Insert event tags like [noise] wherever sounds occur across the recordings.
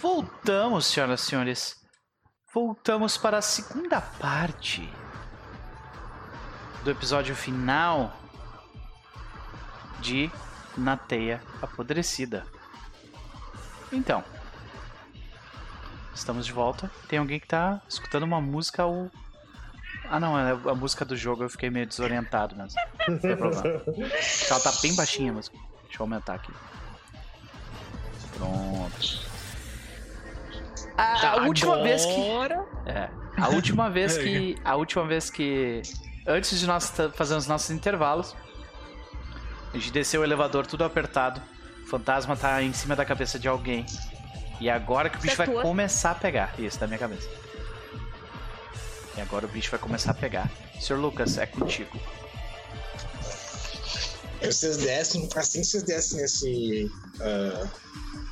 Voltamos, senhoras e senhores. Voltamos para a segunda parte do episódio final de Na Teia Apodrecida. Então, estamos de volta. Tem alguém que tá escutando uma música ou. Ah não, é a música do jogo, eu fiquei meio desorientado tem problema. Ela tá bem baixinha a música. Deixa eu aumentar aqui. Pronto. A, a última vez que. É. A última [laughs] vez que. A última vez que. Antes de nós fazer os nossos intervalos, a gente desceu o elevador tudo apertado. O fantasma tá em cima da cabeça de alguém. E agora que o bicho é vai tua? começar a pegar. Isso, da minha cabeça. E agora o bicho vai começar a pegar. Sr. Lucas, é contigo. Vocês descem, assim que vocês descem nesse, ah,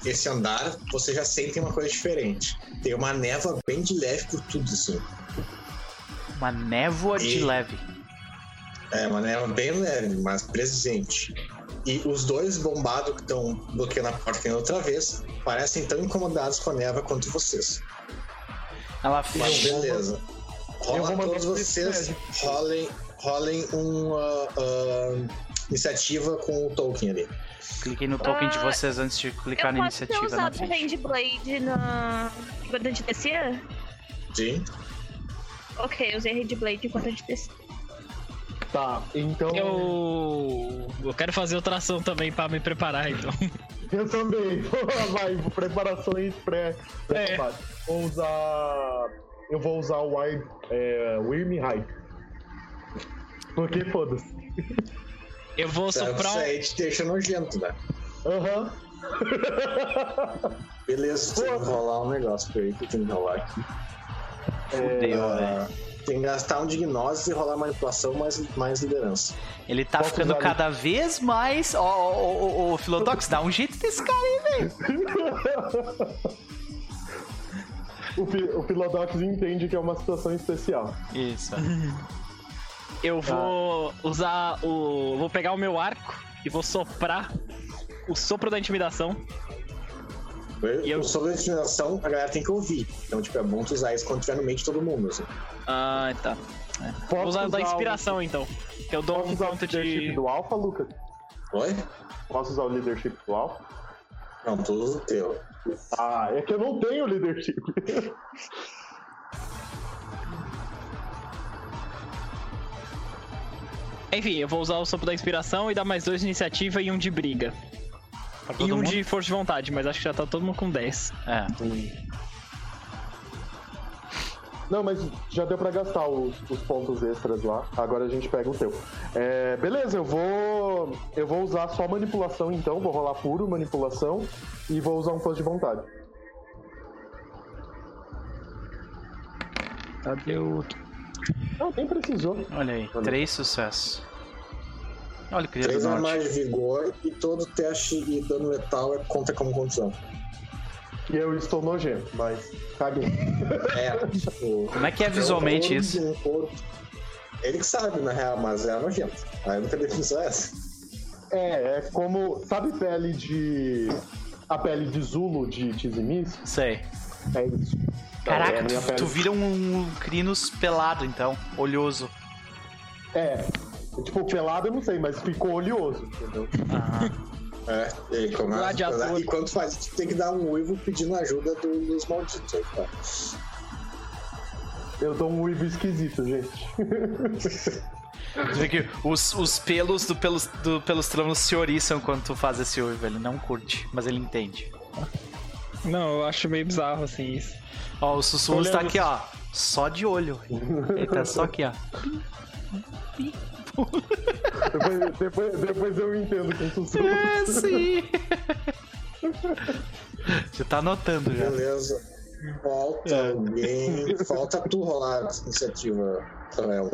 esse andar, vocês já sentem uma coisa diferente. Tem uma névoa bem de leve por tudo, assim. Uma névoa de E- leve. É uma névoa bem leve, mas presente. E os dois bombados que estão bloqueando a porta nem outra vez parecem tão incomodados com a névoa quanto vocês. Ela Mas fecha. beleza. Rola todos vocês, rolem, rolem uma ah, iniciativa com o Tolkien ali. Cliquem no token de Ah, vocês antes de clicar eu na iniciativa na usado o. Handblade na... enquanto a gente descia? Sim. Ok, eu usei Handblade enquanto a gente descia. Tá, então. Eu. Eu quero fazer outra ação também pra me preparar, então. [laughs] Eu também. [laughs] Vai, preparações pré. É. pré Vou usar. Eu vou usar o é, Wyrm Hype. Porque foda-se. [laughs] Eu vou Isso soprar um. aí te deixa nojento, né? Aham. Beleza, tem que rolar um negócio aí que eu tenho que rolar aqui. Fudeu, Ah, velho. tem que gastar um de gnose e rolar manipulação mais, mais liderança. Ele tá Posso ficando cada vez mais. Ó, ó, ó, ó, ó, Philodox, dá um jeito desse cara aí, velho. [laughs] O, o Pilodox entende que é uma situação especial. Isso. [laughs] Eu vou usar o. Vou pegar o meu arco e vou soprar o sopro da intimidação. E eu- Eu... Sobre a intimidação, a galera tem que ouvir. Então, tipo, é bom tu usar isso quando tiver no meio de todo mundo, assim. Ah, tá. Posso Vou usar o da o- inspiração então. Que eu dou Posso um usar o ponto leadership de. do Alpha, Lucas? Oi? Posso usar o leadership do Alpha? Não, tu usa o teu. Ah, é que eu não tenho leadership. [laughs] Enfim, eu vou usar o sopro da inspiração e dar mais dois de iniciativa e um de briga. E um mundo? de força de vontade, mas acho que já tá todo mundo com 10. É. Não, mas já deu pra gastar os, os pontos extras lá. Agora a gente pega o teu. É, beleza, eu vou. Eu vou usar só manipulação então. Vou rolar puro manipulação e vou usar um ponto de vontade. Cadê o. Não, nem precisou. Olha aí, três sucessos. Olha, querido Três norte. mais de vigor e todo teste e dano letal é conta como condição. E eu estou nojento, mas caguei. É, [laughs] tipo. Como é que é visualmente um isso? um. Ele que sabe, na real, mas é nojento. A única definição é essa. É, é como. Sabe pele de. A pele de Zulu de Tizimis? Sei. É isso. É Caraca, minha tu, pele. tu vira um Crinos pelado, então. Olhoso. É. Tipo, pelado eu não sei, mas ficou oleoso, entendeu? Ah, É, e, começa- Gladiador. e quando faz, tu tem que dar um uivo pedindo ajuda do- dos malditos. aí, tá? Eu dou um uivo esquisito, gente. [laughs] tu vê que os, os pelos do pelos, do, pelos tronos se oriçam quando tu faz esse uivo. Ele não curte, mas ele entende. Não, eu acho meio bizarro assim isso. Ó, o sussurro Tô tá olhando- aqui, ó. Só de olho. Ele tá só aqui, ó. depois, depois, depois eu entendo com sussurro. É, sim. Já tá anotando já. Beleza. Falta alguém. Falta tu rolar a iniciativa, Rafael.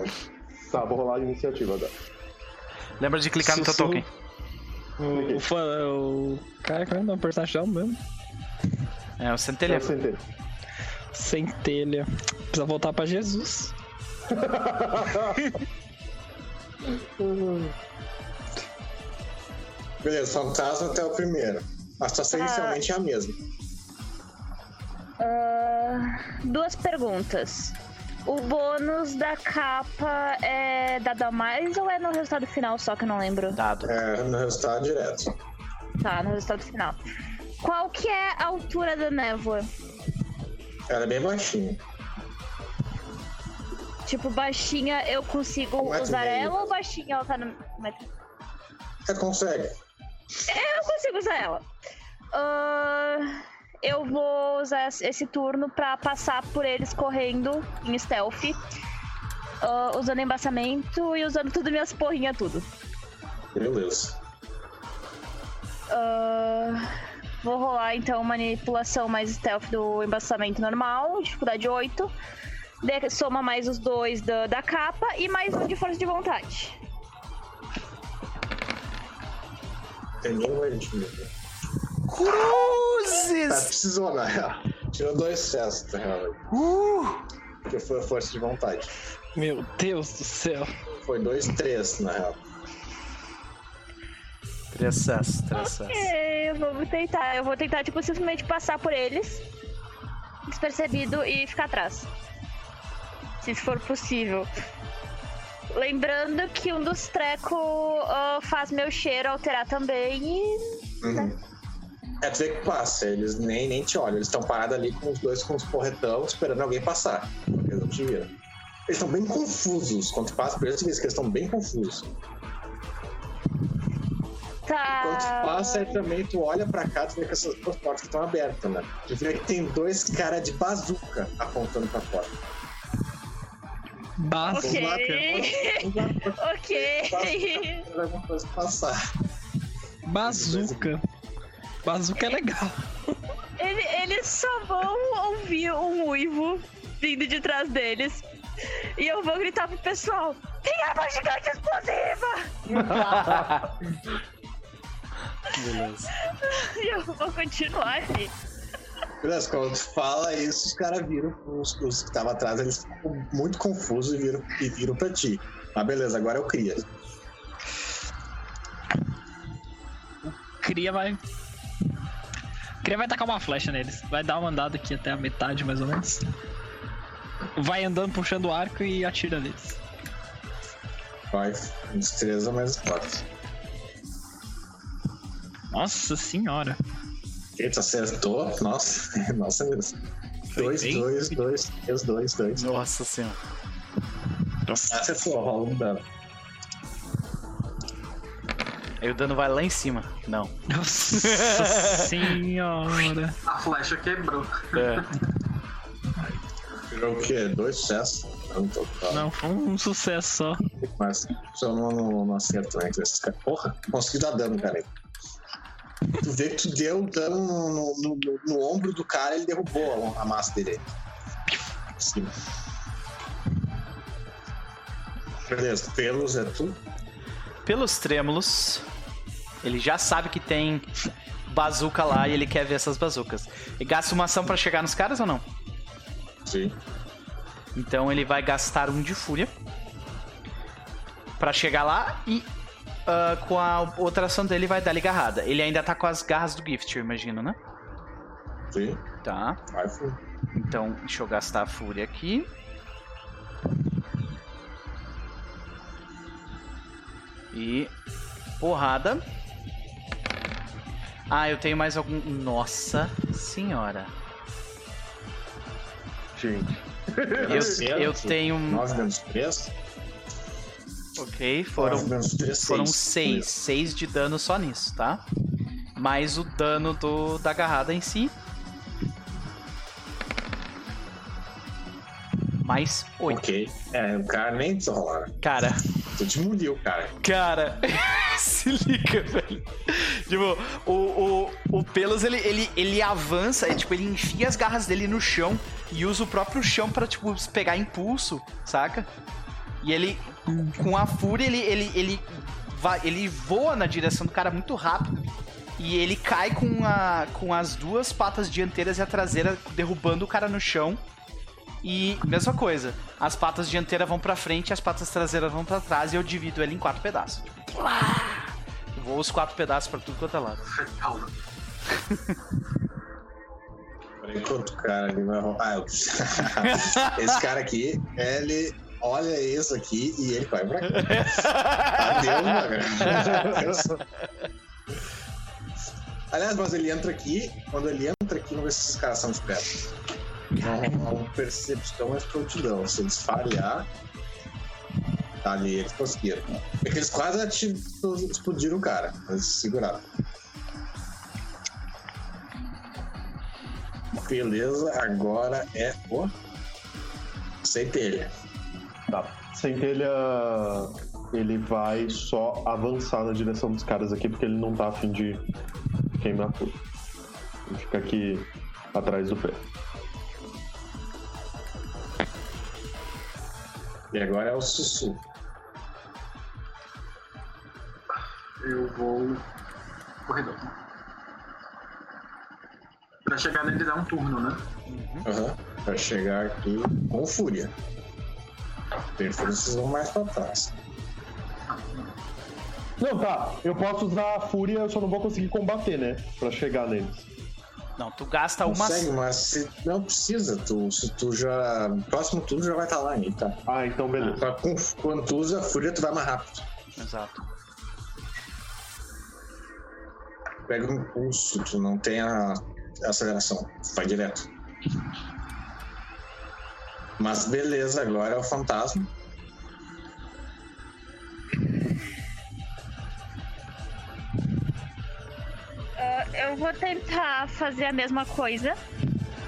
Tá, vou rolar a iniciativa agora. Lembra de clicar no teu Sussurro. token. O, o, fã- o cara, como é o personagem mesmo? É, o centelha. Eu sentei. Centelha. Precisa voltar pra Jesus. [laughs] Beleza, fantasma até o primeiro. A situação Ah. inicialmente é a mesma. Ah, duas perguntas. O bônus da capa é dado a mais ou é no resultado final só que eu não lembro? Dado. É, no resultado direto. Tá, no resultado final. Qual que é a altura da névoa? Ela é bem baixinha. Tipo, baixinha eu consigo Um usar meio. ela ou baixinha ela tá no. metro? Você consegue. Eu consigo usar ela. Ah, eu vou usar esse- turno pra passar por eles correndo em stealth. ah, usando embaçamento e usando tudo minhas porrinhas, tudo. Beleza. Ah, vou rolar então manipulação mais stealth do embaçamento normal, dificuldade 8. De- soma mais os dois da, da capa e mais um de força de vontade. Tem nenhum ritmo. Tá, Cruzes! precisou, na real. Tirou dois sucessos, na real. Uh! Porque foi a força de vontade. Meu Deus do céu. Foi dois, três, na real. Sucessos, três sucessos. É, vamos tentar. Eu vou tentar, tipo, simplesmente passar por eles, despercebido e ficar atrás. Se for possível. Lembrando que um dos trecos ah, faz meu cheiro alterar também e. Uhum. É tu vê que passa, eles nem, nem te olham, eles estão parados ali com os dois com os porretão, esperando alguém passar. Eles não te viram. Eles estão bem confusos. Quando passa por eles, vê que eles estão bem confusos. Tá. Quando tu passa, aí também tu olha pra cá, tu vê que essas duas portas estão abertas, né? Tu vê que tem dois caras de bazuca apontando pra fora. Basta. Ok. Vai alguma coisa passar. Bazuca. Bazuca é legal. Ele- eles só vão ouvir um uivo vindo de trás deles. E eu vou gritar pro pessoal: Tem arma gigante explosiva! [laughs] Beleza. [laughs] Eu vou continuar ali. Beleza, quando tu fala isso, os caras viram, os, os que estavam atrás, eles ficam muito confusos e viram, e viram pra ti. Mas beleza, agora eu cria. Cria vai. Cria vai tacar uma flecha neles. Vai dar uma andada aqui até a metade, mais ou menos. Vai andando, puxando o arco e atira neles. Vai, destreza mais forte. Nossa senhora. Eita, acertou? Nossa, [laughs] nossa mesmo. Dois, bem. dois, dois, três, dois, dois. Nossa senhora. Acertou, rola um dano. Aí o dano vai lá em cima. Não. Nossa [laughs] senhora. A flecha quebrou. É. Tirou o quê? Dois sucessos? Não foi um sucesso só. Mas só não, não, não acerto, né? Esses caras. Porra, consegui dar dano, cara. Tu vê que tu deu dano no, no, no- no ombro do cara, ele derrubou a, a massa dele. Sim. Beleza, pelos é tu. Pelos trêmulos, ele já sabe que tem bazuca lá e ele quer ver essas bazucas. E gasta uma ação pra chegar nos caras ou não? Sim. Então ele vai gastar um de fúria pra chegar lá e ah, com a outra ação dele vai dar-lhe garrada. Ele ainda tá com as garras do Gift, eu imagino, né? Sim. Tá. Vai. Então, deixa eu gastar a fúria aqui. E porrada. Ah, eu tenho mais algum. Nossa senhora. Gente. Eu, eu tenho. 9 menos 3. Ok, foram, 9 menos 3, foram seis. Seis de dano só nisso, tá? Mais o dano do, da agarrada em si. Mais oito. Ok. É, o cara nem rolar. Cara, Tu demoliu, cara. Cara, [laughs] se liga, velho. Tipo, o, o, o Pelos, ele, ele, ele avança, é, tipo, ele enfia as garras dele no chão e usa o próprio chão pra, tipo, pegar impulso, saca? E ele, com a fúria, ele, ele, ele, vai, ele voa na direção do cara muito rápido. E ele cai com, a, com as duas patas dianteiras e a traseira derrubando o cara no chão. E mesma coisa, as patas dianteiras vão pra frente as patas traseiras vão pra trás e eu divido ele em quatro pedaços. Vou os quatro pedaços pra tudo quanto é lado. Calma. Enquanto o cara ali vai eu... [laughs] Esse cara aqui, ele olha isso aqui e ele vai pra cá. [laughs] Adeus, mano. Aliás, mas ele entra aqui, quando ele entra aqui, não vê se esses caras são espertos. Não, não percepção, mas prontidão. Se eles falhar. Tá ali, eles conseguiram. É que eles quase ati- explodiram o cara, mas seguraram. Beleza, agora é o. Centelha. Tá. Centelha, ele vai só avançar na direção dos caras aqui, porque ele não tá afim de queimar tudo. Ele fica aqui atrás do pé. E agora é o Sussu. Eu vou. Corredor. Pra chegar nele dá um turno, né? Aham. Pra chegar aqui com fúria. Vocês vão mais pra trás. Não, tá. Eu posso usar a fúria, eu só não vou conseguir combater, né? Pra chegar neles. Não, tu gasta uma. Consegue, mas se não precisa, tu, se tu já. Próximo turno já vai estar lá aí, tá? Ah, então beleza. Só com, quando tu usa a fúria, tu vai mais rápido. Exato. Pega um impulso, tu não tem a a aceleração. Vai direto. Mas beleza, agora é o fantasma. Ah, eu vou tentar fazer a mesma coisa.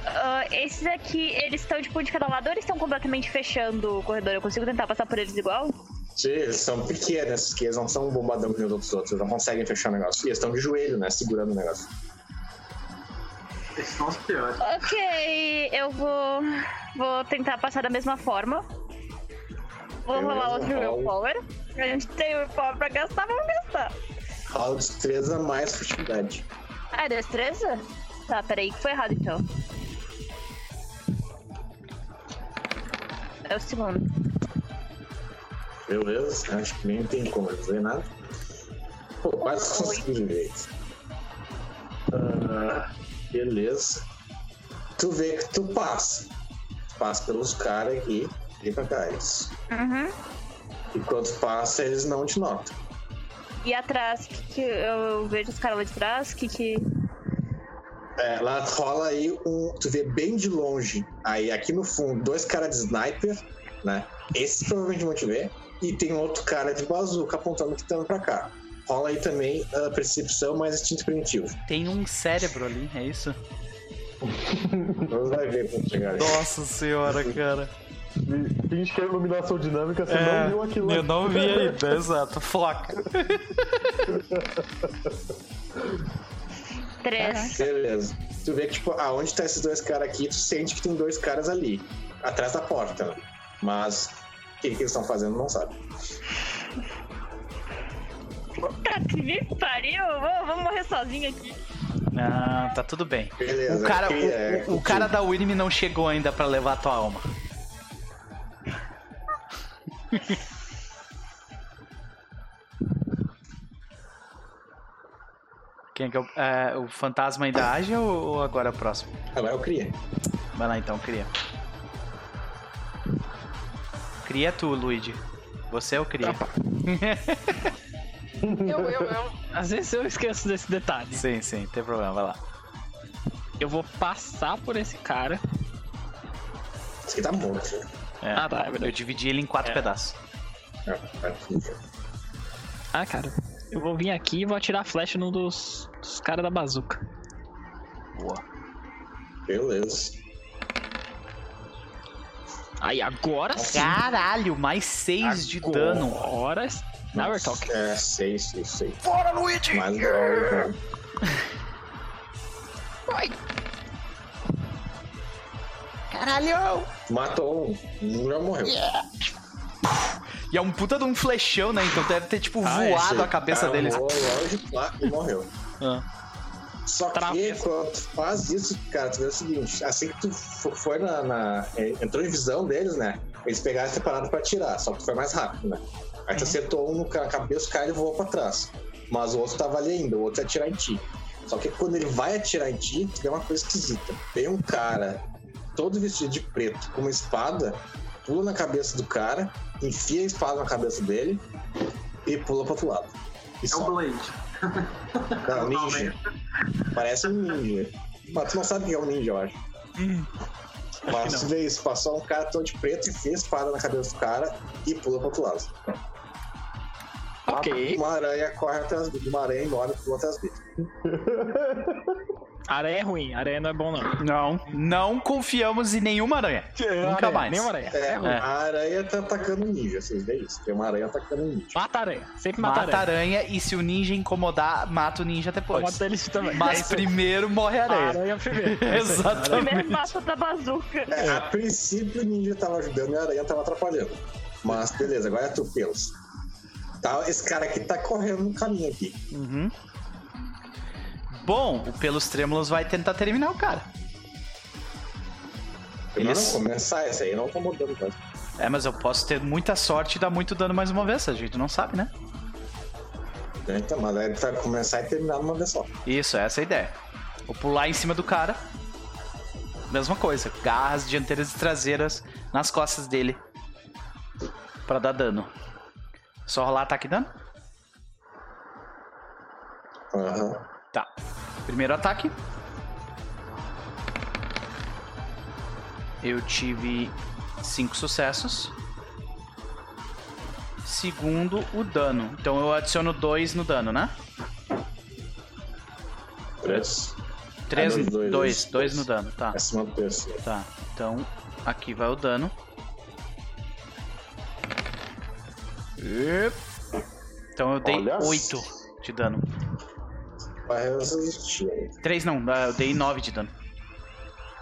Ah, esses aqui, eles estão tipo de cada lado ou eles estão completamente fechando o corredor? Eu consigo tentar passar por eles igual? Sim, eles são pequenos, que eles não são um bombadão que nem os outros outros, eles não conseguem fechar o negócio. E eles estão de joelho, né? Segurando o negócio. Esses são os piores. Ok, eu vou. Vou tentar passar da mesma forma. Vou Beleza, rolar outro rola. willpower. A gente tem willpower pra gastar, vamos gastar. Rola destreza mais furtividade. Ah, é destreza? Tá, peraí, que foi errado então. É o segundo. Beleza, acho que nem tem como dizer nada. Pô, quase consegui de vez. Ah, beleza. Tu vê que tu passa. Passa pelos caras aqui e pra cá. Isso. Uhum. E quando passa, eles não te notam. E atrás, que, que eu vejo os caras lá de trás, que que. É, lá rola aí um. Tu vê bem de longe. Aí aqui no fundo, dois caras de sniper, né? Esse provavelmente vão te ver. E tem outro cara de bazuca apontando que tá indo pra cá. Rola aí também a percepção mais instinto primitivo. Tem um cérebro ali, é isso? Vamos vai ver quando chegar aí. Nossa senhora, cara. Finge que é iluminação dinâmica, você É, não viu aquilo. Eu não vi [laughs] ainda, exato. Foca. Três. Beleza. Tu vê que, tipo, aonde tá esses dois caras aqui, tu sente que tem dois caras ali, atrás da porta, né? Mas o que, que eles estão fazendo não sabe. Puta que me pariu! Vou, vou morrer sozinho aqui. Não, tá tudo bem. Beleza. O cara, é o, o, cara da Winnie não chegou ainda pra levar a tua alma. Quem é que é o, é, o fantasma ainda age ou, ou agora é o próximo? Agora eu criei. Vai lá então, cria. Cria tu, Luigi. Você é o cria. [laughs] Eu, eu, eu. [laughs] Às vezes eu esqueço desse detalhe. Sim, sim, não tem problema, vai lá. Eu vou passar por esse cara. Esse aqui tá morto. É, Ah, tá, é eu dividi ele em quatro É. pedaços. É. Ah, cara. Eu vou vir aqui e vou atirar a flecha num dos, dos caras da bazuca. Boa. Beleza. Aí, agora sim. Caralho, mais seis de dano. Agora. Now we're talking. É, sei, sei, sei. Fora, Luigi! Mais dólar. Ai, Caralho! Matou um. Já morreu. E é um puta de um flechão, né? Então deve ter, tipo, Ah, voado esse a cabeça cara deles. voou longe lá e morreu. Ah. Só que quando tu faz isso, cara, tu vê o seguinte, assim que tu fo- foi na. na- é, entrou em visão deles, né? Eles pegaram separado pra atirar, só que tu foi mais rápido, né? Aí tu acertou um no ca- cabeça, o cara ele voou pra trás. Mas o outro tava ali ainda, o outro ia atirar em ti. Só que quando ele vai atirar em ti, tu vê uma coisa esquisita. Vem um cara todo vestido de preto com uma espada, pula na cabeça do cara, enfia a espada na cabeça dele e pula pro outro lado. E É o sobe. Blade. Não, ninja. Parece um ninja. Mas tu não sabe o que é um ninja, eu acho. Mas tu vê isso, passou um cara todo de preto e fez espada na cabeça do cara e pula pro outro lado. Ok. Uma aranha corre atrás dele, uma aranha enorme pula atrás dele. [laughs] Aranha é ruim, aranha não é bom, não. Não, não confiamos em nenhuma aranha. Nunca Aranha, mais. Nenhuma aranha. É, É ruim. a aranha tá atacando o ninja, vocês veem isso? Tem uma aranha atacando o ninja. Mata a aranha. Sempre mata, Mata aranha. aranha e se o ninja incomodar, mata o ninja depois. Mata eles também. É Mas primeiro morre a A aranha. aranha primeiro. É. [laughs] Exatamente. Primeiro mata da bazuca. É, a princípio o ninja tava ajudando e a aranha tava atrapalhando. Mas beleza, agora é tu, Pelos. Tá, esse cara aqui tá correndo no caminho aqui. Uhum. Bom, o Pelos Trêmulos vai tentar terminar o cara. Eles- não, começar, esse aí não tá mudando mais. É, mas eu posso ter muita sorte e dar muito dano mais uma vez, a gente não sabe, né? Então, mas aí vai começar e terminar numa vez só. Isso, essa é a ideia. Vou pular em cima do cara. Mesma coisa, garras dianteiras e traseiras nas costas dele. Pra dar dano. Só rolar ataque e dano? Aham. Tá. Primeiro ataque. Eu tive cinco sucessos. Segundo, o dano. Então eu adiciono dois no dano, né? Três. Três, Ah, dois, dois, dois, dois. no dano, tá. Acima do terço. Tá. Então, aqui vai o dano. Então eu dei Olha. 8 de dano. Vai resistir. 3 não, eu dei 9 de dano.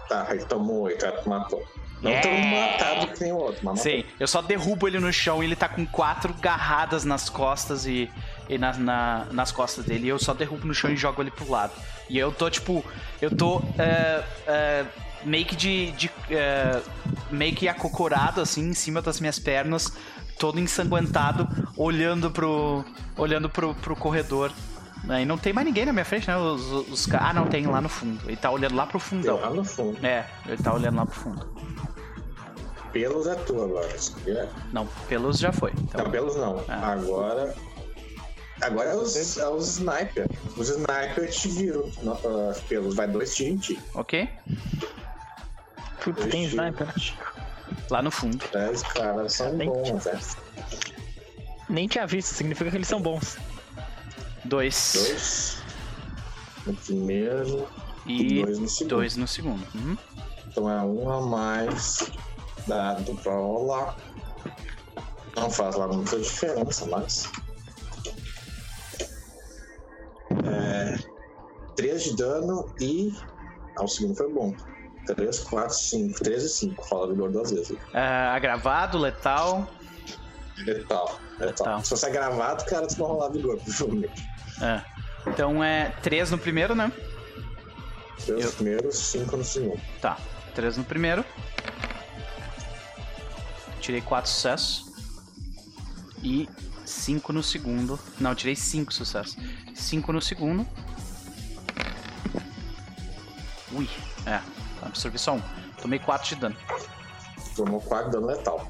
Tá, ele tomou oito, aí tu matou. Não Yeah. tão matado que nem o outro, mas. Sim, eu só derrubo ele no chão e ele tá com quatro garradas nas costas e, e na, na- nas costas dele. E eu só derrubo no chão e jogo ele pro lado. E eu tô, tipo, eu tô é, é, meio que de. de é, meio que acocorado, assim, em cima das minhas pernas, todo ensanguentado, olhando pro. olhando pro, pro corredor. né? E não tem mais ninguém na minha frente, né? Os, os, ah, não, tem lá no fundo. Ele tá olhando lá pro Tem fundão. lá no fundo. É, ele tá olhando lá pro fundo. Pelos é tu agora. é- Não, pelos já foi. Então, Não, pelos não. Ah. Agora. Agora é os, é os sniper. Os sniper te viram. Não, pelos, vai dois tiros em ti. ok? Putz, tem sniper. Lá no fundo. É, os caras são Tem bons, né? Nem tinha visto, significa que eles são bons. Dois. Dois. No primeiro. E dois no segundo. dois no segundo. Uhum. Então é um a mais dado pra rolar. Não faz lá muita diferença, mas. É, 3 de dano e. Ah, o segundo foi bom. 3, 4, 5. 3 e 5. Rola vigor duas vezes. Ah, agravado, letal. Letal. Letal. Letal. Se fosse agravado, cara, tu não rolar vigor, provavelmente. É. Então é três no primeiro, né? 3 Eu- no primeiro, 5 no segundo. Tá. Três no primeiro. Tirei quatro sucessos. E cinco no segundo. Não, tirei cinco sucessos. Cinco no segundo. Ui. É. Absorvi só um. Tomei quatro de dano. Tomou 4 de dano letal.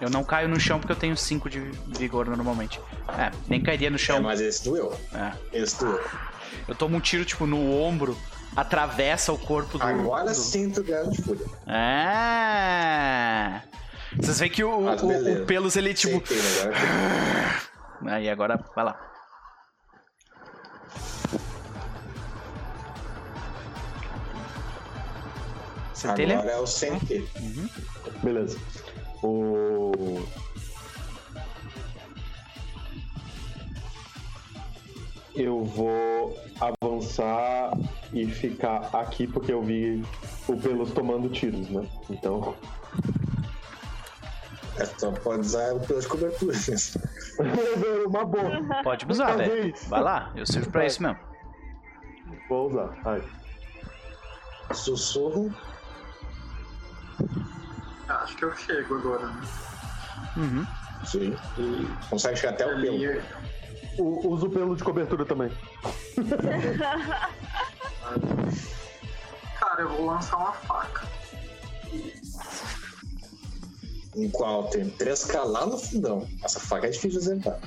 Eu não caio no chão porque eu tenho 5 de vigor normalmente. É, nem cairia no É, chão. mas esse doeu. É. Esse doeu. Eu tomo um tiro, tipo, no ombro, atravessa o corpo do. Agora do... sim tu ganha de fúria. É. Vocês veem que o, o- o Pelos, ele, tipo. Né? agora. Aí agora, vai lá. Centelha? Agora é o centelha. Beleza. O. Eu vou avançar e ficar aqui porque eu vi o Pelos tomando tiros, né? Então. É, Então pode usar o pelo de cobertura. [laughs] Uma boa. Pode usar, velho. Vai lá, eu sirvo pra Vai. isso mesmo. Vou usar. Ai. Sussurro. Acho que eu chego agora, né? Uhum. Sim. E consegue chegar até o pelo. Ali, U- Uso o pelo de cobertura também. [laughs] Cara, eu vou lançar uma faca. Em qual tem 3K lá no fundão. Essa faca é difícil de acertar.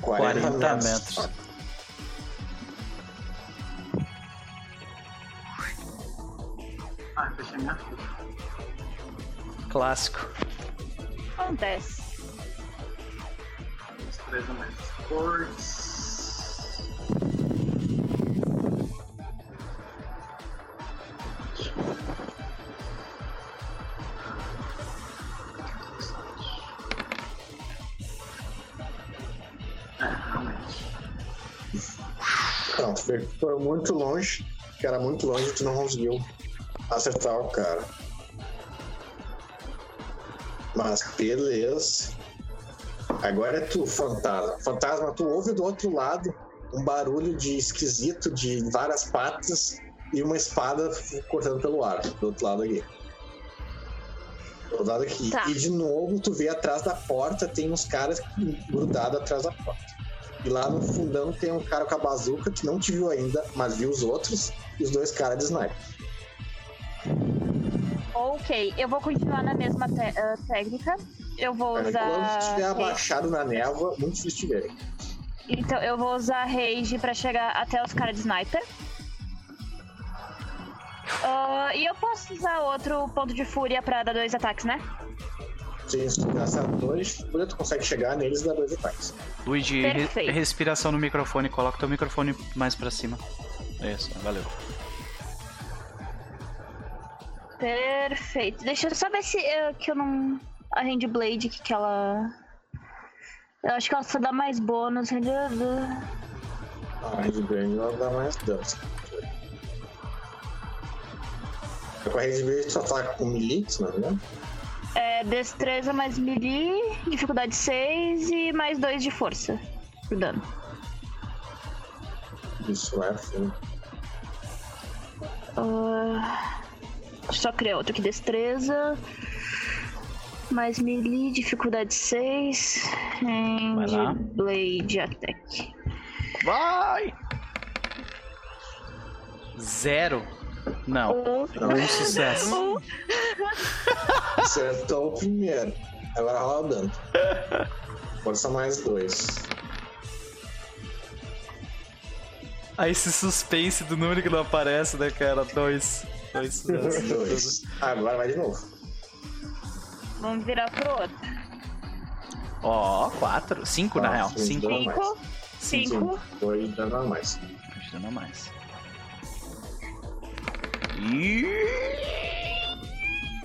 40, 40 metros. Ah, fechei minha ficha. Clássico. Acontece. Destreza mais fortes. É, realmente. Não, foi, foi muito longe. Que era muito longe, tu não conseguiu acertar o cara. Mas beleza. Agora é tu, fantasma. Fantasma, tu ouve do outro lado um barulho de esquisito de várias patas e uma espada cortando pelo ar. Do outro lado aqui. Do outro lado aqui. Tá. E de novo, tu vê atrás da porta, tem uns caras grudados atrás da porta. E lá no fundão tem um cara com a bazuca que não te viu ainda, mas viu os outros, e os dois caras de sniper. Ok, eu vou continuar na mesma ah, técnica. Eu vou Quando usar. estiver rage. abaixado na névoa, muito difícil de ver. Então eu vou usar rage pra chegar até os caras de sniper. Ah, e eu posso usar outro ponto de fúria pra dar dois ataques, né? Se tu gastar dois, tu consegue chegar neles e dar dois ataques. Luigi, re- respiração no microfone. Coloca teu microfone mais pra cima. Isso, valeu. Perfeito. Deixa eu só ver se eh, que eu não. A Hand Blade, que, que ela. Eu acho que ela só dá mais bônus. Hand- A Brand ela dá mais dano. Com a Brand só tá com melee, não me engano. É destreza mais melee, dificuldade 6 e mais 2 de força. Por dano. Isso é assim. Ah, só criar outro aqui, destreza. Mais melee, dificuldade 6. Vai lá. Hand Blade Attack. Vai! Zero. Não. Um. Um sucesso. Um. Acertou o primeiro. Agora rola o dano. Força mais dois. Aí esse suspense do número que não aparece, né, cara? Dois. Dois. Dois. [laughs] Agora vai de novo. Vamos virar pro outro. Ó, quatro. Cinco, na Ah, real. sim, Cinco. Cinco. Cinco. Dois dano a mais. Ajudando a mais. E...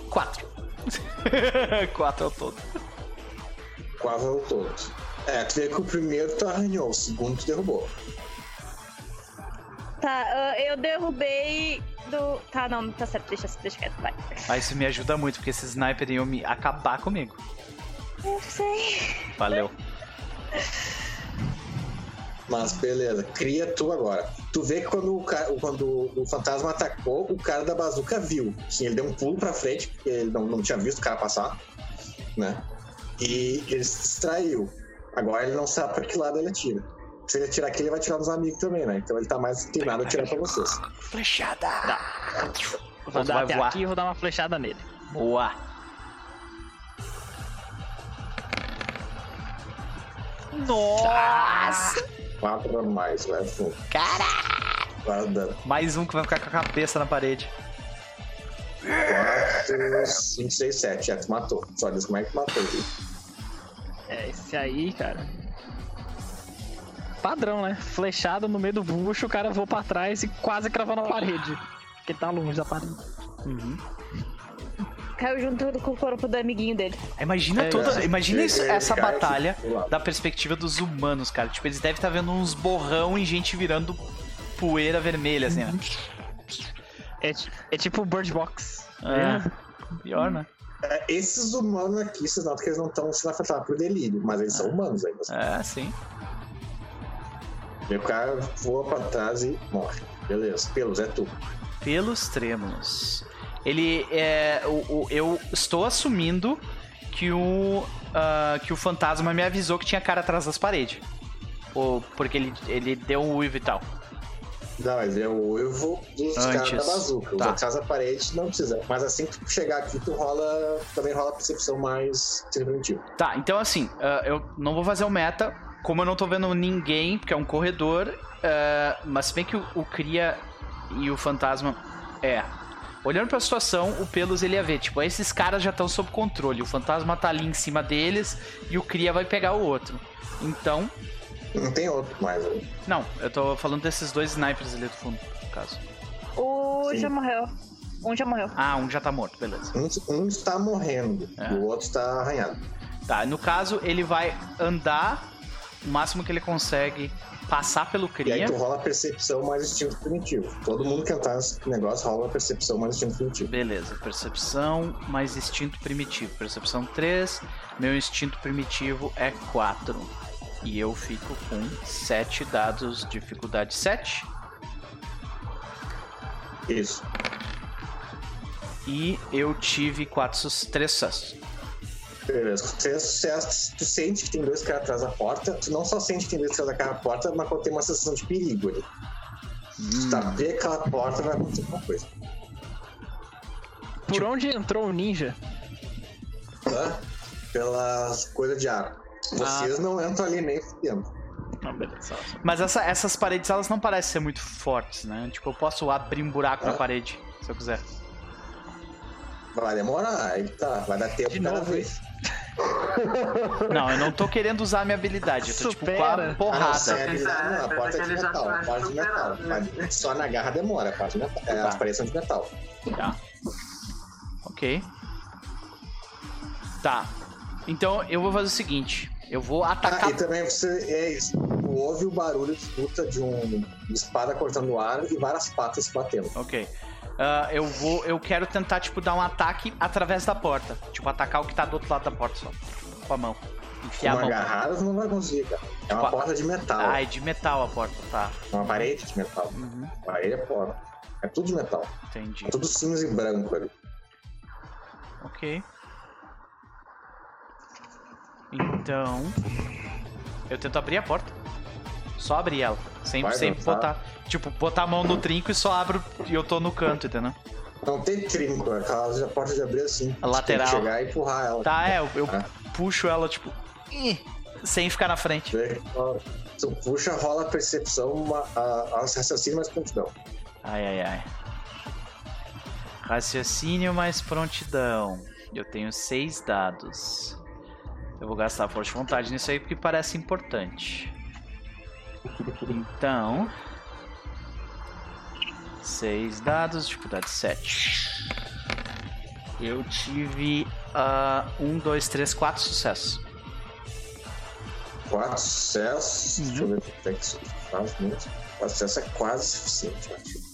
Quatro. [laughs] Quatro ao todo. Quase ao todo. É, tu vê que o primeiro tu arranhou, o segundo tu derrubou. Tá, ah, eu derrubei do. Tá, não, não tá certo, deixa, deixa quieto, vai. Ah, isso me ajuda muito, porque esse sniper iam me acabar comigo. Eu sei. Valeu. Mas beleza, cria tu agora. Tu vê que quando o, ca- quando o fantasma atacou, o cara da bazuca viu. Sim, ele deu um pulo pra frente, porque ele não, não tinha visto o cara passar, né? E ele se distraiu. Agora ele não sabe pra que lado ele atira. Se ele atirar aqui, ele vai atirar nos amigos também, né? Então ele tá mais inclinado a atirar pra vocês. Flechada! Vou andar vai até voar. aqui e vou dar uma flechada nele. Boa! Nossa! Quatro a mais, vai fundo. Caralho! Quatro dano. Mais um que vai ficar com a cabeça na parede. Quatro, cinco, seis, sete. Já tu matou. Só diz como é que matou, viu? É, esse aí, cara. Padrão, né? Flechada no meio do bucho, o cara voa pra trás e quase cravou na parede. Porque tá longe da parede. Caiu junto com o corpo do amiguinho dele. Imagina É, toda. é. Imagina isso- essa batalha lado. da perspectiva dos humanos, cara. Tipo, eles devem estar vendo uns borrão e gente virando poeira vermelha, assim, né? É, é tipo o Bird Box. É. Pior, né? É, esses humanos aqui, vocês notam que eles não estão sendo afetados por delírio, mas eles são humanos ainda. assim. É, sim. E o cara voa pra trás e morre. Beleza, pelos, é tu. Pelos trêmulos. Ele é. O, o- eu estou assumindo que o. ah, que o fantasma me avisou que tinha cara atrás das paredes. Ou porque ele, ele deu um uivo e tal. Não, mas é o uivo dos caras da bazuca. Os Tá. atrás da parede não precisa. Mas assim que tu chegar aqui, tu rola. Também rola a percepção mais primitiva. Tá, então assim, ah, eu não vou fazer o meta, como eu não tô vendo ninguém, porque é um corredor, ah, mas se bem que o, o Cria e o Fantasma. É. Olhando pra situação, o Pelos ele ia ver, tipo, esses caras já estão sob controle. O Fantasma tá ali em cima deles e o Cria vai pegar o outro. Então. Não tem outro mais. né? Não, eu tô falando desses dois snipers ali do fundo, no caso. O Sim. já morreu. Um já morreu. Ah, um já tá morto, beleza. Um, um está morrendo É. o outro está arranhado. Tá, no caso, ele vai andar o máximo que ele consegue, passar pelo E Cria. aí tu rola a percepção mais instinto primitivo. Todo mundo que entrar nesse negócio rola a percepção mais instinto primitivo. Beleza, percepção mais instinto primitivo. Percepção 3, meu instinto primitivo é 4. E eu fico com 7 dados, dificuldade 7. Isso. E eu tive 4, 3 sucessos. Beleza. Três sucessos, tu sente que tem dois caras atrás da porta. Tu não só sente que tem dois caras atrás da porta, mas quando tem uma sensação de perigo ali. Se tu abrir aquela porta, vai acontecer alguma coisa. Por onde entrou o ninja? Tá? Pelas coisas de ar. Vocês não entram ali nem fudendo. Não, beleza. Mas essa- essas paredes, elas não parecem ser muito fortes, né? Tipo, eu posso abrir um buraco na Ah. parede, se eu quiser. Vai demorar, aí tá. Vai dar tempo De cada novo, vez. [laughs] Não, eu não tô querendo usar a minha habilidade. Eu tô, tipo, com a Supera. Ah, não, porrada. sem habilidade, não, a É, porta é de metal, a tá porta de metal. né? Mas Só na garra demora, a parte de metal. É, Tá. As paredes são de metal. Tá. Ok. Tá. Então eu vou fazer o seguinte. Eu vou atacar. Ah, e também você é ouve o barulho de luta de um de espada cortando o ar e várias patas batendo. Ok. Ah, eu vou. Eu quero tentar, tipo, dar um ataque através da porta. Tipo, atacar o que tá do outro lado da porta só. Com a mão. Enfiar a Uma mão. agarrada não vai conseguir, cara. É uma Tipo, porta de metal. Ah, é de metal a porta, tá. É uma parede de metal. Uhum, Parede é porta. É tudo de metal. entendi. É tudo cinza e branco ali. Ok. Então. Eu tento abrir a porta. Só abrir ela. Sem, Vai sem dançar. botar. Tipo, botar a mão no trinco e só abro e eu tô no canto, entendeu? Não tem trinco, é aquela porta de abrir assim. A lateral. Tem que chegar e empurrar ela. Tá, é, eu, eu Ah. puxo ela, tipo. Sem ficar na frente. Tu puxa, rola a percepção, uma, a, a raciocínio mais prontidão. Ai, ai, ai. Raciocínio mais prontidão. Eu tenho seis dados. Eu vou gastar força de vontade nisso aí porque parece importante. Então. Seis dados, dificuldade 7. Eu tive. ah, um, dois, três, quatro sucessos. Quatro sucessos. Uhum. Deixa eu ver o que é que isso faz mesmo. Quatro sucessos é quase suficiente, eu acho.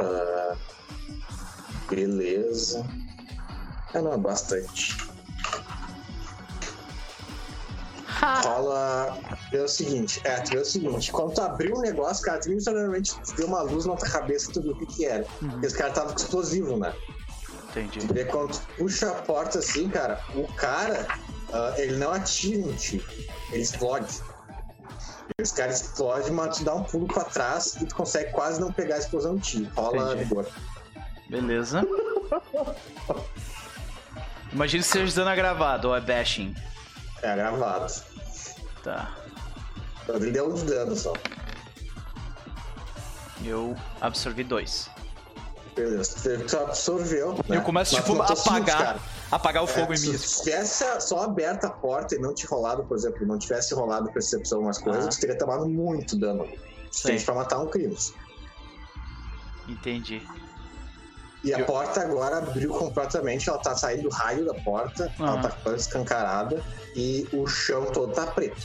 Ah, beleza. Ah, não, é bastante. Rola. É o seguinte, é, tu vê o seguinte, quando tu abriu o negócio, cara, tu imediatamente deu uma luz na tua cabeça e tu viu o que que era. Uhum. Porque esse cara tava com explosivo, né? Entendi. Tu vê quando tu puxa a porta assim, cara, o cara, ah, ele não atira em ti, ele explode. Esse cara explode, mas tu dá um pulo pra trás e tu consegue quase não pegar a explosão em ti. Rola vigor. Beleza. [laughs] Imagina se seja dano agravado ou é bashing. É gravado. Tá. Ele deu um de dano só. Eu absorvi dois. Beleza. Tu- Tu absorveu. né? Eu começo, Mas tipo, a apagar, apagar o fogo É, em mim. Se tivesse só aberto a porta e não te rolado, por exemplo, não tivesse rolado percepção umas coisas, Ah. tu teria tomado muito dano. Suficiente pra matar um crime. Entendi. E a porta agora abriu completamente, ela tá saindo do raio da porta, ela Aham. tá toda escancarada e o chão todo tá preto.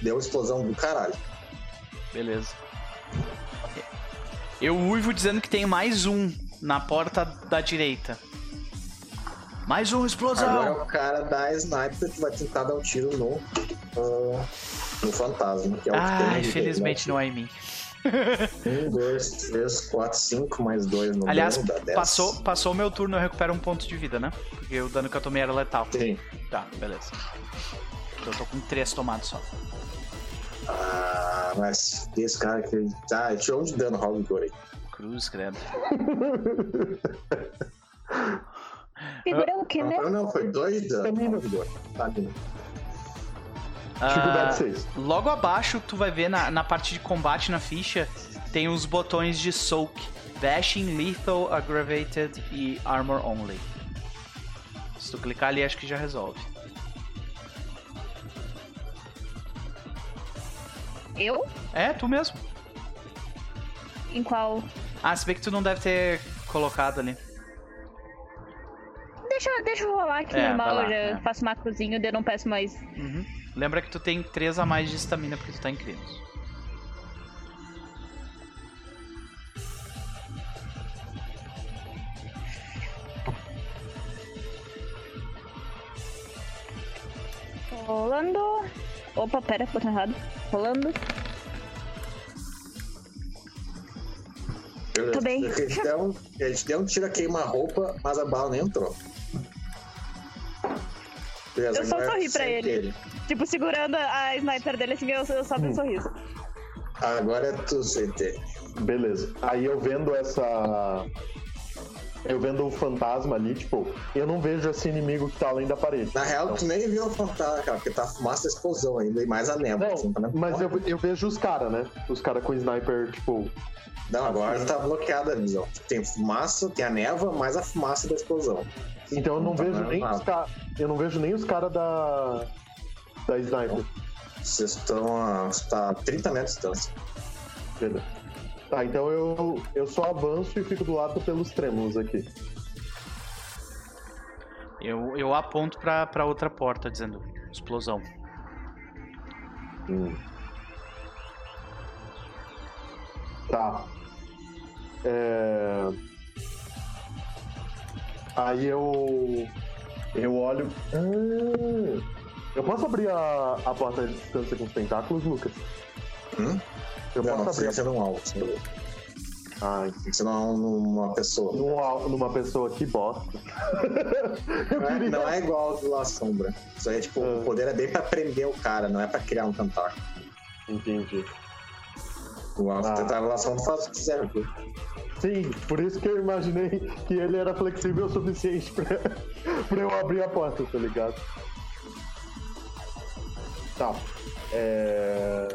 Deu explosão do caralho. Beleza. Eu uivo dizendo que tem mais um na porta da direita. Mais um, explosão! Agora o cara da sniper que vai tentar dar um tiro no, ah, no fantasma, que é o que tem Ah, infelizmente dele, não é em mim. Um, dois, três, quatro, cinco, mais dois no Aliás, dano, dá dez. passou, passou o meu turno, eu recupero um ponto de vida, né? Porque o dano que eu tomei era letal. Ah, mas esse cara que. Tá, tirou um de dano, vigor aí. Cruz, credo. Figura o que, né? Não, não, foi dois de dano. Tá, Camina. Dificuldade Ah, 6. logo abaixo, tu vai ver na, na parte de combate na ficha, tem os botões de Soak. Dashing, Lethal, Aggravated e Armor Only. Se tu clicar ali, acho que já resolve. Eu? É, tu mesmo. Em qual? Ah, se bem que tu não deve ter colocado ali. Deixa, deixa eu rolar aqui É, normal, lá, eu já é. faço macrozinho, eu não peço mais. Uhum. Lembra que tu tem 3 a mais de estamina porque tu tá em crimes. Rolando. Opa, pera, botão errado. Rolando. Beleza. Tô bem. A gente deu um, a gente deu um tiro a queima-roupa, mas a bala nem entrou. Beleza, Eu só sorri pra sente ele. Tipo, segurando a sniper dele assim, eu, eu só um sorriso. Agora é tu, CT. Beleza. Aí eu vendo essa. Eu vendo o fantasma ali, tipo, eu não vejo esse inimigo que tá além da parede. Na real, Então- tu nem viu o fantasma, cara, porque tá a fumaça da explosão ainda e mais a névoa. Não, assim, tá mas eu, eu vejo os caras, né? Os caras com sniper, tipo. Não, agora tá bloqueada a visão. Tem fumaça, tem a névoa, mais a fumaça da explosão. Então eu não, Não tá vejo nem nada. os caras. Eu não vejo nem os caras da. Da sniper. Vocês estão a, tá a 30 metros de distância. Beleza. Tá, então eu, eu só avanço e fico do lado pelos trêmulos aqui. Eu, eu aponto pra, pra outra porta, dizendo explosão. Hum. Tá. É... Aí eu. Eu olho. Ah, eu posso abrir a, a porta de distância com os tentáculos, Lucas? Hum? Eu não, posso abrir que ser num alvo. Tem a... Ai, que ser num- numa pessoa. numa, numa pessoa que bosta. [laughs] Não é, queria. não é igual do La Sombra. Isso aí é tipo, Ah. o poder é bem pra prender o cara, não é pra criar um tentáculo. Entendi. O Ah. tentáculo La Sombra faz o que quiser. viu? Sim, por isso que eu imaginei que ele era flexível o suficiente pra, pra eu abrir a porta, tá ligado? Tá. É...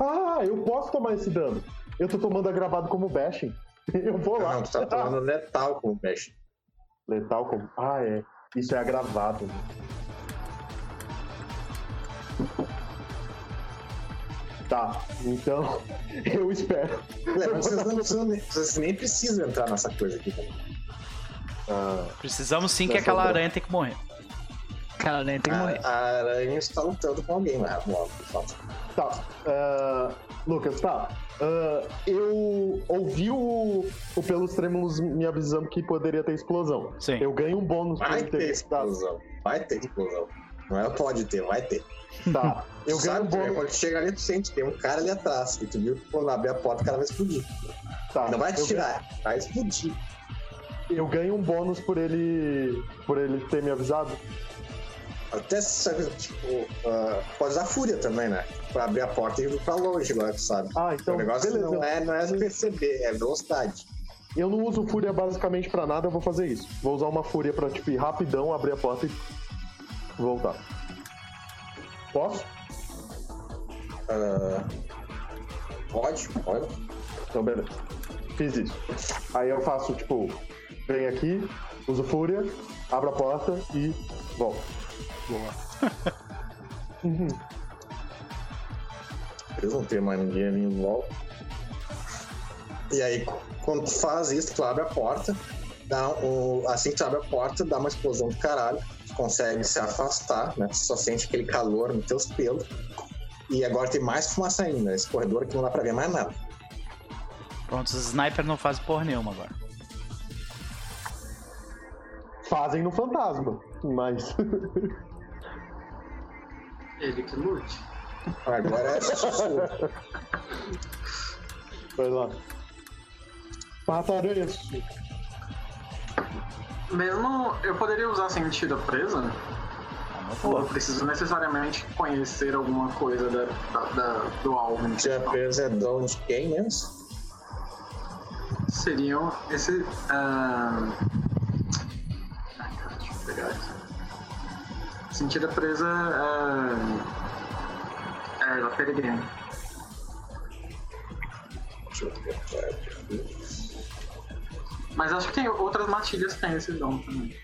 Ah, eu posso tomar esse dano. Eu tô tomando agravado como bashing. [laughs] Eu vou lá. Não, tu tá tomando [laughs] letal com o mexe. Letal como. Ah, é. Isso é agravado. né? Tá, então [laughs] eu espero. Vocês, não precisam nem, vocês nem precisam entrar nessa coisa aqui. Ah, Precisamos sim que Dessa aquela aranha tem que morrer. Cara, nem tem que morrer. A, a aranha está lutando com alguém lá. Logo, falta. Tá. ah, Lucas, tá. Ah, eu ouvi o, o Pelos Trêmulos me avisando que poderia ter explosão. Sim. Eu ganho um bônus por Vai ele ter explosão. Vai ter explosão. Não é pode ter, vai ter. Tá. Eu ganho um bônus. quando chega ali, tu sente, tem um cara ali atrás. E tu viu que quando abrir a porta, o cara vai explodir. Tá. Não vai eu, atirar, vai explodir. eu ganho um bônus por ele. por ele ter me avisado. Até, sabe, tipo, ah, pode usar fúria também, né? Pra abrir a porta e ir pra longe, agora tu sabe. Ah, então. o negócio beleza. não é, não é perceber, é velocidade. Eu não uso fúria basicamente pra nada, eu vou fazer isso. Vou usar uma fúria pra, tipo, ir rapidão, abrir a porta e voltar. Posso? Ah, pode, pode. Então, beleza. Fiz isso. Aí eu faço, tipo, venho aqui, uso fúria, abro a porta e volto. Boa. Uhum. Eles não tem mais ninguém ali em volta. E aí, quando tu faz isso, tu abre a porta, dá um, assim que tu abre a porta, dá uma explosão do caralho, tu consegue se afastar, né? Tu só sente aquele calor nos teus pelos. E agora tem mais fumaça ainda, esse corredor aqui não dá pra ver mais nada. Pronto, os sniper não fazem porra nenhuma agora. Fazem no fantasma, mas. [laughs] Ele que lute. Agora é sussurro. [laughs] Vai lá. Mata a aranha, Mesmo eu poderia usar sentido presa? Ou eu preciso necessariamente conhecer alguma coisa da, da- da- do alvo. Se a presa é dono de quem mesmo? Seriam esse. ah, Ai, cara, deixa eu pegar aqui. Sentido a presa. ah, É, da peregrina. Mas acho que tem outras matilhas que tem esse dom também.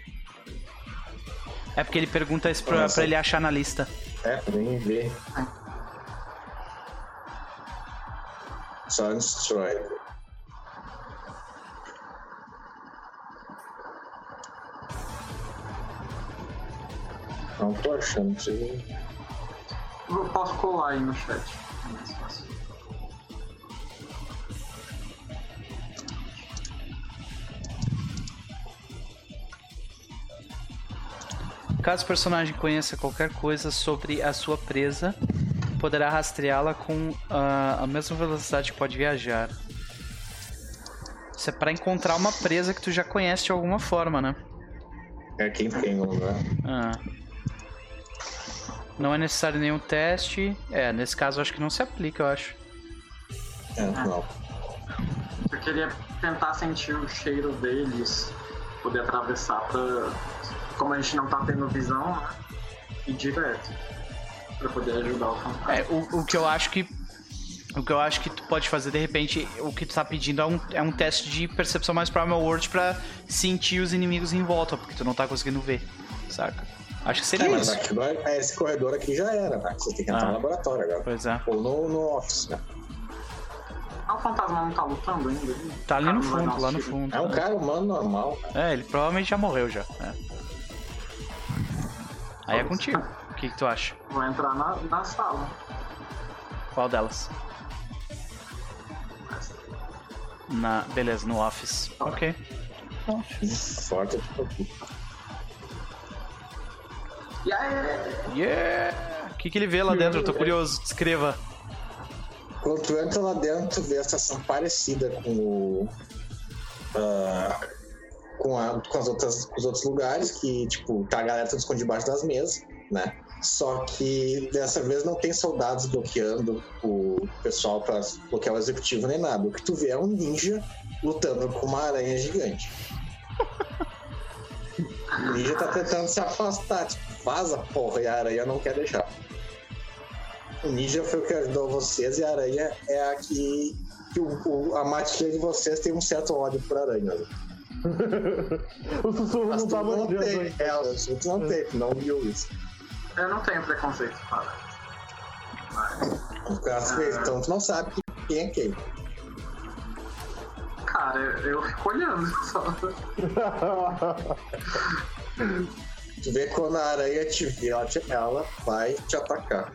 É porque ele pergunta isso pra, pra ele achar na lista. É, nem ver. Só destroy. Não tô achando que Eu posso colar aí no chat. É mais fácil. Caso o personagem conheça qualquer coisa sobre a sua presa, poderá rastreá-la com ah, a mesma velocidade que pode viajar. Isso é pra encontrar uma presa que tu já conhece de alguma forma, né? é quem tem né? Ah. Não é necessário nenhum teste. É, nesse caso eu acho que não se aplica, eu acho. É, não. Eu queria tentar sentir o cheiro deles, poder atravessar pra. Como a gente não tá tendo visão, né? Ir direto. Pra poder ajudar o fantasma. É, o, o que eu acho que. O que eu acho que tu pode fazer, de repente, o que tu tá pedindo é um, é um teste de percepção mais Primal World pra sentir os inimigos em volta, porque tu não tá conseguindo ver, saca? Acho que seria É, mas isso. aquilo é- é esse corredor aqui já era, né? Você tem que entrar Ah. no laboratório agora. Pois é. Ou no, no office, né? Ah, o fantasma não tá lutando ainda? Tá ali no fundo, lá no fundo. É um cara humano normal. É, ele provavelmente já morreu já. é. Aí é contigo. O que, que tu acha? Vou entrar na, na sala. Qual delas? Na. Beleza, no office. Ok. Forte tipo aí? Yeah! O que, que ele vê lá dentro? Eu tô curioso. Descreva. Quando tu entra lá dentro, tu vê a estação parecida com o. ah, com, a- com as outras, com os outros lugares, que, tipo, tá a galera toda escondida debaixo das mesas, né? Só que dessa vez não tem soldados bloqueando o pessoal pra bloquear o executivo nem nada. O que tu vê é um ninja lutando com uma aranha gigante. [laughs] O ninja tá tentando se afastar, tipo, vaza porra, e a aranha não quer deixar. O ninja foi o que ajudou vocês e a aranha é a que, que o, o- a matilha de vocês tem um certo ódio por aranha. [laughs] O sussurro Mas não tá não manjando. tem, é, o tu não tem, não viu isso. Eu não tenho preconceito, cara. No caso, Então tu não sabe quem é quem. Cara, eu fico olhando só. [laughs] Tu vê quando a aranha te vê, ela, te- ela vai te atacar.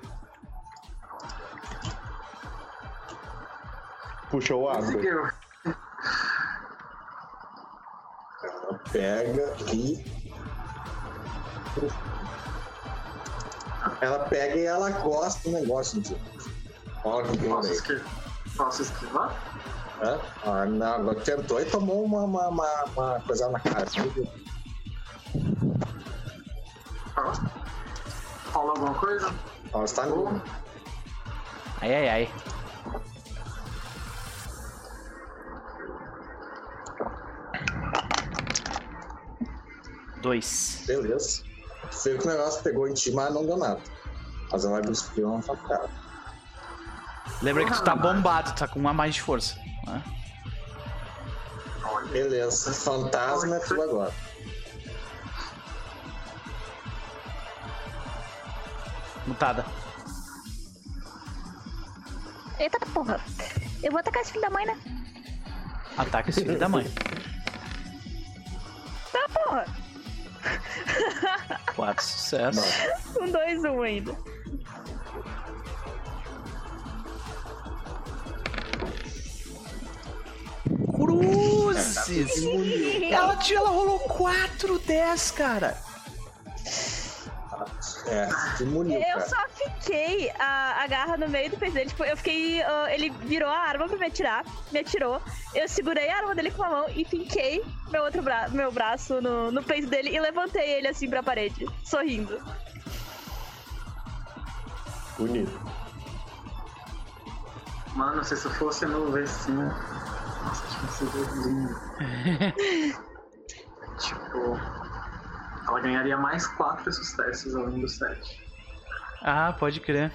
Puxa o. Conseguiu. Ela pega e. Ela pega e ela gosta do negócio de. Olha que Posso, esqui... Posso esquivar? Hã? Ah, não, agora tentou e tomou uma, uma, uma, uma coisa na cara. Ó. Fala alguma coisa? Ela está nu. Ai, ai, ai. Dois. Beleza. Vê que o negócio pegou em ti, mas não deu nada. Mas ela vai cuspir uma facada. Lembra que tu tá bombado, tá com uma mais de força. né? Beleza. Fantasma é tudo agora. Mutada. Eita porra. Eu vou atacar esse filho da mãe, né? Ataca esse filho da mãe. Tá porra. Quatro sucessos. Um, dois, um ainda. Cruzes! Ela, ela rolou 4 10, cara. É, tu muniu, Eu cara. só fiquei a, a garra no meio do peito dele. Tipo, eu fiquei. ah, ele virou a arma pra me atirar, me atirou. Eu segurei a arma dele com a mão e finquei meu outro bra meu braço no, no peito dele e levantei ele assim pra parede, sorrindo. Bonito. Mano, se isso fosse no V5. Nossa, acho que seria lindo. [laughs] tipo. Ela ganharia mais 4 sucessos além do 7. Ah, pode crer.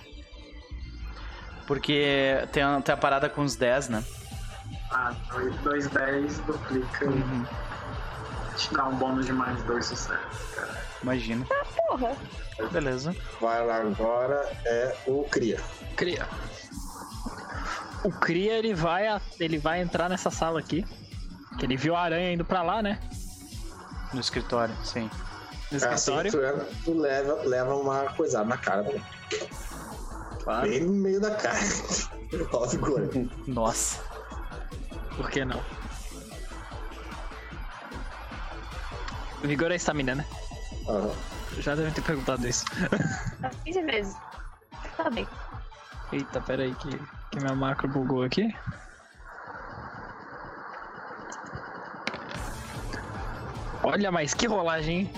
Porque tem a, tem a parada com os 10, né? Ah, 2 10 duplica Uhum. e te dá um bônus de mais 2 sucessos, cara. Imagina. Porra. Beleza. Vai lá agora é o Cria. Cria. O Cria, ele vai, a- ele vai entrar nessa sala aqui. Que ele viu a aranha indo pra lá, né? No escritório, sim. No Assim escritório. que tu, tu leva, leva uma coisada na cara? Claro. bem no meio da cara. [laughs] Ó, figura. Nossa. Por que não? Vigor é estamina, né? Aham. Já devem ter perguntado isso. 15 vezes. Tá bem. Eita, pera aí que, que minha macro bugou aqui. Olha, mas que rolagem, hein?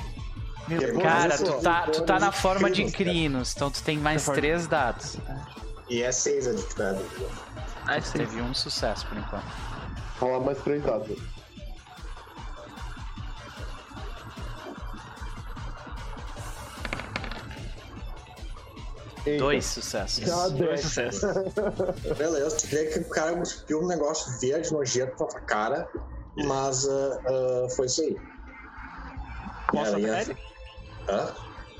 Meu. Cara, tu tá, tu tá na forma de crinos, então tu tem mais Tá três dados. E é 6 a dificuldade. Ah, Você teve um sucesso por enquanto. Rola mais três dados. Eita. Dois sucessos. Ah, Dois sucessos. [laughs] Beleza, tu vê que o cara cuspiu um negócio verde nojento pra tua cara, mas ah, ah, foi isso aí. Posso atacar ele? Hã?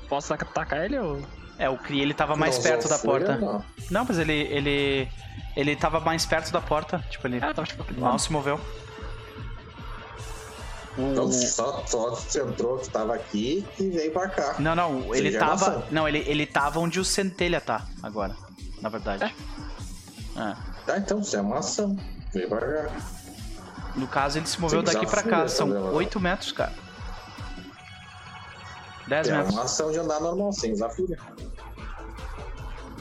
Posso atacar ele ou. É, o Cri ele tava mais Não perto da porta. não. Não, mas ele. ele. ele tava mais perto da porta. Tipo, ele Ah, tava tipo mal se moveu. Então O- só, só tu entrou, tu tava aqui e veio pra cá. Não, não, Você ele já tava. Não, ele, ele tava onde o centelha tá agora. Na verdade. É. Tá, então, isso é uma ação. Veio pra cá. No caso, ele se moveu Tem que daqui pra cá. São também, né? 8 metros, cara. 10 É metros. uma ação de andar normal, sem usar fúria.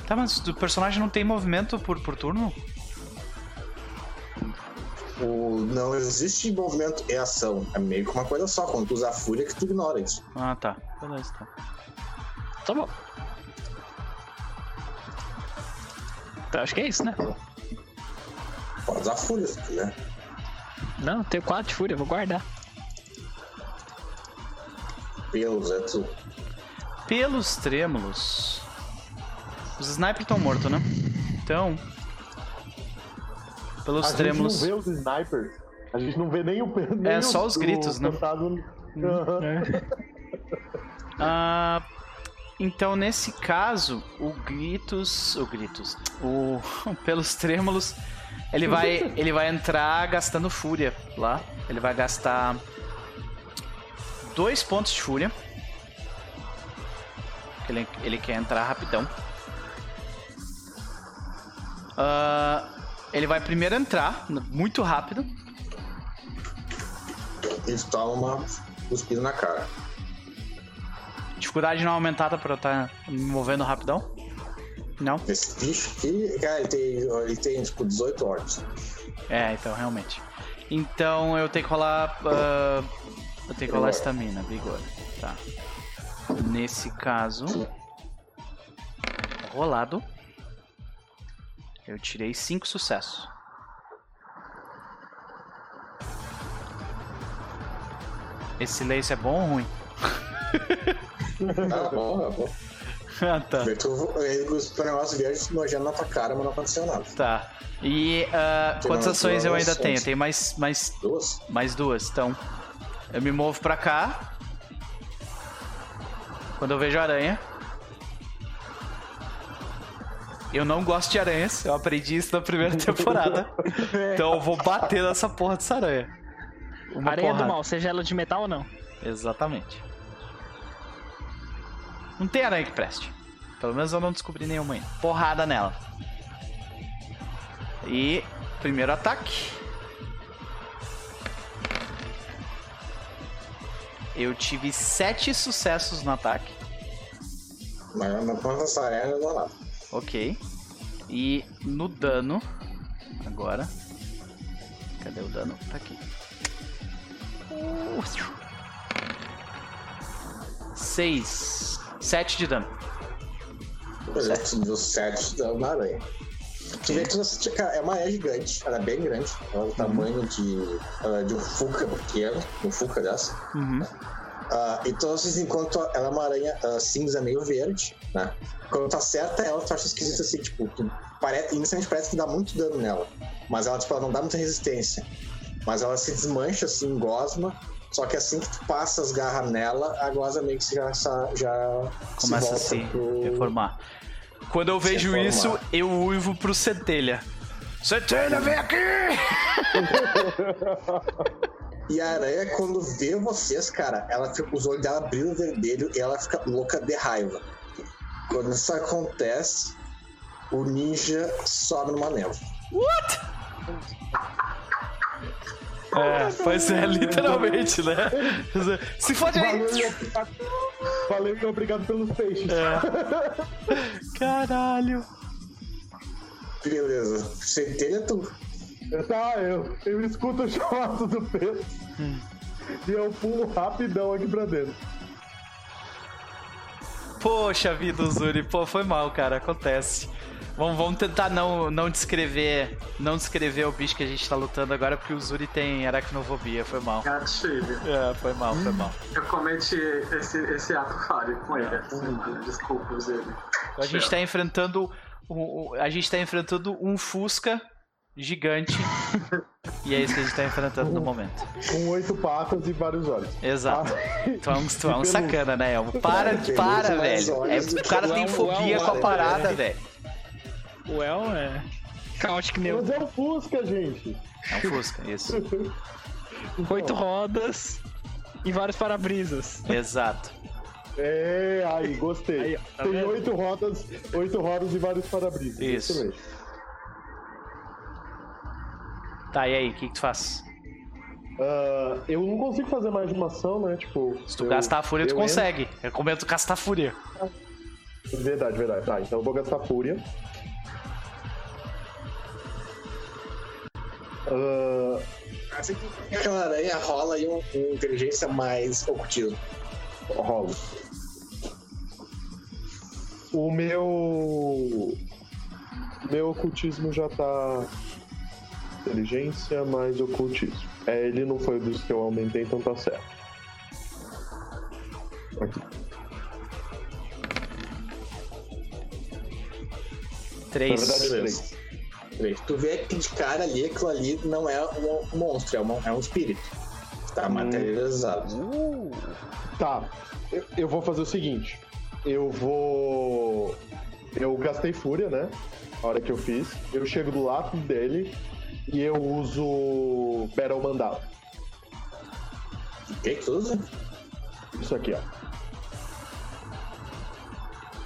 Tá, mas o personagem não tem movimento por, por turno? O, não existe movimento e ação. É meio que uma coisa só. Quando tu usa fúria, que tu ignora isso. Ah, tá. Beleza, tá. Tá bom. Então acho que é isso, né? Pode usar fúria se tu quiser. Não, tenho 4 de fúria, vou guardar. Pelos, é tu. Pelos trêmulos. Os snipers estão mortos, né? Então. Pelos A gente trêmulos. não vê os snipers. A gente não vê nem o. [laughs] Nem É, só os gritos, o né? contado- Aham. [laughs] Ah, então, nesse caso, o Gritos. O Gritos. O. [laughs] Pelos trêmulos. Ele vai, ele vai entrar gastando fúria lá. Ele vai gastar. Dois pontos de fúria. Ele, ele quer entrar rapidão. Ah, ele vai primeiro entrar, muito rápido. E tu toma uma cuspida na cara. Dificuldade não aumentada pra eu estar me movendo rapidão? Não? Esse bicho aqui, cara, ele tem, ele tem tipo 18 orbs. É, então realmente. Então eu tenho que rolar. ah, eu tenho que rolar estamina, vigor. Tá. Nesse caso. Rolado. Eu tirei 5 sucessos. Esse silêncio é bom ou ruim? Tá bom, tá bom. [laughs] Ah, tá. Um negócio verde nojento na tua cara, mas não aconteceu nada. Tá. E Tem quantas ações eu ainda tenho? Tenho mais, mais Duas? Mais duas, então. Eu me movo pra cá. Quando eu vejo aranha. Eu não gosto de aranhas, eu aprendi isso na primeira [laughs] temporada. então eu vou bater nessa porra dessa aranha. Uma Areia porrada. do mal, seja ela de metal ou não? Exatamente. Não tem aranha que preste. Pelo menos eu não descobri nenhuma ainda. Porrada nela. E primeiro ataque. Eu tive sete sucessos no ataque. Mas não conta essa aranha, não dá nada. Ok. E no dano. Agora. Cadê o dano? Tá aqui. Seis. Sete de dano. Beleza, tu deu 7 dano na aranha. Tu vê que cara, é uma aranha gigante, ela é bem grande, ela é do tamanho de, ela é de um Fuca pequeno, um Fuca dessa. Uhum. Ah, então vocês enquanto ela é uma aranha ah, cinza meio verde, né? Quando tu acerta ela, tu acha esquisito assim, tipo, tu parece, inicialmente parece que dá muito dano nela. Mas ela, tipo, ela não dá muita resistência. Mas ela se desmancha assim, gosma. Só que assim que tu passa as garras nela, a gosma meio que já, já, Começa a se se pro... reformar. Quando eu vejo reformar. isso, eu uivo pro Centelha. Centelha, vem aqui! [laughs] E a aranha, quando vê vocês, cara, ela fica, os olhos dela brilham vermelho e ela fica louca de raiva. Quando isso acontece, o ninja sobe numa névoa. What? É, pois é, literalmente, né? Se fode aí! Valeu e obrigado, valeu obrigado pelos peixes. É. Caralho. Beleza. Centelha tu. Tá, eu, eu escuto o chamado do peixe. E eu pulo rapidão aqui pra dentro. Poxa vida, Zuri, pô, foi mal, cara, acontece. Vamos, vamos tentar não, não descrever não descrever o bicho que a gente tá lutando agora, porque o Zuri tem aracnofobia, foi mal. Gatilho. É, foi mal, foi mal. Eu cometi esse, esse ato falho com ele. Desculpa, Zé. A gente tá enfrentando. o- o- a gente tá enfrentando um Fusca gigante. e é isso que a gente tá enfrentando no momento. Com oito patas e vários olhos. Exato. Ah, Tu é um, tu é um sacana, né, Elmo? Para, Tem para, mais velho. É, o cara tem o fobia com a né? parada, velho. O El é. Chaotic Neo. Mas é um Fusca, gente. É um Fusca, isso. [laughs] Oito rodas e vários para-brisas. Exato. É, aí, gostei. Aí, tá Tem vendo? oito rodas, oito rodas e vários para-brisas. Isso. Excelente. Tá, e aí, o que, que tu faz? Ah, eu não consigo fazer mais de uma ação, né? Tipo. Se tu eu- gastar a fúria, tu consegue. Recomendo tu gastar a fúria. Verdade, verdade. Tá, então eu vou gastar fúria. Assim que aquela aranha rola aí um, um inteligência mais ocultismo. rolo. O meu. Meu ocultismo já tá. Inteligência mais ocultismo. É, ele não foi dos que eu aumentei, então tá certo. Aqui. Na Três. verdade, três. Três. Tu vê que de cara ali, aquilo ali não é um monstro, é, uma- é um espírito. Tá materializado. Tá, eu, eu vou fazer o seguinte. Eu vou. Eu gastei fúria, né? A hora que eu fiz. Eu chego do lado dele e eu uso Battle Mandala. O que que tu usa? Isso aqui, ó.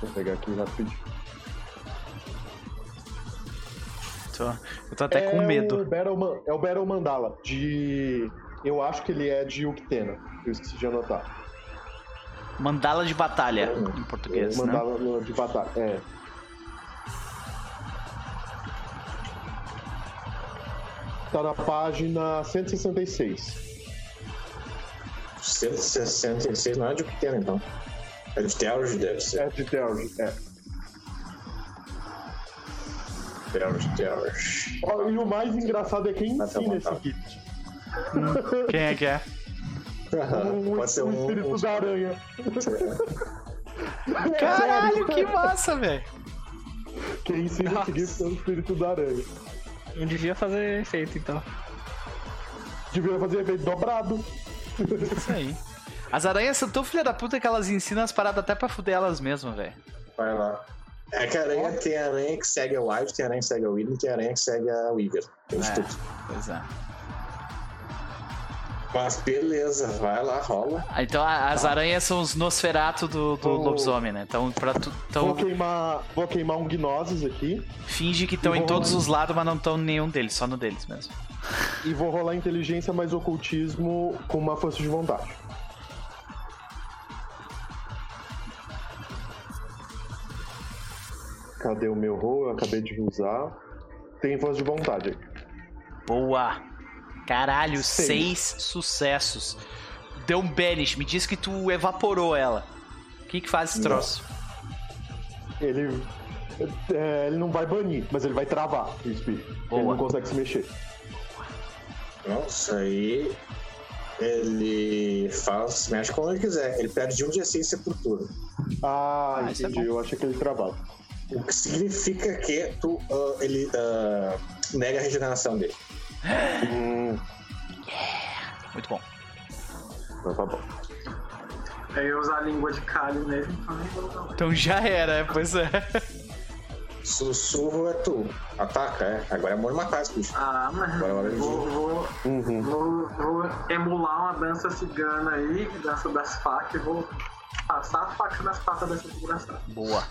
Vou pegar aqui rapidinho. Tô- eu tô até é com medo. O Battle Man- é o Battle Mandala, de. Eu acho que ele é de Uktena. Eu esqueci de anotar. Mandala de batalha, em português, né? Mandala no- de batalha. É. Tá na página 166. 166 não é de pequeno, então. É de Theurge, deve ser. É de Theurge, é. Theurge. Ó, E o mais engraçado é quem ensina esse kit. Quem é que é? O, Pode ser o um. espírito um- da aranha. [laughs] Caralho, que massa, velho. Quem ensina esse kit é o espírito da aranha. Não devia fazer efeito, então. Devia fazer efeito dobrado. Isso aí. As aranhas são tão filha da puta que elas ensinam as paradas até pra fuder elas mesmas, velho. Vai lá. É que a aranha tem aranha que segue a Wild, tem aranha que segue a William, tem aranha que segue a Weaver. Tem de É, tudo. pois é. Mas beleza, vai lá, rola. Então a- as aranhas são os Nosferato do, do Vou- lobisomem, né? Então, pra tu, então Vou queimar, vou queimar um Gnosis aqui finge que estão em todos rolar. os lados, mas não estão em nenhum deles, só no deles mesmo. e vou rolar inteligência mais ocultismo com uma força de vontade. Cadê o meu roll? Eu acabei de usar. Tem força de vontade. Boa! Caralho, Seis. seis sucessos. Deu um banish, me diz que tu evaporou ela. O que que faz esse troço? Ele é, ele não vai banir, mas ele vai travar o espírito. Ele não consegue se mexer. Nossa, aí ele faz, mexe como ele quiser. Ele perde um de essência por turno. Ah, Ah, é entendi. Eu achei que ele travava. O que significa que tu, ah, ele ah, nega a regeneração dele. Hum, Muito bom. então tá bom. Aí eu usar a língua de calho nele também. Então já era, pois é. Sussurro é tu. Ataca, é. Agora é amor matar esse bicho. Ah, mas Agora é hora de vou, vou, Uhum. vou, vou emular uma dança cigana aí, dança das facas, e vou passar a faca nas patas dessa desgraçada. Boa.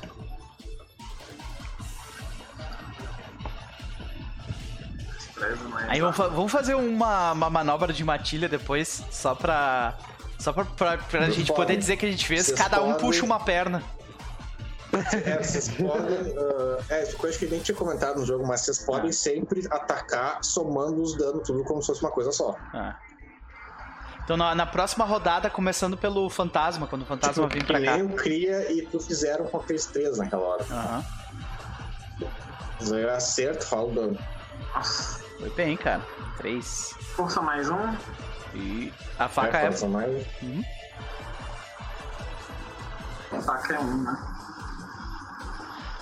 Mas- Aí vamos, fa- vamos fazer uma, uma manobra de matilha depois, só pra. Só pra, pra, pra gente Podem. poder dizer que a gente fez. Cada um podem. puxa uma perna. É, vocês podem. ah, é, coisa que a gente tinha comentado no jogo, mas vocês podem sempre atacar somando os danos, tudo como se fosse uma coisa só. Ah. Então na, na próxima rodada, começando pelo fantasma, quando o fantasma Tipo, vir pra cá. o Cria e tu fizeram com aqueles três naquela hora. Aham. Mas aí acerto, rola o dano. Nossa, Foi bem, cara. Três. força mais um. E a faca é. força mais- Faca é um, né?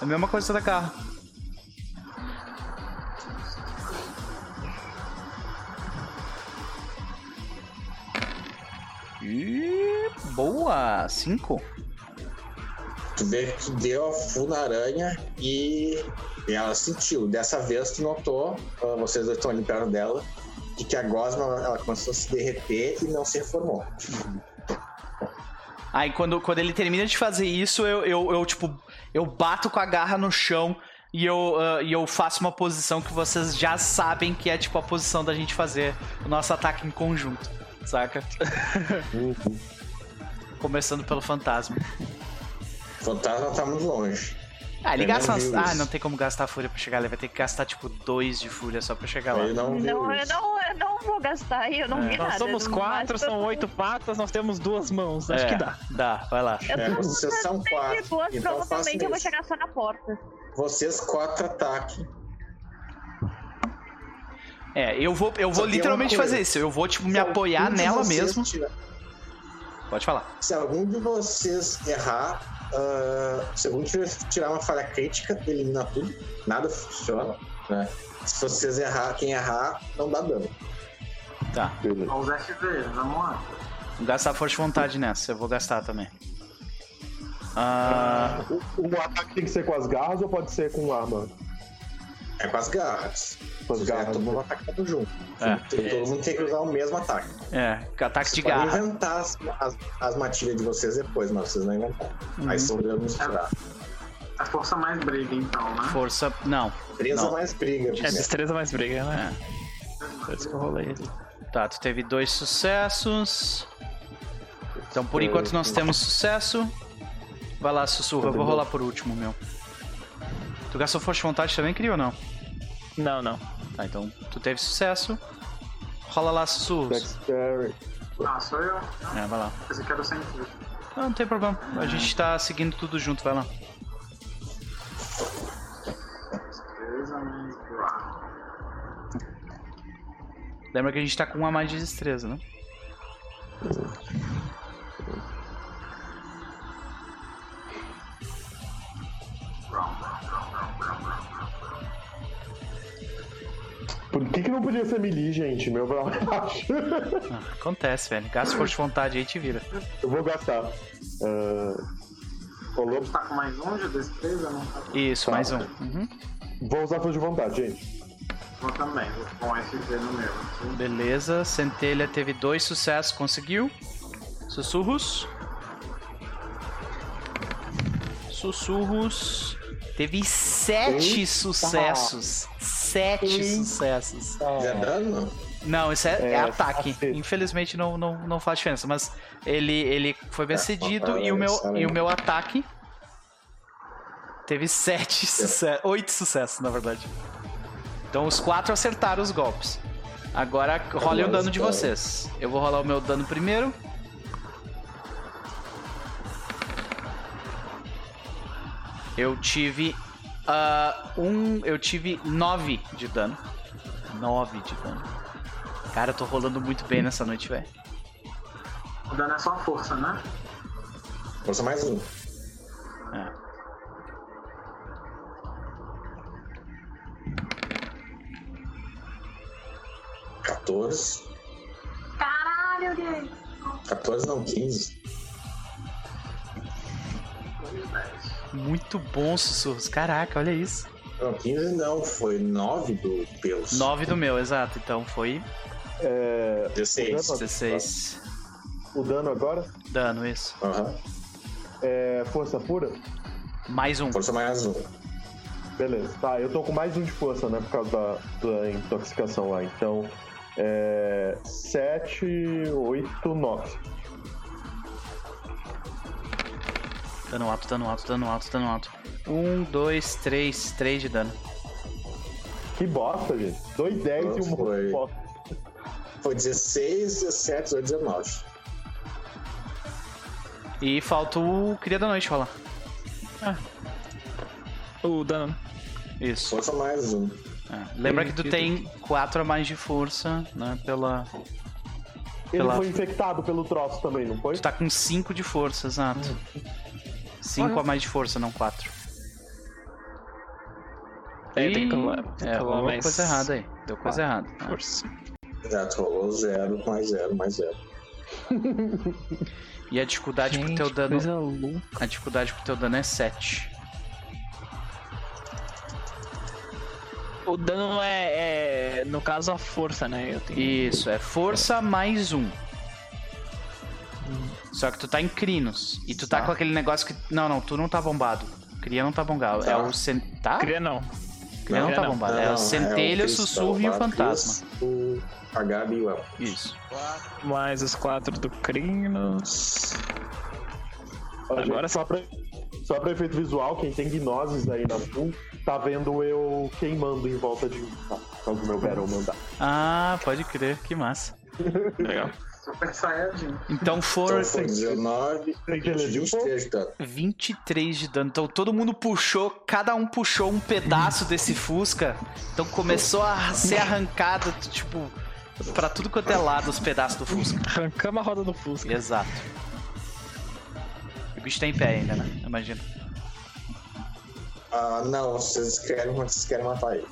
a mesma coisa da carro. E boa! Cinco. Tu vê que deu a full na aranha e ela sentiu. Dessa vez tu notou, ah, vocês dois estão ali perto dela, de que a gosma ela começou a se derreter e não se reformou. Aí quando, quando ele termina de fazer isso, eu, eu, eu, tipo, eu bato com a garra no chão e eu, ah, e eu faço uma posição que vocês já sabem que é tipo a posição da gente fazer o nosso ataque em conjunto, saca? Começando pelo fantasma. O fantasma tá muito longe. Ah, ele gasta não umas... Ah, não tem como gastar fúria pra chegar, ele vai ter que gastar tipo dois de fúria só pra chegar lá. Ele não Não, eu não, eu não vou gastar e eu não vi nada. Nós somos quatro, máximo, são eu- oito patas, nós temos duas mãos. Acho É, que dá. Dá, vai lá. Eu É, tô vocês são quatro. boas, Então provavelmente eu vou chegar só na porta. Vocês quatro ataques. É, eu vou, eu vou tem literalmente fazer isso. Eu vou, tipo, me apoiar nela mesmo. tiver- Pode falar. Se algum de vocês errar, ah, se algum tiver tirar uma falha crítica, elimina tudo. Nada funciona. Né? Se vocês errar, quem errar, não dá dano. Tá. Beleza. Olha os FV, vamos lá. Vou gastar força de vontade nessa. Eu vou gastar também. Ah, O, o ataque tem que ser com as garras ou pode ser com arma? É com as garras. Com as garras. todo mundo ataca tudo junto. É. Tem- Todo mundo tem que usar o mesmo ataque. é, ataque de Vocês podem garra. inventar as, as, as matilhas de vocês depois, mas vocês não inventaram. Uhum. Aí são dano misturar. A força mais briga, então, né? Força. Não. Presa Não. mais briga. É destreza mais briga, né? Por isso que eu rolei ali. Tá, tu teve dois sucessos. Então por enquanto nós temos sucesso. Vai lá, sussurra. Eu vou rolar por último, meu. Tu gastou força de vontade também, queria ou não? Não, não. Tá, então tu teve sucesso. Rola lá. Dexterity. Ah, sou eu. É, vai lá. Esse aqui era o sentido. Não, não tem problema. A gente tá seguindo tudo junto, vai lá. Destreza mais bra. Lembra que a gente tá com uma mais de destreza, né? Por que, que não podia ser melee, gente? Meu braço. Ah, acontece, velho. Gasta força de vontade aí e te vira. Eu vou gastar. Ah, rolou. Tá com mais um de destreza? Não tá. Isso, Tá. mais um. Uhum. Vou usar força de vontade, gente. Vou também, vou com FV no meu. aqui. Beleza. Centelha teve dois sucessos, conseguiu. Sussurros. Sussurros. Teve sete Eita. sucessos. Sete Eita. sucessos. É dano? Não, isso é, é É, ataque. Infelizmente não, não, não faz diferença. Mas ele, ele foi bem cedido uma e, o meu, e o meu ataque teve sete sucessos. Oito sucessos, na verdade. Então os quatro acertaram os golpes. Agora rolem o dano de vocês. Eu vou rolar o meu dano primeiro. Eu tive Ah, um, eu tive 9 de dano. 9 de dano. Cara, eu tô rolando muito bem nessa noite, velho. O dano é só força, né? Força mais um. É. Quatorze. Caralho, gay! 14 não, 15. Muito bom, sussurros. Caraca, olha isso. Não, 15 não, foi 9 do Pelos. 9 do meu, exato. Então foi É, 16. 16 o dano agora dano, isso. Aham. é força pura? Mais um. Força mais um. Beleza. Tá, eu tô com mais um de força, né? Por causa da, da intoxicação lá. Então, é. 7, 8, 9. Dano alto, dano alto, dano alto, dano alto. Um, dois, três, três de dano. Que bosta, gente. 2, 10 e um Foi. bosta. Foi 16, 17, 18, 19. E falta o Cria da Noite rolar. O dano. Isso. Força mais um. É. Lembra que tu tem 4 a mais de força, né? Pela. Ele Pela- foi infectado pelo troço também, não foi? Tu tá com 5 de força, exato. 5 a mais de força, não 4. É, tem que rolar- É, rolou mais coisa errada aí. Deu coisa errada. né? Força. Exato, rolou 0, mais 0, mais 0. E a dificuldade pro Gente, teu dano. coisa louca. A dificuldade pro teu dano é 7. O dano é, é, no caso, a força, né? Eu tenho... Isso, é força mais um. Só que tu tá em crinos. E tu tá, Tá. com aquele negócio que. Não, não, tu não tá bombado. Cria não tá bombado. É Tá. o. Cen... Tá? Cria não. Cria não, tá não. bombado. é o centelha, o Cris, sussurro e o tá, fantasma. O a Gabi e o El. Isso. Mais os quatro do Crinos. Agora só pra, só pra efeito visual, quem tem gnoses aí na pool, tá vendo eu queimando em volta de mim, tá? Do meu Battle mandar. Ah, pode crer, que massa. [laughs] Legal. Super saiyajin. Então foram Então foi 19, Tem que ler de 23 de dano. 23 de dano. Então todo mundo puxou, cada um puxou um pedaço desse Fusca. Então começou a ser arrancado, tipo, pra tudo quanto é lado os pedaços do Fusca. Arrancamos a roda do Fusca. Exato. O bicho tá em pé ainda, né? Imagina. Ah, não, vocês querem, vocês querem matar ele.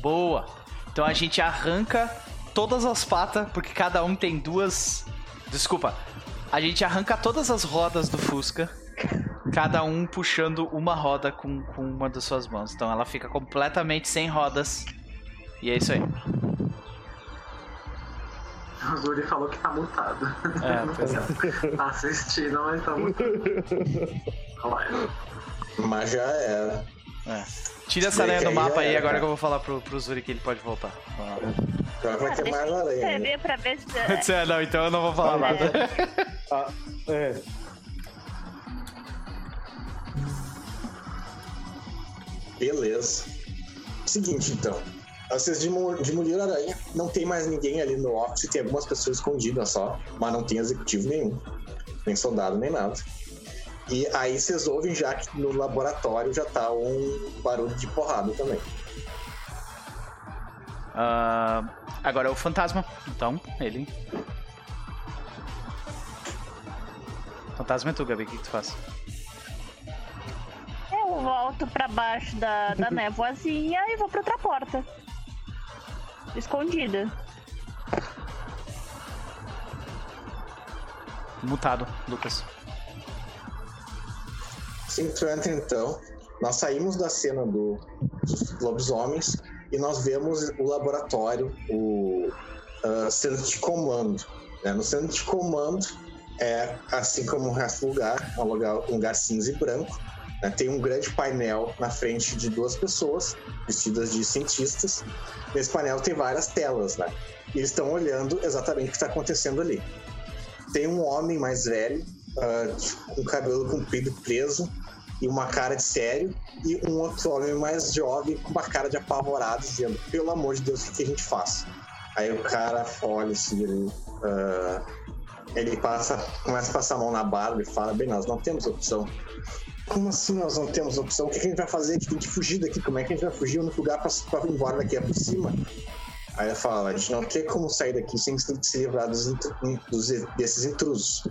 Boa. Então a gente arranca todas as patas, porque cada um tem duas. Desculpa. A gente arranca todas as rodas do Fusca. Cada um puxando uma roda com, com uma das suas mãos. Então ela fica completamente sem rodas. E é isso aí. O Zuri falou que tá mutado. É, [laughs] é. Tá assistindo, mas tá [laughs] Mas já era. É. Tira essa aranha do mapa aí, agora que eu vou falar pro, pro Zuri que ele pode voltar. Vai ter mais aranha. né? Escrever pra ver se. [laughs] É, não, então eu não vou falar nada. [laughs] Ah, é. Beleza. Seguinte, então. Vocês demo- demoliram a aranha. Não tem mais ninguém ali no office. Tem algumas pessoas escondidas só. Mas não tem executivo nenhum. Nem soldado, nem nada. E aí vocês ouvem já que no laboratório já tá um barulho de porrada também. Ah, agora é o fantasma. Então, ele. Fantasma é tu, Gabi. O que, que tu faz? Eu volto pra baixo da, da [laughs] névoazinha e vou pra outra porta. Escondida. Mutado, Lucas. Sim, tu entra então. Nós saímos da cena do, dos lobisomens e nós vemos o laboratório, o ah, centro de comando. né? No centro de comando, é, assim como o resto do lugar, é um lugar, um lugar cinza e branco. né? Tem um grande painel na frente de duas pessoas vestidas de cientistas. Nesse painel tem várias telas, né? E eles estão olhando exatamente o que está acontecendo ali. Tem um homem mais velho, ah, com cabelo comprido preso e uma cara de sério, e um outro homem mais jovem com uma cara de apavorado, dizendo: pelo amor de Deus, o que, a gente faz? Aí o cara olha assim, ele, ah, ele passa, começa a passar a mão na barba e fala: bem, nós não temos opção. como assim nós não temos opção? O que, a gente vai fazer? A gente tem que fugir daqui. Como é que a gente vai fugir? O único lugar pra ir embora daqui é por cima. Aí ela fala, a gente não tem como sair daqui sem se livrar dos, dos- desses intrusos.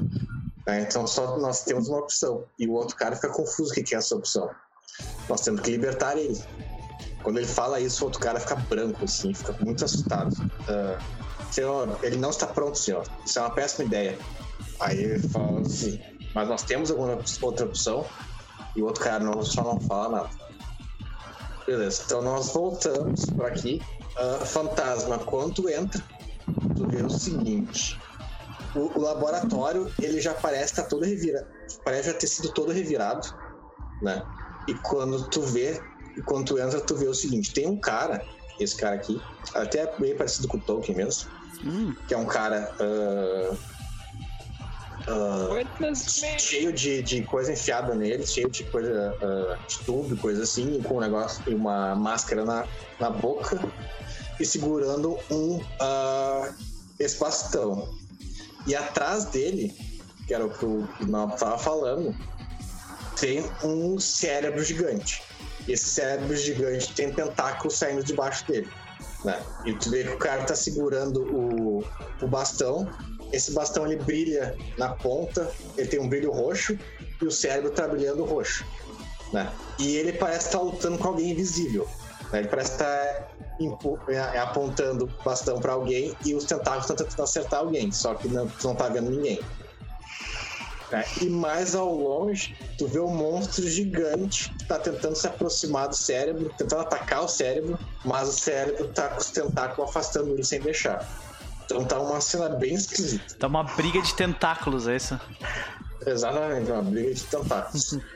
Né? Então só nós temos uma opção. E o outro cara fica confuso o que é essa opção. Nós temos que libertar ele. Quando ele fala isso, o outro cara fica branco, assim, fica muito assustado. Ah, senhor, ele não está pronto, senhor. Isso é uma péssima ideia. Aí ele fala assim, mas nós temos alguma outra opção? E o outro cara não, só não fala nada. Beleza, então nós voltamos por aqui. Ah, fantasma, quando entra, tu vê o seguinte. O, o laboratório, ele já parece estar todo revirado. Parece já ter sido todo revirado, né? E quando tu vê, e quando tu entra, tu vê o seguinte, tem um cara, esse cara aqui, até é bem parecido com o Tolkien mesmo, que é um cara Witness me. cheio de, de coisa enfiada nele, cheio de coisa ah, de tubo, coisa assim, com um negócio e uma máscara na, na boca e segurando um esse bastão. E atrás dele, que era o que o Mal estava falando, tem um cérebro gigante. E esse cérebro gigante tem tentáculos saindo debaixo dele. Né? E tu vê que o cara tá segurando o, o bastão. Esse bastão ele brilha na ponta, ele tem um brilho roxo e o cérebro tá brilhando roxo. Né? E ele parece estar lutando com alguém invisível. Né? Ele parece estar impu- é, apontando o bastão para alguém e os tentáculos estão tentando acertar alguém, só que não, tu não tá vendo ninguém. né? E mais ao longe, tu vê um monstro gigante que tá tentando se aproximar do cérebro, tentando atacar o cérebro, mas o cérebro tá com os tentáculos afastando ele sem deixar. Então tá uma cena bem esquisita. Tá uma briga de tentáculos, é isso? Exatamente, uma briga de tentáculos. [laughs]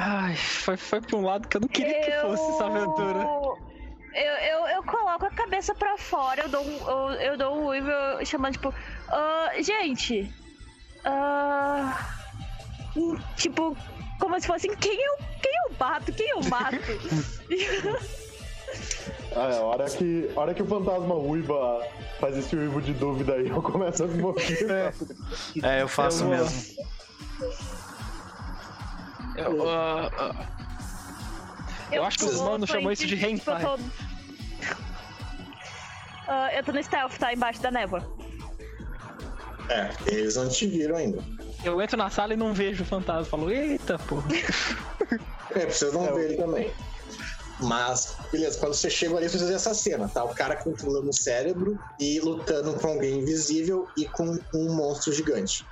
Ai, foi, foi pra um lado que eu não queria que fosse essa aventura. Eu, eu, eu coloco a cabeça pra fora, eu dou um, eu, eu dou um uivo eu- chamando, tipo, "Ah, gente. hum, tipo, como se fosse quem eu, quem eu bato, quem eu mato. [laughs] Ah, é, a hora que, a hora que o fantasma uiva faz esse uivo de dúvida aí, eu começo a me mover. É, eu faço Eu mesmo. Eu, ah, ah, Eu acho que os manos chamam isso de tipo, hentai. Eu tô... Ah, eu tô no stealth, tá? Embaixo da névoa. É, eles não te viram ainda. eu entro na sala e não vejo o fantasma. Falo, eita, porra. É, vocês vão ver ele também. Mas, beleza, quando você chega ali, você vê essa cena, tá? O cara controlando o cérebro e lutando com alguém invisível e com um monstro gigante.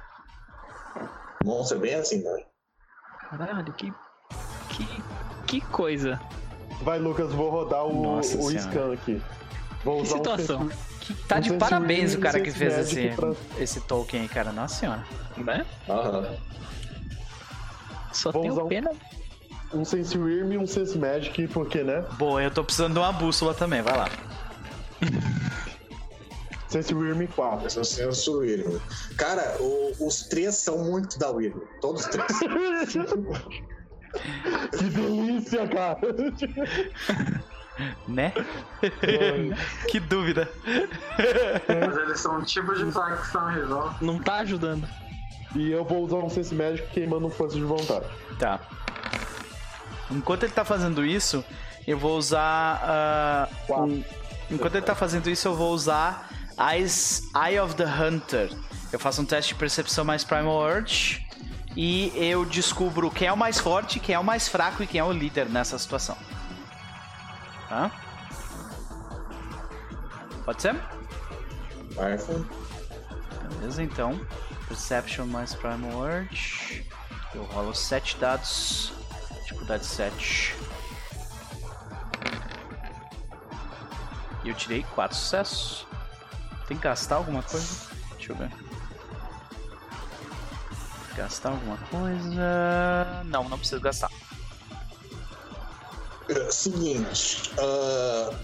Monstro é bem assim, né? Caralho, que. Que. Que coisa. Vai, Lucas, vou rodar o, Nossa o Senhora. scan aqui. Vou Que usar um situação. sensu- Tá Um de sense parabéns o cara que sense fez esse, pra- esse Tolkien aí, cara. Nossa senhora. Né? Aham. Só Vou tenho um- pena. Um sense Worm e um sense magic, porque, né? Boa, eu tô precisando de uma bússola também, vai lá. [laughs] Sense Worm 4. Esse é o senso Wyrm. Cara, o- os três são muito da Wyrm. Todos os três. [laughs] que delícia, cara! Né? que dúvida. Mas eles são um tipo de facção rival. Não tá ajudando. e eu vou usar um sense magic queimando força de vontade. Tá. Enquanto ele tá fazendo isso, eu vou usar. ah, um- Enquanto ele tá fazendo isso, eu vou usar Eyes, Eye of the Hunter. Eu faço um teste de percepção mais Primal Urge. E eu descubro quem é o mais forte, quem é o mais fraco e quem é o líder nessa situação. Tá? Pode ser? Arfa. Beleza, então. Perception mais Primal Urge. Eu rolo 7 dados. Dificuldade 7. E eu tirei 4 sucessos. Tem que gastar alguma coisa? Deixa eu ver. Gastar alguma coisa. Não, não preciso gastar. É, Seguinte. ah,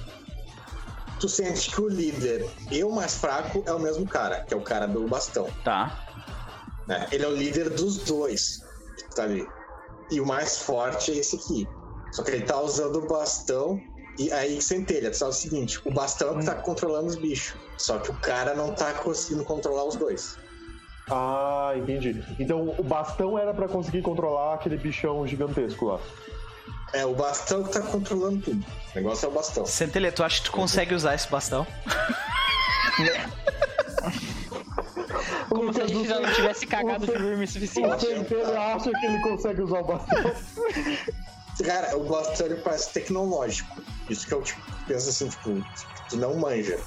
tu sente que o líder e o mais fraco é o mesmo cara, que é o cara do bastão. Tá. né? Ele é o líder dos dois que tá ali. E o mais forte é esse aqui. Só que ele tá usando o bastão e aí centelha. Só o seguinte, o bastão é que tá controlando os bichos. Só que o cara não tá conseguindo controlar os dois. Ah, entendi. Então o bastão era pra conseguir controlar aquele bichão gigantesco lá. É, o bastão que tá controlando tudo. O negócio é o bastão. Centelha, tu acha que tu consegue usar esse bastão? Como se a gente já não tivesse cagado de verme O suficiente. Centelha acha que ele consegue usar o bastão. Cara, o bastão ele parece tecnológico. Isso que eu tipo, penso assim, tipo, tu não manja.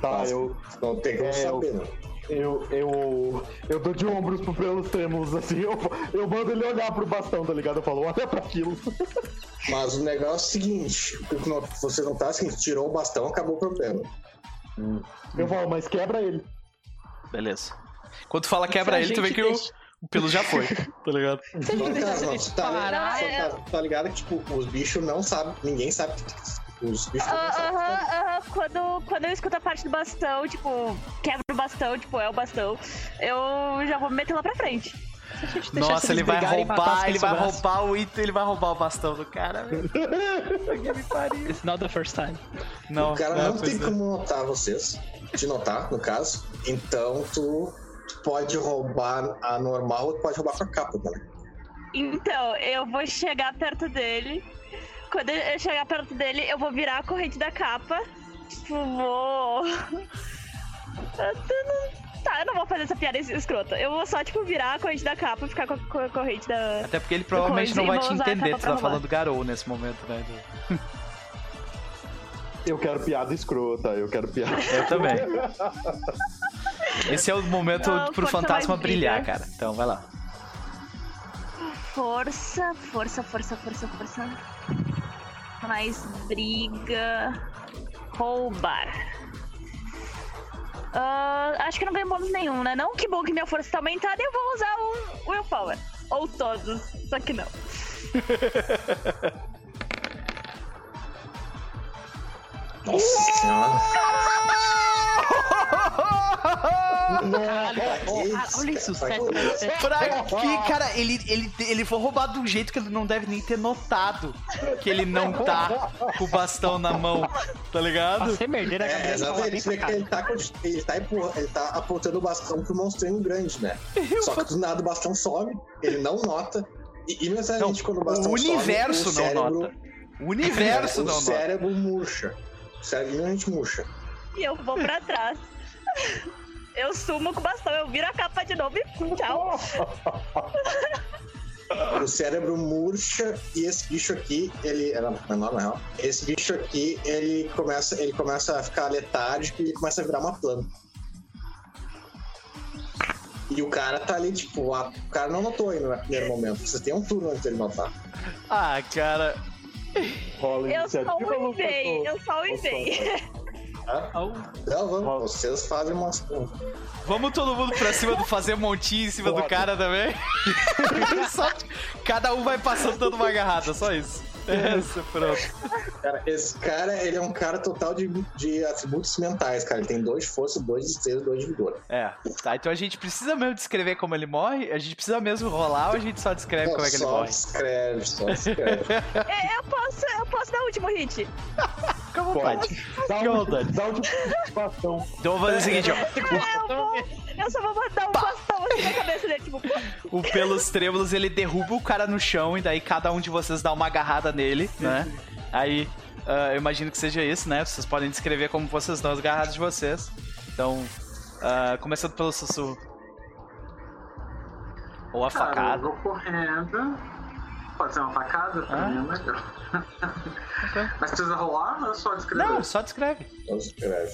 Tá, Mas eu, Não tem como É, saber, né? eu, eu, eu dou de ombros pro pelos trêmulos, assim, eu, eu mando ele olhar pro bastão, tá ligado? Eu falo, olha pra aquilo. [laughs] Mas o negócio é o seguinte: não- você não tá assim, tirou o bastão, acabou o problema. Eu falo, mas quebra ele. Beleza. Quando tu fala quebra ele, tu vê que o, deixa- o pelo já foi, tá ligado? Se a gente Não, cara, não, tá, parar, só é- tá, tá ligado que, tipo, os bichos não sabem, ninguém sabe. Os bichos não. Aham, aham. Quando, quando eu escuto a parte do bastão, tipo, quebra o bastão, tipo, é o bastão, eu já vou me meter lá pra frente. Nossa, ele vai roubar, ele vai braço. roubar o item, ele vai roubar o bastão do cara, velho. Que me pariu. It's not the first time. Não, O cara não, pois tem é. como notar vocês, te notar, no caso. Então tu pode roubar a normal ou tu pode roubar com a capa, né? Então, eu vou chegar perto dele. Quando eu chegar perto dele, eu vou virar a corrente da capa. Tipo, vou. Eu não- Tá, eu não vou fazer essa piada es- escrota. Eu vou só, tipo, virar a corrente da capa e ficar com a, corrente da. Até porque ele provavelmente não vai te entender, tu tá roubar. falando Garou nesse momento, né? Eu quero piada escrota, eu quero piada. [laughs] Eu também. Esse é o momento Não, pro fantasma brilhar, cara. Então vai lá. Força, força, força, força, força. Mais briga. Roubar. Ah, acho que não ganho bônus nenhum, né? Não, que bom que minha força tá aumentada e eu vou usar o Willpower. Ou todos, só que não. Nossa senhora. [laughs] olha isso, sete, Pra que, cara, ele, ele, ele foi roubado de um jeito que ele não deve nem ter notado que ele não tá com o bastão na mão, tá ligado? Você merdeira a É, cabeça exatamente. Ele, ele, tá, ele, tá, ele tá apontando o bastão pro monstrinho grande, né? Só que do nada o bastão sobe, ele não nota. E, e Não, necessariamente quando o bastão o sobe, universo o não cérebro, nota. O universo [laughs] o não nota. cérebro murcha. O cérebro murcha. E eu vou pra trás. Eu sumo com o bastão, eu viro a capa de novo e tchau. O cérebro murcha e esse bicho aqui, ele era menor na real. Esse bicho aqui, ele começa, ele começa a ficar letárgico e começa a virar uma planta. E o cara tá ali, tipo, a- o cara não notou ainda no primeiro momento. Você tem um turno antes dele notar. Ah, cara. Rola Eu só o eu só enviei. Não, vamos, vocês fazem umas. Vamos todo mundo pra cima do fazer montinho em cima do cara também? [laughs] Só- cada um vai passando dando uma agarrada, só isso. Essa, pronto. Cara, esse cara, ele é um cara total de, de atributos mentais, cara. Ele tem dois de força, dois de destreza, dois de vigor. É, tá, então a gente precisa mesmo descrever como ele morre? A gente precisa mesmo rolar ou a gente só descreve como é que ele só morre? escreve, só escreve. [laughs] É, eu posso, eu posso dar o último hit. [laughs] Fica à vontade. Dá Fica à um, dá um de bastão. Então vamos fazer o seguinte, ó. Eu vou. Eu só vou mandar um bastão assim na cabeça dele, tipo. O pelos trêmulos ele derruba o cara no chão e daí cada um de vocês dá uma agarrada nele, né? Aí ah, eu imagino que seja isso, né? Vocês podem descrever como vocês dão as agarradas de vocês. Então, ah, começando pelo sussurro. Ou a Cara, eu facada. vou correndo. Pode ser uma facada? Pra Ah. é melhor. Mas precisa rolar ou é só descrever? Não, só descreve. Só escreve.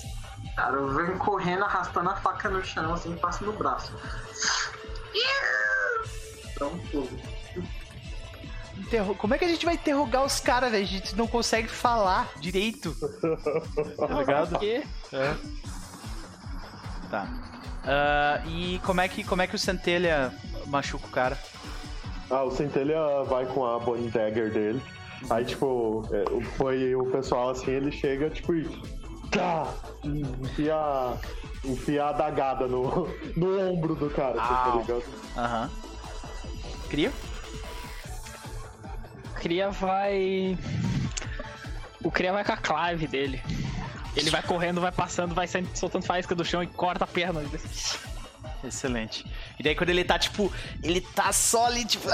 Cara, eu venho correndo, arrastando a faca no chão, assim, passo no braço. Dá um pulo. Interro- Como é que a gente vai interrogar os caras, velho? A gente não consegue falar direito. [laughs] Tá ligado? quê? Tá. Ah, e como é, que, como é que o Centelha machuca o cara? Ah, o Centelha vai com a Bonnie Dagger dele. Aí, tipo, é, o- foi o pessoal assim, ele chega, tipo, e. Tá! Enfia, enfia a dagada no, no ombro do cara, assim, tá ligado? Aham. Cria? Cria vai. O Cria vai com a clave dele. Ele vai correndo, vai passando, vai saindo, soltando faísca do chão e corta a perna. Excelente. E daí quando ele tá, tipo, ele tá só ali, tipo,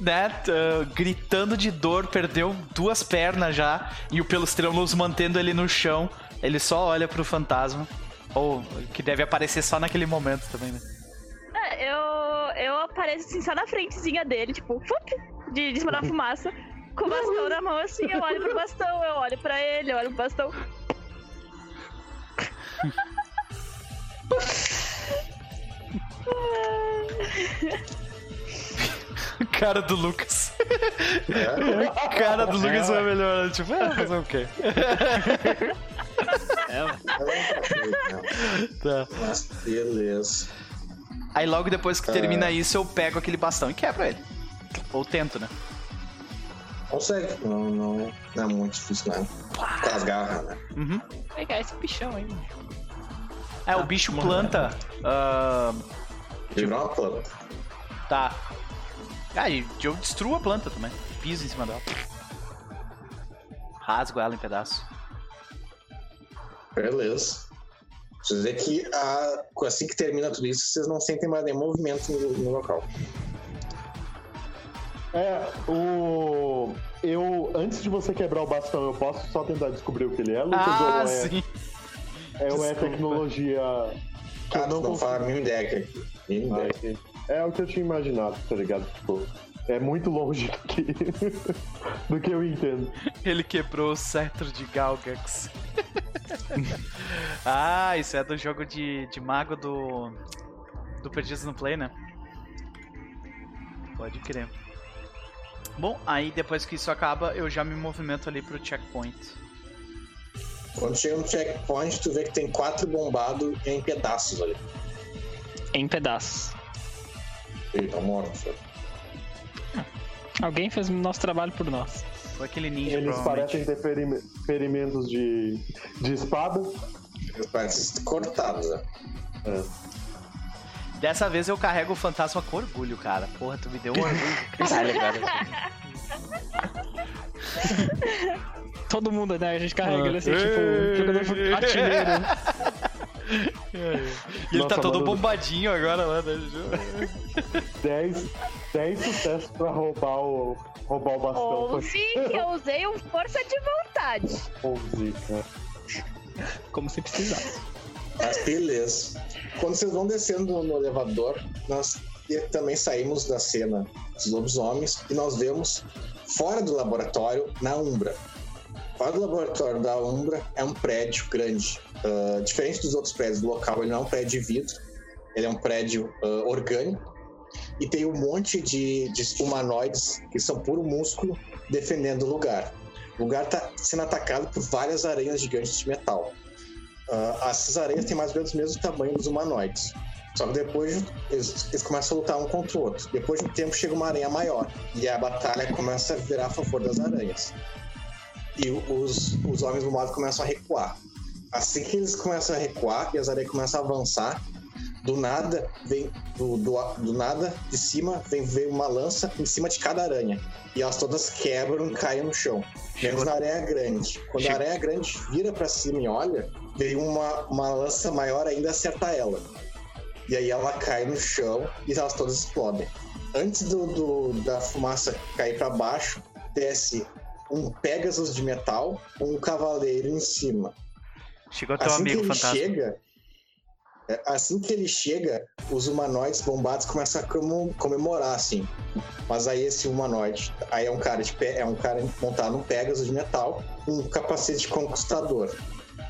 né, uh, gritando de dor, perdeu duas pernas já, e o Pelustrelmus mantendo ele no chão, ele só olha pro fantasma. Ou que deve aparecer só naquele momento também, né? É, eu, eu apareço assim só na frentezinha dele, tipo, fup, de, de cima da fumaça, com o bastão na mão assim, eu olho pro bastão, eu olho pra ele, eu olho pro bastão. [laughs] [laughs] cara do Lucas. É? cara do Lucas é, é melhor, né? tipo, é, fazer o quê? É, tá. Mas beleza. Aí logo depois que termina é. isso, eu pego aquele bastão e quebro ele. Ou tento, né? Consegue, não, não, não é muito difícil, não. Com as garras, né? Uhum. Pegar esse bichão aí, mano. É, o bicho planta. Uh, Virou uma planta. Tá. Ah, e eu destruo a planta também. Piso em cima dela. Rasgo ela em pedaços. Beleza. Preciso dizer que a, assim que termina tudo isso, vocês não sentem mais nenhum movimento no, no local. É, o. Eu. Antes de você quebrar o bastão, eu posso só tentar descobrir o que ele é, Lucas? Ah, ou é, sim. É, ou é tecnologia. Que ah, eu não, não fala mim deck aqui. Ah, é o que eu tinha imaginado, tá ligado? Tipo, é muito longe do que, [laughs] do que eu entendo. Ele quebrou o cetro de Galgax. [laughs] ah, isso é do jogo de, de mago do. Do Perdidos no Play, né? Pode crer. Bom, aí depois que isso acaba, eu já me movimento ali pro checkpoint. Quando chega no checkpoint, tu vê que tem quatro bombados em pedaços ali. Em pedaços. Ele tá morto, Alguém fez o nosso trabalho por nós. Foi aquele ninja, Eles parecem ter ferimentos de, de espada. Eles parecem cortados, né? É. Dessa vez eu carrego o fantasma com orgulho, cara. Porra, tu me deu um orgulho. [laughs] Caralho, cara. Todo mundo, né? A gente carrega ele assim, tipo, jogador artilheiro. [laughs] E ele tá todo bombadinho agora lá, né? 10, 10 sucessos pra roubar o, roubar o bastão. 11 que eu usei um força de vontade. 11, né? Como se precisasse. Mas beleza. Quando vocês vão descendo no elevador, nós também saímos da cena dos lobisomens e nós vemos fora do laboratório, na Umbra. Do laboratório da Umbra é um prédio grande, Uh, diferente dos outros prédios do local, ele não é um prédio de vidro, ele é um prédio uh, orgânico e tem um monte de, de humanoides que são puro músculo defendendo o lugar. O lugar está sendo atacado por várias aranhas gigantes de metal. Uh, essas aranhas têm mais ou menos o mesmo tamanho dos humanoides. Só que depois eles, eles, começam a lutar um contra o outro. Depois de um tempo chega uma aranha maior. E a batalha começa a virar a favor das aranhas. E os, os homens do modo começam a recuar. Assim que eles começam a recuar e as areias começam a avançar, do nada vem do, do, do, nada de cima vem ver uma lança em cima de cada aranha. E elas todas quebram e caem no chão. Menos na aranha grande. Quando a aranha grande vira para cima e olha vem uma, uma lança maior ainda acerta ela. E aí ela cai no chão e elas todas explodem. Antes do, do da fumaça cair para baixo desce um Pegasus de metal um cavaleiro em cima Chegou teu assim amigo fantasma. Chega, é, assim que ele chega, os humanoides bombados começam a comemorar, assim. Mas aí esse humanoide, aí é um cara de pé, é um cara montado num Pegasus de metal, com um capacete de conquistador.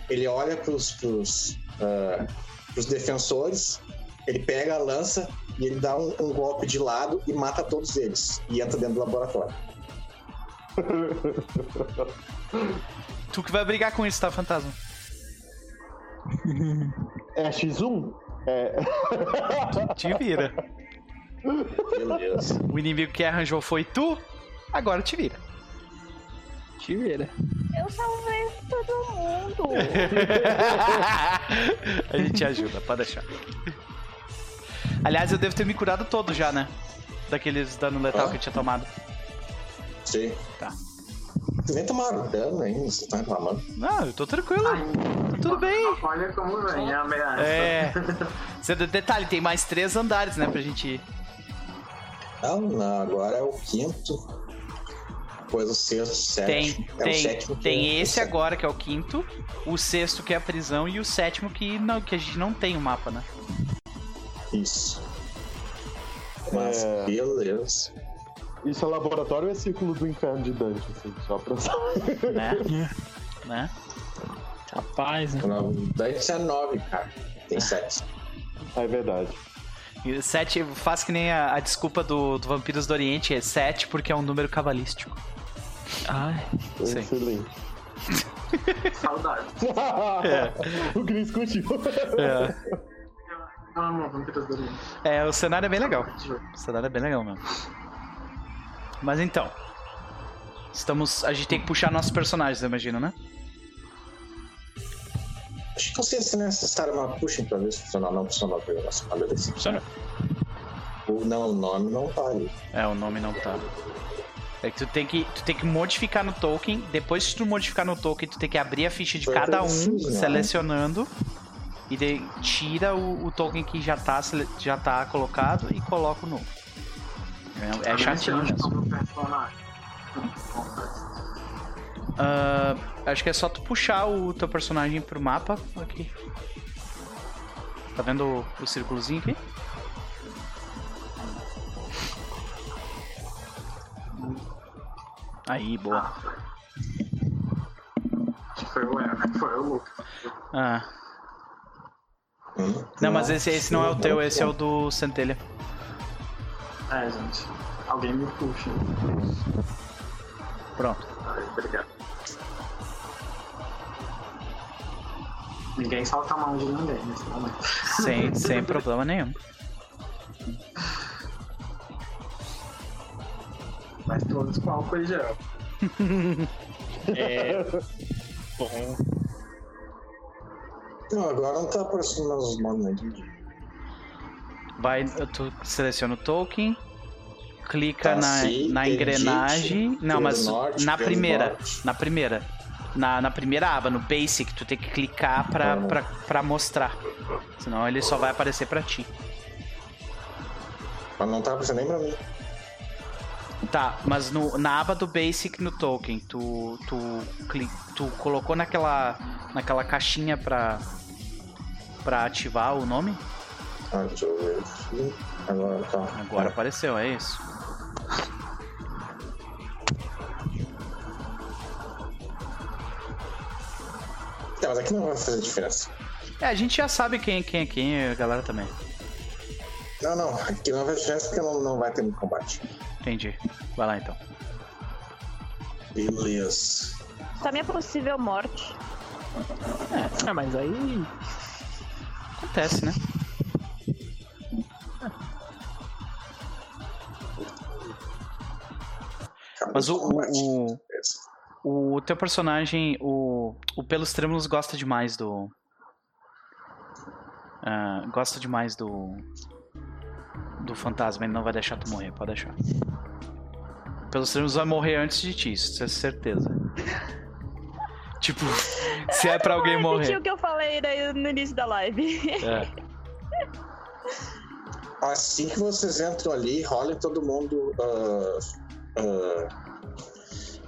Ele olha pros, pros, uh, pros defensores, ele pega a lança e ele dá um, um golpe de lado e mata todos eles. E entra dentro do laboratório. [laughs] tu que vai brigar com isso, tá, fantasma? É X1? É. Te vira. Beleza. O inimigo que arranjou foi tu, agora te vira. Te vira. Eu salvei todo mundo. [laughs] A gente ajuda, pode deixar. Aliás, eu devo ter me curado todo já, né? Daqueles dano letal ah. que eu tinha tomado. Sim. Tá. Vocês nem tomaram dano ainda, vocês estão reclamando. Não, eu tô tranquilo. Ai, Tudo bem. Olha como vem a ameaça. É. Você, detalhe, tem mais três andares, né, pra gente ir. Não, não, agora é o quinto. Depois o sexto, sétimo. Tem, é tem, o sétimo que tem é- esse agora, que é o quinto, o sexto, que é a prisão, e o sétimo, que, não, que a gente não tem o mapa, né? Isso. Mas É. beleza. Isso é laboratório ou é círculo do inferno de Dante, assim, só pra saber. Né? né? Rapaz, né? Daí é nove, cara. Tem sete. Ah, é verdade. E sete faz que nem a, a desculpa do, do Vampiros do Oriente, é sete porque é um número cabalístico. Ai. Sim. Excelente. Saudade. o Chris curtiu. É. É, o cenário é bem legal. O cenário é bem legal mesmo. Mas então. Estamos. A gente tem que puxar nossos personagens, eu imagino, né? Acho que não sei se é necessário uma puxa pra ver se funcionar. Não funcionou a programação. Funciona. O, não, o nome não tá ali. É, o nome não tá. É que tu tem que, tu tem que modificar no token. Depois que tu modificar no token, tu tem que abrir a ficha de Foi cada um, né? selecionando. E daí tira o, o token que já tá, já tá colocado e coloca o novo. É, é chatinho Eu acho que é mesmo. Ah, acho que é só tu puxar o teu personagem pro mapa. Aqui. Tá vendo o, o círculozinho aqui? Aí, boa. Ah, foi. O. Foi o Lucas. Ah. Hum? Não, mas esse, esse não é o teu, esse é o do Centelha. É, gente. Alguém me puxa. Pronto. Ai, obrigado. Ninguém solta a mão de ninguém nesse momento. Sem, [laughs] sem problema nenhum. Mas todos com álcool e gel. É. [laughs] Bom. Não, agora não tá aparecendo mais os entendi. Vai, tu seleciona o token, clica Tá, na, na engrenagem. Não, mas norte, na primeira. Na primeira. Na, na primeira aba, no Basic, tu tem que clicar pra, Ah. pra, pra mostrar. Senão ele só vai aparecer pra ti. Mas não tá aparecendo nem pra mim. Tá, mas no, na aba do Basic no token, tu, tu, tu colocou naquela, naquela caixinha pra, pra ativar o nome? Agora tá. Agora apareceu, é isso. É, mas aqui não vai fazer diferença. É, a gente já sabe quem, quem é quem, e a galera também. Não, não. Aqui não vai fazer diferença porque não, não vai ter muito combate. Entendi. Vai lá então. Beleza. Só minha possível morte. Ah, mas aí. Acontece, né? Mas o, combate. o, Beleza. o, o teu personagem, o, o Pelos Trêmulos gosta demais do. ah, gosta demais do. Do fantasma, ele não vai deixar tu morrer, pode deixar. Pelos Trêmulos vai morrer antes de ti, isso é certeza. [laughs] tipo, se é pra alguém morrer. o que eu falei daí no início da live. É. Assim que vocês entram ali, rolem todo mundo. ah, ah,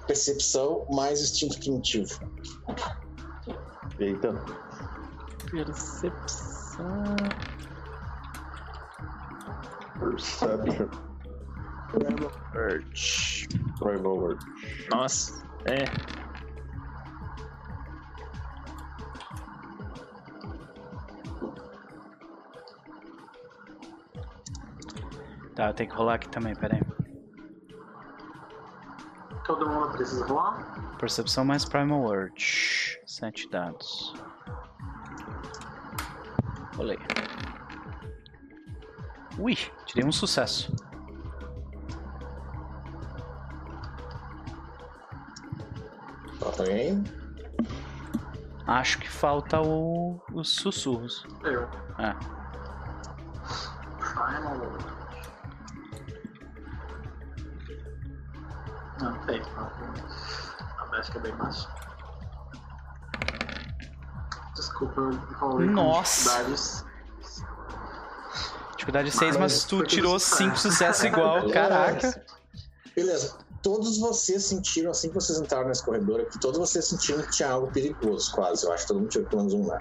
percepção mais instinto primitivo. Eita. Percepção. Perception. Primal Urge. Nossa. É. Tá, eu tenho que rolar aqui também, pera aí. Todo mundo precisa rolar? Percepção mais Primal Urge. Sete dados. Rolei. Ui, tirei um sucesso. Falta alguém? Acho que falta o, os sussurros. Eu. É. Final Lord. Não, tem. A Bélgica é bem baixo. Desculpa, eu rolei com Nossa. dificuldades. Dificuldade 6, mas, Mas tu tirou sucesso. 5 sucessos igual. Caraca. Beleza. Todos vocês sentiram, assim que vocês entraram nesse corredor aqui, todos vocês sentiram que tinha algo perigoso, quase. Eu acho que todo mundo tirou pelo menos um, né?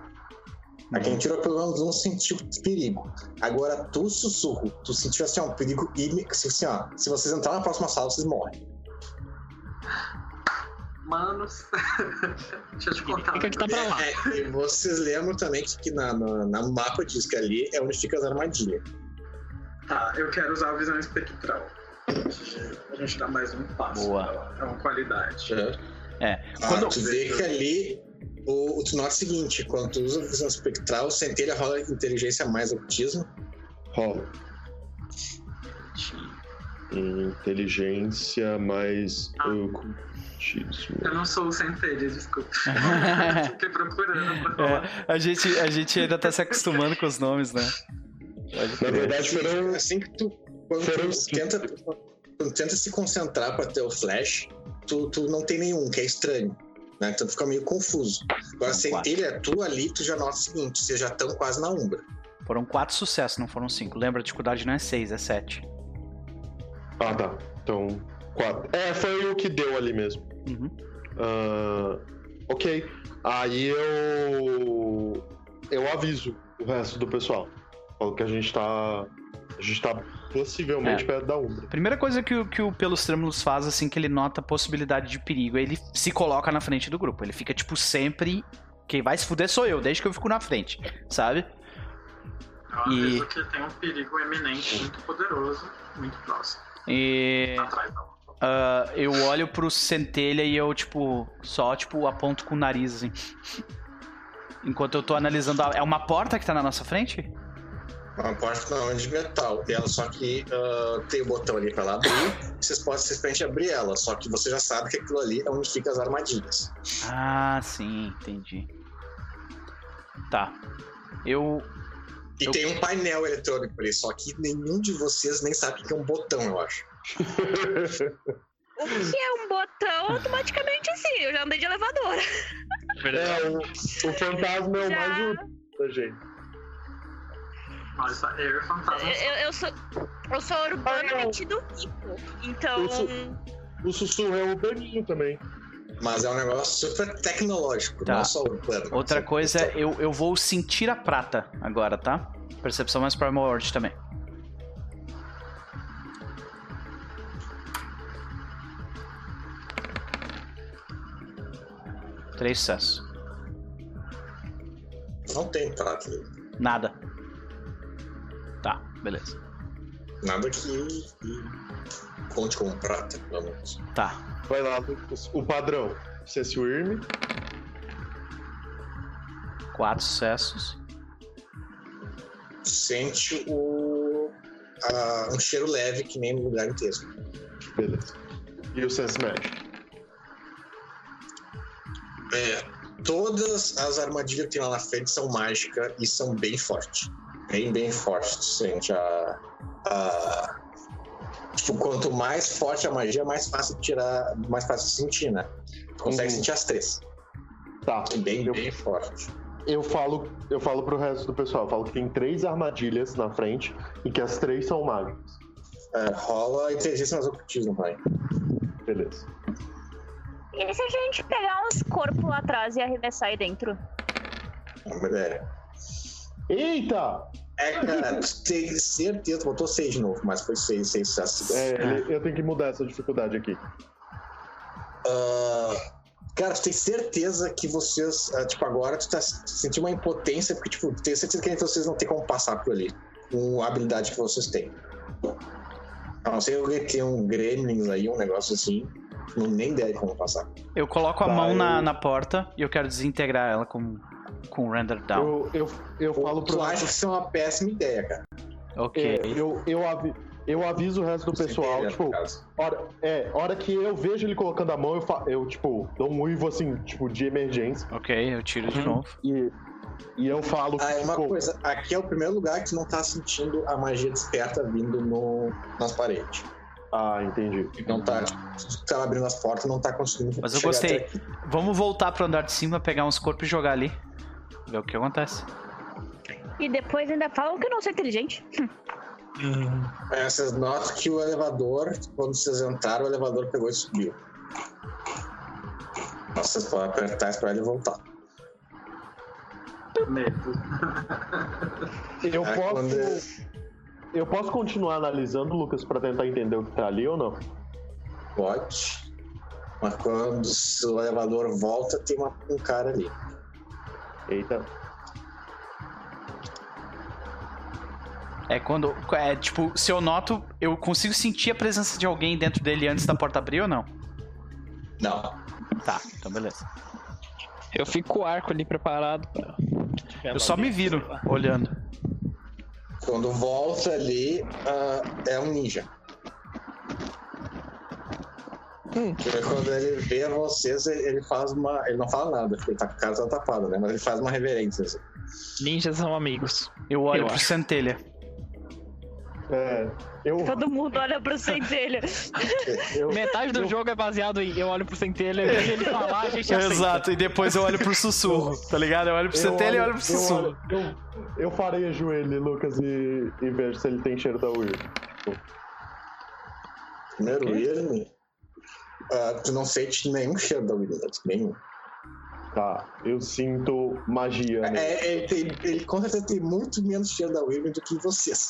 A quem tirou pelo menos um sentiu perigo. Agora, tu, sussurro, tu sentiu assim, ó, um perigo assim, ó, se vocês entrarem na próxima sala, vocês morrem. Manos. [laughs] Deixa eu te contar. Fica que tá pra lá. É, e vocês lembram também que, que na, na, na mapa diz que ali é onde fica as armadilhas. Tá, eu quero usar a visão espectral. A gente dá mais um passo. Boa. É uma qualidade. É. Ah, Quando, tu vê que ali o, o tu nota o seguinte, quando tu usa a visão espectral, centelha rola inteligência mais ocultismo. Rola. Inteligência mais Ah. ocultismo. Eu não sou o centelha, desculpa. [laughs] Fiquei procurando pra falar. é, a, gente, a gente ainda tá se acostumando com os nomes, né? Pode Na verdade, foram. Assim que tu. Quando Foram tu tenta, tu tenta se concentrar pra ter o flash, tu, tu não tem nenhum, que é estranho. Né? Então tu fica meio confuso. Agora, São quatro. centelha, tu ali, tu já nota o seguinte: vocês já estão quase na umbra. Foram 4 sucessos, não foram 5. Lembra, a dificuldade não é 6, é 7. Ah, tá. Então, quatro. É, foi o que deu ali mesmo. Uhum. Ah, ok. Aí eu. Eu aviso o resto do pessoal. Falo que a gente tá. A gente tá possivelmente É. perto da Umbra. Primeira coisa que, o- que o Pelos Trêmulos faz, assim, que ele nota a possibilidade de perigo, é ele se coloca na frente do grupo. Ele fica, tipo, sempre. Quem vai se fuder sou eu, desde que eu fico na frente, sabe? Eu E- que tem um perigo eminente muito poderoso, muito próximo. E. Atrás da ah, eu olho pro centelha e eu, tipo, só, tipo, aponto com o nariz, assim. Enquanto eu tô analisando. A... É uma porta que tá na nossa frente? Uma porta não, é de metal. E ela só que ah, tem o botão ali pra ela abrir. vocês podem simplesmente abrir ela. Só que você já sabe que aquilo ali é onde ficam as armadilhas. Ah, sim, entendi. Tá. Eu. E Eu- tem um painel eletrônico ali, só que nenhum de vocês nem sabe o que é um botão, eu acho. O que é um botão automaticamente sim, eu já andei de elevador. É, o, o fantasma é o Já. mais útil da gente. Nossa, eu e o fantasma. Eu, eu sou. Eu sou urbano metido rico. Então. Isso. O sussurro é o daninho também. Mas é um negócio super tecnológico, Tá. não só urbano. Outra coisa, eu, eu vou sentir a prata agora, tá? Percepção mais Primal Word também. Três sucessos. Não tem prata ali. Nada. Tá, beleza. Nada que, que conte como prata, pelo menos. Tá. Vai lá, Lucas. O padrão. Sense Worm. Quatro sucessos. Sente o. a- um cheiro leve que nem no lugar inteiro. Beleza. E o Sense Magic. É, todas as armadilhas que tem lá na frente são mágicas e são bem fortes. Bem, bem fortes. Sente a. a- Tipo, quanto mais forte a magia, mais fácil de tirar. Mais fácil de sentir, né? Tu consegue Uhum. sentir as três. Tá. Bem, Eu- bem forte. Eu falo, eu falo pro resto do pessoal, eu falo que tem três armadilhas na frente e que as três são mágicas. É, rola inteligência mais ocultismo, pai. Beleza. E se a gente pegar uns corpos lá atrás e arremessar aí dentro? É, Eita! é cara, tu tem certeza. Botou seis de novo, mas foi seis, seis sucessos. É, ele- eu tenho que mudar essa dificuldade aqui. Ah, cara, tu tem certeza que vocês. ah, tipo, agora tu tá sentindo uma impotência, porque, tipo, tu tem certeza que vocês não tem como passar por ali. Com a habilidade que vocês têm. A não ser que tem um Gremlins aí, um negócio assim. Não nem ideia de como passar. Eu coloco a Tá, mão na, eu- na porta e eu quero desintegrar ela com, com render down. Eu, eu, eu falo pro tu acha que isso é uma péssima ideia, cara. Ok. É, eu, eu, avi- eu aviso o resto do pessoal, tipo, hora, é, hora que eu vejo ele colocando a mão, eu, fa- eu tipo, dou um uivo assim, tipo, de emergência. Ok, eu tiro de novo. E, e eu falo Ah, é uma tipo, coisa. Aqui é o primeiro lugar que tu não tá sentindo a magia desperta vindo no, nas paredes. Ah, entendi. Não tá, tipo, tá abrindo as portas, não tá conseguindo. Mas eu gostei. até aqui. Vamos voltar pro andar de cima, pegar uns corpos e jogar ali. Ver o que acontece. E depois ainda falam que eu não sou inteligente. É, vocês notam que o elevador, quando vocês entraram, o elevador pegou e subiu. Vocês podem apertar isso pra ele voltar. Medo. [laughs] Eu É, posso. quando- Eu posso continuar analisando, Lucas, pra tentar entender o que tá ali ou não? Pode. Mas quando o elevador volta, tem uma- um cara ali. Eita. É quando. É tipo, se eu noto, eu consigo sentir a presença de alguém dentro dele antes da porta abrir ou não? Não. Tá, então beleza. Eu fico com o arco ali preparado pra. Eu só me viro olhando. Quando volta ali, ah, é um ninja. Hum. Porque quando ele vê vocês, ele faz uma. Ele não fala nada, porque ele tá com a cara tapada, né? Mas ele faz uma reverência. Assim. Ninjas são amigos. Eu olho Eu pro acho. centelha. É. Eu. Todo mundo olha pro centelha. eu Metade do eu- jogo é baseado em eu olho pro centelha, eu vejo ele falar, a gente aceita. Exato, e depois eu olho pro sussurro, tá ligado? Eu olho pro centelha e olho pro eu sussurro. olho- Eu, eu farejo ele, Lucas, e, e vejo se ele tem cheiro da Weird. Primeiro, Irme. ah, tu não sente nenhum cheiro da Williams, nenhum. Tá, eu sinto magia. nele. É, ele, tem, ele com certeza tem muito menos cheiro da Williams do que vocês.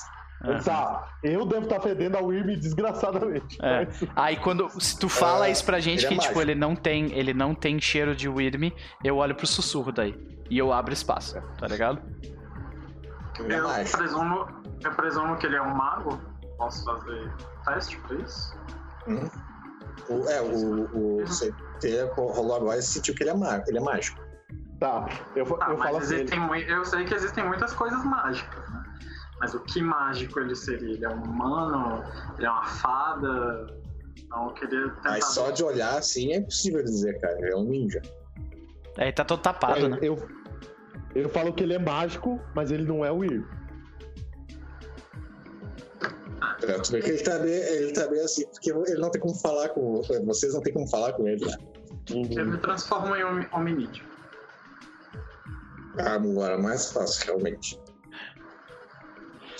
Tá, eu devo estar fedendo a Wyrm desgraçadamente. É. mas- Aí quando se tu fala É, isso pra gente ele é que tipo mágico. ele não tem, ele não tem cheiro de Wyrm, eu olho pro sussurro daí e eu abro espaço, tá ligado? Ele é Eu mágico. presumo, eu presumo que ele é um mago. Posso fazer teste pra isso? Hum. O, é, o, o CT rolou agora e sentiu que ele é, mágico, ele é mágico. Tá, eu, Tá, eu falo mas assim. existem mui- eu sei que existem muitas coisas mágicas? Mas o que mágico ele seria? Ele é um humano? Ele é uma fada? Então eu queria tentar. Mas só de olhar assim é impossível dizer, cara. Ele é um ninja. Aí tá todo tapado, É, né? eu, eu falo que ele é mágico, mas ele não é o Wyrm. É, vê que ele tá, bem, ele tá bem assim, porque ele não tem como falar com. Vocês não tem como falar com ele, né? Eu me transformo em um hominídeo. Agora, mais fácil, realmente.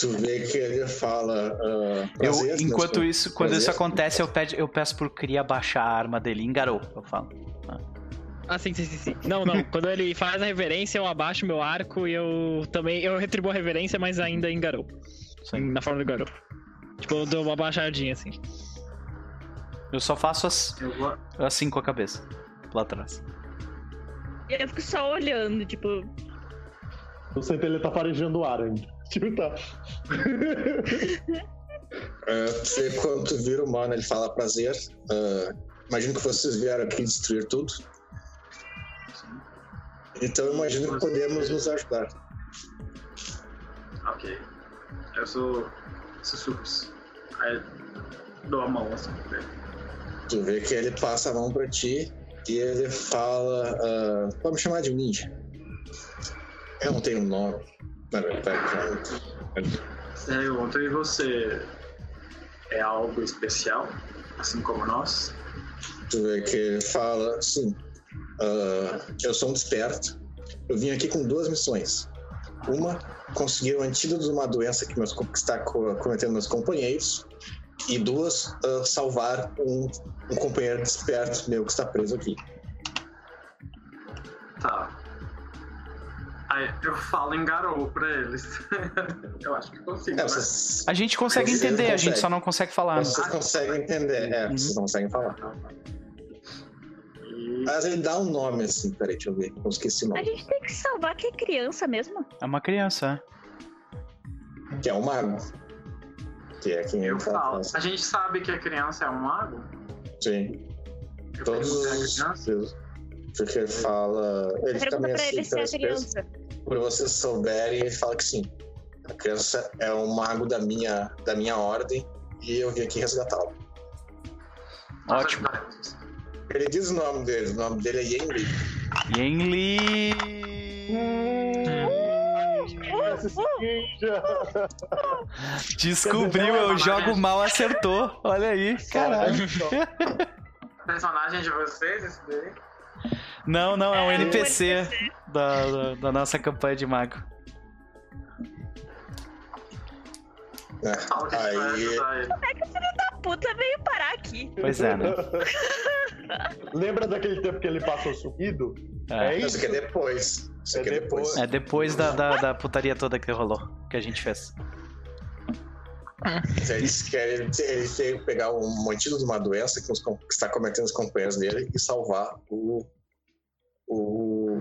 Tu vê que ele fala. ah, Eu, meus enquanto com- isso, quando isso acontece, eu, pede, eu peço pro Cri abaixar a arma dele, engarou, eu falo. Ah, sim, sim, sim, sim. Não, não. Quando ele faz a reverência, eu abaixo meu arco e eu também. Eu retribuo a reverência, mas ainda em garou. Sim. Na forma do garou. Tipo, eu dou uma baixadinha assim. Eu só faço as- Eu vou. assim com a cabeça, lá atrás. E eu fico só olhando, tipo. O centelha tá farejando o ar ainda. Tipo, tá. Vê quando vira o mano, ele fala prazer. ah, imagino que vocês vieram aqui destruir tudo. Então imagino que podemos nos ajudar. Ok. Eu sou. Sussurros. Aí dou a mão assim pra ele. Tu vê que ele passa a mão pra ti e ele fala. ah, pode me chamar de ninja. Eu não tenho um nome. Pergunta, e você é algo especial? Assim como nós? Tu vê que ele fala, sim, ah, eu sou um desperto. Eu vim aqui com duas missões. Uma, conseguir o antídoto de uma doença que, meus, que está co- cometendo meus companheiros. E duas, ah, salvar um, um companheiro desperto meu que está preso aqui. Tá. Aí eu falo em Garou pra eles. [laughs] eu acho que consigo, É, né? vocês, A gente consegue Vocês entender, a gente conseguem. só não consegue falar. né? vocês conseguem entender. É, Uhum. vocês não conseguem falar. Mas ele dá um nome assim, peraí, deixa eu ver. Eu esqueci o A nome. gente tem que salvar que é criança mesmo. É uma criança, é. Que é o mago. Que é quem eu fala. falo. A gente sabe que a criança é um mago? Sim. Eu Todos perguntei à os. criança. Porque ele fala. Ele meio pra ele se é criança. Por vocês souberem, ele fala que sim. A criança é um mago da minha, da minha ordem e eu vim aqui resgatá-lo. Ótimo. Ele diz o nome dele, o nome dele é Yenli. Yenli! Descobriu, eu jogo mal, acertou. Olha aí, caralho. Personagem de vocês, esse daí? Não, não, é um NPC, é um NPC. Da, da, da, nossa campanha de mago. É, aí... É- Como é que o filho da puta veio parar aqui? Pois é, né? [laughs] Lembra daquele tempo que ele passou sumido? É, é isso? isso que é depois. Isso é, depois. É depois da, da, da putaria toda que rolou, que a gente fez. Eles querem eles têm que pegar um mantido de uma doença que, os que está cometendo os companheiros dele e salvar o, o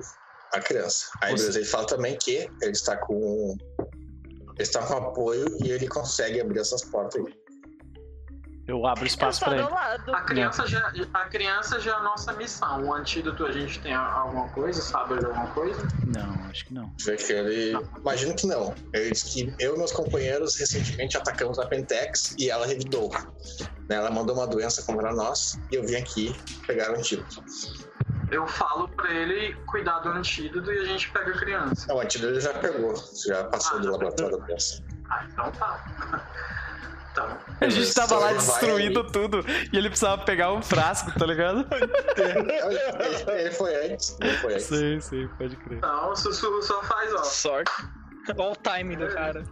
a criança. Aí Os- ele fala também que ele está com ele está com apoio e ele consegue abrir essas portas aí. Eu abro espaço pra do ele. lado. A criança, já, a criança já é a nossa missão. O antídoto a gente tem alguma coisa, sabe de alguma coisa? Não, acho que não. Vê que ele. Imagino que não. Ele disse que eu e meus companheiros recentemente atacamos a Pentex e ela revidou. Né, Ela mandou uma doença contra nós e eu vim aqui pegar o antídoto. Eu falo pra ele cuidar do antídoto e a gente pega a criança. Não, o antídoto ele já pegou, já passou Ah, do laboratório da doença. Ah, então tá. Então, A gente tava lá destruindo tudo e ele precisava pegar um frasco, tá ligado? [laughs] ele, ele foi antes. Ele foi antes. Sim, sim, pode crer. então o Sussurro só faz, ó. Sorte. Olha o timing do cara.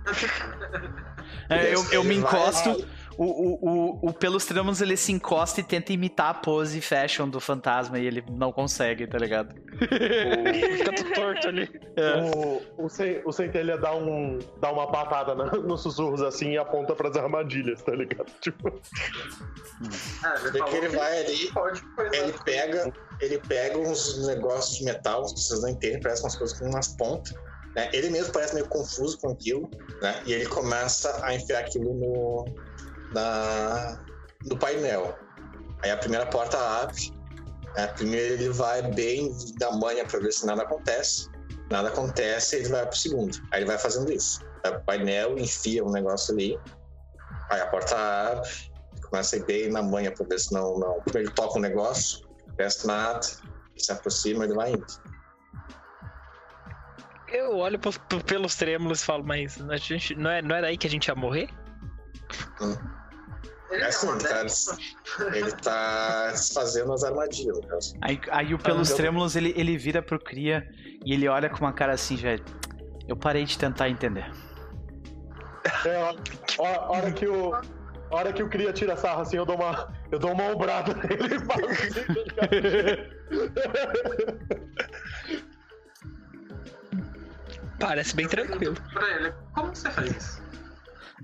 É, eu, eu me encosto, o, o, o, o Pelos Tramos ele se encosta e tenta imitar a pose fashion do fantasma e ele não consegue, tá ligado? [laughs] Fica tudo torto ali. O, o, Cen- o Centelha dá, um, dá uma patada na- nos sussurros assim e aponta pras armadilhas, tá ligado? [laughs] Tipo, É, ele Vê falou que ele que vai ali, ele pega, ele pega uns negócios de metal, que vocês não entendem, parece umas coisas com umas pontas. né? Ele mesmo parece meio confuso com aquilo, né? E ele começa a enfiar aquilo no, na, no painel. Aí a primeira porta abre. né? Primeiro ele vai bem da manha para ver se nada acontece. Nada acontece, ele vai pro segundo. Aí ele vai fazendo isso. Vai pro painel, enfia um negócio ali. Aí a porta abre, começa a ir bem na manha para ver se não, não. Primeiro ele toca um negócio, não acontece nada, se aproxima, ele vai indo. Eu olho pelos trêmulos e falo, mas a gente, não, é, não era aí que a gente ia morrer? Ele É assim, ele tá, ele tá desfazendo as armadilhas. caso. Aí, aí o Pelos eu- Trêmulos ele, ele vira pro Cria e ele olha com uma cara assim, velho. Eu parei de tentar entender. é, ó, ó, a hora que o. a hora que o Cria tira sarro assim, eu dou uma. Eu dou uma ombrada [laughs] nele e falo assim, tá? Parece bem tranquilo. Pra ele, como você fez isso?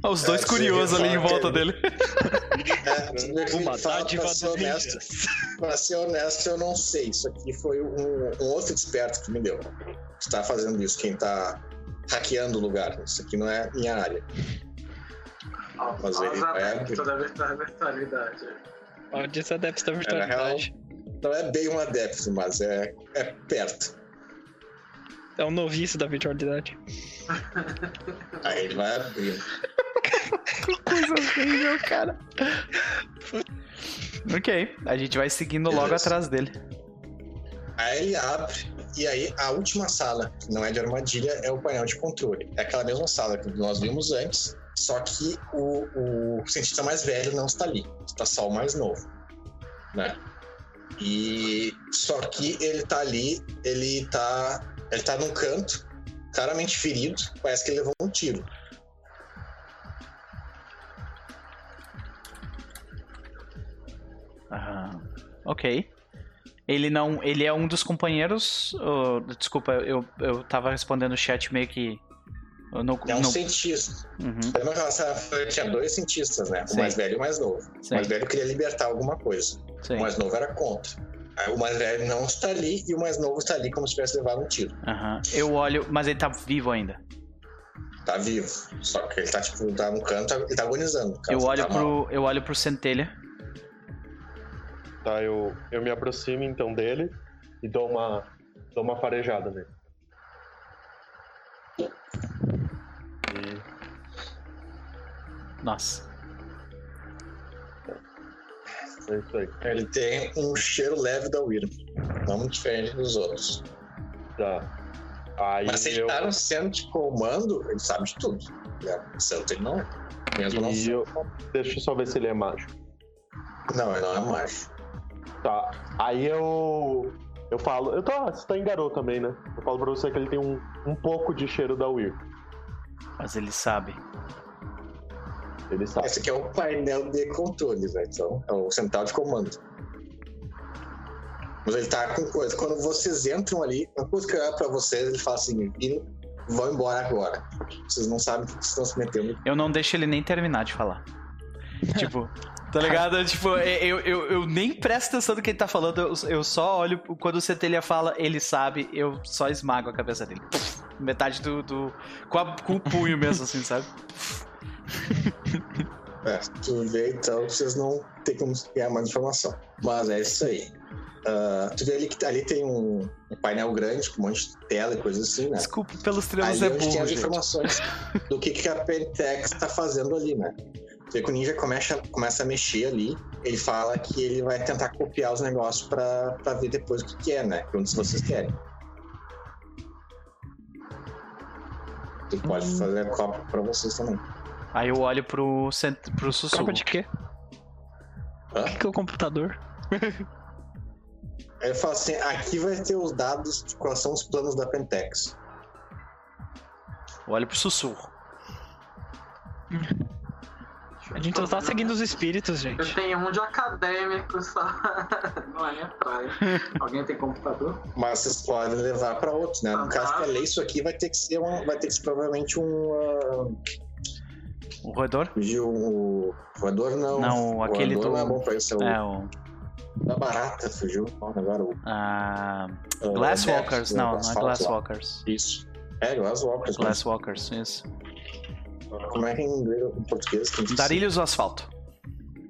Os dois É, curiosos ali em volta dele. [laughs] É, Uma dádiva pra ser honesto, pra ser honesto, eu não sei. Isso aqui foi um, um outro desperto que me deu. Que tá fazendo isso, quem tá hackeando o lugar. Isso aqui não é minha área. Mas ele adeptos abrir. da virtu- virtualidade. Pode ser adepto da real, virtualidade. Não é bem um adepto, mas é, é perto. É um noviço da virtualidade. [laughs] Aí ele vai abrir. Coisa horrível, cara. Ok, a gente vai seguindo logo Beleza. atrás dele. Aí ele abre, e aí a última sala, que não é de armadilha, é o painel de controle. É aquela mesma sala que nós vimos antes, só que o, o cientista mais velho não está ali, está só o mais novo. Né? E só que ele tá ali, ele tá, ele tá num canto, claramente ferido, parece que ele levou um tiro. Ok. Ele não. Ele é um dos companheiros. ou- desculpa, eu, eu tava respondendo o chat meio que. Não, É um não- cientista. Uhum, ela sala tinha dois cientistas, né? Sim. O mais velho e o mais novo. sim, O mais velho queria libertar alguma coisa. sim. O mais novo era contra. Aí o mais velho não está ali e o mais novo está ali como se tivesse levado um tiro. Aham. Eu olho, mas ele tá vivo ainda. Tá vivo. Só que ele tá, tipo, tá no canto, ele tá agonizando. Eu olho tá mal. pro. Eu olho pro centelha. Tá, eu, eu me aproximo então dele e dou uma, dou uma farejada nele. E Nossa. é isso aí. Ele tem um cheiro leve da Wyrm. Não muito diferente dos outros. Tá. Aí Mas se ele eu, tá no centro de comando, ele sabe de tudo. É, Santo ele não é. Mesmo não e sendo. eu. Deixa eu só ver se ele é mágico. Não, ele não é mágico. Tá. Aí eu. Eu falo. Eu tô, você tá em garoto também, né? Eu falo pra você que ele tem um, um pouco de cheiro da Weir. Mas ele sabe. Ele sabe. Esse aqui é o painel de controles, né? Então, é o central de comando. Mas ele tá com coisa. Quando vocês entram ali, a coisa que eu olho pra vocês, ele fala assim: vão embora agora. Vocês não sabem o que vocês estão se metendo. Eu não deixo ele nem terminar de falar. [laughs] tipo, tá ligado? tipo, eu, eu, eu nem presto atenção no que ele tá falando, eu, eu só olho quando o Centelha fala, ele sabe, eu só esmago a cabeça dele. Metade do. do com, a- com o punho mesmo, assim, sabe? [laughs] É, tu vê então vocês não tem como ganhar mais informação. Mas é isso aí. Ah, tu vê ali que ali tem um, um painel grande com um monte de tela e coisas assim, né? Desculpa pelos treinos Ali é onde tem burro, as gente. informações do que, que a Pentex tá fazendo ali, né? Vê que o ninja começa, começa a mexer ali. Ele fala que ele vai tentar copiar os negócios pra, pra ver depois o que, que é, né? Pergunta se vocês querem. Tu pode Hum. fazer a cópia pra vocês também. Aí eu olho pro, cent... pro sussurro. Capa de quê? Hã? O que, que é o computador? Aí ele fala assim: aqui vai ter os dados de quais são os planos da Pentex. Eu olho pro sussurro. [laughs] A gente só tá seguindo os espíritos, Eu gente. tenho um de acadêmico só. [laughs] Não é praia. Alguém tem computador? Mas vocês podem levar pra outros, né? No caso pra ler isso aqui vai ter que ser um, vai ter que ser provavelmente um uh, O roedor? de um voador não. Não, O aquele voador do- não é bom pra isso, é o É, o. da barata, fugiu. Agora o Ah, uh, Glasswalkers. Não, não é. Glasswalkers. Isso. É, Glasswalkers. mas Glasswalkers, isso. Como é que é em inglês, em português? Darilhos do asfalto.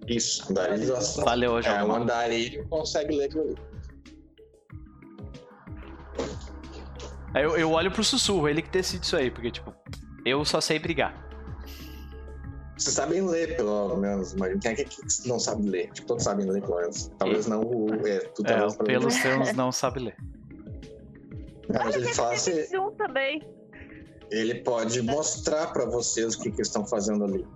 Isso, andarilho do asfalto. Valeu, hoje É, um andarilho consegue ler aquilo ali. Aí eu, eu olho pro sussurro, ele que decide isso aí, porque, tipo, eu só sei brigar. Vocês sabem ler, pelo menos. Mas quem é que não sabe ler? Tipo, todos sabem ler, pelo menos. Talvez não o. É, tu É, talvez o pelos termos [laughs] não sabe ler. Não, mas ele fala assim, um também. Ele pode mostrar pra vocês o que, que eles estão fazendo ali.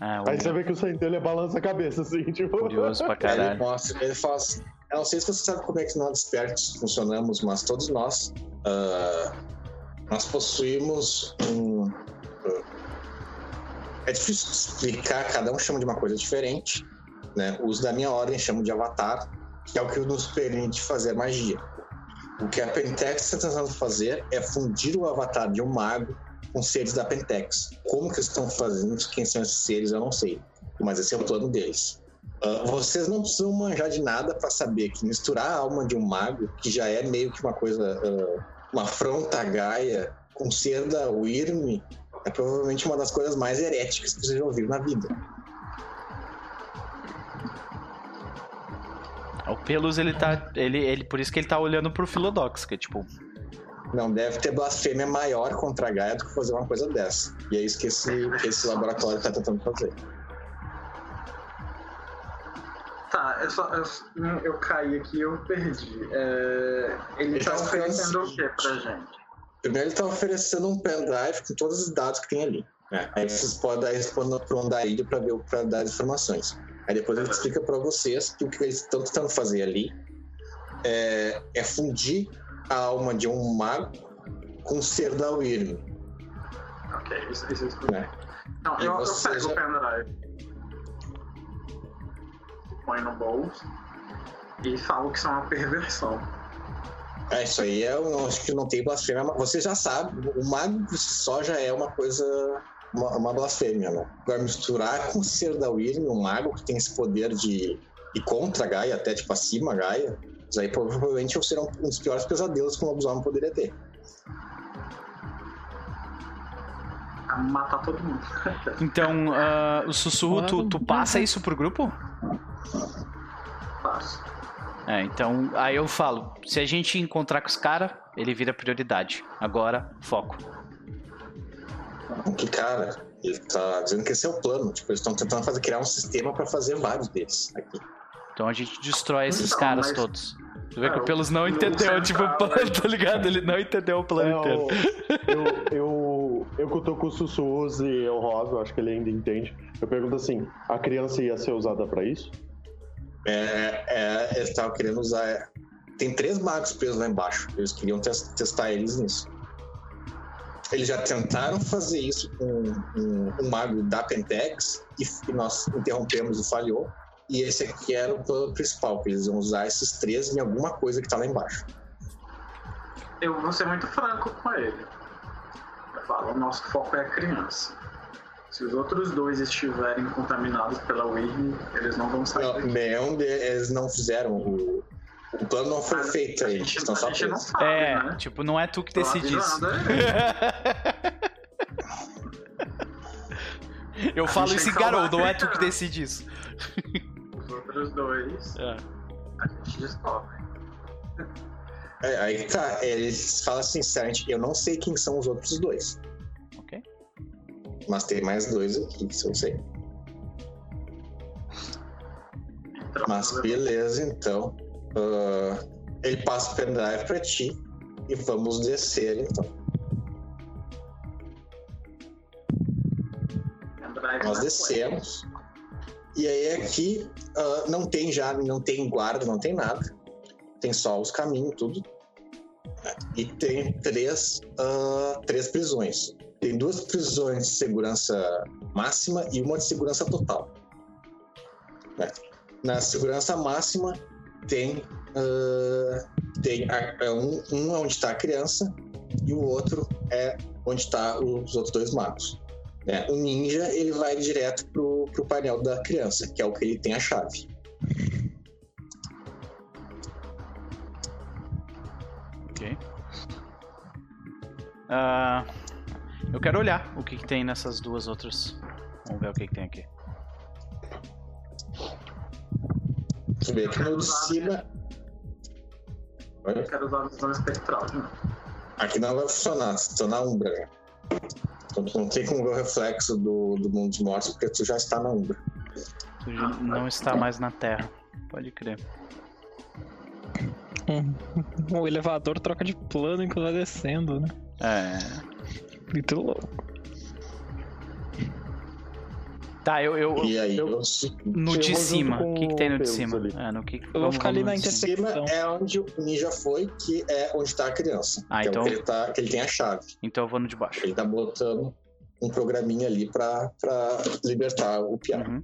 É, o Aí você vê que o Centelha balança a cabeça, assim, [laughs] tipo. curioso pra Ele caralho. mostra, ele fala assim, eu não sei se você sabe como é que nós despertos funcionamos, mas todos nós, ah, nós possuímos um... ah, é difícil de explicar, cada um chama de uma coisa diferente, né? Os da minha ordem chamam de avatar, que é o que nos permite fazer magia. O que a Pentex está tentando fazer é fundir o avatar de um mago com seres da Pentex. Como que estão fazendo, quem são esses seres, eu não sei. Mas esse é o plano deles. Ah, vocês não precisam manjar de nada para saber que misturar a alma de um mago, que já é meio que uma coisa, ah, uma afronta Gaia, com ser da Wyrm, é provavelmente uma das coisas mais heréticas que vocês já ouviram na vida. O pelos, ele tá. Ele, ele, por isso que ele tá olhando pro Philodox, que é tipo. Não deve ter blasfêmia maior contra a Gaia do que fazer uma coisa dessa. E é isso que esse, que esse laboratório está tentando fazer. Tá, eu, só, eu, eu caí aqui e eu perdi. É, ele Ele tá tá oferecendo o que pra gente? Primeiro ele está oferecendo um pendrive com todos os dados que tem ali. né? Aí vocês podem responder para um andarilho para ver para dar as informações. Aí depois ele explica para vocês que o que eles estão tentando fazer ali é, é fundir a alma de um mago com o ser da Wyrm. Ok, isso, isso, isso. Né? Não, eu, eu você pego já- o pendrive. Põe no bolso. E falo que isso é uma perversão. É, isso aí é, eu acho que não tem blasfêmia. mas Você já sabe, o mago só já é uma coisa, uma, uma blasfêmia, né? Agora misturar com o ser da Wyrm, um mago que tem esse poder de ir contra a Gaia, até tipo acima a Gaia, isso aí provavelmente será um dos piores pesadelos que um lobisomem poderia ter. Matar todo mundo. [laughs] Então, ah, o sussurro, tu, tu passa isso pro grupo? Faço. É, então, aí eu falo, se a gente encontrar com os caras, ele vira prioridade. Agora, foco. Que cara, ele tá dizendo que esse é o plano. Tipo, eles estão tentando fazer, criar um sistema para fazer vários deles aqui. Então a gente destrói esses Então, caras mas- todos. Tu vê É, que o o- Pelos não o entendeu, tipo, o plano, tá ligado? Ele não entendeu o plano É, inteiro. eu, eu, eu, eu que eu tô com sussurros e eu roso, acho que ele ainda entende. Eu pergunto assim: a criança ia ser usada pra isso? É, é, eles estavam querendo usar. Tem três magos presos lá embaixo. Eles queriam tes- testar eles nisso. Eles já tentaram fazer isso com um, um mago da Pentex e, nós interrompemos e falhou. E esse aqui era o plano principal, que eles iam usar esses três em alguma coisa que tá lá embaixo. Eu vou ser muito franco com ele. Eu falo, o nosso foco é a criança. Se os outros dois estiverem contaminados pela Wyrm, eles não vão sair Não, nenhum de, eles não fizeram o. O plano não foi feito a aí. gente, Estão a só gente não presos. sabe, É, né? tipo, não é tu que decide isso. ele. [laughs] Eu A falo isso em Garou, não é tu que decide isso. Os outros dois, É. a gente descobre. É, aí tá, eles falam sinceramente, eu não sei quem são os outros dois. Ok. Mas tem mais dois aqui, que eu sei. Mas beleza, então. Ah, ele passa o pendrive pra ti e vamos descer então. Nós descemos. E aí aqui ah, não tem já, não tem guarda, não tem nada. Tem só os caminhos, tudo. E tem três, ah, três prisões. Tem duas prisões de segurança máxima e uma de segurança total. Né? Na segurança máxima tem, ah, tem é um, um é onde está a criança e o outro é onde está os outros dois magos. né? O ninja ele vai direto pro, pro painel da criança, que é o que ele tem a chave. Ok. Ah, eu quero olhar o que, que tem nessas duas outras. Vamos ver o que, que tem aqui. Tu vê que no de cima. Olha, Eu quero usar a visão espectral. né? Aqui não vai funcionar, se tu na Umbra. Então tu não tem como ver o reflexo do, do mundo dos mortos, porque tu já está na Umbra. Tu já não está mais na Terra. Pode crer. [laughs] O elevador troca de plano enquanto vai descendo, né? É. Muito louco. Tá, eu. eu E aí, eu- eu, no eu de vou cima. O que, que tem no de cima? Ali. É, no que... vou vamos- ficar ali na no de de cima. intersecção. é onde o ninja foi, que é onde está a criança. Ah, que então- é o que ele, tá, que ele tem a chave. Então eu vou no de baixo. Ele tá botando um programinha ali pra, pra libertar o piá. Uhum.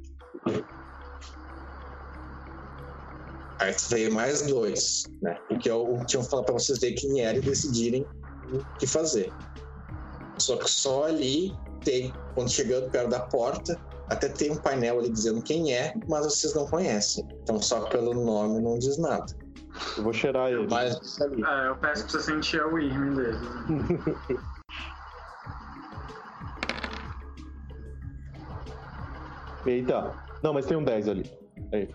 Aí veio mais dois, né? O que eu tinha falado pra vocês verem quem era e decidirem o que fazer. Só que só ali tem, quando chegando perto da porta, até tem um painel ali dizendo quem é, mas vocês não conhecem. Então só pelo nome não diz nada. Eu vou cheirar ele. Mas. É, eu peço pra você sentir a Wyrm dele. [laughs] Eita. Não, mas tem um 10 ali. Aí.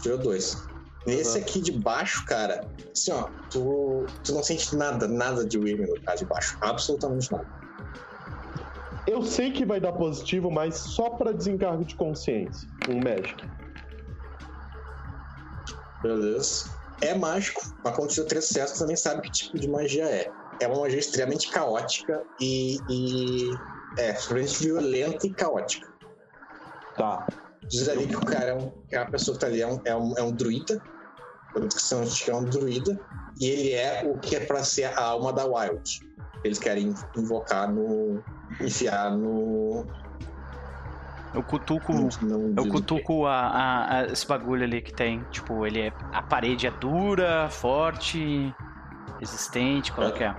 Tirou dois. Nesse aqui de baixo, cara, assim, ó, tu, tu não sente nada, nada de Wyrm no cara de baixo. Absolutamente nada. Eu sei que vai dar positivo, mas só pra desencargo de consciência. Um Magic. Beleza. É mágico, tira três sucessos, você nem sabe que tipo de magia é. É uma magia extremamente caótica e. e é, extremamente violenta e caótica. Tá. Diz ali que o cara é um. Que a pessoa que tá ali é um, é um, é um druida. Pela descrição que é um druida. E ele é o que é pra ser a alma da Wild. Eles querem invocar no. Enfiar no. Eu cutuco. no, no Eu cutuco a, a- a- esse bagulho ali que tem. Tipo, ele é. A parede é dura, forte, resistente, qual é que é?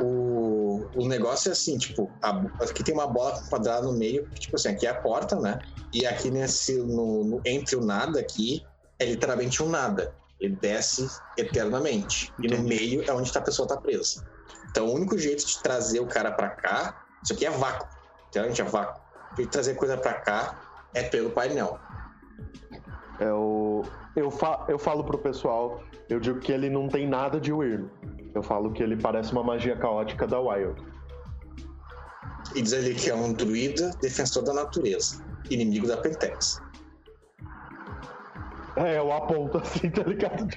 O, o negócio é assim, tipo, a- aqui tem uma bola quadrada no meio, que, tipo assim, aqui é a porta, né? E aqui nesse, no, no- entre o nada aqui, é literalmente um nada. Ele desce eternamente. E no Entendi. meio é onde a pessoa tá presa. Então o único jeito de trazer o cara pra cá, isso aqui é vácuo. Literalmente é vácuo. E trazer coisa pra cá é pelo painel. É o... eu, fa... eu falo pro pessoal, eu digo que ele não tem nada de Wyrm. Eu falo que ele parece uma magia caótica da Wild. E diz ali que é um druida defensor da natureza, inimigo da Pentex. É, eu aponto [laughs] assim, tá ligado?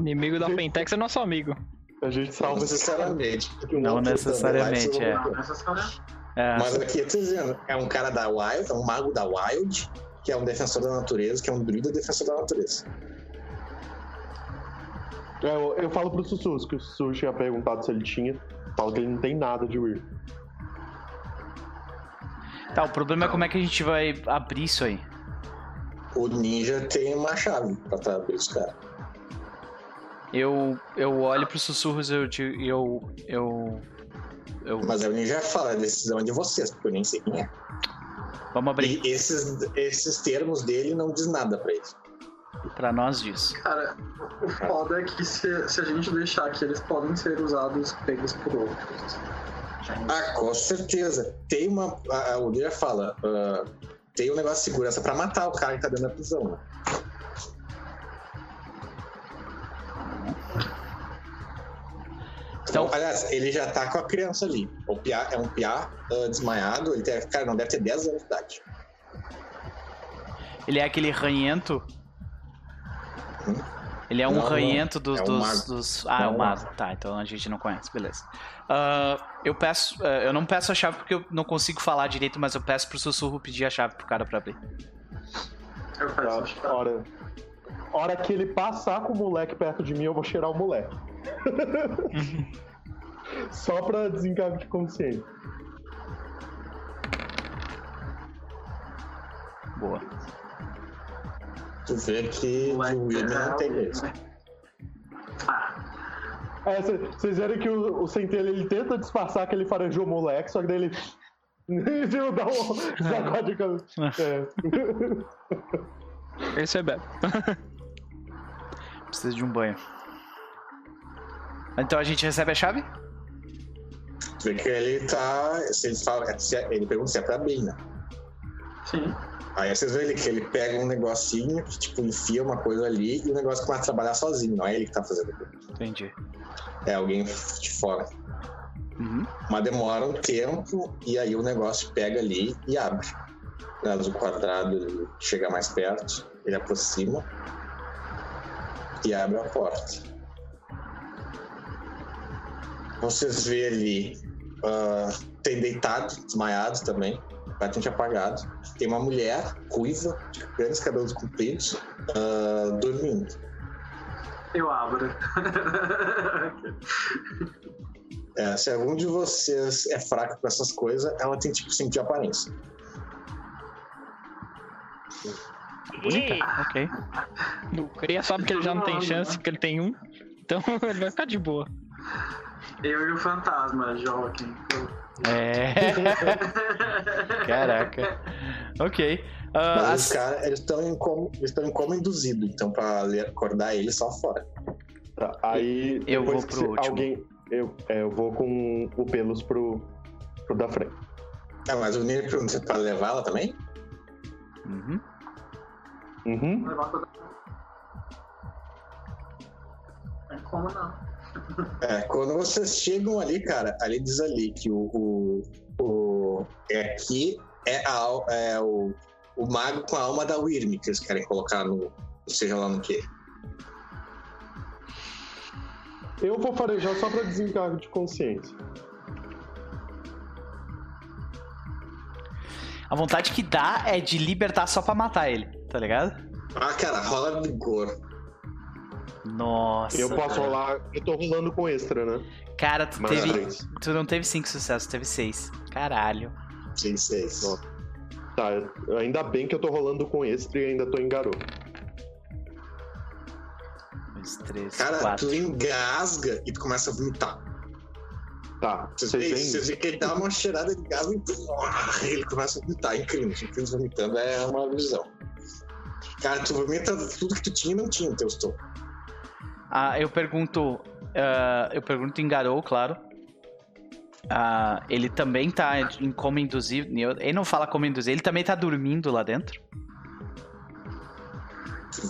Inimigo da Pentex é nosso amigo. A gente Não salva esse cara. necessariamente. um Não necessariamente, é. Não necessariamente. É, Mas aqui eu tô dizendo, é um cara da Wild, é um mago da Wild, que é um defensor da natureza, que é um druida defensor da natureza. É, Eu, eu falo pro Sussurros que o Sussurro tinha perguntado se ele tinha. Falo que ele não tem nada de Weird. Tá, o problema é como é que a gente vai abrir isso aí. O ninja tem uma chave pra abrir os caras. Eu, eu olho pros sussurros e eu, eu, eu, eu. Mas o ninja fala, a decisão é de vocês, porque eu nem sei quem é. Vamos abrir. E esses, esses termos dele não diz nada pra ele. Pra nós disso. Cara, o foda é que se, se a gente deixar aqui, eles podem ser usados, pegos por outros. Ah, com certeza. Tem uma. a- a- o ninja fala. ah, tem um negócio de segurança pra matar o cara que tá dentro da prisão, né? Então, Aliás, ele já tá com a criança ali. O piá é um piá ah, desmaiado, ele tem, cara, não deve ter 10 anos de idade. ele é aquele ranhento. Ele é um Não, não. ranhento dos. É um dos, dos- Ah, é É um um mago. Tá, então a gente não conhece, beleza. Ah, eu peço. ah, eu não peço a chave porque eu não consigo falar direito, mas eu peço pro sussurro pedir a chave pro cara pra abrir. Eu peço, acho que tá. Hora, hora que ele passar com o moleque perto de mim, eu vou cheirar o moleque. [laughs] Só pra desencargo de consciência. Boa. Tu vê que o William não tem isso. Ah, É, vocês verem que o, o Centelha ele tenta disfarçar que ele farejou o moleque, só que daí ele. [laughs] Viu, dá um sacode de cabeça. [laughs] É. Esse é belo. Precisa de um banho. Então a gente recebe a chave? Tu vê que ele tá. Se ele, fala, se é- ele pergunta se é pra abrir, né? sim. Aí vocês veem ele que ele pega um negocinho que, tipo, enfia uma coisa ali e o negócio começa a trabalhar sozinho, não é ele que tá fazendo aquilo. Entendi. É alguém de fora. Uhum. Mas demora um tempo e aí o negócio pega ali e abre. Traz o quadrado, ele chega mais perto, ele aproxima e abre a porta. Vocês vê ali, ah, tem deitado, desmaiado também, bastante apagado. Tem uma mulher ruiva, de grandes cabelos compridos, ah, dormindo. Eu abro. [laughs] É, se algum de vocês é fraco com essas coisas, ela tem tipo sentir aparência. Ih, Ok. O Cria sabe que ele já não tem chance, porque ele tem um. Então [laughs] ele vai ficar de boa. Eu e o fantasma, Joaquim. É. [laughs] Caraca. Ok. Ah, Mas as- os caras, eles estão em eles em coma induzido, então pra acordar eles só fora. Tá, aí. Eu vou pro último. Alguém. Eu, é, eu vou com o pelos pro, pro da frente. Ah, mas o se é pra levá-la também? Uhum. Uhum. Levar toda- Não tem como não. É, quando vocês chegam ali, cara, ali diz ali que o. o, o é aqui é, a, é o, o mago com a alma da Wyrm que eles querem colocar no. Seja lá no que. Eu vou farejar só pra desencargo de consciência. A vontade que dá é de libertar só pra matar ele, tá ligado? Ah, cara, rola vigor. Nossa. Eu posso velho. rolar. Eu tô rolando com extra, né? Cara, tu Mais teve. três. Tu não teve cinco sucessos, teve seis. Caralho. 6, 6. Ó. Tá, eu- ainda bem que eu tô rolando com extra e ainda tô em garoto. Dois, três, Cara, quatro. tu engasga e tu começa a vomitar. Tá, veem, veem? vocês veem que ele dá uma cheirada de gás e pum, ele começa a vomitar. É incrível. Os incríveis vomitando é uma visão. Cara, tu vomita tudo que tu tinha e não tinha no teu estômago. Ah, eu pergunto. ah, eu pergunto em Garou, claro. Ah, ele também tá em coma induzido. Ele não fala como induzir, ele também tá dormindo lá dentro.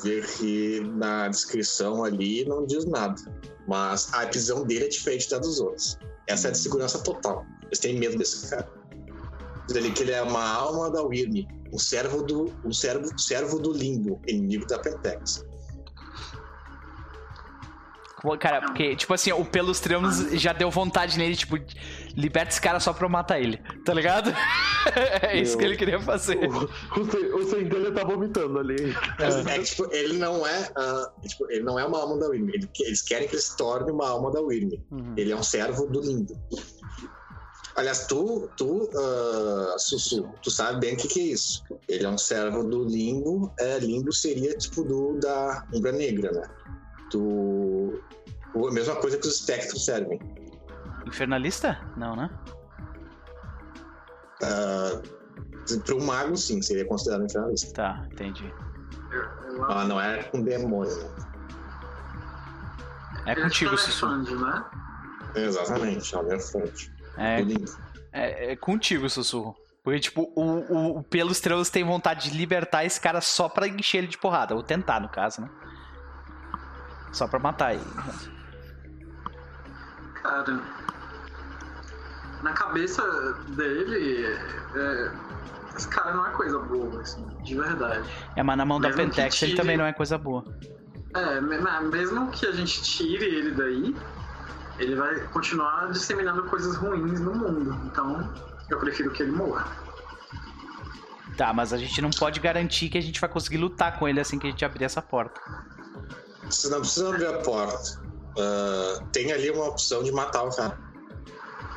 Vê que na descrição ali não diz nada. Mas a visão dele é diferente da dos outros. Essa é de segurança total. Eles têm medo desse cara. Diz ali que ele é uma alma da Wyrm, um servo do, um servo, servo do limbo, inimigo da Pentex. Cara, porque, tipo assim, o Pelos Tremos já deu vontade nele, tipo, liberta esse cara só pra eu matar ele, tá ligado? [laughs] é isso que ele queria fazer. O, o, o tá vomitando ali. É, é, tipo, ele não é. Uh, tipo, ele não é uma alma da Wyrm. Ele, eles querem que ele se torne uma alma da Wyrm. Uhum. Ele é um servo do Lindo. Aliás, tu, tu uh, Sussu, tu sabe bem o que, que, é isso. Ele é um servo do Limbo. É, Limbo seria tipo do da Umbra Negra, né? Tu. A mesma coisa que os espectros servem. Infernalista? Não, né? Uh, para um mago, sim, seria considerado infernalista. Tá, entendi. Ah, não é com demônio. É contigo, Sussu. Né? Exatamente, é meu fonte. É, é, é, contigo, sussurro. Porque, tipo, o, o, o Pelo Estrelas tem vontade de libertar esse cara só pra encher ele de porrada. Ou tentar, no caso, né? Só pra matar ele. Cara. Na cabeça dele, é, esse cara não é coisa boa, assim, de verdade. É, mas na mão mesmo da Pentex tire... ele também não é coisa boa. É, mesmo que a gente tire ele daí, ele vai continuar disseminando coisas ruins no mundo. Então, eu prefiro que ele morra. Tá, mas a gente não pode garantir que a gente vai conseguir lutar com ele assim que a gente abrir essa porta. Você não precisa abrir a porta. Uh, tem ali uma opção de matar o cara.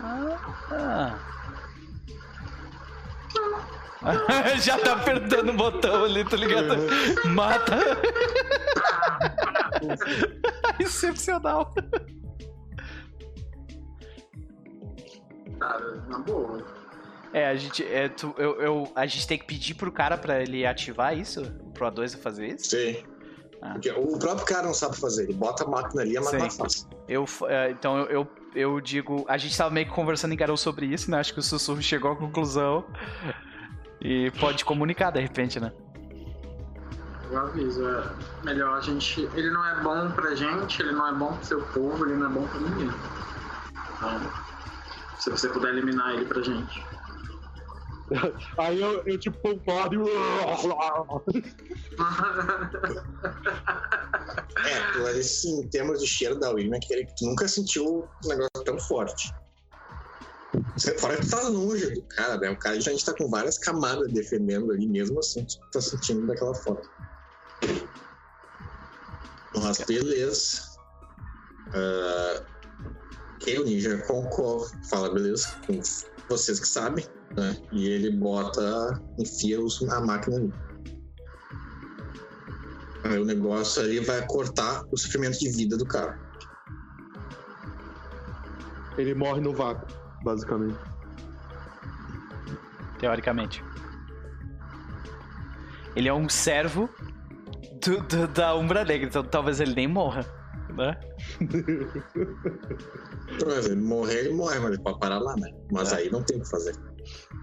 Ah. [laughs] Já tá apertando o botão ali, tá ligado? Mata. [laughs] Excepcional. cara, na boa. É, a gente, é, tu, eu, eu, a gente tem que pedir pro cara pra ele ativar isso? Pro A2 fazer isso? Sim. Ah. Porque o próprio cara não sabe fazer, ele bota a máquina ali, é mais fácil. Eu, é, então eu, eu, eu, digo, a gente tava meio que conversando em Garou sobre isso, né? Acho que o Sussurro chegou à conclusão e pode comunicar de repente, né? Eu aviso, é melhor a gente. Ele não é bom pra gente, ele não é bom pro seu povo, ele não é bom pra ninguém. Então. Se você puder eliminar ele pra gente. [laughs] Aí eu, eu tipo concordo e. é, Clarice, em termos de cheiro da William, que tu nunca sentiu um negócio tão forte. Você, fora que tu tá longe do cara, né? O cara já a gente tá com várias camadas defendendo ali, mesmo assim, tu tá sentindo daquela forma. Mas beleza. Uh, que o ninja concorre, fala, beleza, com vocês que sabem, né? E ele bota, enfia a máquina ali. Aí o negócio ali vai cortar o sofrimento de vida do cara. Ele morre no vácuo, basicamente. Teoricamente. Ele é um servo do, do, da Umbra Negra, então talvez ele nem morra, né? [laughs] Ele morrer, ele morre, mas ele pode parar lá, né? Mas é. aí não tem o que fazer.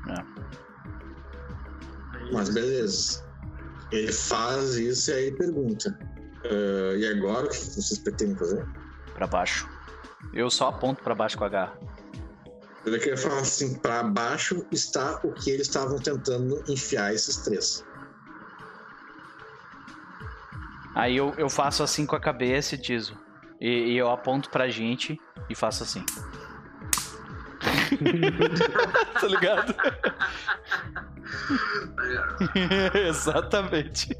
É. Mas beleza. Ele faz isso e aí pergunta. Uh, e agora o que vocês pretendem fazer? Pra baixo. Eu só aponto pra baixo com a garra. Ele queria falar assim: pra baixo está o que eles estavam tentando enfiar esses três. Aí eu, eu faço assim com a cabeça e diz: e, e eu aponto pra gente e faço assim. [laughs] tá ligado? [laughs] Exatamente.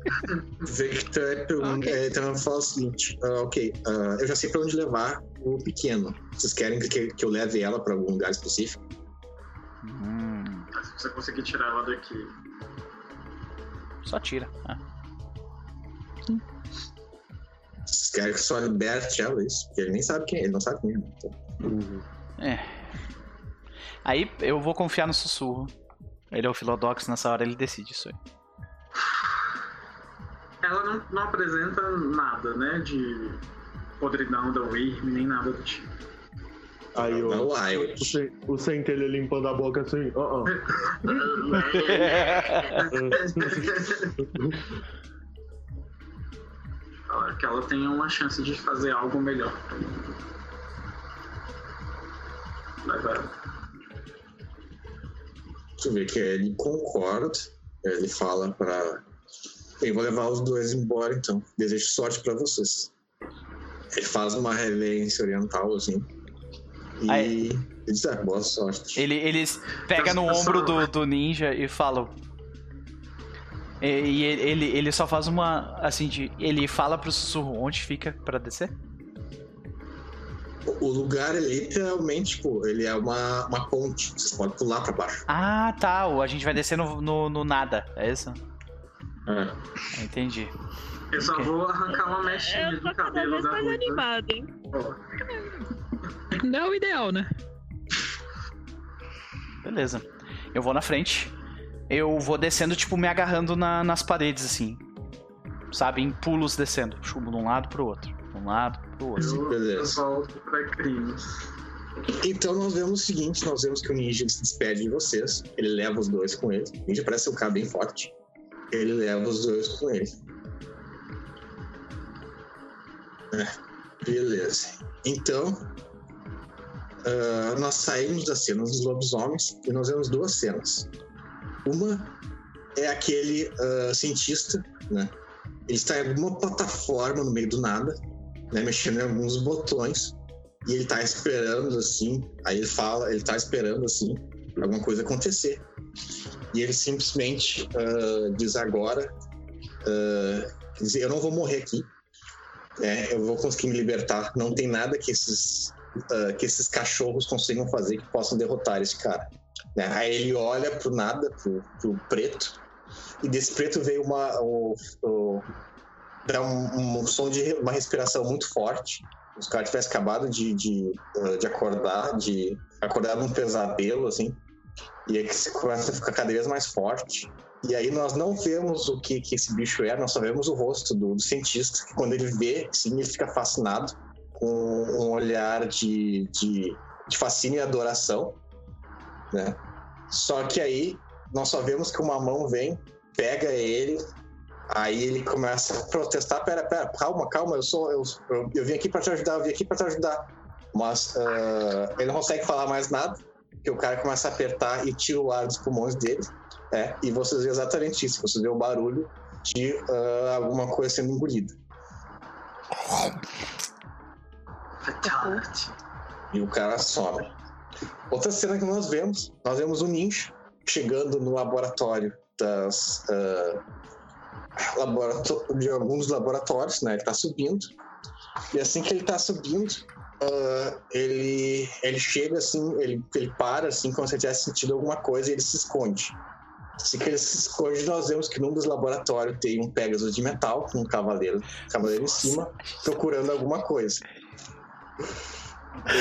Victor okay. é, então fala o seguinte: uh, ok, uh, eu já sei pra onde levar o pequeno. Vocês querem que, que eu leve ela pra algum lugar específico? Hum. Se você conseguir tirar ela daqui. Só tira. Ah. Vocês querem que só liberte ela, isso? Porque ele nem sabe quem é, ele não sabe quem é. Então. Uhum. É. Aí eu vou confiar no sussurro. Ele é o Filodox, nessa hora ele decide isso aí. Ela não, não apresenta nada, né? De podridão da Wyrm, nem nada do tipo. Aí o, o, o, o centelho limpando a boca assim, uh [laughs] -uh. que ela tenha uma chance de fazer algo melhor. Agora. Tu vê que ele concorda, ele fala para. Eu vou levar os dois embora então. Desejo sorte para vocês. Ele faz uma reverência oriental assim. E. Aí. Ele diz, ah, boa sorte. Ele, eles pega no ombro do, do ninja e falam. E, e ele, ele só faz uma. Assim, de. Ele fala pro sussurro onde fica pra descer? O lugar é literalmente, tipo, ele é uma, uma ponte. Vocês podem pular pra baixo. Ah, tá. A gente vai descer no, no, no nada, é isso? É. Entendi. Eu só vou arrancar uma mechinha Eu do cabelo vez da mais Ruiva. animada, hein? Não é o ideal, né? Beleza. Eu vou na frente. Eu vou descendo, tipo, me agarrando na- nas paredes, assim. Sabe? Em pulos descendo. Chubo de um lado pro outro. De um lado outro. Eu, eu Beleza. volto pra crimes. Então nós vemos o seguinte, nós vemos que o ninja se despede de vocês. Ele leva os dois com ele. O ninja parece ser um cara bem forte. Ele leva os dois com ele. É, beleza. Então, ah, nós saímos das cenas dos lobisomens e nós vemos duas cenas. Uma é aquele ah, cientista, né? Ele está em alguma plataforma no meio do nada, né? Mexendo em alguns botões. E ele tá esperando assim. Aí ele fala, ele tá esperando assim, alguma coisa acontecer. E ele simplesmente ah, diz agora: quer dizer, eu não vou morrer aqui. né? eu vou conseguir me libertar. Não tem nada que esses, ah, que esses cachorros consigam fazer que possam derrotar esse cara. né? Aí ele olha pro nada, pro, pro preto. E desse preto veio uma. O, o- dá um, um som de uma respiração muito forte os caras tivessem acabado de, de, uh, de acordar, de acordar num pesadelo, assim, e aí que começa a ficar cada vez mais forte. E aí nós não vemos o que, que esse bicho é, nós só vemos o rosto do, do cientista, que quando ele vê, sim, ele fica fascinado, com um olhar de, de, de fascínio e adoração, né? Só que aí nós só vemos que uma mão vem, pega ele, Aí ele começa a protestar, pera, pera, calma, calma, eu sou, eu, eu, eu vim aqui pra te ajudar, eu vim aqui pra te ajudar. Mas ah, ele não consegue falar mais nada, porque o cara começa a apertar e tira o ar dos pulmões dele, é, e vocês vê exatamente isso, vocês vê o barulho de ah, alguma coisa sendo engolida. Fatality. E o cara some. Outra cena que nós vemos, nós vemos o ninja chegando no laboratório das ah, de alguns laboratórios, né? Ele tá subindo. E assim que ele tá subindo, ah, ele ele chega assim, ele, ele para assim, como se ele tivesse sentido alguma coisa e ele se esconde. Assim que ele se esconde, nós vemos que num dos laboratórios tem um Pegasus de metal com um cavaleiro, cavaleiro em cima, procurando alguma coisa.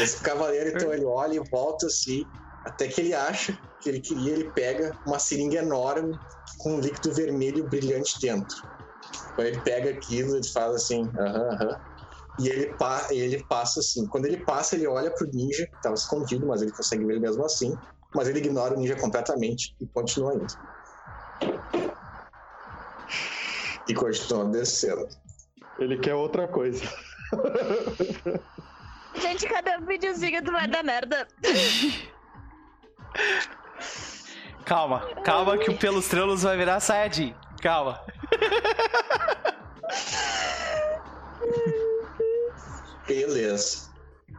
Esse cavaleiro, então, ele olha e volta assim, até que ele acha que ele queria, ele pega uma seringa enorme com um líquido vermelho brilhante dentro. Quando ele pega aquilo, ele faz assim, aham, aham. E ele, pa ele passa assim. Quando ele passa, ele olha pro ninja, que tava escondido, mas ele consegue ver ele mesmo assim. Mas ele ignora o ninja completamente e continua indo. E continua descendo. Ele quer outra coisa. Gente, cada videozinho do vai dar merda. [laughs] Calma, calma que o Pelos Trelos vai virar Saiyajin. Calma. Beleza.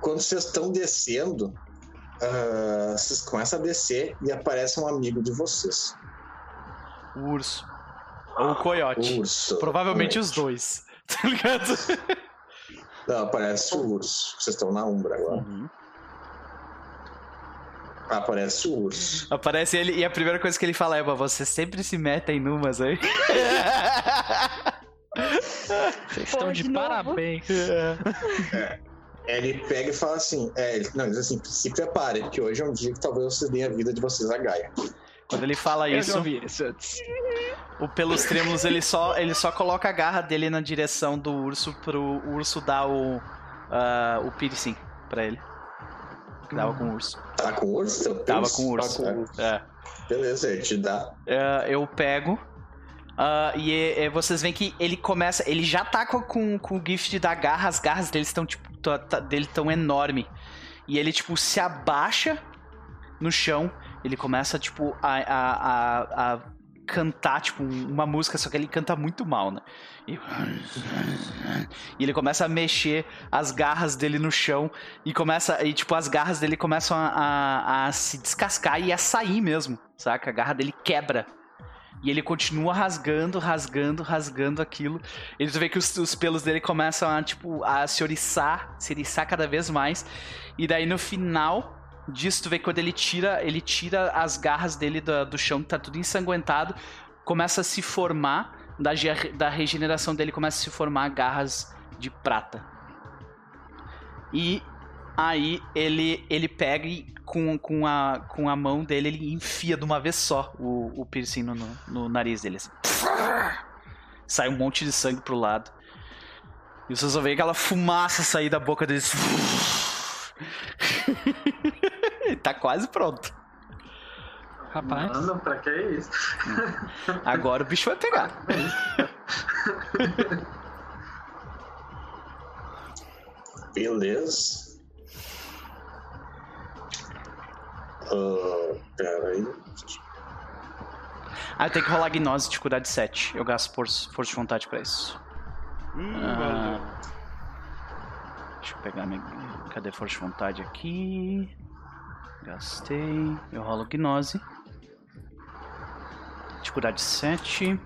Quando vocês estão descendo, ah, vocês começam a descer e aparece um amigo de vocês. O urso. Ou o coiote. Urso. Provavelmente os dois. [laughs] Tá ligado? Não, aparece o urso. Vocês estão na Umbra agora. Uhum. Aparece o urso. Aparece ele e a primeira coisa que ele fala é: "Mas vocês sempre se metem numas aí. [laughs] Vocês estão de de parabéns. Ele pega e fala assim: é, ele- não, ele diz assim, se preparem, que hoje é um dia que talvez vocês deem a vida de vocês a Gaia. Quando ele fala Eu isso, isso o Pelos Trêmulos ele só, ele só coloca a garra dele na direção do urso pro urso dar o, ah, o piercing pra ele. Tava com o urso. Tá com o urso? Tava urso? com o urso. Tá com o urso. É. Beleza, ele te dá. É, eu pego. ah, e é, é, vocês veem que ele começa. Ele já tá com, com, com o gift da garra, as garras dele estão, tipo, tá- tá- dele tão enorme. E ele, tipo, se abaixa no chão. Ele começa, tipo, a, a, a, a cantar, tipo, uma música, só que ele canta muito mal, né? E, e ele começa a mexer as garras dele no chão e começa. E, tipo, as garras dele começam a, a, a se descascar e a sair mesmo, saca? A garra dele quebra. E ele continua rasgando, rasgando, rasgando aquilo. Ele vê que os, os, pelos dele começam a, tipo, a se oriçar, se oriçar cada vez mais. E daí no final disso, tu vê que quando ele tira, ele tira as garras dele do, do chão, tá tudo ensanguentado, começa a se formar, da, da regeneração dele começa a se formar garras de prata. E aí ele, ele pega e com, com, a, com a mão dele, ele enfia de uma vez só o, o piercing no, no nariz dele. Assim. Sai um monte de sangue pro lado. E você só vê aquela fumaça sair da boca dele. [laughs] tá quase pronto. Rapaz. Mano, pra que isso? [laughs] Agora o bicho vai pegar. Beleza. Uh, pera aí. Ah, eu tenho que rolar gnose, dificuldade 7. Eu gasto força, força de vontade pra isso. Hum, ah, deixa eu pegar minha. Cadê força de vontade aqui? Gastei. Eu rolo gnose. Dificuldade 7.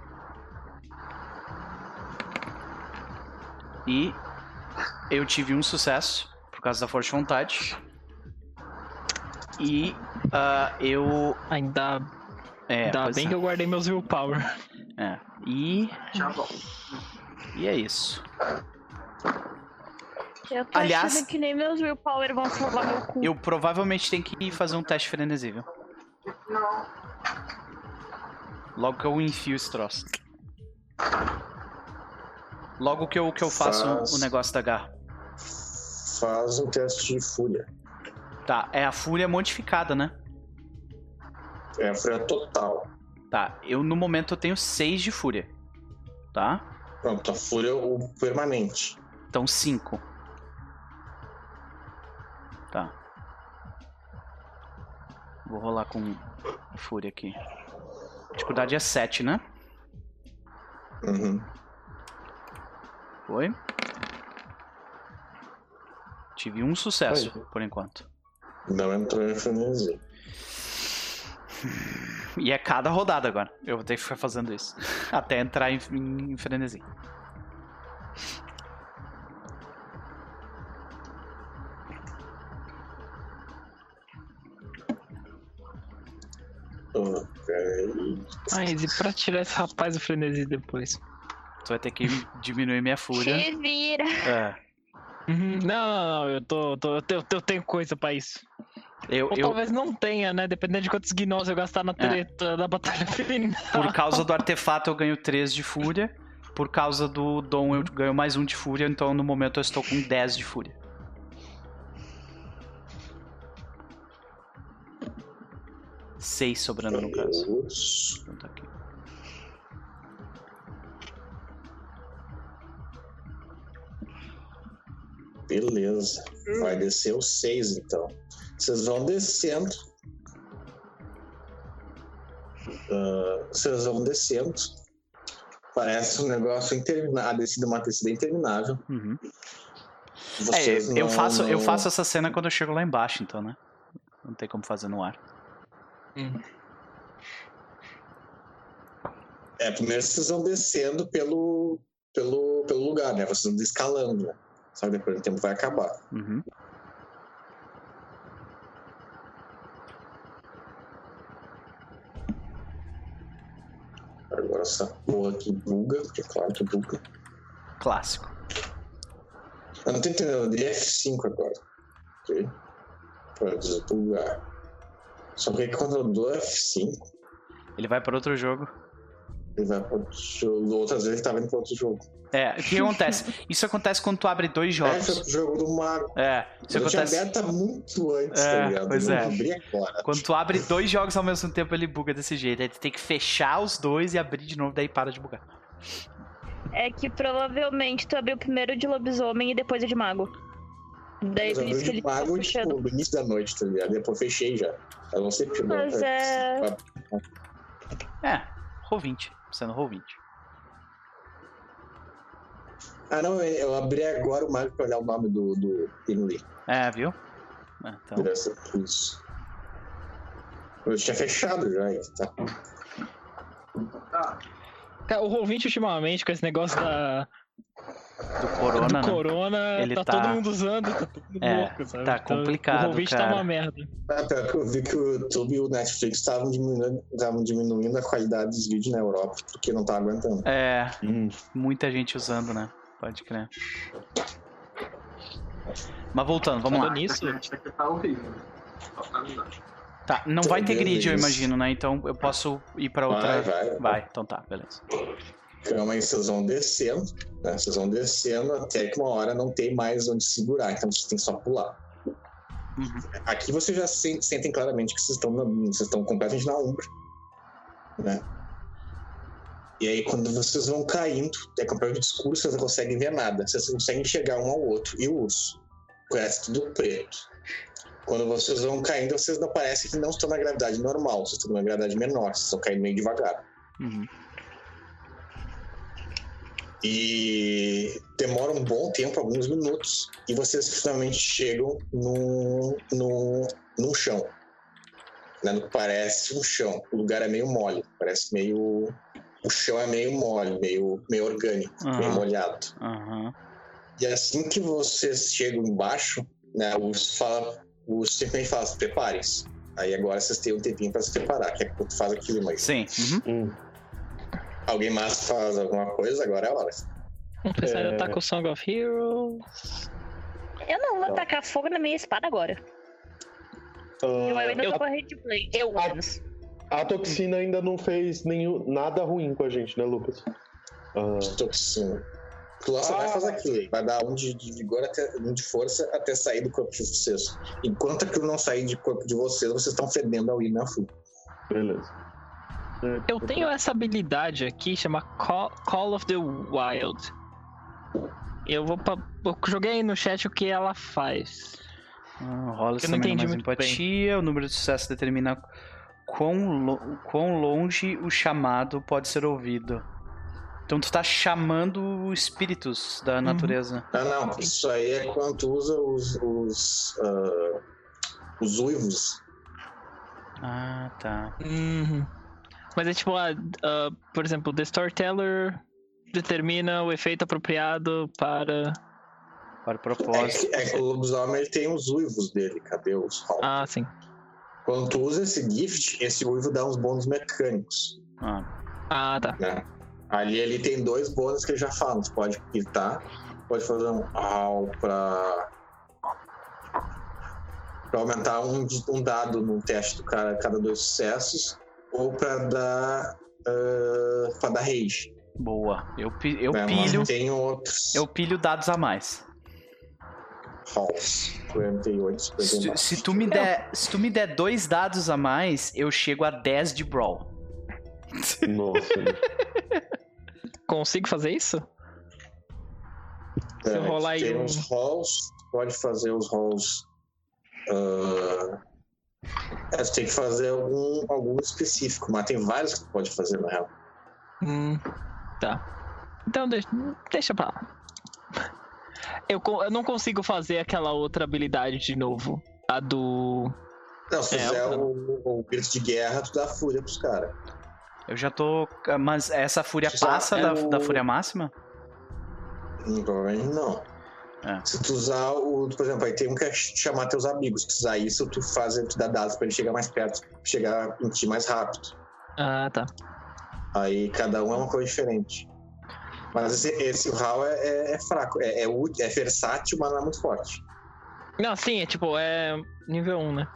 E eu tive um sucesso por causa da força de vontade. E uh, eu. Ainda. É, Ainda bem é. que eu guardei meus willpower. É. E. Já bom. E é isso. Eu tô Aliás, achando que nem meus willpower vão salvar meu cu. Eu provavelmente tenho que fazer um teste frenesi, viu? Não. Logo que eu enfio esse troço. Logo que eu, que eu faço Faz... o negócio da garra. Faz um teste de fúria. Tá, é a fúria modificada, né? É a fúria total. Tá, eu no momento eu tenho 6 de fúria. Tá? Pronto, a fúria é o permanente. Então 5. Tá. Vou rolar com fúria aqui. Dificuldade é 7, né? Uhum. Foi. Tive um sucesso, Foi. por enquanto. Não entrou em frenesi. E é cada rodada agora. Eu vou ter que ficar fazendo isso. [laughs] Até entrar em, em frenesi. Ok. Mas e pra tirar esse rapaz do frenesi depois? Tu vai ter que diminuir minha fúria. Se vira. É. Uhum. Não, não, não, eu, tô, tô eu, tenho, eu tenho coisa pra isso. Eu, Ou eu... talvez não tenha, né? Dependendo de quantos gnolls eu gastar na é. treta é. da batalha final. Por causa do [laughs] artefato eu ganho 3 de fúria. Por causa do dom eu ganho mais 1 de fúria. Então no momento eu estou com 10 de fúria. Seis sobrando no caso. Então tá aqui. Beleza. Vai descer os seis então. Vocês vão descendo. Uh, vocês vão descendo. Parece um negócio interminável. A descida é uma descida interminável. Uhum. É, eu, não, faço, não... eu faço essa cena quando eu chego lá embaixo, então, né? Não tem como fazer no ar. É, primeiro vocês vão descendo pelo, pelo, pelo lugar, né? Vocês vão escalando, né? Só que depois do tempo vai acabar. Uhum. Agora essa porra aqui buga, porque é claro que buga. Clássico. Eu não tô entendendo, de F5 agora. Ok? Pra desbugar. Só que quando eu dou F5. Ele vai para outro jogo. Ele vai para outro jogo. Outras vezes ele tá indo para outro jogo. É, o que acontece? Isso acontece quando tu abre dois jogos. É, o jogo do Mago. É, isso eu acontece. tinha aberto muito antes, é, tá ligado? Pois eu é. abri agora. Quando tu abre dois jogos ao mesmo tempo, ele buga desse jeito. Aí tu tem que fechar os dois e abrir de novo, daí para de bugar. É que provavelmente tu abriu primeiro de lobisomem e depois de mago. Daí por isso que ele mago, tá tipo, no início da noite, tá ligado? Depois fechei já. Eu não sei porque Mas é. É, Roll 20. Você no Roll 20. Ah, não, eu abri agora o mapa pra olhar o nome do, do Inuli. É, viu? É, Então, Graças a isso. Eu tinha fechado já, tá? Tá. O Roll20 ultimamente, com esse negócio da, do Corona, do né? Corona, Ele tá, tá- todo mundo usando, tá todo mundo É, louco, sabe? tá Então, complicado, O Roll20 tá cara. uma merda. Ah, pior que eu vi que o YouTube e o Netflix estavam diminuindo, estavam diminuindo a qualidade dos vídeos na Europa, porque não tá aguentando. É, Hum. muita gente usando, né? Pode crer. Mas voltando, vamos Falando lá. nisso, tá horrível. Tá, não vai ter grid, eu imagino, né? Então eu posso ir pra outra. Vai, vai. Vai, então tá, beleza. Calma aí, vocês vão descendo, né? Vocês vão descendo até que uma hora não tem mais onde segurar, então vocês têm só pular. Uhum. Aqui vocês já sen- sentem claramente que vocês estão, na- vocês estão completamente na umbra, né? E aí quando vocês vão caindo, é completamente escuro, vocês não conseguem ver nada. Vocês conseguem enxergar um ao outro e o urso. Parece tudo preto. Quando vocês vão caindo, vocês não parecem que não estão na gravidade normal, vocês estão numa gravidade menor, vocês estão caindo meio devagar. Uhum. E demora um bom tempo, alguns minutos, e vocês finalmente chegam num, num, num chão. Né, no que parece um chão. O lugar é meio mole, parece meio. O chão é meio mole, meio, meio orgânico, meio Aham. molhado. Aham. E assim que vocês chegam embaixo, né, o urso fala, o urso simplesmente fala, se preparem-se. Aí agora vocês têm um tempinho para se preparar, que é quando faz aquilo, mas Sim. uhum. Hum. Alguém mais faz alguma coisa, agora é a hora. vamos pensar É. em atacar o Song of Heroes. Eu não vou Tá. tacar fogo na minha espada agora. eu Ah, ainda eu- tô com a Red Blade. Eu, Ah. menos. a toxina ainda não fez nenhum, nada ruim com a gente, né, Lucas? Ah, toxina. Tu só vai Ah. fazer aquilo. Vai dar um de, de vigor, até, um de força até sair do corpo de vocês. Enquanto aquilo não sair de corpo de vocês, vocês estão fedendo ao ir na fuga. beleza. Eu tenho essa habilidade aqui, chama Call, Call of the Wild. Eu vou pra... eu joguei aí no chat o que ela faz. Ah, rola Eu não também entendi mais muito bem. empatia. O número de sucesso determina quão, lo- quão longe o chamado pode ser ouvido. Então tu tá chamando espíritos Uhum. da natureza. Ah, não. Isso aí é quando tu usa os. os, ah, os uivos. Ah, tá. Uhum. Mas é tipo, ah, ah, por exemplo, The Storyteller determina o efeito apropriado para. Para o É propósito. que, é que o lobisomem ele tem os uivos dele. Cadê os round? Ah, sim. Quando tu usa esse gift, esse uivo dá uns bônus mecânicos. Ah, Ah, tá. né? Ali ele tem dois bônus que ele já fala. Tu pode gritar, pode fazer um au pra. pra aumentar um, um dado no teste do cara a cada dois sucessos, ou pra dar. Uh, pra dar rage. boa. Eu, eu? Mas pilho. tem outros. Eu pilho dados a mais. Halls. 48, Se, 59. se tu me der, se tu me der dois dados a mais, eu chego a 10 de brawl. Nossa. [laughs] Consigo fazer isso? se eu É, rolar aí tem um- uns halls, pode fazer os halls. ah, é, você tem que fazer algum, algum específico, mas tem vários que tu pode fazer na real. Hum, tá. Então deixa, deixa pra lá. Eu, eu não consigo fazer aquela outra habilidade de novo. A do. Não, se É, fizer eu- o, o grito de guerra, tu dá fúria pros caras. Eu já tô. Mas essa fúria passa é da, o- da fúria máxima? Hum, Provavelmente não. É. Se tu usar o. Por exemplo, aí tem um que é chamar teus amigos. Se tu usar isso, tu faz, tu dá dados pra ele chegar mais perto, chegar em ti mais rápido. Ah, tá. Aí cada um é uma coisa diferente. Mas esse, esse HAL é, é- é fraco, é, é, é versátil, mas não é muito forte. Não, sim, é tipo, é nível 1, né?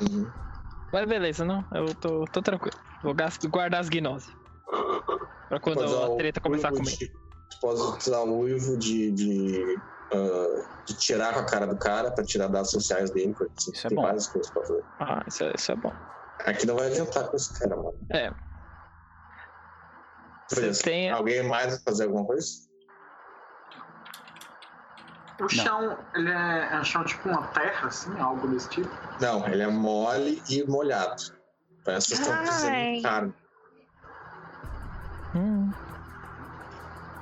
Uhum. Mas beleza, não. Eu tô, tô tranquilo. Vou guardar as gnoses. Pra quando usar a treta começar a comer. Tu pode usar o uivo de, de, ah, de tirar com a cara do cara pra tirar dados sociais dele. assim. Isso é Tem bom. várias coisas pra fazer. Ah, isso é, isso é bom. Aqui não vai adiantar com esse cara, mano. É. Beleza. tem. Alguém mais vai fazer alguma coisa? O chão, ele é, é um chão tipo uma terra, assim, algo desse tipo. Não, ele é mole e molhado. Parece que estão de carne.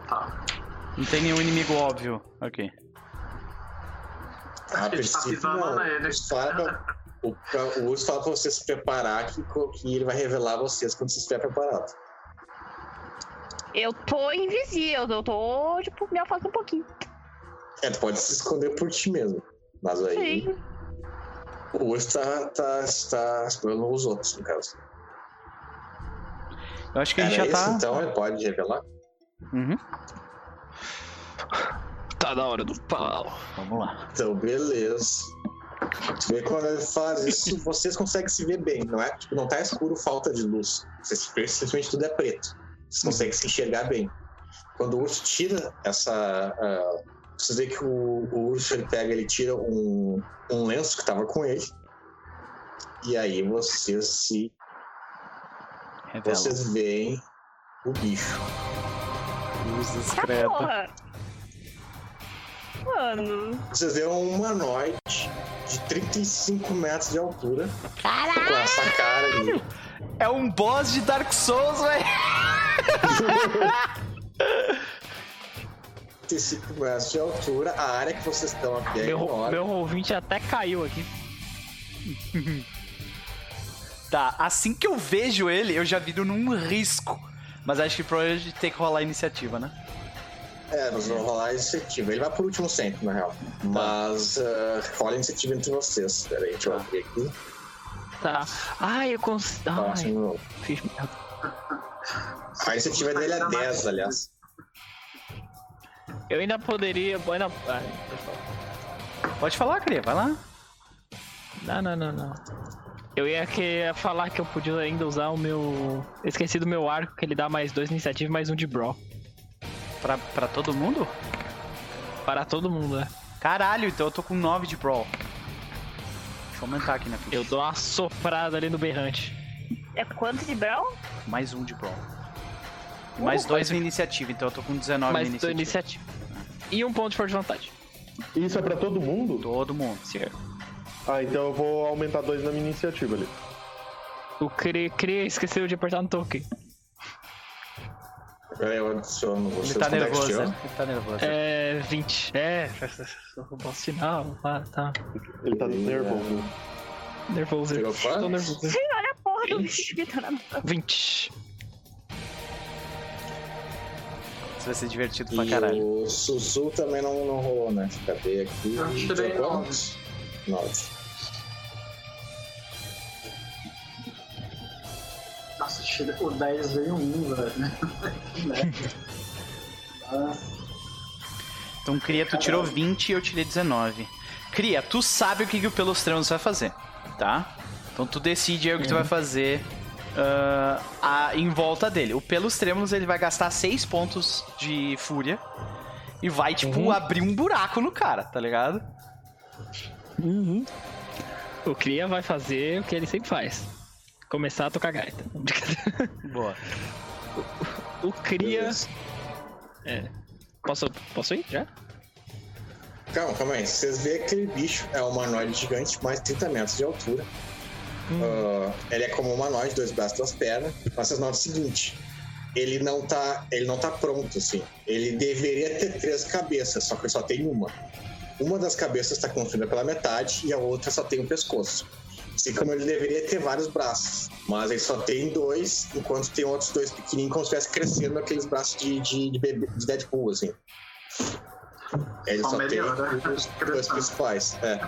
Tá. Não tem nenhum inimigo óbvio aqui. A Ele tá pisando não. nele. O urso fala pra- O, ca- o urso fala pra você se preparar que, que ele vai revelar vocês quando você estiver preparado. Eu tô invisível, eu tô, tipo, me afastando um pouquinho. É, tu pode se esconder por ti mesmo. Mas aí Sim. o urso tá, tá, tá explorando os outros, no caso. Eu acho que a Era gente já isso, tá. então ele pode revelar? Uhum. Tá na hora do pau. Vamos lá. Então, beleza. Tu vê quando ele faz isso, vocês conseguem se ver bem, não é? Tipo, não tá escuro falta de luz. Vocês simplesmente tudo é preto. Vocês conseguem se enxergar bem. Quando o urso tira essa. ah, vocês veem que o, o urso ele pega, ele tira um, um lenço que tava com ele. E aí vocês se. Revela. Vocês veem o bicho. Luz Tá porra. Mano. Vocês veem um humanoide de 35 metros de altura. Com essa cara ali. É um boss de Dark Souls, velho. 35 metros de altura, a área que vocês estão aqui é Meu, enorme. meu ouvinte até caiu aqui. Tá, assim que eu vejo ele, eu já viro num risco. Mas acho que provavelmente tem que rolar a iniciativa, né? É, nós vamos rolar a iniciativa. Ele vai por último sempre, na real. Mas ah, rola a iniciativa entre vocês. Pera aí, deixa eu abrir aqui. Tá. Ai, eu consigo. Tá, Ai, fiz merda. A iniciativa dele é 10, aliás. Eu ainda poderia. Ainda... Ai, pode falar. Pode falar, Cria, vai lá. Não, não, não, não. Eu ia que- falar que eu podia ainda usar o meu. Eu esqueci do meu arco, que ele dá mais dois iniciativas e mais um de Brawl. Pra, pra todo mundo? Para todo mundo, né? Caralho, então eu tô com 9 de Brawl. Deixa eu aumentar aqui na ficha. Eu dou uma soprada ali no berrante. É quanto de Brown? Mais um de Brawl. E mais dois na iniciativa, então eu tô com 19 mais dois iniciativa. iniciativa. E um ponto de força de vontade. Isso é pra todo mundo? Todo mundo. Senhor. Ah, então eu vou aumentar dois na minha iniciativa ali. O Cri, Cri esqueceu de apertar no token. Eu adiciono você. Ele tá é nervoso, né? Ele tá nervoso. É, 20. É, bom sinal. Ah, tá. Ele tá nervoso. Nervoso. Tirou Tô nervoso. Olha a porra do 20 que tá na mão. 20. Isso vai ser divertido pra caralho. O Suzu também não, não rolou, né? Cadê aqui? Não, tirei 9. 9. partida 10 veio 1, velho. [laughs] Então, Cria, tu tirou 20 e eu tirei 19. Cria, tu sabe o que, que o Pelostranos vai fazer, tá? Então tu decide aí o que uhum. tu vai fazer uh, a, em volta dele. O Pelostranos ele vai gastar 6 pontos de fúria e vai, tipo, uhum. abrir um buraco no cara, tá ligado? Uhum. O Cria vai fazer o que ele sempre faz. Começar a tocar gaita. [laughs] Boa. O Cria. Beleza. Posso, posso ir já? Calma, calma aí. Vocês veem aquele bicho, é um humanoide gigante, mais 30 metros de altura. Ah, ele é como um humanoide, dois braços, duas pernas. Mas vocês notam o seguinte: ele não tá, ele não tá pronto, assim. Ele deveria ter três cabeças, só que ele só tem uma. Uma das cabeças está construída pela metade e a outra só tem o pescoço. Assim como ele deveria ter vários braços, mas ele só tem dois, enquanto tem outros dois pequenininhos, como se estivesse crescendo aqueles braços de, de, de, bebê, de Deadpool, assim. Ele Só só tem os dois principais, é.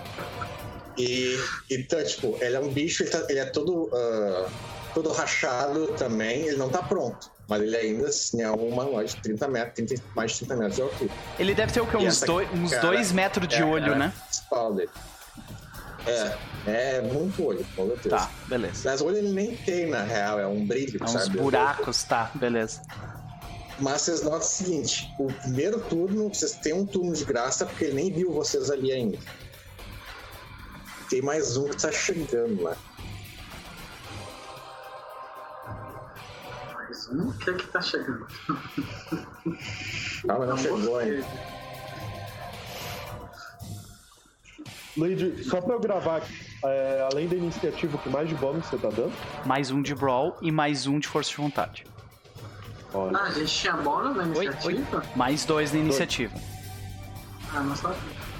E então, tipo, ele é um bicho, ele, tá- ele é todo, ah, todo rachado também, ele não tá pronto. Mas ele ainda assim é um humanoide de 30 metros, 30, mais de 30 metros de altura. Ele deve ter o quê? Uns, dois, uns cara dois metros de É olho, né? principal dele. É, é muito olho, com certeza. Tá, beleza. Mas olho ele nem tem, na real, é um brilho, É uns sabe? buracos, tá, beleza. Mas vocês notam o seguinte: o primeiro turno, vocês têm um turno de graça porque ele nem viu vocês ali ainda. Tem mais um que tá chegando lá. Mais um? O que é que tá chegando? Calma, não chegou ainda. Luigi, só pra eu gravar, é, além da iniciativa, o que mais de bônus você tá dando? Mais um de Brawl e mais um de Força de Vontade. Olha. Ah, a gente tinha bônus na iniciativa? Oi, oi. Mais dois na iniciativa. Ah, não sabia.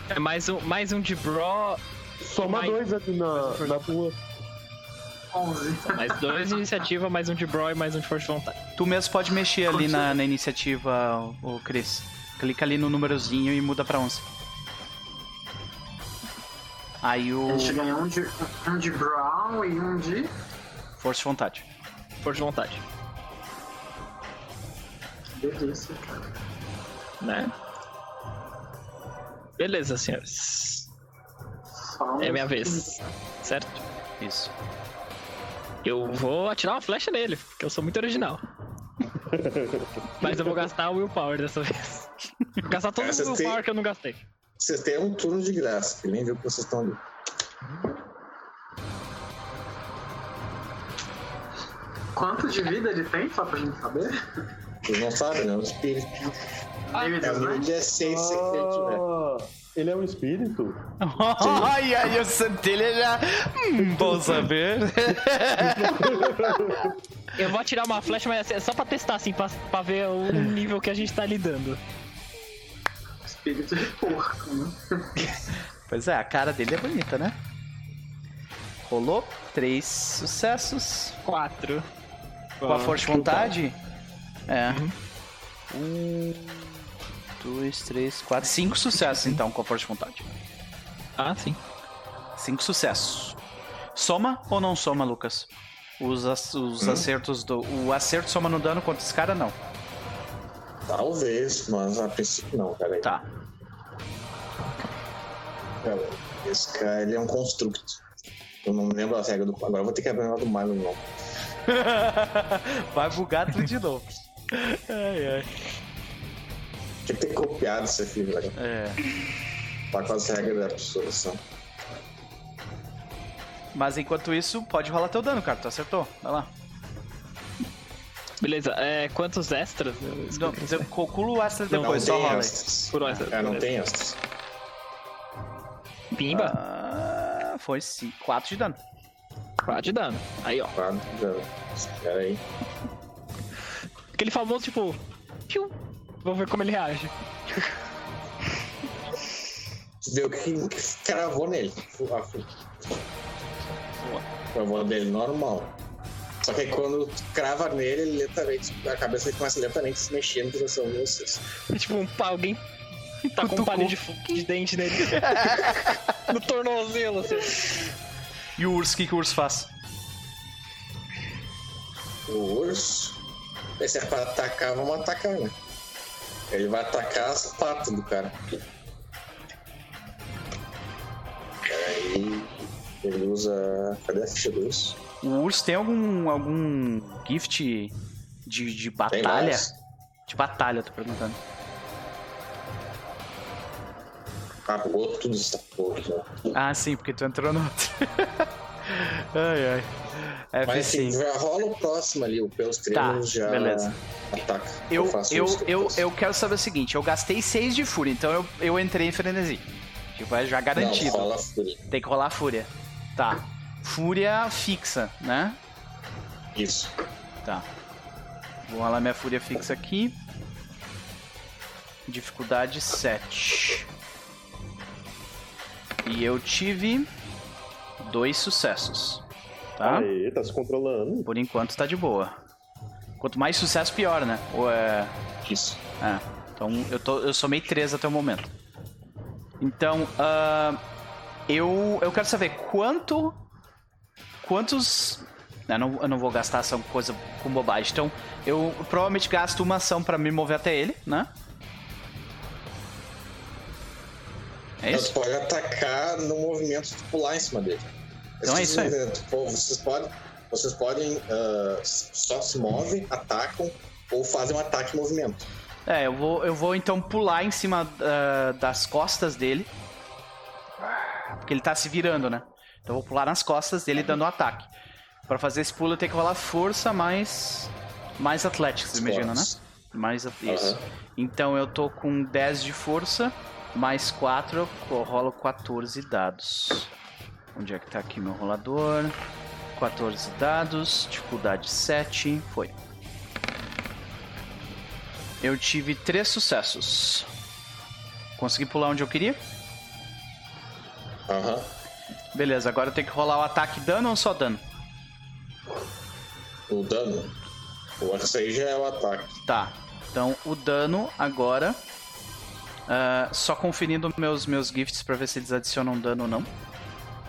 É mais um, mais um de Bro. Soma mais... dois aqui na, na tua. 11. Mais dois de iniciativa, mais um de Bro e mais um de força de vontade. Tu mesmo pode mexer ali na, na iniciativa, o Chris. Clica ali no númerozinho e muda pra 11. Aí o. A gente ganha um de, um de Brawl e um de. Força de vontade. Força de vontade. Que delícia, cara. Né? Beleza, senhores. É minha vez. Certo? Isso. Eu vou atirar uma flecha nele, porque eu sou muito original. [laughs] Mas eu vou gastar o willpower dessa vez. Vou gastar todo o willpower têm... que eu não gastei. Vocês têm um turno de graça, que nem viu que vocês estão ali. Quanto de vida ele tem, só pra gente saber? Vocês não sabem, né? O espírito. Ah, é o de essência que ele tiver. Ah, ele é um espírito? [laughs] Ai, ai, o centelha já. Hum, bom saber. Eu vou atirar uma flecha, mas é só pra testar, assim, pra, pra ver o nível que a gente tá lidando espírito de porco, né? [laughs] Pois é, a cara dele é bonita, né? Rolou três sucessos. Quatro. Com a força de vontade? É. Uhum. Um, dois, três, quatro. Cinco sucessos, então, com a força de vontade. Ah, sim. Cinco sucessos. Soma ou não soma, Lucas? Os, os hum. acertos do. O acerto soma no dano contra esse cara, não. Talvez, mas a princípio não, cara. Tá. Esse cara ele é um construto. Eu não me lembro a regra do. Agora eu vou ter que abrir do Milo não. [laughs] Vai bugar tudo de novo. Ai, ai. Tinha que ter copiado isso aqui, velho. É. Tá com as regras da absorção. Mas enquanto isso, pode rolar teu dano, cara. Tu acertou. Vai lá. Beleza, é, quantos extras? Não, eu calculo o extra depois, só rola Por extra. É, não tem extras. Pimba? Ah, foi sim. 4 de dano. 4 de dano. Aí, ó. 4 de dano. Espera aí. Aquele famoso, tipo... Piu. Vamos ver como ele reage. Você o que, que cravou nele. A voz dele normal. Só que aí quando crava nele, ele lentamente, a cabeça dele começa lentamente a se mexer em direção de vocês. É tipo um alguém tá com um palito de, de dente nele. [laughs] no tornozelo, assim. E o urso, o que, que o urso faz? O urso. Se é pra atacar, vamos atacar, né? Ele vai atacar as patas do cara. Aí ele usa. Cadê a ficha do urso? O urso tem algum, algum gift de, de batalha? De batalha, tô perguntando. Acabou tudo essa porra. Ah, sim, porque tu entrou no outro. [laughs] ai, ai. É Mas assim, já rola o próximo ali, o pelos treinos tá, já beleza. ataca. Eu, eu, eu, eu, eu, quero saber o seguinte, eu gastei 6 de fúria, então eu, eu entrei em frenesi. Tipo, é já garantido. Não, rola fúria. Tem que rolar fúria. Tá. Fúria fixa, né? Isso. Tá. Vou rolar minha fúria fixa aqui. Dificuldade 7. E eu tive dois sucessos. Tá? Aê, tá se controlando. Por enquanto tá de boa. Quanto mais sucesso, pior, né? Ou é. Isso. É. Então eu, tô, eu somei três até o momento. Então, uh, eu, eu quero saber quanto quantos. Eu não, eu não vou gastar ação com coisa com bobagem. Então, eu provavelmente gasto uma ação para me mover até ele, né? É isso? Você pode atacar no movimento de pular em cima dele. Então é isso aí. Vocês podem, vocês podem uh, só se movem, atacam ou fazem um ataque em movimento. É, eu vou, eu vou então pular em cima uh, das costas dele. Porque ele tá se virando, né? Então eu vou pular nas costas dele dando um ataque. Para fazer esse pulo eu tenho que rolar força mais mais Athletics, imagina, né? Mais isso. Uhum. Então eu tô com 10 de força, mais 4, eu rolo 14 dados. Onde é que tá aqui meu rolador? 14 dados, dificuldade 7, foi. Eu tive três sucessos. Consegui pular onde eu queria? Aham. Beleza, agora eu tenho que rolar o ataque dano ou só dano? O dano. O aí já é o ataque. Tá. Então o dano agora. ah, só conferindo meus, meus gifts pra ver se eles adicionam dano ou não.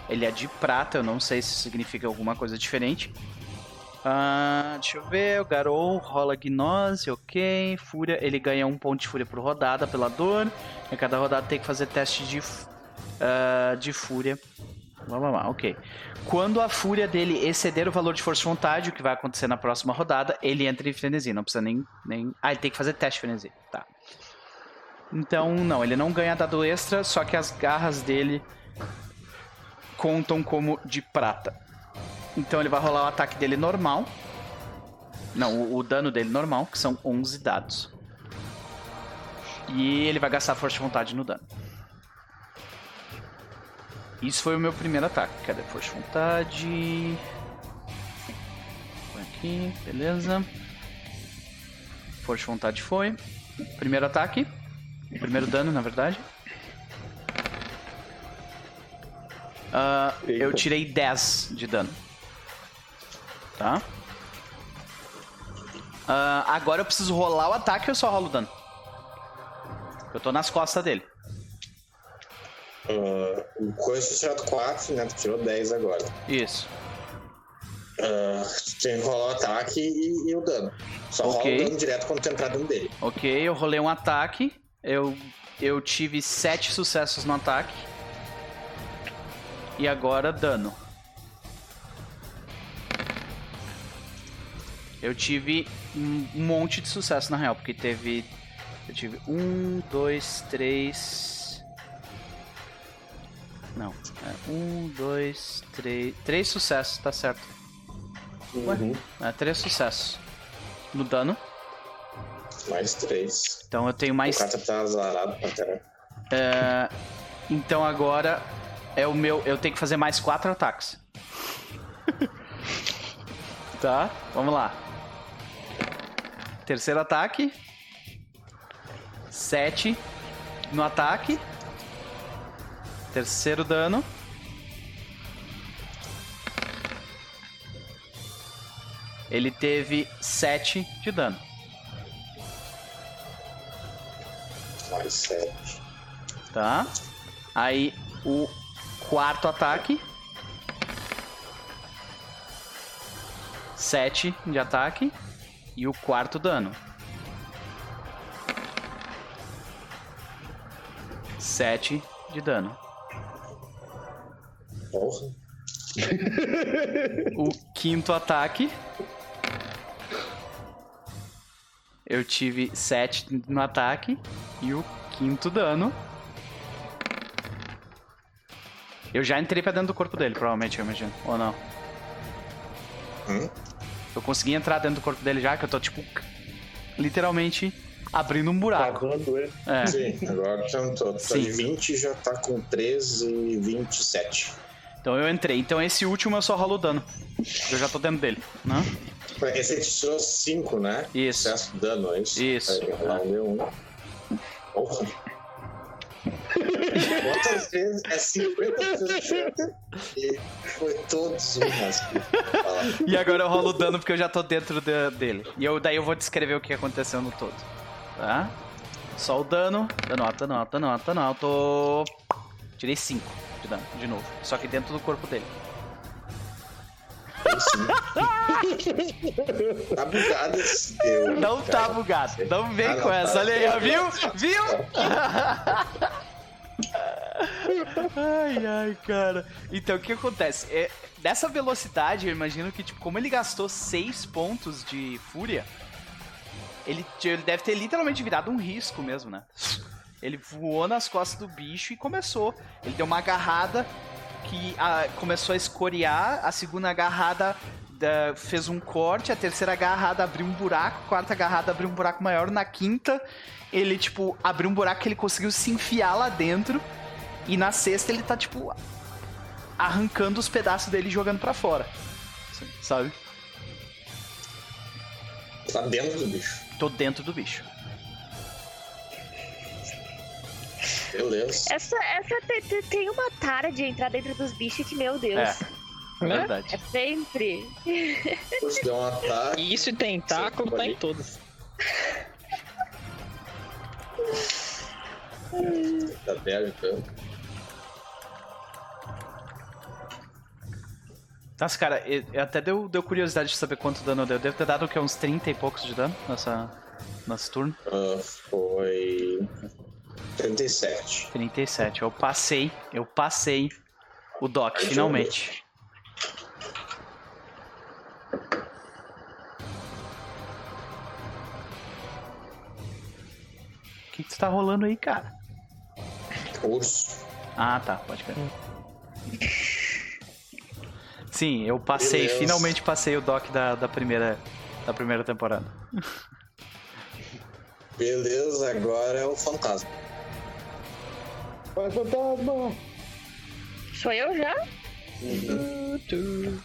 Ele é de prata, eu não sei se significa alguma coisa diferente. Ah, deixa eu ver, o Garou rola Gnose, ok. Fúria, ele ganha um ponto de fúria por rodada pela dor. A cada rodada tem que fazer teste de, ah, de fúria. Blá, blá, ok. Quando a fúria dele exceder o valor de força de vontade, o que vai acontecer na próxima rodada, ele entra em frenesi. Não precisa nem. nem... Ah, ele tem que fazer teste de frenesi. Tá. Então, não, ele não ganha dado extra, só que as garras dele contam como de prata. Então ele vai rolar o ataque dele normal. Não, o, o dano dele normal, que são 11 dados. E ele vai gastar força de vontade no dano. Isso foi o meu primeiro ataque. Cadê força de vontade? Aqui, beleza. Força de vontade foi. Primeiro ataque. Primeiro dano, na verdade. Ah, eu tirei 10 de dano. Tá? Ah, agora eu preciso rolar o ataque ou eu só rolo o dano? Eu tô nas costas dele. Ah, o coisa tinha tirado 4, né? Tu tirou 10 agora. Isso. Ah, tu tem que rolar o ataque e, e o dano. Só Ok. rola o dano direto quando tu entrar dentro dele. Ok, eu rolei um ataque. Eu, eu tive 7 sucessos no ataque. E agora dano. Eu tive um um monte de sucesso na real, porque teve. Eu tive um, dois, três. Não. É um, dois, três. Três sucessos, tá certo. Uhum. É, três sucessos. No dano. Mais 3. Então eu tenho O mais cara tá azarado pra caralho. É, então agora é o meu. Eu tenho que fazer mais quatro ataques. [laughs] tá? Vamos lá. Terceiro ataque. Sete no ataque. Terceiro dano. Ele teve 7 de dano. Mais 7. Tá? Aí o quarto ataque. 7 de ataque. E o quarto dano. 7 de dano. Porra. O quinto ataque. Eu tive 7 no ataque. E o quinto dano. Eu já entrei pra dentro do corpo dele, provavelmente, eu imagino. Ou não? Hum? Eu consegui entrar dentro do corpo dele já, que eu tô, tipo, literalmente abrindo um buraco. Cavando ele. É. Sim, agora tentou. Tá Sim. de 20 já tá com 13 e 27. Então eu entrei. Então esse último eu só rolo o dano. Eu já tô dentro dele, né? Esse aí tirou 5, né? Isso. Excesso de dano, é isso? Isso. Aí, rolar um D1. [laughs] Porra. Quantas vezes? É 50 vezes. E foi todos um rasgo. E agora eu rolo o dano porque eu já tô dentro de- dele. E eu, daí eu vou descrever o que aconteceu no todo. Tá? Só o dano. Dano alto, dano alto, dano alto, dano alto. Tirei 5 de dano, de novo. Só que dentro do corpo dele. Tá bugado esse teu. Não tá cara. bugado. Não vem Ah, não, com essa. tá. Olha aí, ó. Viu? Viu? ai, ai, cara. Então, o que acontece? É, dessa velocidade, eu imagino que, tipo, como ele gastou 6 pontos de fúria, ele, ele deve ter literalmente virado um risco mesmo, né? Ele voou nas costas do bicho e começou. Ele deu uma agarrada que ah, começou a escoriar, a segunda agarrada da- fez um corte, a terceira agarrada abriu um buraco, a quarta agarrada abriu um buraco maior, na quinta ele, tipo, abriu um buraco que ele conseguiu se enfiar lá dentro, e na sexta ele tá, tipo, arrancando os pedaços dele e jogando pra fora. Sabe? Tá dentro do bicho. Tô dentro do bicho. Beleza. Essa, essa te- tem uma tara de entrar dentro dos bichos que, meu Deus. É, é Né? verdade. É sempre. [laughs] Um ataque. E isso e tentáculo tá em todos. Da dela, então. Nossa, cara, até deu, deu curiosidade de saber quanto dano deu. Deve ter dado o que? Uns 30 e poucos de dano nessa, nesse turno. Ah, foi. 37. 37. Eu passei, eu passei o Doc, Aí finalmente. O que, que tá rolando aí, cara? Urso. Ah, tá, pode crer. Sim, eu passei, Beleza. finalmente passei o Doc da, da, primeira, da primeira temporada. Beleza, agora é o fantasma. Vai, fantasma! Sou eu já?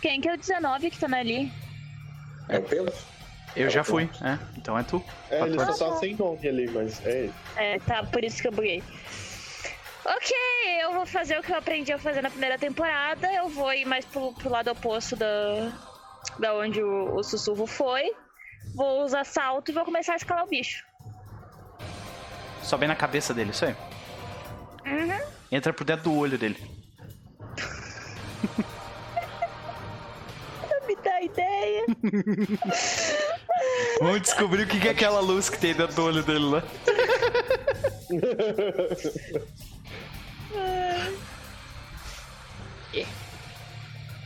Quem que é o 19 que tá ali? É o pelo? Eu já fui, é, então é tu. É, ele Pode- só tá sem nome ali, mas é ele. É, tá, por isso que eu buguei. Ok, eu vou fazer o que eu aprendi a fazer na primeira temporada. Eu vou ir mais pro, pro lado oposto da, da onde o, o sussurro foi. Vou usar salto e vou começar a escalar o bicho. Sobe na cabeça dele, isso aí. Uhum. Entra por dentro do olho dele. [laughs] Me dá ideia. [laughs] Vamos descobrir o que é aquela luz que tem dentro do olho dele lá. [laughs]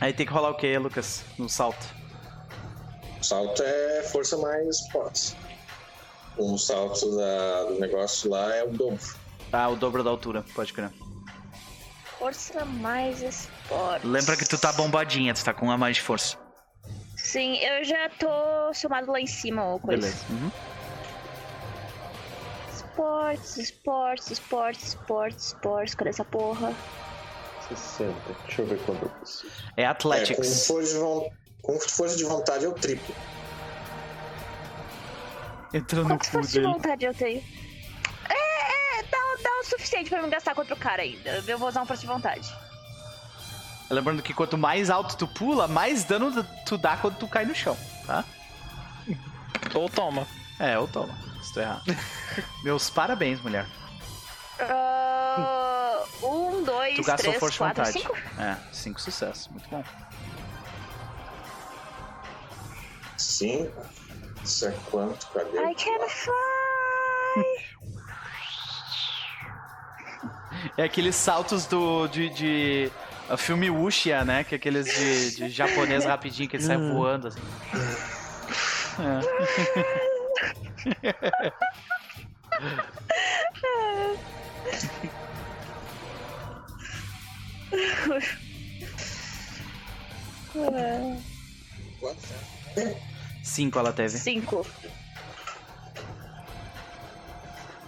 Aí tem que rolar o que, Lucas? No salto. O salto é força mais forte. O salto da- do negócio lá é o dobro. Ah, o dobro da altura, pode crer. Força mais esporte. Lembra que tu tá bombadinha, tu tá com uma mais de força. Sim, eu já tô somado lá em cima ou coisa. Beleza. Uhum. Esportes, esportes, esportes, esportes, esportes. Cadê essa porra? 60. Deixa eu ver quanto eu preciso. É É, com, Athletics. força de com força de vontade é o triplo. Entrando no Quantas cu forças de dele. vontade eu tenho? É, é, dá, dá o suficiente pra eu não gastar contra o cara ainda. Eu vou usar um força de vontade. Lembrando que quanto mais alto tu pula, mais dano tu dá quando tu cai no chão, tá? Ou toma. É, eu tomo. Estou errado. [laughs] Meus parabéns, mulher. Ah, um, dois, Tu gastou três, força de quatro, vontade. cinco. É, cinco sucessos. Muito bom. Cinco. Isso é quanto? Cadê? I can fly! É aqueles saltos do de, de a filme Wuxia, né? Que é aqueles de, de japonês rapidinho que ele sai voando assim. Quanto? [laughs] Cinco ela teve. Cinco.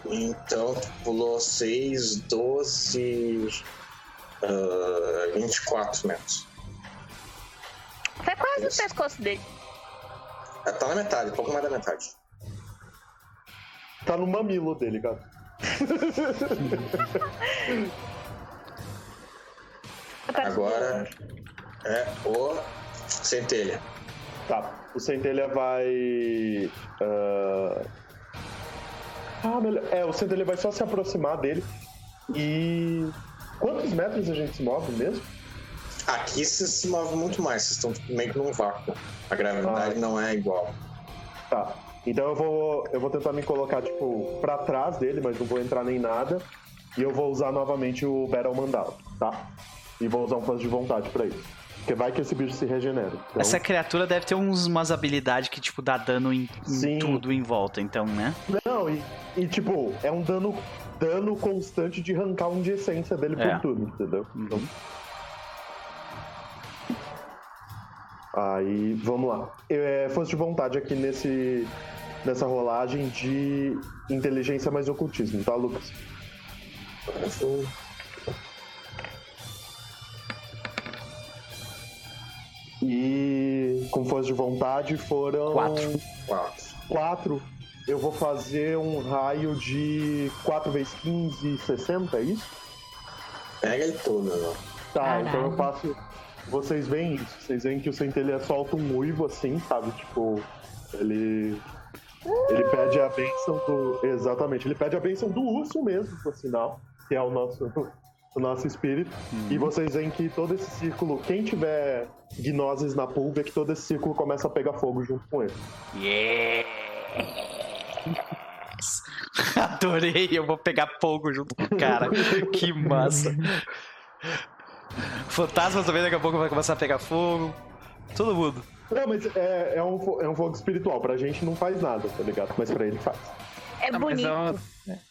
Então, pulou 6, 12, ah, 24 metros. Foi quase no Isso. pescoço dele. Ah, Tá na metade, pouco mais da metade. Tá no mamilo dele, cara. [laughs] Agora é o centelha. Tá. O centelha vai. ah, Ah, melhor. É, o centelha vai só se aproximar dele. E. Quantos metros a gente se move mesmo? Aqui você se move muito mais, vocês estão meio que num vácuo. A gravidade Ah. não é igual. Tá. Então eu vou. Eu vou tentar me colocar, tipo, pra trás dele, mas não vou entrar nem nada. E eu vou usar novamente o Battle Mandala, tá? E vou usar um passo de vontade pra isso. Porque vai que esse bicho se regenera. Então, Essa criatura deve ter uns, umas habilidades que, tipo, dá dano em, em tudo em volta, então, né? Não, e, e, tipo, é um dano, dano constante de arrancar um de essência dele É. por turno, entendeu? Então. Aí, vamos lá. É, força de vontade aqui nesse, nessa rolagem de inteligência mais ocultismo, tá, Lucas? E com força de vontade foram. Quatro. Quatro. Quatro. eu vou fazer um raio de 4 vezes 15, 60, é isso? Pega ele todo, né? Tá, Caralho. então eu faço. Vocês veem isso, vocês veem que o centelha solta um uivo assim, sabe? Tipo, ele. Ele pede a benção do. Exatamente, ele pede a benção do urso mesmo, por sinal, que é o nosso, o nosso espírito. E vocês veem que todo esse círculo, quem tiver gnoses na pool, vê que todo esse círculo começa a pegar fogo junto com ele. Yes! [laughs] Adorei, eu vou pegar fogo junto com o cara. [laughs] que massa. Fantasmas também daqui a pouco vai começar a pegar fogo. Todo mundo. Não, mas é, é, um, é um fogo espiritual. Pra gente não faz nada, tá ligado? Mas pra ele faz. É Ah, mas bonito. é um-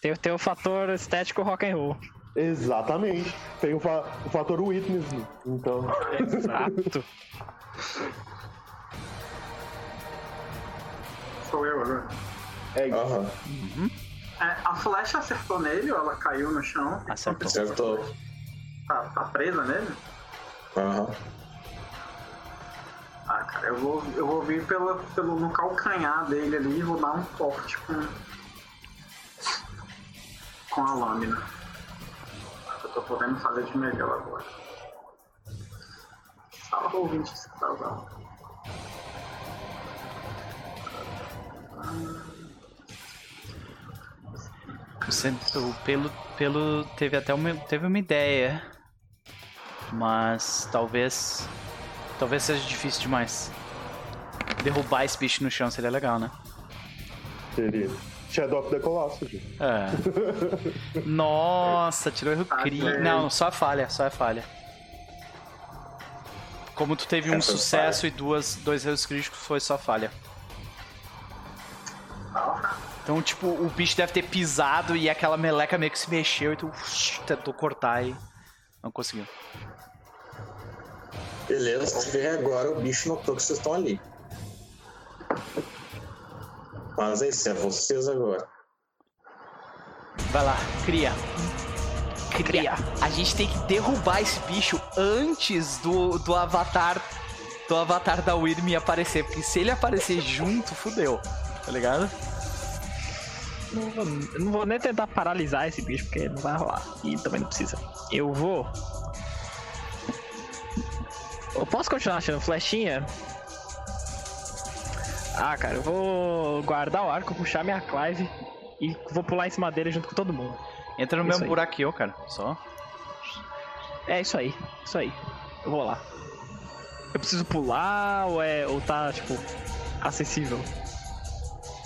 tem, tem o fator estético rock and roll. Exatamente. Tem o, fa- o fator witness. Então. Exato. [laughs] Sou eu agora. É isso. Aham, É, a flecha acertou nele ou ela caiu no chão? Acertou. acertou. Tá, tá presa nele? Aham. Ah, cara, eu vou, eu vou vir pela, pelo, no calcanhar dele ali e vou dar um corte com. com a lâmina. Eu tô podendo fazer de melhor agora. Salva o ouvinte se tá usando. O, cent- o pelo, pelo teve até uma, teve uma ideia. Mas talvez. Talvez seja difícil demais. Derrubar esse bicho no chão seria legal, né? Seria. Shadow of the Colossus. É. [laughs] Nossa, tirou erro. Ah, é. Não, só a falha, só a falha. Como tu teve um Essa sucesso e duas, dois erros críticos, foi só falha. Então, tipo, o bicho deve ter pisado e aquela meleca meio que se mexeu e tu ush, tentou cortar e não conseguiu. Beleza, e agora o bicho notou que vocês estão ali. Mas é isso, é vocês agora. Vai lá, cria. Cria. A gente tem que derrubar esse bicho antes do, do avatar do avatar da Wyrm aparecer, porque se ele aparecer junto, fudeu. Tá ligado? Não vou, eu não vou nem tentar paralisar esse bicho, porque não vai rolar. E também não precisa. Eu vou. Eu posso continuar achando flechinha? Ah, cara, eu vou guardar o arco, puxar minha Clive e vou pular em cima dele junto com todo mundo. Entra no Isso mesmo aí. buraquinho, cara. Só. É isso aí, isso aí. Eu vou lá. Eu preciso pular ou é. ou tá, tipo, acessível?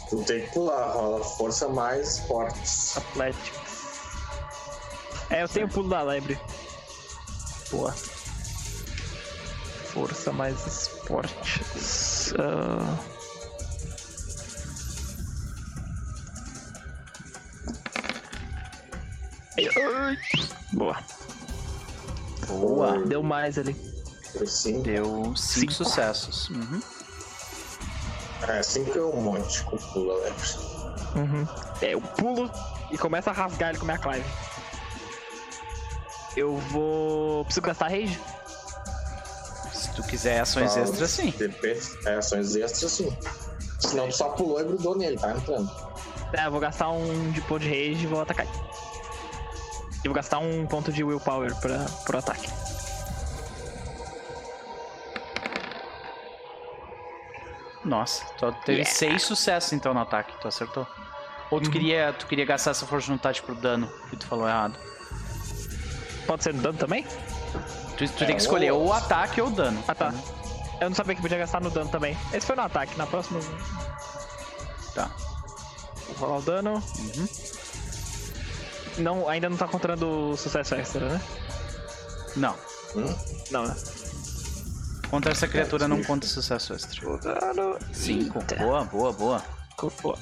Tu tem que pular, rola força mais fortes. Atlético. É, eu tenho o pulo da lebre. Boa. Força mais esportes. Ah. Boa. Boa. Deu mais ali. Deu cinco, Cinco. sucessos. Uhum. é, assim que é um monte com pula leve. Uhum. É, eu pulo e começo a rasgar ele com minha Clive. Eu vou. Preciso gastar rage? Se tu quiser ações Fala. extras, sim. É, ações extras, sim. Senão tu só pulou e grudou nele, tá entrando. É, eu vou gastar um de ponto de rage e vou atacar. E vou gastar um ponto de willpower pra, pro ataque. Nossa, tu teve Yeah. seis sucessos então no ataque, tu acertou. Ou tu, queria, tu queria gastar essa força de vontade pro dano, que tu falou errado. Pode ser no dano também? Tu, tu É, tem que escolher ou- ou o ataque ou o dano. Ah tá. Eu não sabia que podia gastar no dano também. Esse foi no ataque, na próxima. Tá. Vou rolar o dano. Uhum. Não, ainda não tá contando o sucesso extra, né? Não. Hum? Não, né? Contra essa criatura não conta sucesso extra. Cinco. Eita. Boa, boa, boa. Boa.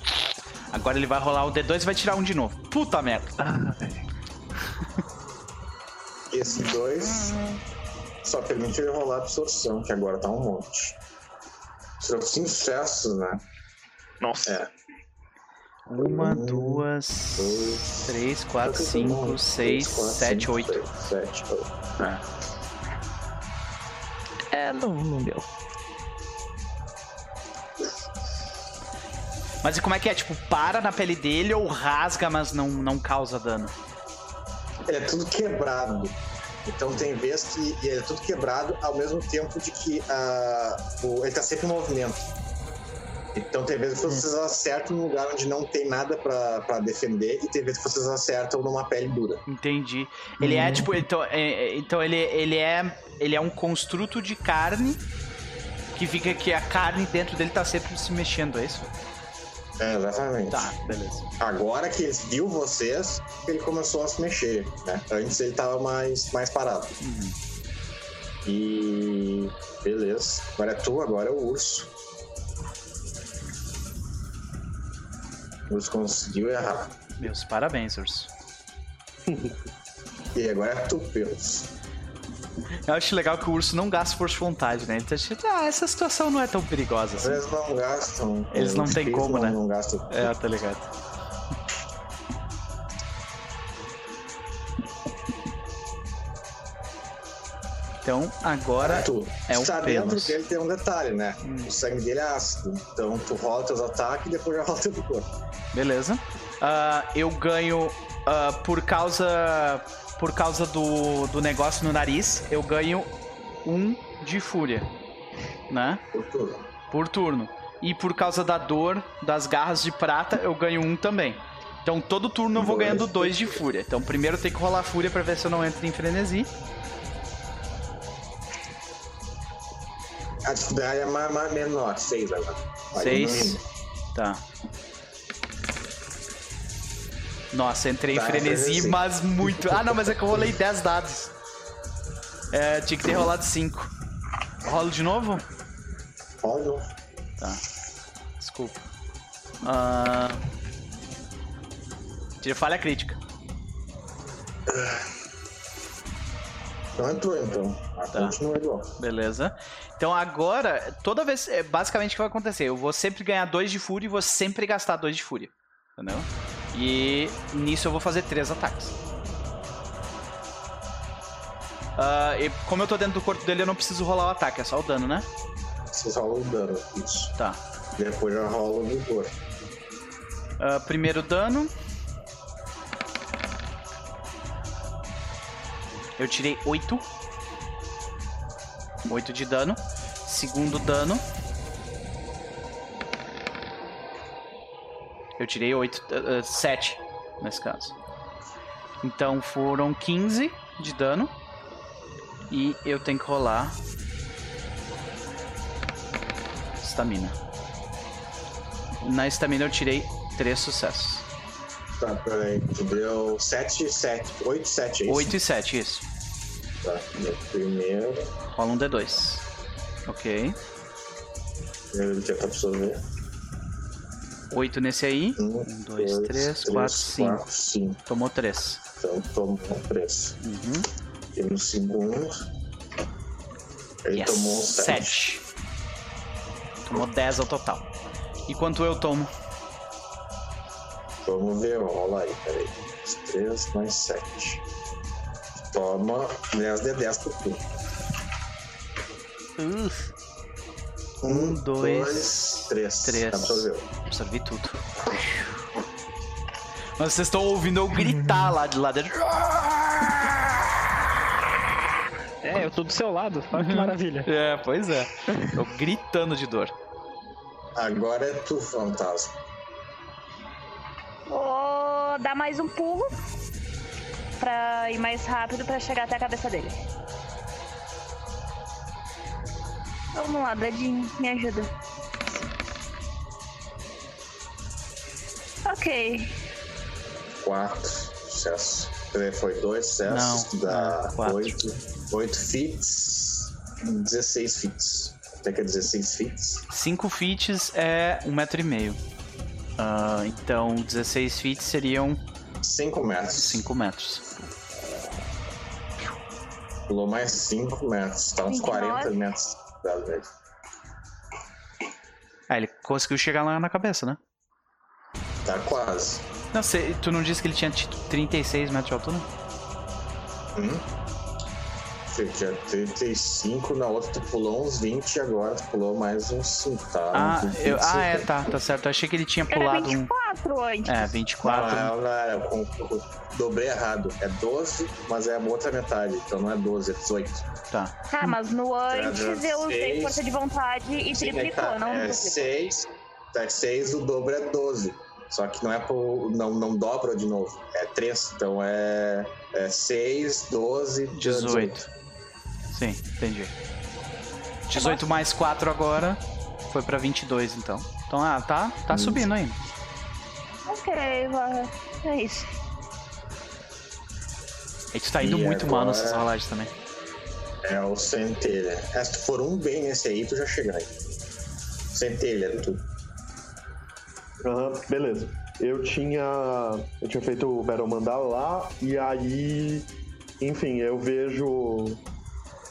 Agora ele vai rolar o D2 e vai tirar um de novo. Puta merda. Esse dois só permite ele rolar absorção, que agora tá um monte. Serão cinco sucessos, né? Nossa. É. Uma, Um, duas, dois, três, quatro, cinco, seis, sete, oito. Sete, oito. É, não, não deu. Mas e como é que é? Tipo, para na pele dele ou rasga, mas não, não causa dano? Ele é tudo quebrado. Então tem vezes que ele é tudo quebrado ao mesmo tempo de que ah, o- ele tá sempre em movimento. Então tem vezes que vocês acertam num lugar onde não tem nada pra, pra defender e tem vezes que vocês acertam numa pele dura. Entendi. Ele é tipo. Então, é- é- então ele, ele é. Ele é um construto de carne que fica que a carne dentro dele tá sempre se mexendo, é isso? É, exatamente. Tá, beleza. Agora que ele viu vocês, ele começou a se mexer, né? Antes ele tava mais, mais parado. E. Beleza. Agora é tu, agora é o urso. O urso conseguiu errar. Meus parabéns, urso. [laughs] E agora é tu, Pelos. Eu acho legal que o urso não gasta força de vontade, né? Ele tá tipo, ah, essa situação não é tão perigosa assim. Eles não gastam. Eles não têm como, não, né? Não gastam. É, tá ligado. Então, agora tu. é o Está dentro Pelos. dele tem um detalhe, né? Hum. O sangue dele é ácido. Então tu rola teus ataques e depois já rola teu corpo. Beleza. Ah, eu ganho ah, por causa por causa do, do negócio no nariz, eu ganho um de fúria, né? Por tudo. Por turno. E por causa da dor das garras de prata, eu ganho um também. Então todo turno eu vou ganhando dois de fúria. Então primeiro tem que rolar fúria pra ver se eu não entro em frenesi. A dificuldade é mais, mais menor, 6 agora. Seis. Tá. Nossa, entrei em Tá, frenesi, frenesi. mas muito. Ah, não, mas é que eu rolei 10 dados. É, tinha que ter rolado 5. Rolo de novo? Rola de novo. Tá. Desculpa. Ah... Tira falha crítica. Não entrou então. Tá. Continua igual. Beleza. Então agora, toda vez. É basicamente o que vai acontecer. Eu vou sempre ganhar 2 de fúria e vou sempre gastar 2 de fúria. Entendeu? E nisso eu vou fazer 3 ataques. Ah, e como eu tô dentro do corpo dele, eu não preciso rolar o ataque, é só o dano, né? Vocês rolam o dano. Isso. Tá. Depois já rola o vigor. Ah, primeiro dano. Eu tirei 8. 8 de dano. Segundo dano. Eu tirei 8. 7 nesse caso. Então foram 15 de dano. E eu tenho que rolar. Estamina. Na estamina eu tirei 3 sucessos. Tá, peraí. Tu deu 7, 7. 8, 7, é isso? 8 e 7, isso. Tá. Deu Primeiro. Rola um D2. Ok. Primeiro ele tenta absorver. 8 nesse aí. Um, 1, 2, 3, 4, 5. 4, 5. Tomou 3. Então tomou 3. Uhum. E no segundo. Ele Yes. tomou 7. 7. Tomou 10 ao total. E quanto eu tomo? Vamos ver, rola aí, peraí. 3 mais 7. Toma 10 de 10 por turno. Uf, Um, dois, dois, três. três. Absorveu. absorvi tudo. [laughs] Mas vocês estão ouvindo eu gritar lá de lá dentro. É, eu tô do seu lado. Olha que maravilha. É, pois é. Tô gritando de dor. Agora é tu, fantasma. Vou dar mais um pulo pra ir mais rápido pra chegar até a cabeça dele. Vamos lá, Dadinho, me ajuda. Ok. 4 sucesso. Peraí, Foi 2 sucessos. Não, dá não, quatro. 8. 8 fits. 16 fits. Até que é 16 fits. 5 feet é um metro e meio. Ah, então 16 feet seriam 5 metros. 5 metros. Pulou mais 5 metros. Tá uns 40 29. metros da dele. Ah, ele conseguiu chegar lá na cabeça, né? Tá quase. Não, cê, tu não disse que ele tinha tido 36 metros de altura? Hum? Tinha 35, na outra tu pulou uns 20 e agora tu pulou mais uns 5, tá? Ah, Uns eu, ah, é, 25. tá, tá certo. Eu achei que ele tinha Era pulado um. 24 antes. É, Não, 24. não, não, eu, eu, eu dobrei errado. É 12, mas é a outra metade. Então não é 12, é 18. Tá. Tá, mas no antes eu usei força de vontade e Sim, triplicou, tá, não é duplicou. 6, é 6, o dobro é 12. Só que não é pro, não, não dobra de novo. É 3, então é, é 6, 12, 18. Sim, entendi. 18 mais 4 agora foi pra 22, então. Então, ah, tá, tá subindo ainda. Ok, vai. É isso. E tu tá indo E muito mal agora- nessas rolagens também. É o centelha. É, se tu for um bem nesse aí, tu já chega aí. Centelha, tu. Aham, beleza. Eu tinha. Eu tinha feito o Battle Mandala lá, e aí. Enfim, eu vejo.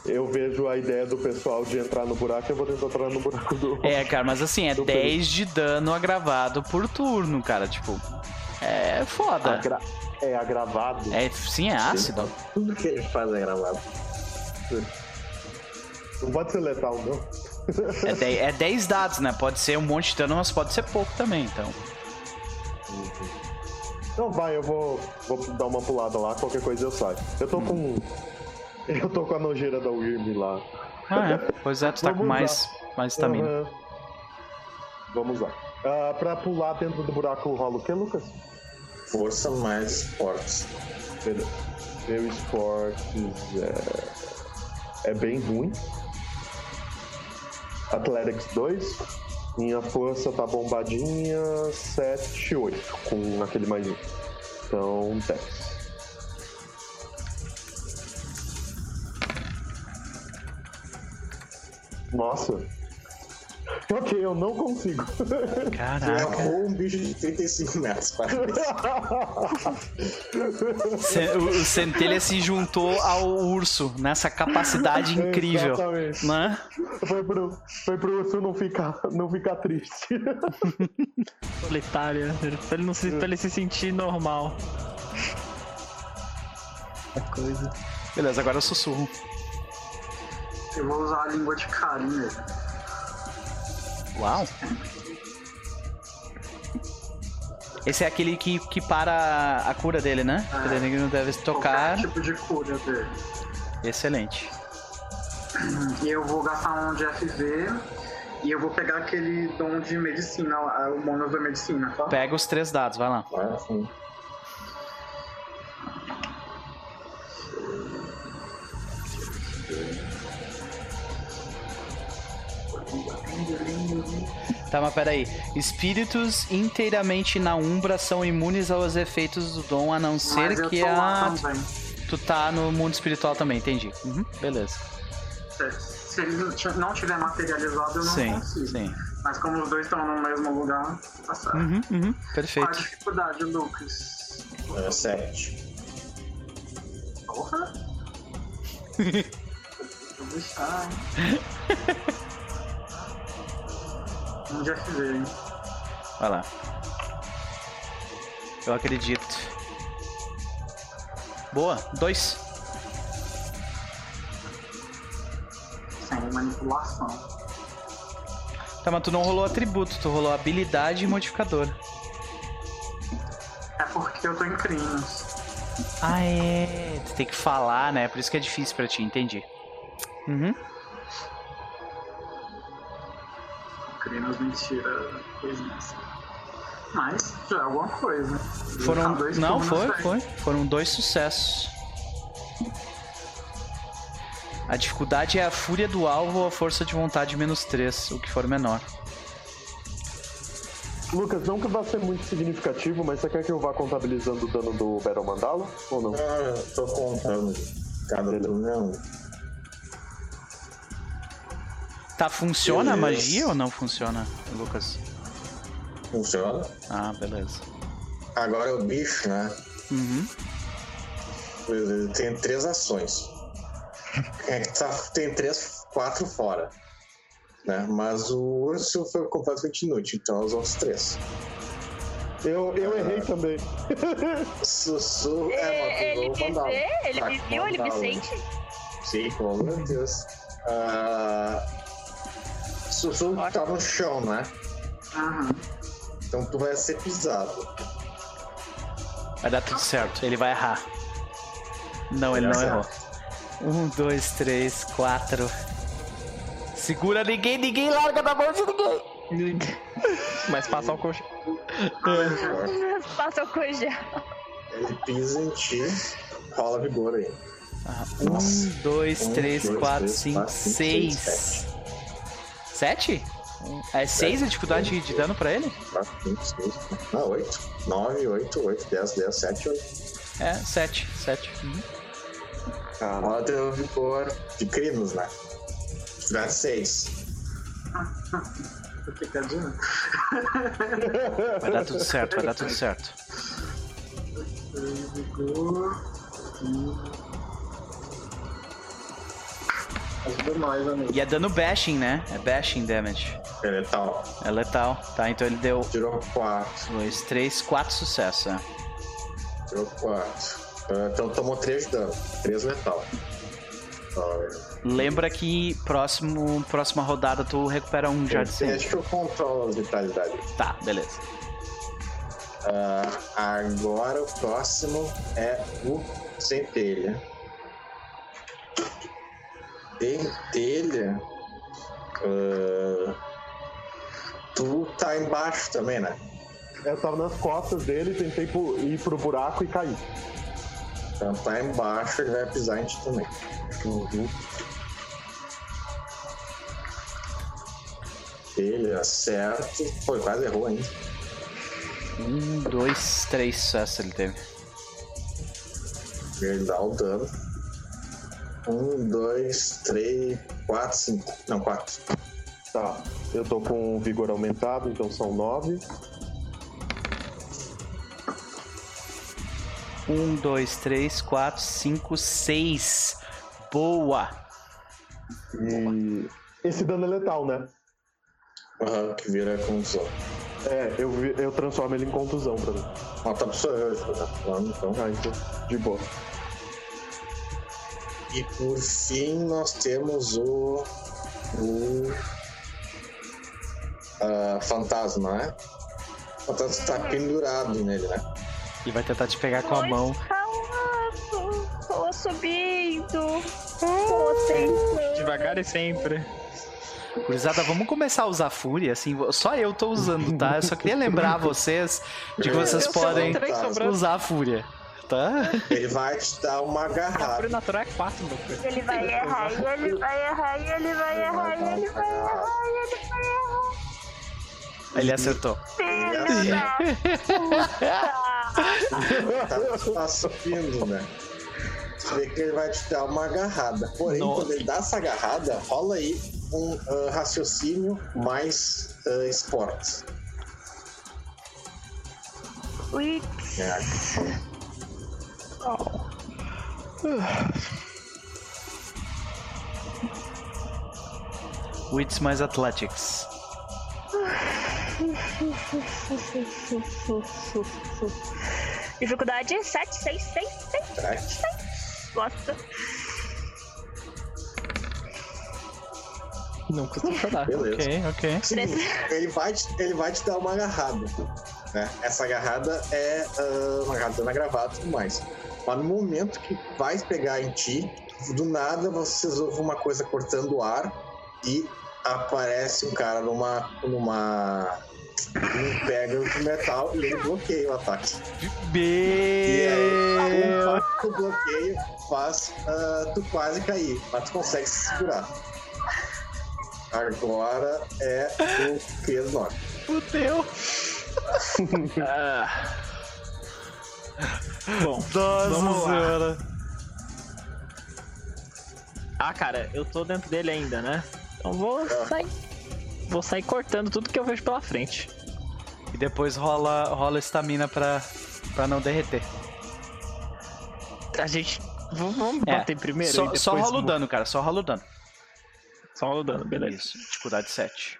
Eu vejo a ideia do pessoal de entrar no buraco eu vou tentar entrar no buraco do. É, cara, mas assim, é Do 10 de dano agravado por turno, cara. Tipo, é foda. Agra- É agravado. É, sim, é ácido. Tudo que ele faz é gravado. Não pode ser letal, não. É 10, é 10 dados, né? Pode ser um monte de dano, mas pode ser pouco também, então. Não, vai, eu vou, vou dar uma pulada lá, qualquer coisa eu saio. Eu tô com. [laughs] Eu tô com a nojeira da Wyrm lá. Ah, é. Pois é, tu tá com mais, mais estamina. Aham. Vamos lá. Ah, pra pular dentro do buraco rola o que, Lucas? Força mais forte. Beleza. Meu esportes é... é bem ruim. Athletics 2. Minha força tá bombadinha 7, 8, com aquele mais um. Então, 10. Nossa. Ok, eu não consigo. Caraca. errou um bicho de 35 metros. Parabéns. Ce- O Centelha se juntou ao urso nessa capacidade [laughs] incrível. Exatamente. Né? Foi pro, foi pro urso não ficar, não ficar triste. [laughs] Solitária. Pra ele, não se, pra ele se sentir normal. A coisa. Beleza, agora eu sussurro. Eu vou usar a língua de carinho. Uau. Esse é aquele que, que para a cura dele, né? Ah. Ele não deve tocar. Qualquer tipo de cura dele. Excelente. E eu vou gastar um de FV. E eu vou pegar aquele dom de medicina, o bônus da medicina, tá? Pega os três dados, vai lá. Vai, assim. Tá, mas peraí. Espíritos inteiramente na Umbra são imunes aos efeitos do dom, a não ser Mas eu que tô lá a. também. Tu tá no mundo espiritual também, entendi. Uhum, beleza. Se, se ele não ti- não tiver materializado, eu não Sim, consigo. sim. Mas como os dois estão no mesmo lugar, tá certo. Uhum, uhum, Qual a perfeito. dificuldade, Lucas? É 7. Porra! [laughs] Vou deixar, hein? [laughs] Um de FV, hein? Vai lá. Eu acredito. Boa, dois. Sem manipulação. Tá, mas tu não rolou atributo, tu rolou habilidade e modificador. É porque eu tô em crimes. Ah, é. Tu tem que falar, né? Por isso que é difícil pra ti, entendi. Uhum. Tira coisinhas. Mas já é alguma coisa. Foram. Dois Não, foi, foi. Foram dois sucessos. A dificuldade é a fúria do alvo ou a força de vontade menos 3, o que for menor. Lucas, não que vá ser muito significativo, mas você quer que eu vá contabilizando o dano do Battle Mandala? Ou não? Ah, tô contando. Cada turno é um. Tá, funciona a Beleza. magia ou não funciona, Lucas? Funciona. Ah, beleza. Agora é o bicho, né? Uhum. Ele tem três ações. [laughs] É, tá- tem três, quatro fora. Né? Mas o urso foi completamente inútil, então os três. Eu, eu errei também. [laughs] Sussurro é ele me vê, ele Tá, me viu, ele me sente. Sim, oh meu Deus. Ah, Sussurro tá no chão, né? Aham. Então tu vai ser pisado. Vai dar tudo certo, ele vai errar. Não, ele não errou. Um, dois, três, quatro. Segura ninguém, ninguém larga da mão de ninguém. Mas passar o coxo. Passa o cuja. [laughs] Ele pisa em ti, rola vigor aí. Um, dois, Um, três, dois, quatro, três, cinco, quatro, cinco, seis. seis, Sete? É seis a dificuldade de dano pra ele? 4, 5, 6, não, 8. 9, 8, 8, 10, 10, 7, 8. É, sete. Sete. Uhum. Rola teu vigor de crinos, né? Dá 6. Picadinho. Vai dar tudo certo, vai dar tudo certo. Vigor. Ajuda mais, amigo. E é dano bashing, né? É bashing damage. É letal. É letal. Tá, então ele deu Tirou 4. dois, três, quatro sucessos. É. Tirou 4. Então tomou 3 de dano. 3 letal. Lembra que próximo, próxima rodada tu recupera um já de cem. Deixa que eu controlo a vitalidade. Tá, beleza. Ah, agora o próximo é o centelha. Centelha. ah, tu tá embaixo também, né? Eu tava nas costas dele, tentei ir pro buraco e caí. Então tá embaixo, ele vai pisar em ti também. Uhum. Ele acerta. Foi, quase errou ainda. Um, dois, três sucessos ele teve. Ele dá o dano. Um, dois, três, quatro, cinco. Não, quatro. Tá. Eu tô com vigor aumentado, então são nove. Um, dois, três, quatro, cinco, seis. Boa! E esse dano é letal, né? Aham, que vira contusão. É, eu, vi- eu transformo ele em contusão pra mim. Ó, tá psicológico, tá falando, então. Ah, então, de boa. E por fim nós temos o. O. ah, fantasma, né? O fantasma tá pendurado nele, né? E vai tentar te pegar com a mão. Escalando, tô subindo. Tô tentando. Devagar e sempre. Gurizada, vamos começar a usar fúria, assim, só eu tô usando, tá? Eu só queria lembrar vocês de que vocês podem usar a fúria, tá? Ele vai te dar uma agarrada. fúria natural é 4, meu filho. Ele vai errar, e ele vai errar, e ele vai errar, e ele vai errar, e ele vai errar. Ele acertou. Filho da puta. tá, tá subindo, né? Você vê que ele vai te dar uma agarrada. Porém, Nossa. quando ele dá essa agarrada, rola aí um ah, raciocínio mais ah, esportes. Ui, É, Wits mais Athletics. Dificuldade 7, 6, 6, 6. sete. Gosta. Não custa chorar. Beleza. Ok, ok. Seguinte, ele vai, te, ele vai te dar uma agarrada. Né? Essa agarrada é ah, uma agarrada na gravata e tudo mais. Mas no momento que vai pegar em ti, do nada vocês ouvem uma coisa cortando o ar e aparece um cara numa. numa. um pega de metal e ele bloqueia o ataque. E aí, o Meu... bloqueio faz ah, tu quase cair, mas tu consegue se segurar. Agora é o peso 9. Fudeu. [laughs] Ah. Bom, [laughs] Nossa Vamos lá. senhora. ah, cara, eu tô dentro dele ainda, né? Então vou sair. Vou sair cortando tudo que eu vejo pela frente. E depois rola, rola estamina pra, pra não derreter. A gente. v- Vamos É, bater primeiro? Só, só rola o vou- dano, cara. Só rola o dano. Só rola o dano, beleza. Isso. Dificuldade 7.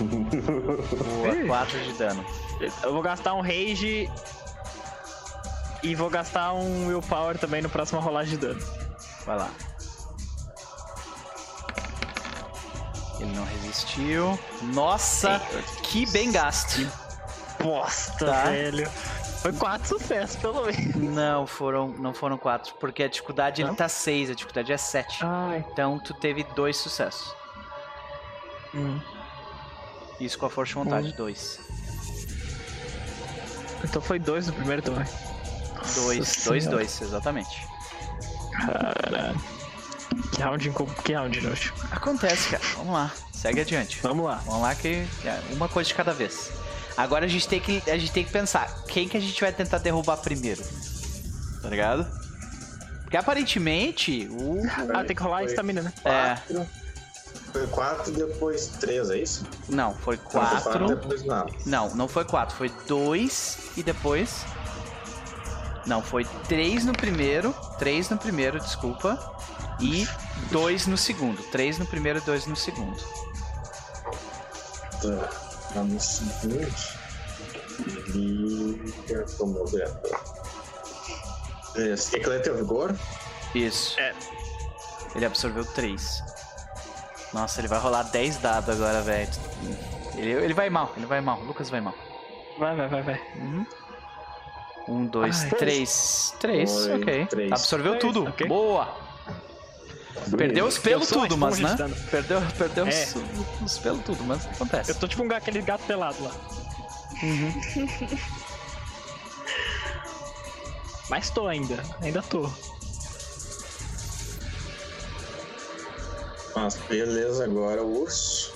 Boa, 4 de dano. Eu vou gastar um rage E vou gastar um Willpower também no próximo rolagem de dano. Vai lá. Ele não resistiu. Nossa, que bem gasto. Bosta, Tá. velho. Foi quatro sucessos, pelo menos. Não foram, não foram quatro, porque a dificuldade ele Não? tá seis, a dificuldade é sete. Ai. Então tu teve dois sucessos. Hum. Isso com a força de vontade, dois. Então foi dois no primeiro também. Dois, Nossa dois, Senhora. dois, exatamente. Caralho. Que round, que round inútil. Acontece, cara. Vamos lá, segue adiante. Vamos lá. Vamos lá que é uma coisa de cada vez. Agora a gente tem que a gente tem que pensar quem que a gente vai tentar derrubar primeiro. Tá ligado? Porque aparentemente o Ah, tem que rolar a estamina, né? é, quatro. Foi quatro e depois três, é isso? não, foi Não, foi quatro. depois nada. Não, não foi quatro, foi dois e depois. Não, foi três no primeiro, três no primeiro, desculpa, e dois no segundo. Três no primeiro, dois no segundo. Tá. Tá no seguinte. Ele tomou o diretor. Esse que ele vigor? Isso. É. Ele absorveu três. Nossa, ele vai rolar 10 dados agora, velho. Ele, ele vai mal, ele vai mal. O Lucas vai mal. Vai, vai, vai, vai. Uhum. Um, dois, Ai. três. Três, Foi, ok. três. Absorveu Três, tudo. ok. Boa. Perdeu os pelos tudo, mas né? Perdeu, perdeu É. os, os pelos tudo, mas acontece. Eu tô tipo um ga- aquele gato pelado lá. Mas tô ainda. Ainda tô. Mas beleza, agora o urso.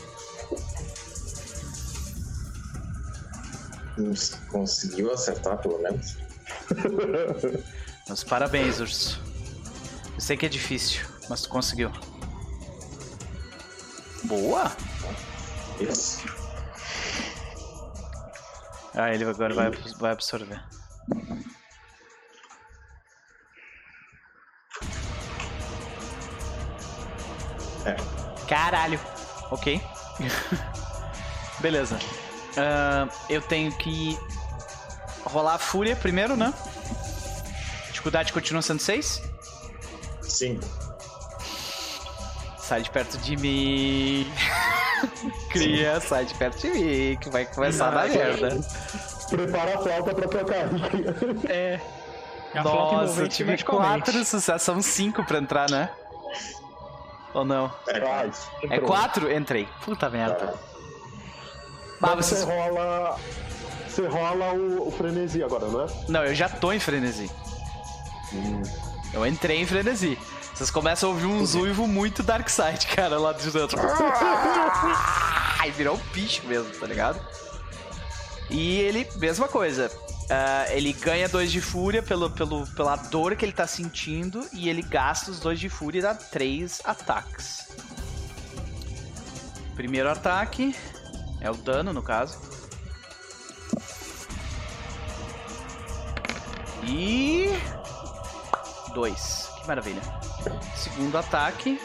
Cons- Conseguiu acertar pelo menos. [laughs] Mas parabéns, urso. Eu sei que é difícil, mas tu conseguiu. Boa! Isso. Ah, ele agora vai, vai absorver. É. Caralho! Ok. Beleza. Ahn, eu tenho que rolar a fúria primeiro, né? Dificuldade continua sendo 6. Cinco. Sai de perto de mim. [laughs] Cria, sai de perto de mim, que vai começar a dar merda. Prepara a flauta pra tocar. É. A flauta Nossa, eu tive magicalmente. quatro sucessos. São cinco pra entrar, né? Ou não? É, Vai, É quatro? Entrei. Puta merda. Bah, Mas Você vocês... rola. Você rola o, o frenesi agora, não é? Não, eu já tô em frenesi. Eu entrei em frenesi. Vocês começam a ouvir um zuivo muito Darkseid, [laughs] cara, lá de dentro. [laughs] Ai, virou um bicho mesmo, tá ligado? E ele, mesma coisa. Ah, ele ganha dois de fúria pelo, pelo, pela dor que ele tá sentindo e ele gasta os dois de fúria e dá três ataques. Primeiro ataque é o dano, no caso. E. Dois. Que maravilha. Segundo ataque.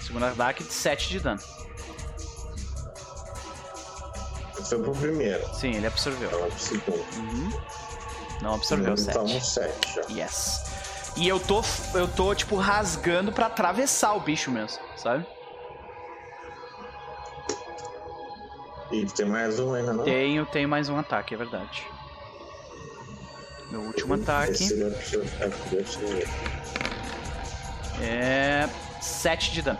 Segundo ataque de 7 de dano. Foi pro primeiro. Sim, ele absorveu. Pro segundo. Uhum. Não absorveu Então, 7. um sete já. Yes. E eu tô, eu tô, tipo, rasgando pra atravessar o bicho mesmo, sabe? E tem mais um ainda, não? Tenho, tenho mais um ataque, é verdade. Meu último ataque Esse absorve- é, ele absorve. é 7 de dano.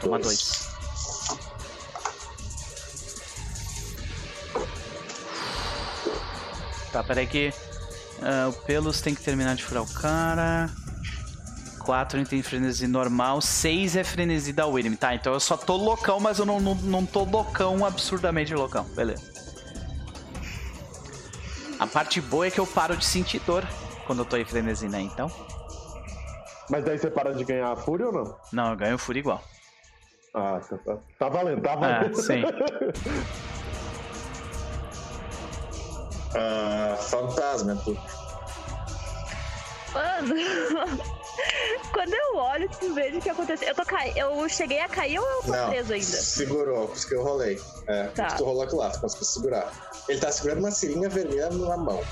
Toma Dois. 2. Tá, peraí que ah, o Pelos tem que terminar de furar o cara. 4 ele tem frenesi normal. 6 é frenesi da William. Tá, então eu só tô loucão, mas eu não, não, não tô loucão, absurdamente loucão. Beleza. A parte boa é que eu paro de sentir dor quando eu tô em frenesi, né? Então. Mas daí você para de ganhar a fúria ou não? Não, eu ganho fúria igual. Ah, tá, tá, tá valendo, tá Ah, valendo. sim. [laughs] Ah, fantasma, tu. Mano, [laughs] Quando eu olho, tipo, vejo o que aconteceu. Eu, tô ca... eu cheguei a cair ou eu tô Não, preso ainda? segurou, por isso que eu rolei. É, Tá. por isso que tu rolou aquilo lá, tu conseguiu segurar. Ele tá segurando uma seringa vermelha na mão.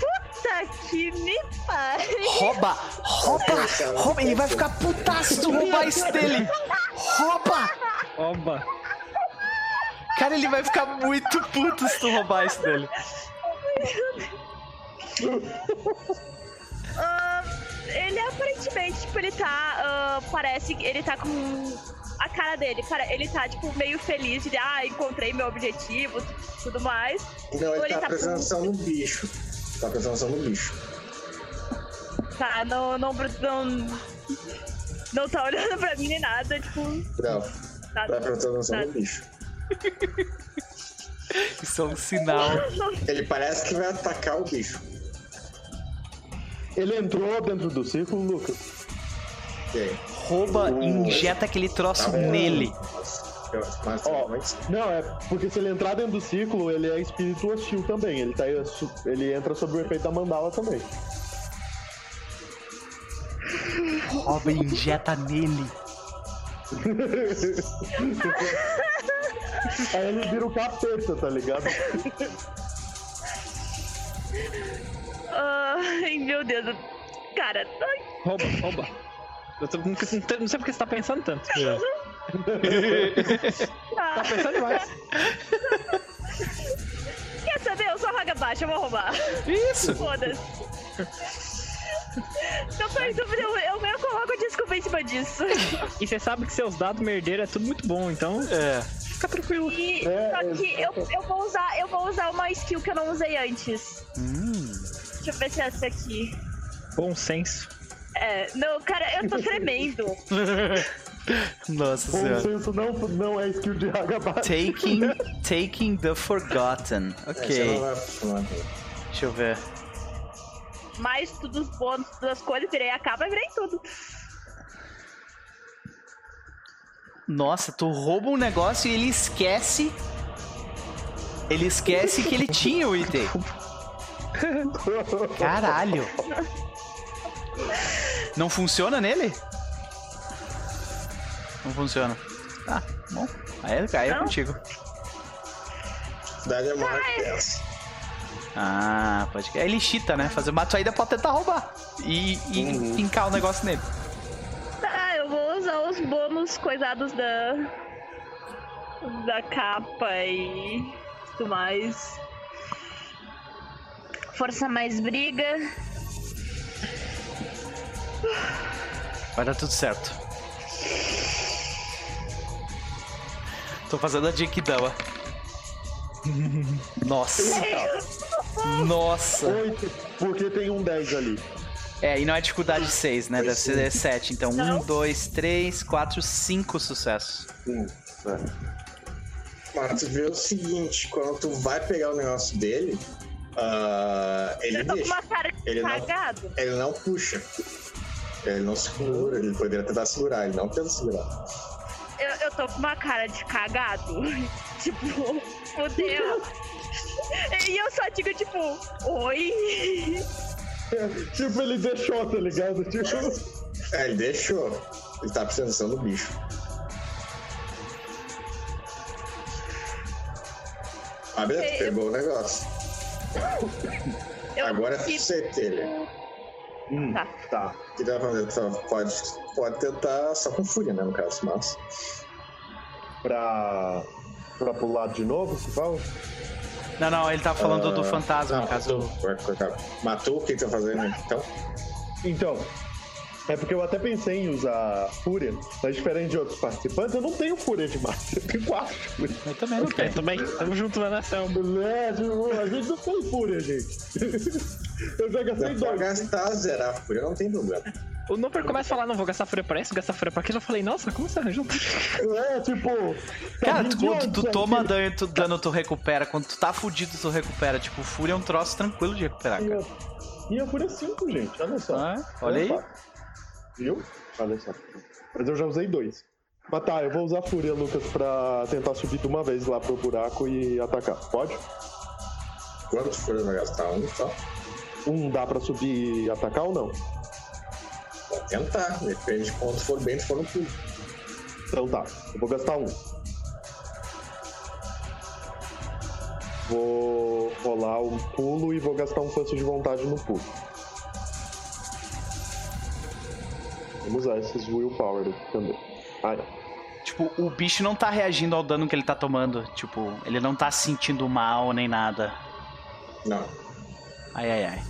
Puta que me pariu. Rouba! Rouba! Rouba! Ele vai ficar putaço se tu roubar isso dele! Rouba! Oba! Cara, ele vai ficar muito puto se tu roubar isso dele. [laughs] Ah, ele aparentemente, tipo, ele tá. ah, parece que ele tá com. A cara dele, cara, ele tá, tipo, meio feliz de, ah, encontrei meu objetivo, tudo mais. Não, ele ele tá tá prestando atenção no bicho. Tá prestando atenção no bicho. Tá, não, não, não, não tá olhando pra mim nem nada, tipo, Não, tá nada. prestando atenção no bicho. [laughs] Isso é um sinal. Ele parece que vai atacar o bicho. Ele entrou dentro do círculo, Lucas. Aí? Rouba e injeta aquele troço Tá nele. Mas- mas- não, é porque se ele entrar dentro do círculo, ele é espírito hostil também. Ele, tá, ele entra sob o efeito da mandala também. Rouba e injeta nele. [laughs] Aí ele vira o capeta, tá ligado? Ai, meu Deus. Cara, ai, Rouba, rouba. Eu tô- não, sei- não sei porque você tá pensando tanto. tá. [laughs] Tá pensando demais. Quer saber? Eu sou vaga baixa, eu vou roubar. Isso! Foda-se. Em dúvida, eu, eu meio coloco a desculpa em cima disso. E você sabe que seus dados merdeiros é tudo muito bom, então É. fica tranquilo. E, É, só que eu, eu, vou usar, eu vou usar uma skill que eu não usei antes. Hum. Deixa eu ver se é essa aqui. Bom senso. É, não, cara, eu tô tremendo. [laughs] Nossa Bom senhora. senso não, não é skill de Hagabat. Taking, taking the Forgotten. É, Ok. não. Deixa eu ver. Mais tudo os bônus das coisas, virei a capa e virei tudo. Nossa, tu rouba um negócio e ele esquece. Ele esquece que ele tinha o item. [laughs] Caralho. Não funciona nele? Não funciona. Ah, bom. Aí, aí é Não? contigo. Dá demora dessa. Ah, pode que. Ele cheata, né? Fazer uma ainda pode tentar roubar. E, e fincar o negócio nele. Tá, eu vou usar os bônus coisados da. da capa e tudo mais. Força mais briga. Vai dar tudo certo. Tô fazendo a Jinkidama. Nossa. Nossa. Oito, porque tem um 10 ali. É, e não é dificuldade 6, né? Deve ser 7. Então, Não. 1, 2, 3, 4, 5 sucessos. Sim. É. Mas tu vê o seguinte, quando tu vai pegar o negócio dele, ah, ele deixa. uma cara de Ele não-. Ele não puxa. Ele não segura, ele poderia tentar segurar, ele não tenta segurar. Eu, eu tô com uma cara de cagado. [laughs] tipo, fodeu. E eu só digo, tipo, oi. [laughs] Tipo, ele deixou, tá ligado? Tipo, É, ele deixou. Ele tá atenção no bicho. Ah, beleza, tu Eu- pegou o negócio. Eu Agora é que- você, ele. Hum, Tá. tá. O que dá pra fazer? Tu Pode, pode tentar só com fúria, né, no caso, mas. Pra. Pra pular de novo, se fala? Não, não, ele tá falando Ah, do fantasma, não, no caso. matou. Matou? O que tá fazendo então? Então, é porque eu até pensei em usar Fúria, mas diferente de outros participantes, eu não tenho Fúria demais. Eu tenho quatro. Eu também não É, tenho. também. Tamo junto lá na selva. É, a gente não tem Fúria, gente. [laughs] Eu já gastei Dá pra dois. gastar, zerar a fúria, não tem problema. O Noper começa a falar, não vou gastar fúria pra isso, gastar fúria pra aquilo. Eu falei, nossa, como você arranjou? [laughs] É, tipo. tá Cara, tu, de quando onde tu isso toma dano, tu, dano, tu recupera. Quando tu tá fudido, tu recupera. Tipo, fúria é um troço tranquilo de recuperar, cara. a- E a Fúria é 5, gente, olha só. Ah, olha aí. Viu? Olha só. Mas eu já usei dois. Mas tá, eu vou usar Fúria, Lucas, pra tentar subir de uma vez lá pro buraco e atacar. Pode? Quanto fúria vai gastar? Um só? Um dá pra subir e atacar ou não? Pode tentar, depende de quanto for bem, se for no pulo. Então tá, eu vou gastar um. Vou rolar um pulo e vou gastar um força de vontade no pulo. Vamos usar esses willpower aqui também. Ai, Tipo, o bicho não tá reagindo ao dano que ele tá tomando. Tipo, ele não tá se sentindo mal nem nada. Não. Ai, ai, ai.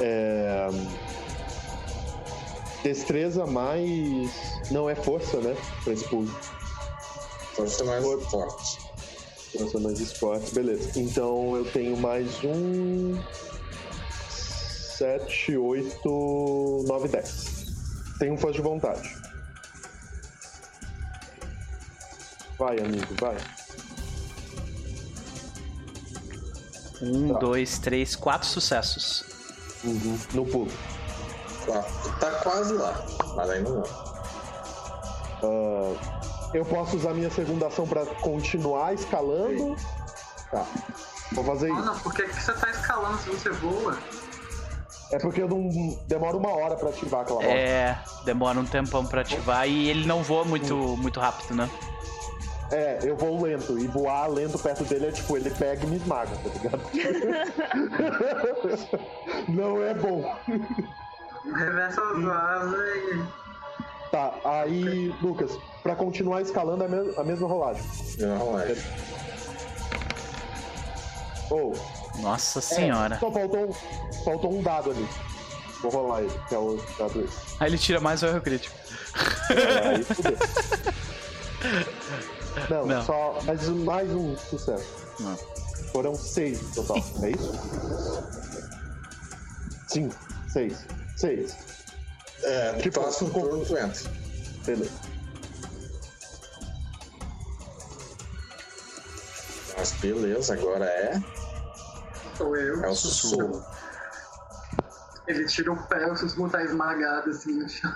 É... Destreza mais. Não é força, né? Pra esse pulo. Força mais For- forte. Força mais esporte, beleza. Então eu tenho mais um. 7, 8, 9, 10. Tenho um força de vontade. Vai, amigo, vai. Um, Tá. dois, três, quatro sucessos. Uhum. No pulo. Tá, tá quase lá, mas ainda não. Ah, eu posso usar minha segunda ação pra continuar escalando? Tá. Vou fazer isso. Ana, por que, que você tá escalando se você voa? É porque eu não demora uma hora pra ativar aquela bola. É, demora um tempão pra ativar e ele não voa muito, muito rápido, né? É, eu vou lento. E voar lento perto dele é tipo, ele pega e me esmaga, tá ligado? [laughs] não é bom. Reversa as asas e. Tá, aí, Lucas, pra continuar escalando é a mes- a mesma rolagem. Rolagem. Ou, Nossa é, senhora. só faltou, um- faltou um dado ali. Vou rolar ele, que é o dado esse. Aí ele tira mais o erro crítico. É, aí fudeu. [laughs] Não, Não. só mais, um- mais um sucesso. Não. Foram seis no total, é isso? Cinco, seis, seis. É, Tipo, próximo com- turno tu entra. Beleza. Mas beleza, agora é. Sou eu. É o sussurro. Ele tira o pé, o sussurro tá esmagado assim no chão.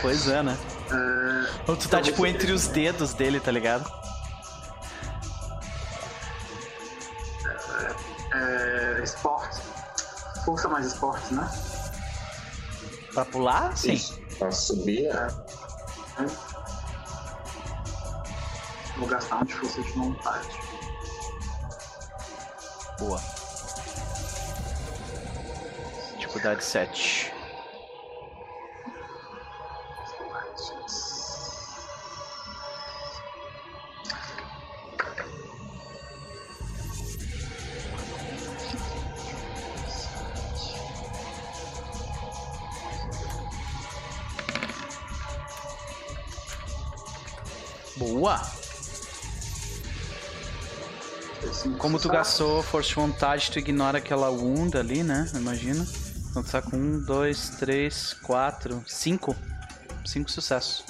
Pois é, né? É, Ou tu tá tipo entre os dedos dele, tá ligado? é, esporte. Força mais esporte, né? Pra pular? Sim. Isso. Pra subir, é. Vou gastar um de força de vontade. Boa. Dificuldade 7. Boa! Cinco Como tu gastou força de vontade, tu ignora aquela onda ali, né? Imagina. Então tu tá com um, dois, três, quatro, cinco. Cinco sucessos.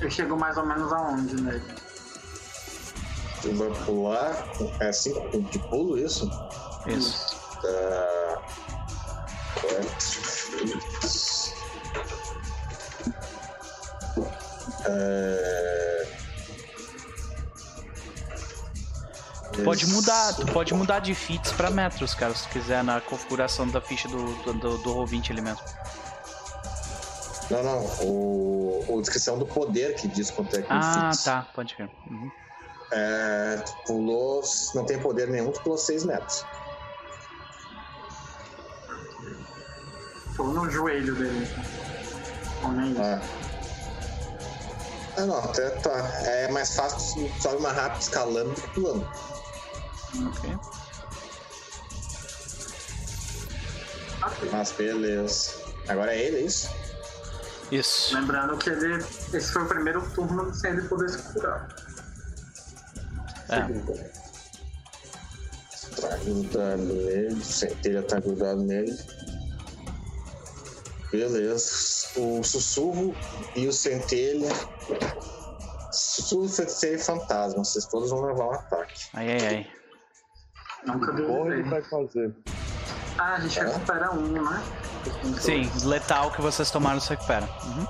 Eu chego mais ou menos aonde nele? Tu vai pular. É 5 de pulo, isso? Isso. Tá. Quatro. É... Tu pode mudar, tu pode mudar de fits pra metros, cara, se tu quiser na configuração da ficha do, do, do, do Roll20 ali mesmo. Não, não. O, o descrição do poder que diz quanto é que Ah, fits. tá, pode ver. Uhum. É, tu pulou. Não tem poder nenhum, tu pulou 6 metros. Tô no joelho dele. Ou nem isso. Ah. Ah, não, até tá. É mais fácil sobe mais rápido escalando do que pulando. Ok. Mas beleza. Agora é ele, é isso? Isso. Lembrando que ele. Esse foi o primeiro turno sem ele poder se curar. É. Tá grudado nele, o centelha tá grudado nele. Beleza. O sussurro e o centelha. E fantasma. Vocês todos vão levar um ataque. Ai, ai, ai. Nunca deu Porra, ele vai fazer. Ah, a gente recupera um, né? Sim, letal que vocês tomaram se recupera. Uhum.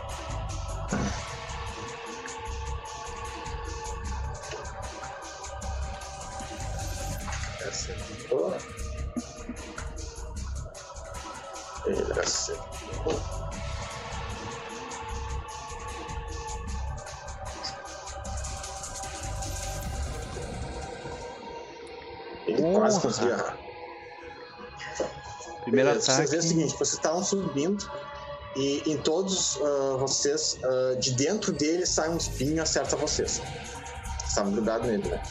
Quase Porra. conseguiu errar. Primeiro Beleza, ataque. Vocês veem o seguinte, vocês estavam subindo e em todos ah, vocês, ah, de dentro dele sai um espinho e acerta vocês. Vocês estavam grudados nele, né?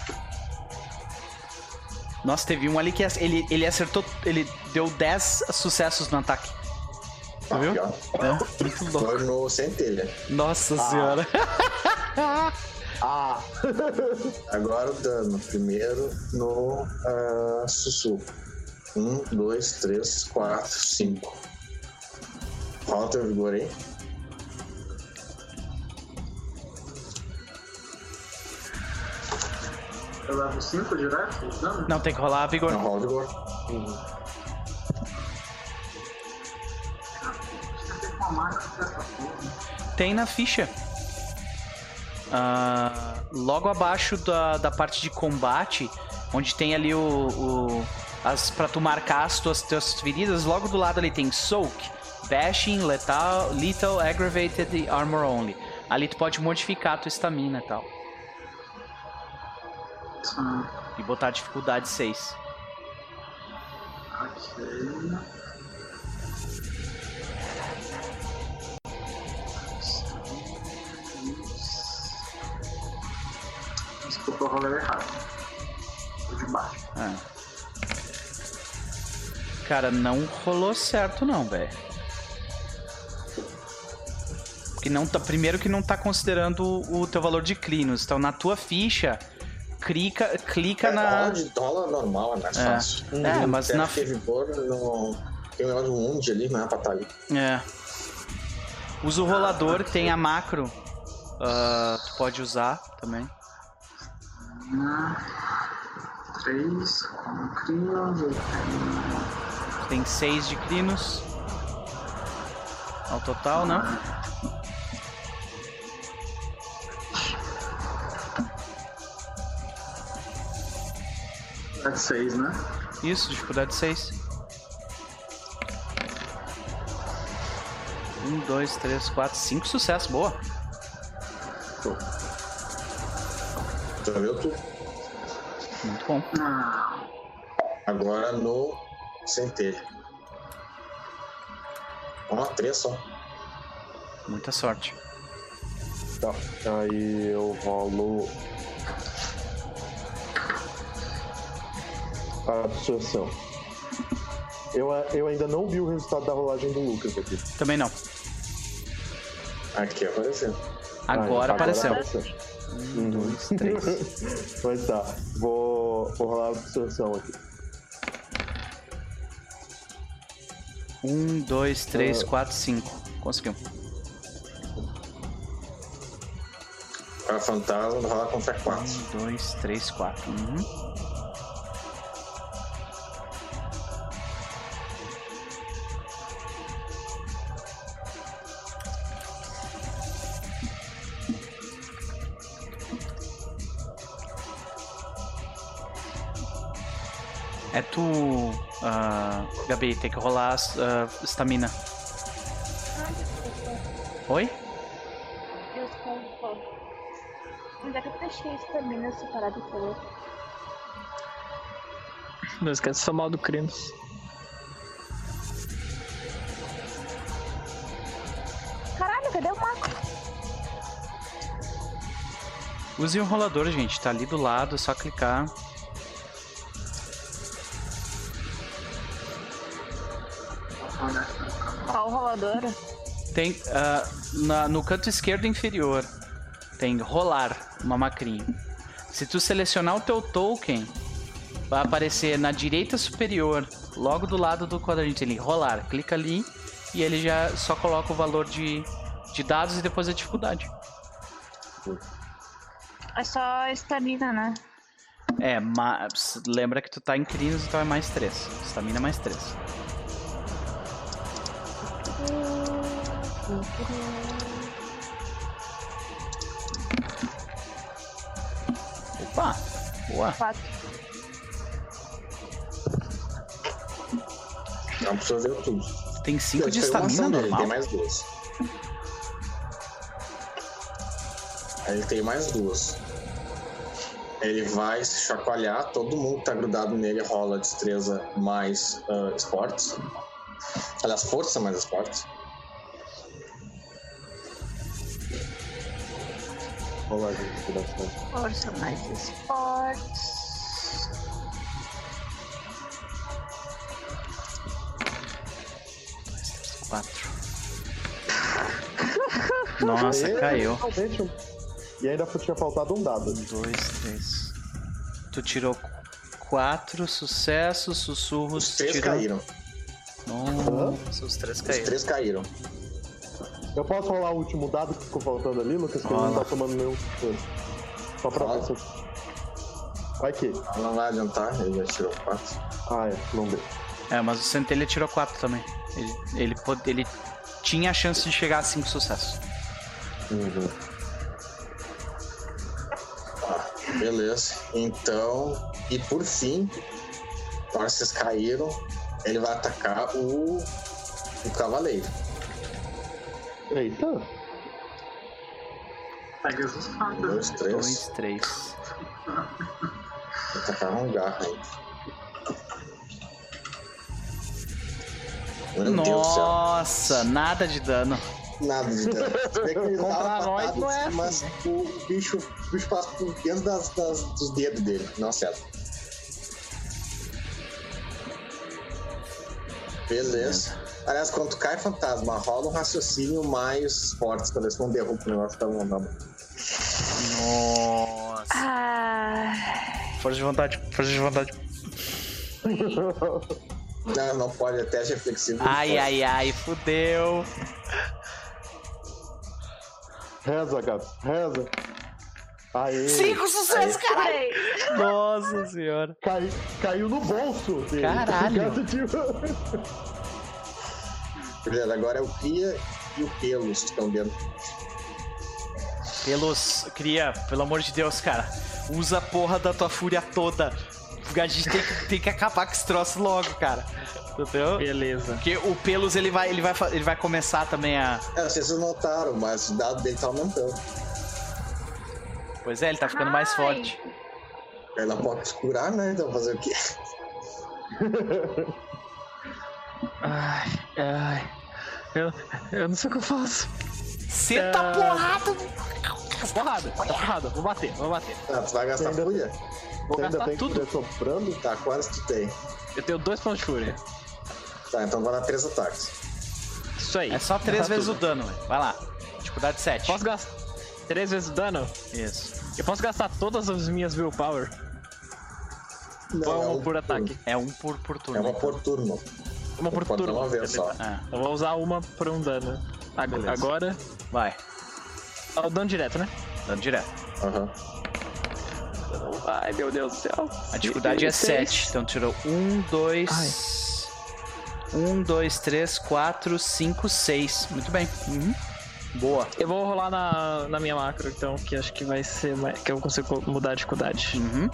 Nossa, teve um ali que ele, ele acertou. Ele deu 10 sucessos no ataque. Ah, viu? pior. É, muito louco. Foi no centelha. Nossa senhora. [laughs] Ah! [laughs] Agora o dano. Primeiro no ah, sussurro. Um, dois, três, quatro, cinco. Rola teu vigor aí. Eu levo 5 direto? Não. Não, tem que rolar vigor. Não, rola o vigor. Porra. Tem na ficha. Ah, logo abaixo da, da parte de combate, onde tem ali o. o as, pra tu marcar as tuas, tuas feridas, logo do lado ali tem Soak, Bashing, Lethal, Lethal, Aggravated e Armor Only. Ali tu pode modificar a tua estamina e tal. Hum, E botar dificuldade 6. ok. Eu rolei errado. Tô de baixo. Ah. Cara, não rolou certo não, velho. Que não tá, primeiro que não tá considerando o teu valor de clinos. Então na tua ficha, clica, clica É, na de, rola normal, é mais É. fácil. É, mas na- vigor, não... Tem um negócio do Wound ali, não é pra estar ali. É. Usa o rolador, tem a macro. ah, tu pode usar também. Três, com crinos, eu tenho Tem 6 de clinos. Ao total, né? É seis, né? Isso, dificuldade 6. Um, dois, três, quatro, cinco sucessos, boa. Já viu tudo. Muito bom. Agora no centelha. Ó, três só. Muita sorte. Tá. Aí eu rolo. A absorção. Eu, eu ainda não vi o resultado da rolagem do Lucas aqui. Também não. Aqui apareceu. Agora Ah, apareceu. Uhum. Um, dois, três. [laughs] Mas tá. Vou, vou rolar a absorção aqui. Um, dois, três, Ah. quatro, cinco. Conseguiu. Para fantasma, rola contra quatro. Um, dois, três, quatro. Uhum. É tu, ah, Gabi, tem que rolar a estamina. Oi? Desculpa. Onde é que eu deixei estamina separado pelo. Não esquece de mal do Crinos. Caralho, cadê o Marco? Use o rolador, gente. Tá ali do lado, é só clicar. Qual rolador? Tem ah, na- no canto esquerdo inferior tem rolar uma macrinha. Se tu selecionar o teu token, vai aparecer na direita superior, logo do lado do quadrante ali, rolar. Clica ali e ele já só coloca o valor de, de dados e depois a dificuldade. É só estamina, né? É, mas lembra que tu tá em crinos, então é mais 3. Estamina é mais 3. Opa! Boa! Quatro. Absorveu tudo. Tem 5 de Foi uma estamina normal? Tem mais duas. Aí ele tem mais duas. Ele vai se chacoalhar, todo mundo que tá grudado nele rola destreza mais ah, esportes. Aliás, força mais inspiração. Força mais esportes. 4. [laughs] Nossa, E- caiu. Realmente, um- E ainda tinha faltado um dado. 2, 3. Tu tirou 4 sucessos, sussurros. Os três tirou... caíram. Nossa, os três Os caíram. três caíram. Eu posso rolar o último dado que ficou faltando ali, Lucas? Que ele não tá tomando nenhum. Só pra ver Rola. se. Vai que. Não vai adiantar, ele já tirou quatro. Ah, é. Não deu. É, mas o Centelha tirou 4 também. Ele, ele, pode- ele tinha a chance de chegar a 5 sucessos. Uhum. Beleza. Então, e por fim, vocês caíram, ele vai atacar o, o cavaleiro. Eita. Pega as facas. Dois, três. 2, 3. Vai atacar um garra aí. Meu. Nossa, nada de dano. Nada de dano. Ele [laughs] Contra nós não é assim, mas o bicho, o bicho passa por dentro das, das- dos dedos dele. Não acerta. Beleza. Aliás, quando cai fantasma, rola um raciocínio mais forte pra ver se não derruba o negócio da mão. Não. Nossa. Ah, Força de vontade, força de vontade. [laughs] Não, não pode, é teste reflexivo. Ai, ai, ai, fudeu. Reza, Gabi. Reza. Aê. 5 sucessos, caralho. peraí. Nossa senhora. Cai, caiu no bolso dele. Caralho. [laughs] Beleza, agora é o Cria e o Pelos que estão dentro. Pelos. Cria, pelo amor de Deus, cara. Usa a porra da tua fúria toda. A gente tem que, tem que acabar com esse troço logo, cara. Entendeu? Beleza. Porque o Pelos ele vai, ele vai, ele vai começar também a. É, vocês não notaram, mas o dado dele tá aumentando. Pois é, ele tá ficando mais Ai. forte. Ele não pode curar, né? Então fazer o quê? Ai, ai. Eu, eu não sei o que eu faço. Senta Ah. porrada! Porrada, tá porrada. Vou bater, vou bater. Ah, tu vai gastar Ainda- fúria? Vou ainda gastar tem tudo. soprando? Tá, quase tu tem. Eu tenho dois pontos de fúria. Tá, então vai dar três ataques. Isso aí. É só três vezes tudo. o dano, velho. Vai lá. Dificuldade 7. Posso gastar três vezes o dano? Isso. Eu posso gastar todas as minhas willpower? Ou é é uma um por turno. ataque? É um por, por É turno. uma por turno. Uma por dar turno. uma vez só. É, Eu vou usar uma por um dano. Beleza. Agora. vai. É o dano direto, né? Dano direto. Aham. Ai, meu Deus do céu. A dificuldade é Seis. 7. Então tirou 1, 2. 1, 2, 3, 4, 5, 6. Muito bem. Uhum. Boa. Eu vou rolar na, na minha macro, então, que acho que vai ser mais, que eu consigo mudar a dificuldade. Uhum.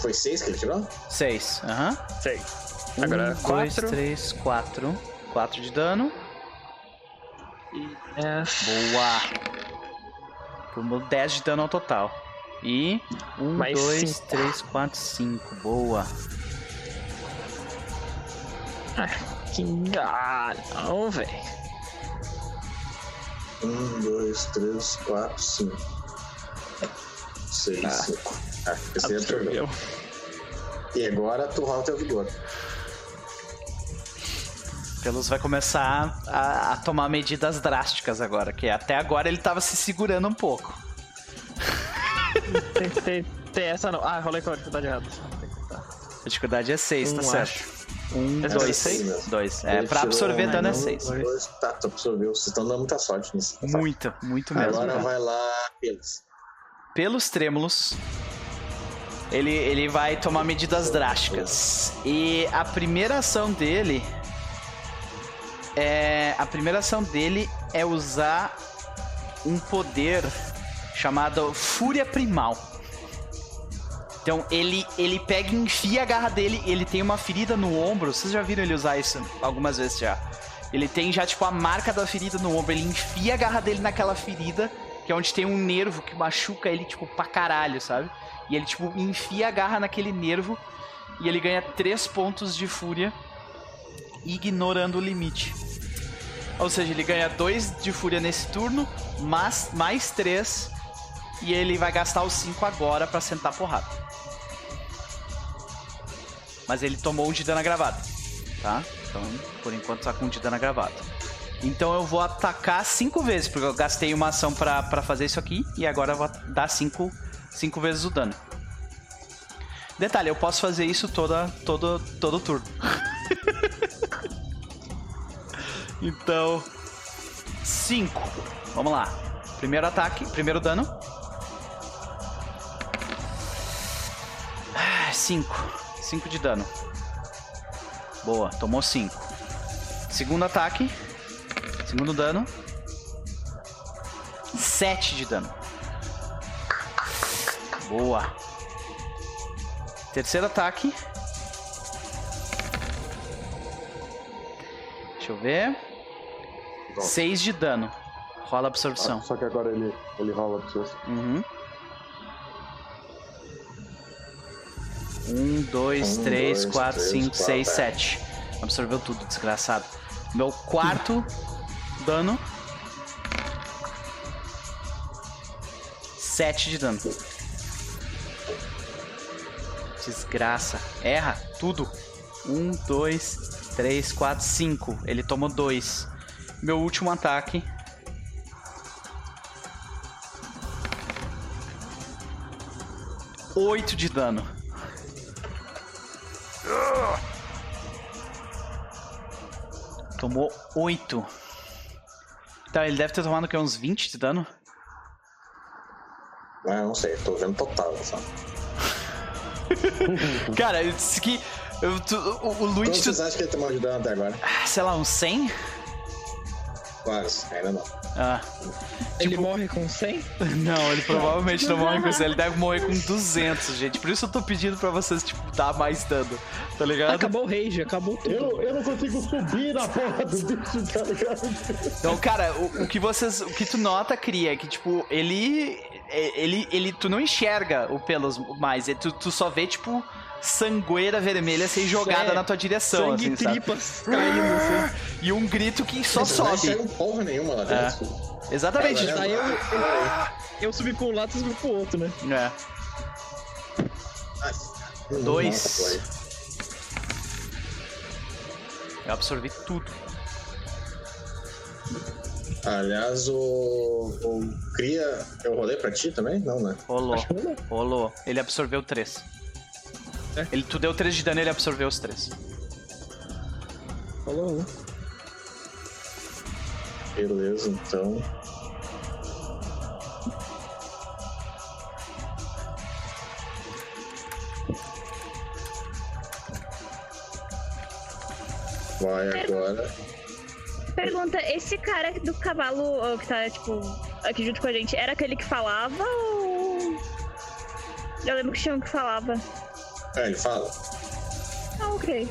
Foi seis que ele tirou? 6. Aham. Sei. Agora, 1, 2, quatro. 3, 4. 4 de dano. É, Boa. Tomou 10 de dano ao total. E 1, Mais 2, cinco. 3, 4, 5. Boa. Que... Ah, não, velho. Um, dois, três, quatro, cinco. Seis, Ah. cinco. Ah, esse aí absorveu. Absorveu. E agora tu rola teu vigor. Pelos vai começar a, a tomar medidas drásticas agora, que até agora ele tava se segurando um pouco. Tem, tem, tem essa não. Ah, rolei com a dificuldade errada. A dificuldade é 6, tá Um, certo? 1, Essa é 2, seis 6. mesmo. 2. É, Ele pra absorver um, dano é um, 6. dois, Tá, tu absorveu. Vocês estão dando muita sorte nisso. Muito, muito mesmo. Agora cara. vai lá, Pelos. Pelos trêmulos, ele, ele vai tomar medidas drásticas. E a primeira ação dele é. A primeira ação dele é usar um poder chamado Fúria Primal. Então ele, ele pega e enfia a garra dele, ele tem uma ferida no ombro. Vocês já viram ele usar isso algumas vezes já. Ele tem já, tipo, a marca da ferida no ombro. Ele enfia a garra dele naquela ferida, que é onde tem um nervo que machuca ele, tipo, pra caralho, sabe? E ele, tipo, enfia a garra naquele nervo e ele ganha 3 pontos de fúria, ignorando o limite. Ou seja, ele ganha 2 de fúria nesse turno, mas mais 3 e ele vai gastar os 5 agora pra sentar porrada. Mas ele tomou um de dano agravado, tá? Então, por enquanto tá com um de dano agravado. Então eu vou atacar 5 vezes, porque eu gastei uma ação pra fazer isso aqui e agora eu vou dar 5 cinco vezes o dano. Detalhe, eu posso fazer isso toda, todo, todo turno. [laughs] então, 5. Vamos lá. Primeiro ataque, primeiro dano. 5. 5 de dano. Boa, tomou 5. Segundo ataque. Segundo dano. 7 de dano. Boa. Terceiro ataque. Deixa eu ver. 6 de dano. Rola absorção. Ah, só que agora ele, ele rola absorção. Uhum. Um, dois, Um, três, dois, quatro, três, cinco, quatro, seis, é. sete. Absorveu tudo, desgraçado. Meu quarto dano. Sete de dano. Desgraça. Erra tudo. Um, dois, três, quatro, cinco. Ele tomou dois. Meu último ataque. Oito de dano. Tomou 8. Tá, ele deve ter tomado o quê? Uns 20 de dano? Ah, não sei, tô vendo total, só. [laughs] Cara, eu disse que. eu- tu- o, o Luigi, tu- vocês acham que ele tomou de dano até agora? sei lá, uns 100? Quase, ainda não. Ah. Ele morre com 100? [laughs] Não, ele provavelmente não morre com isso. Ele deve morrer com 200, gente. Por isso eu tô pedindo pra vocês, tipo, dar mais dano. Tá ligado? Acabou o rage, acabou tudo. Eu, eu não consigo subir na porra do bicho, tá ligado? Então, cara, o, o que vocês. O que tu nota, Cria, é que, tipo, ele. é- Ele. ele tu não enxerga o pelos mais. é Tu, tu só vê, tipo, sangueira vermelha ser jogada É, na tua direção, Sangue assim, tripas caindo assim. E um grito que só Vocês não sobe. enxergam porra nenhuma lá dentro. Exatamente. É, tipo, Aí eu, eu, eu subi pra um lado e subi pro outro, né? é. Dois. Eu absorvi tudo. Aliás, o, o Cria. Eu rolei pra ti também? Não, né? Rolou. Não. Rolou. Ele absorveu 3. É? Ele, tu deu 3 de dano ele absorveu os 3. Falou um. Beleza, então. Vai agora. Pergunta, esse cara do cavalo que tá, tipo, aqui junto com a gente, era aquele que falava ou. Eu lembro que tinha um que falava. É, ele fala. Ah, ok.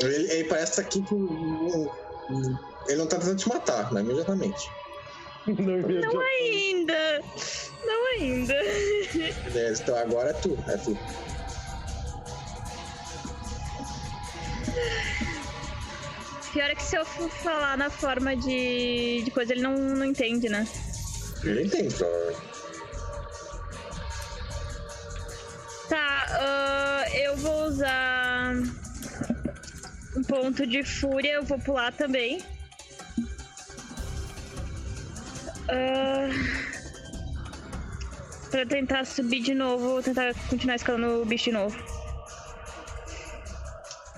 Ele, ele parece estar aqui com. Ele não tá tentando te matar, mas imediatamente. Não, ia Não ainda! Não ainda! Beleza, então agora é tu, é tu. Pior é que se eu for falar na forma de, de coisa, ele não, não entende, né? Ele entende, provavelmente. Tá, ah, eu vou usar um ponto de fúria, eu vou pular também. Ah, pra tentar subir de novo, tentar continuar escalando o bicho de novo.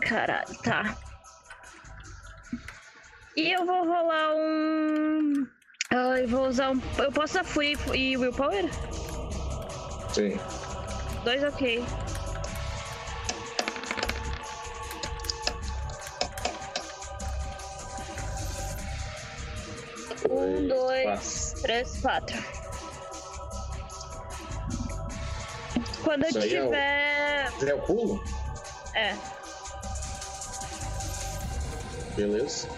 Caralho, tá. E eu vou rolar um. ah, eu vou usar um. Eu posso usar Fúria e Willpower? Sim. Dois ok. Um, dois, três, quatro. Quando eu Isso aí é o- tiver. É o pulo? É. Beleza.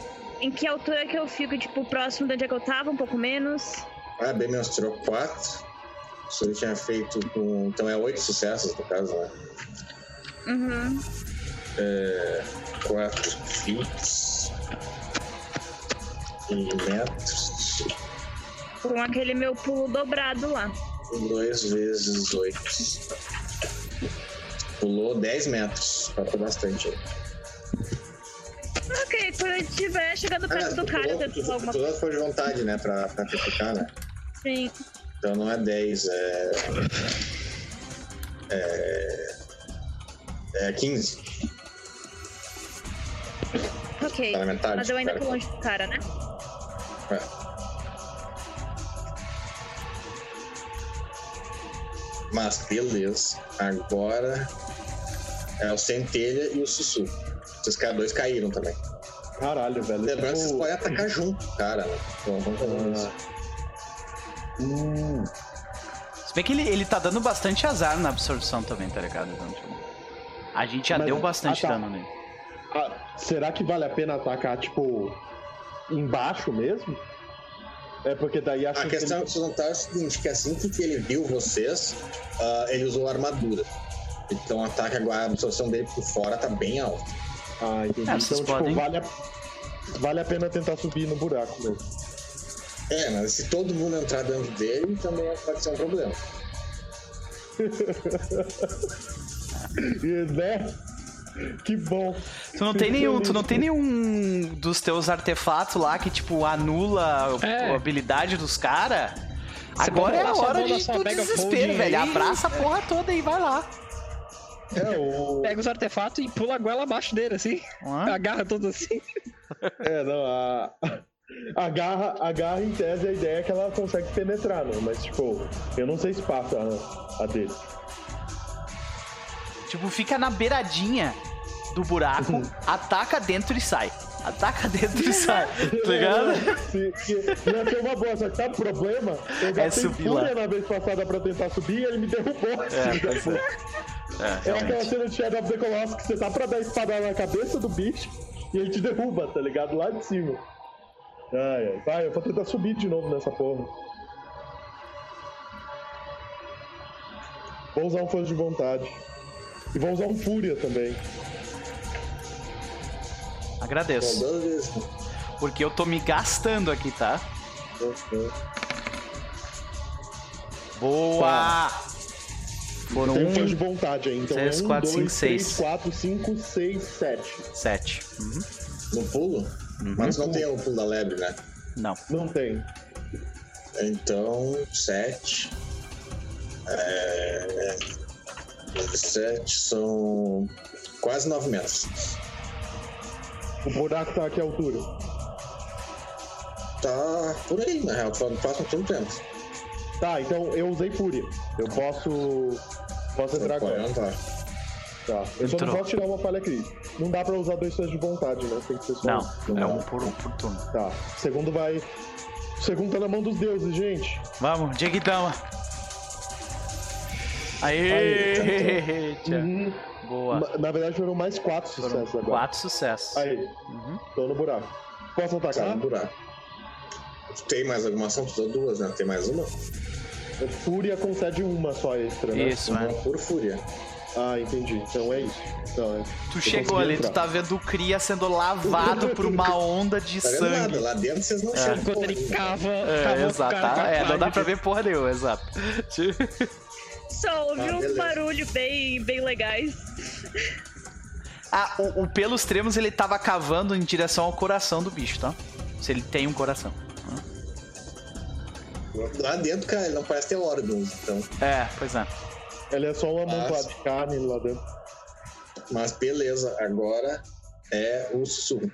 Em que altura que eu fico, tipo, próximo de onde é que eu tava, um pouco menos? Ah, bem menos, tirou 4. Ele tinha feito com. Então é 8 sucessos no caso, né? Uhum. É. 4 feet. Em metros. Com aquele meu pulo dobrado lá. 2 vezes 8. Pulou 10 metros. Falta bastante aí. Ok, quando eu estiver chegando perto Ah, do cara, pulou- falar alguma coisa. foi de vontade, né? Pra, pra criticar, né? Sim. Então não é 10, é. É. É 15. Ok. Tá na metade, Mas eu ainda tô longe do cara, né? É. Mas beleza. Agora é o centelha e o sussurro. Esses caras dois caíram também. Caralho, velho. Lembrando que vocês Tipo, podem atacar junto, cara. Então, vamos fazer isso. Hum, Se bem que ele, ele tá dando bastante azar na absorção também, tá ligado? Então, tipo, a gente já Mas- deu bastante ah, tá. dano nele. ah, será que vale a pena atacar, tipo, embaixo mesmo? É porque daí A questão que vocês notaram é o seguinte, que assim que ele viu vocês, ah, ele usou armadura. Então o ataque agora, a absorção dele por fora tá bem alta. Ah, entendi. É, então, tipo, podem- vale, a... vale a pena tentar subir no buraco mesmo. É, mas se todo mundo entrar dentro dele, também pode ser um problema. [laughs] E, né? Que bom. Tu não tem nenhum, tu não tem nenhum dos teus artefatos lá que, tipo, anula É. a habilidade dos caras? Você Agora é a hora de do Mega desespero, velho. Abraça a porra toda e vai lá. É, o... Pega os artefatos e pula a goela abaixo dele, assim. Agarra tudo assim. É, não, a... A garra, a garra, em tese, a ideia é que ela consegue penetrar, né? Mas, tipo, eu não sei se passa a, a dele. Tipo, fica na beiradinha do buraco, ataca dentro e sai. Ataca dentro e sai, [laughs] tá ligado? Se- que Ia ser uma boa, só que sabe o problema? Eu gastei subir fúria na vez passada pra tentar subir e ele me derrubou. É, [laughs] pois é. É, É aquela cena de Shadow of the Colossus que você tá pra dar espada na cabeça do bicho e ele te derruba, tá ligado? Lá de cima. Ai, ai. Vai, eu vou tentar subir de novo nessa porra. Vou usar um força de vontade. E vou usar um fúria também. Agradeço. Porque eu tô me gastando aqui, tá? Boa! Foram Tem um força de vontade aí, então seis, é um, quatro, dois, cinco, três, seis. quatro, cinco, seis, sete. sete. Uhum. No pulo? Mas não tem o pulo da lebre, né? Não. Não tem. Então, 7. É... 7 são quase 9 metros. O buraco tá a que altura? Tá por aí, na real. Falando próximo turno temos. Tá, então eu usei fúria. Eu posso. Posso entrar agora. entrar. Tá. Eu só não Entrou. posso tirar uma falha crítica. Não dá pra usar dois testes de vontade, né? Tem que ser só Não, um. é um por, um por turno. Tá. O segundo vai. O segundo tá na mão dos deuses, gente. Vamos, Dieguidama. Aê! Tchau. Uhum. Boa. Na, na verdade foram mais quatro Foram sucessos agora. quatro sucessos. Aí, Uhum. tô no buraco. Posso Tá atacar? no buraco. Tem mais alguma ação? Tu duas, né? Tem mais uma? Fúria concede uma só extra, né? Isso, Uma é. por fúria. Ah, entendi. Então é isso. Então, é. Tu Eu chegou ali, entrar. tu tá vendo o Cria sendo lavado por uma onda de Tá vendo nada? sangue. Lá dentro vocês não chegam. Enquanto porra ele cava. É, exato. tá? É, não dá pra ver porra nenhuma, exato. [laughs] Só ouvi Ah, uns beleza. barulhos bem, bem legais. Ah, o, o pelo extremos ele tava cavando em direção ao coração do bicho, tá? Se ele tem um coração. Lá dentro, cara, ele não parece ter órgãos, então. É, pois é. Ele é só um amontoado Nossa. de carne lá dentro. Mas beleza, agora é o sussurro.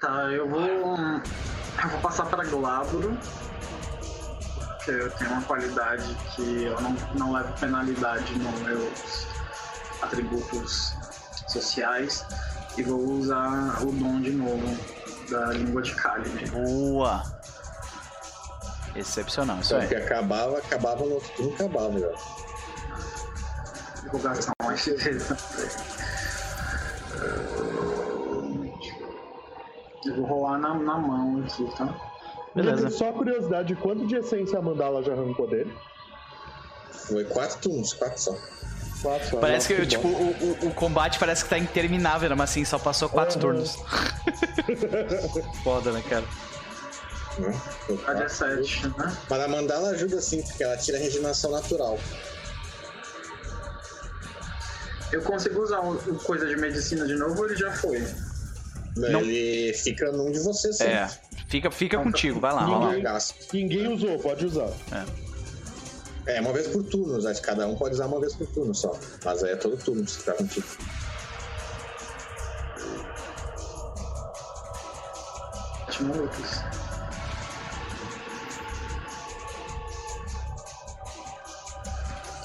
Tá, eu vou. Eu vou passar para Glabro. Porque eu tenho uma qualidade que eu não, não levo penalidade nos meus atributos sociais. E vou usar o dom de novo da língua de Kalimir. Boa. Excepcional, isso Só aí. que acabava, acabava no outro turno, acabava já. FV. Eu vou rolar na, na mão aqui, tá? Beleza. Só curiosidade, quanto de essência a mandala já arrancou dele? Foi quatro turnos, quatro só. Quatro, só. Parece que, Nossa, tipo, o, o, o combate parece que tá interminável, né? mas assim, só passou quatro Uhum. turnos. [laughs] Foda, né, cara? Né? Foi A quatro. 17, né? Mas a mandala ajuda sim, porque ela tira a regeneração natural. Eu consigo usar o, o coisa de medicina de novo ou ele já foi? Não. Ele fica num de vocês. É, fica, fica contigo, vai lá, vai lá. é gasto. Ninguém usou, pode usar. É uma vez por turno, né? cada um pode usar uma vez por turno só. Mas aí é todo turno se tá contigo. Minutos.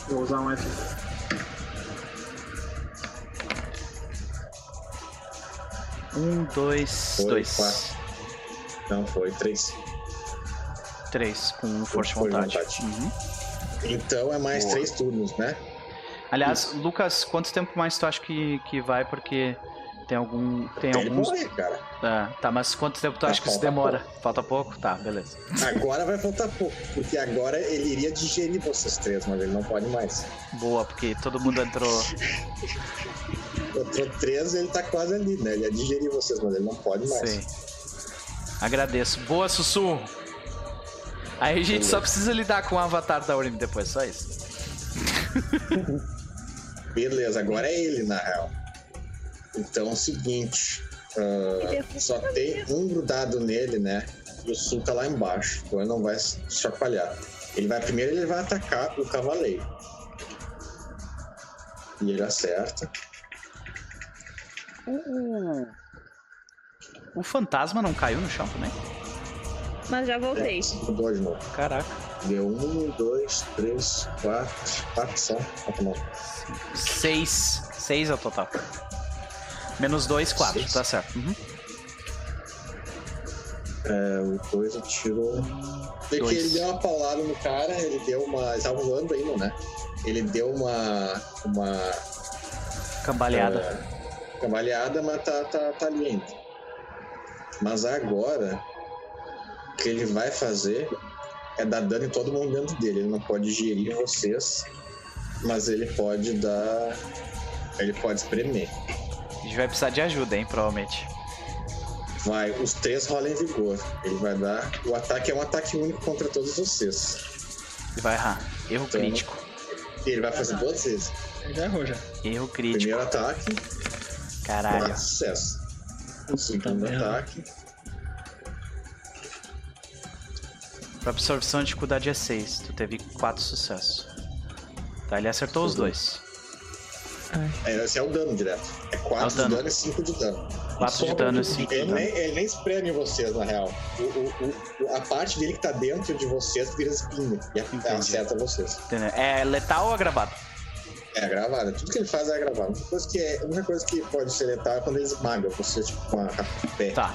Vou usar um FV. Um, dois, Foi, dois. quatro. Não, foi três. Três, com força de vontade. vontade. Uhum. Então é mais Boa. três turnos, né? Aliás, Lucas, quanto tempo mais tu acha que, que vai? Porque tem algum. Tem Ele alguns. morre, cara. É, tá, mas quanto tempo tu Ah, acha que isso demora? Falta pouco? Tá, beleza. Agora vai faltar pouco, porque agora ele iria digerir vocês três, mas ele não pode mais. Boa, porque todo mundo entrou. [laughs] Entrou três ele tá quase ali, né? Ele ia digerir vocês, mas ele não pode mais. Sei. Agradeço. Boa, Sussurro. Aí a gente só precisa lidar com o avatar da Urim depois, só isso. [laughs] Beleza, agora é ele, na real. Então é o seguinte. ah, só tem um grudado nele, né? E o sul tá lá embaixo. Então ele não vai se chacoalhar. Ele vai primeiro ele vai atacar o cavaleiro. E ele acerta. O, o fantasma não caiu no chão também? Mas já voltei. Mudou de novo. Caraca. Deu um, dois, três, quatro. Quatro só. Quatro não. Seis. Seis é o total. Menos dois, quatro. Seis. Tá certo. Uhum. É, o coisa tirou. Dois. ele deu uma paulada no cara, ele deu uma. Ele tava voando ainda, né? Ele deu uma. Uma. Cambaleada. é, cambaleada, mas tá, tá, tá ali ainda. Mas agora. O que ele vai fazer é dar dano em todo mundo dentro dele. Ele não pode gerir vocês, mas ele pode dar. Ele pode espremer. A gente vai precisar de ajuda, hein, provavelmente. Vai, os três rolam em vigor. Ele vai dar. O ataque é um ataque único contra todos vocês. E vai errar. Erro Então, crítico. Ele vai fazer duas vezes. Já errou já. Erro crítico. Primeiro ataque, Caralho. dá sucesso. O segundo merda. ataque, Pra absorção de dificuldade é 6. Tu teve 4 sucessos. Tá, ele acertou os dois. é, esse é o dano direto. É É o 4 de dano. e 5 de dano. 4 de dano e 5 de Ele dano. nem, ele nem espreme vocês, na real. O, o- o- a parte dele que tá dentro de vocês vira espinho e Entendi. acerta vocês. Entendeu? É letal ou agravado? É gravado. Tudo que ele faz é gravado. A única coisa que, é, a única coisa que pode ser letal é quando ele esmaga vocês, tipo, com a rapé. Tá.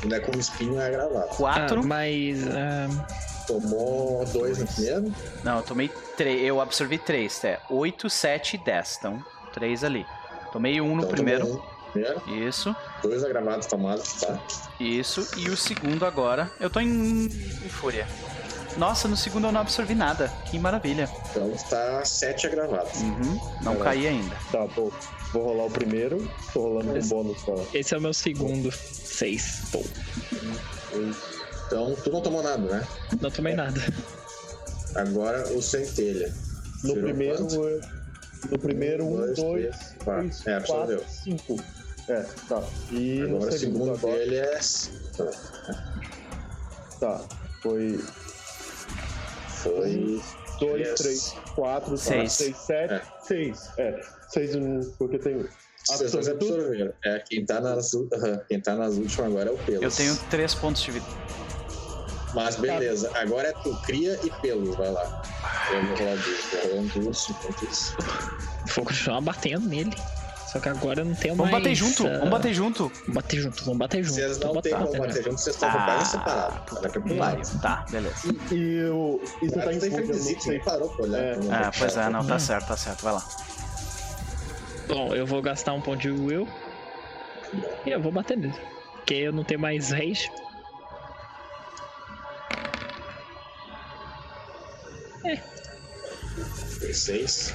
Quando é com espinho, é gravado. 4. Ah, mas. ah, Tomou dois no primeiro. Não, eu tomei 3. Eu absorvi 3. É 8, 7 e 10. Então, 3 ali. Tomei 1 no Então, primeiro. tomou um no primeiro. Isso, Dois agravados tomados, tá? isso. E o segundo agora. Eu tô em, em fúria. Nossa, no segundo eu não absorvi nada. Que maravilha. Então está sete agravados. Uhum, não Caraca. caí ainda. Tá, vou, vou rolar o primeiro. Tô rolando com Esse- bônus só. esse é o meu segundo. Seis. Pô, Então tu não tomou nada, né? não tomei nada. Agora o centelha. No Tirou primeiro, quanto? eu- no primeiro, um, Dois, dois, três, quatro. três, É, absorveu. quatro, cinco. É, tá. E Agora no o segundo segundo agora. dele é. Tá. Foi Foi. Dois, Yes. três, quatro, Seis. seis, sete, É. seis. É, seis um, porque tem. Vocês dois Absorve tudo? absorveram. É, quem tá, nas, u- aham, quem tá nas últimas agora é o Pelos. Eu tenho 3 pontos de vida. Mas beleza, agora é tu, cria e Pelos, vai lá. Eu vou rolar duas, vou rolar enquanto isso. Vou continuar batendo nele. Só que agora eu não tenho Vamos mais. bater junto, ah, vamos bater junto. Vamos bater junto, vamos bater junto. Vocês não tem como bater junto, vocês estão Ah, pra que pro lado. pariu. Tá, beleza. E, e, o, e você tá em tu tem tu sei. nem parou pra olhar. É. Ah, pois é, não, tá Hum. certo, tá certo, vai lá. Bom, eu vou gastar um ponto de will. E eu vou bater nele. Porque eu não tenho mais rage. Tem seis.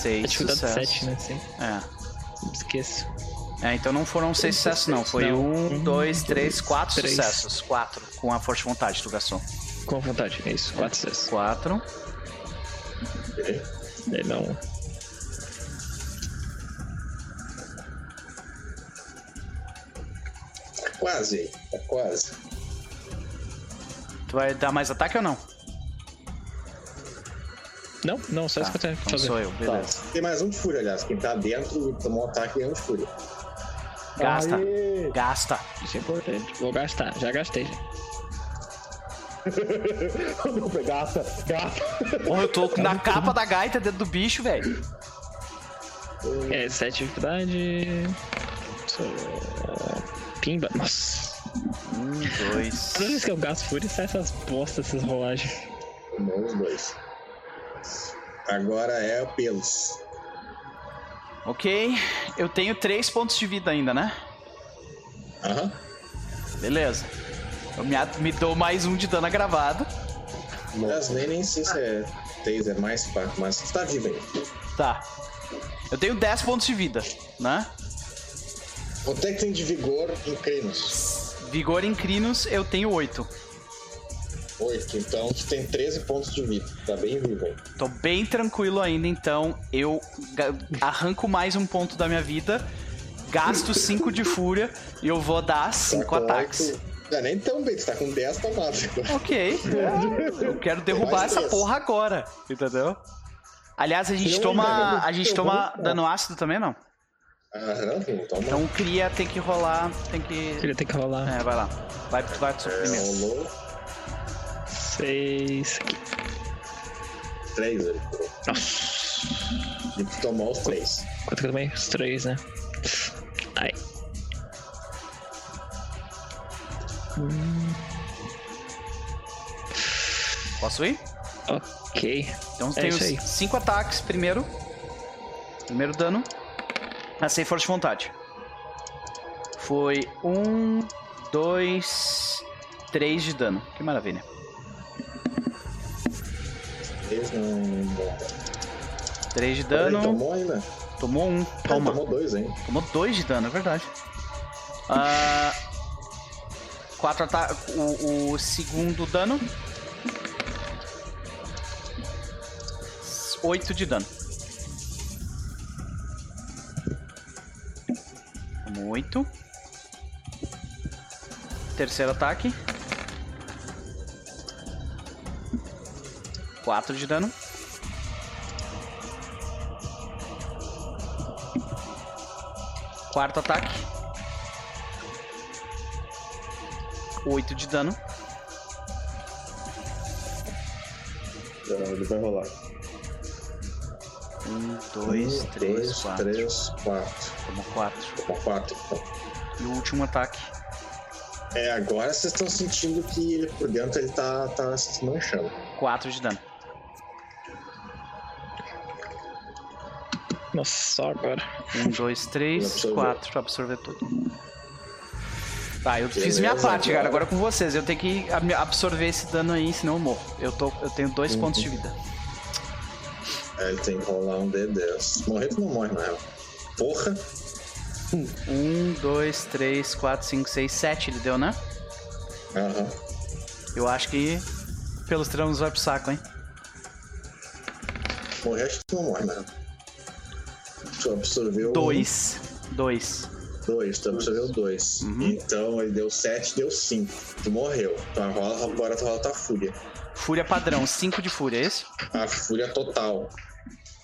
A Seis dificuldade sucessos. 7, né? Sim. É. Esqueço. É, então não foram seis sucessos, não. Foi Não. um, Um, dois, três, quatro três. sucessos. Quatro. Com a força de vontade, tu gastou. Com vontade, é isso. 4 sucessos. Quatro. Ok. Ele não. Tá quase. Tá quase. Tu vai dar mais ataque ou não? Não, não, só isso Tá, que eu tenho que então fazer. sou eu, beleza. Tem mais um de fúria, aliás. Quem tá dentro tomou um ataque ganhou um de fúria. Gasta. Aê! Gasta. Isso é importante. Vou gastar, já gastei. Já. [laughs] Não, gasta, gasta. Porra, eu tô na [laughs] capa da gaita dentro do bicho, velho. É, 7 dificuldade. Pimba. Nossa. Um, dois. Toda vez que eu gasto fúria, sai essas postas, essas rolagens. Tomou os dois. Agora é o pelos. Ok. Eu tenho três pontos de vida ainda, né? Aham. Beleza. Eu me, me dou mais um de dano agravado. Aliás, nem, nem sei se é taser mais pá, mas tu tá vivo aí. Tá. Eu tenho 10 pontos de vida, né? Quanto é que tem de vigor em crinos? Vigor em crinos eu tenho 8. 8. Então tu tem 13 pontos de vida. Tá bem vivo aí. Tô bem tranquilo ainda, então eu arranco mais um ponto da minha vida, gasto 5 de fúria e eu vou dar 5 Tá ataques. Não é nem tão bem, tu tá com 10 tomadas. [laughs] Ok. Eu quero derrubar essa porra agora, entendeu? Aliás, a gente Eu toma, ainda- a gente toma vou- dano ácido também, não? Aham, toma. Então o cria tem que rolar, tem que... Ele tem que rolar. É, vai lá. Vai, vai tu É, primeiro. rolou 6 aqui. 3 ele. Nossa. Tu tomou os 3. Quanto que eu tomei? Os 3, né? Ai. Posso ir? Ok. Então É tem isso os aí. 5 ataques primeiro. Primeiro dano. Acei força de vontade. Foi um, dois, três de dano. Que maravilha. 3 não. Três de Ele dano. tomou ainda? Tomou um. Ah, Toma. tomou 2, hein? Tomou dois de dano, é verdade. Ah, quatro ataques. O, o segundo dano. Oito de dano. Tomou oito. Terceiro ataque. Quatro de dano. Quarto ataque. 8 de dano. Não, ele vai rolar. 1, 2, 3, 4. 3, 4. Tomou 4. Tomou 4, então. E o último ataque. É, agora vocês estão sentindo que ele por dentro ele tá, tá se manchando. 4 de dano. Nossa, só agora. 1, 2, 3, Absorveu. 4. Absorver tudo. Tá, eu fiz minha parte, cara. agora- é com vocês. Eu tenho que ab- absorver esse dano aí, senão eu morro. Eu, tô, eu tenho 2 Uhum. pontos de vida. Aí ele tem que rolar um D10. Morrer tu não morre, na real. Porra! 1, 2, 3, 4, 5, 6, 7 ele deu, né? Aham. Eu acho que pelos tramos vai pro saco, hein? Morrer acho que tu não morre, na real. Tu absorveu. 2. 2. 2, tu absorveu 2. Uhum. Então ele deu 7, deu 5. Tu morreu. Então rola, agora tu rola tua fúria. Fúria padrão, 5 de fúria, é isso? A fúria total.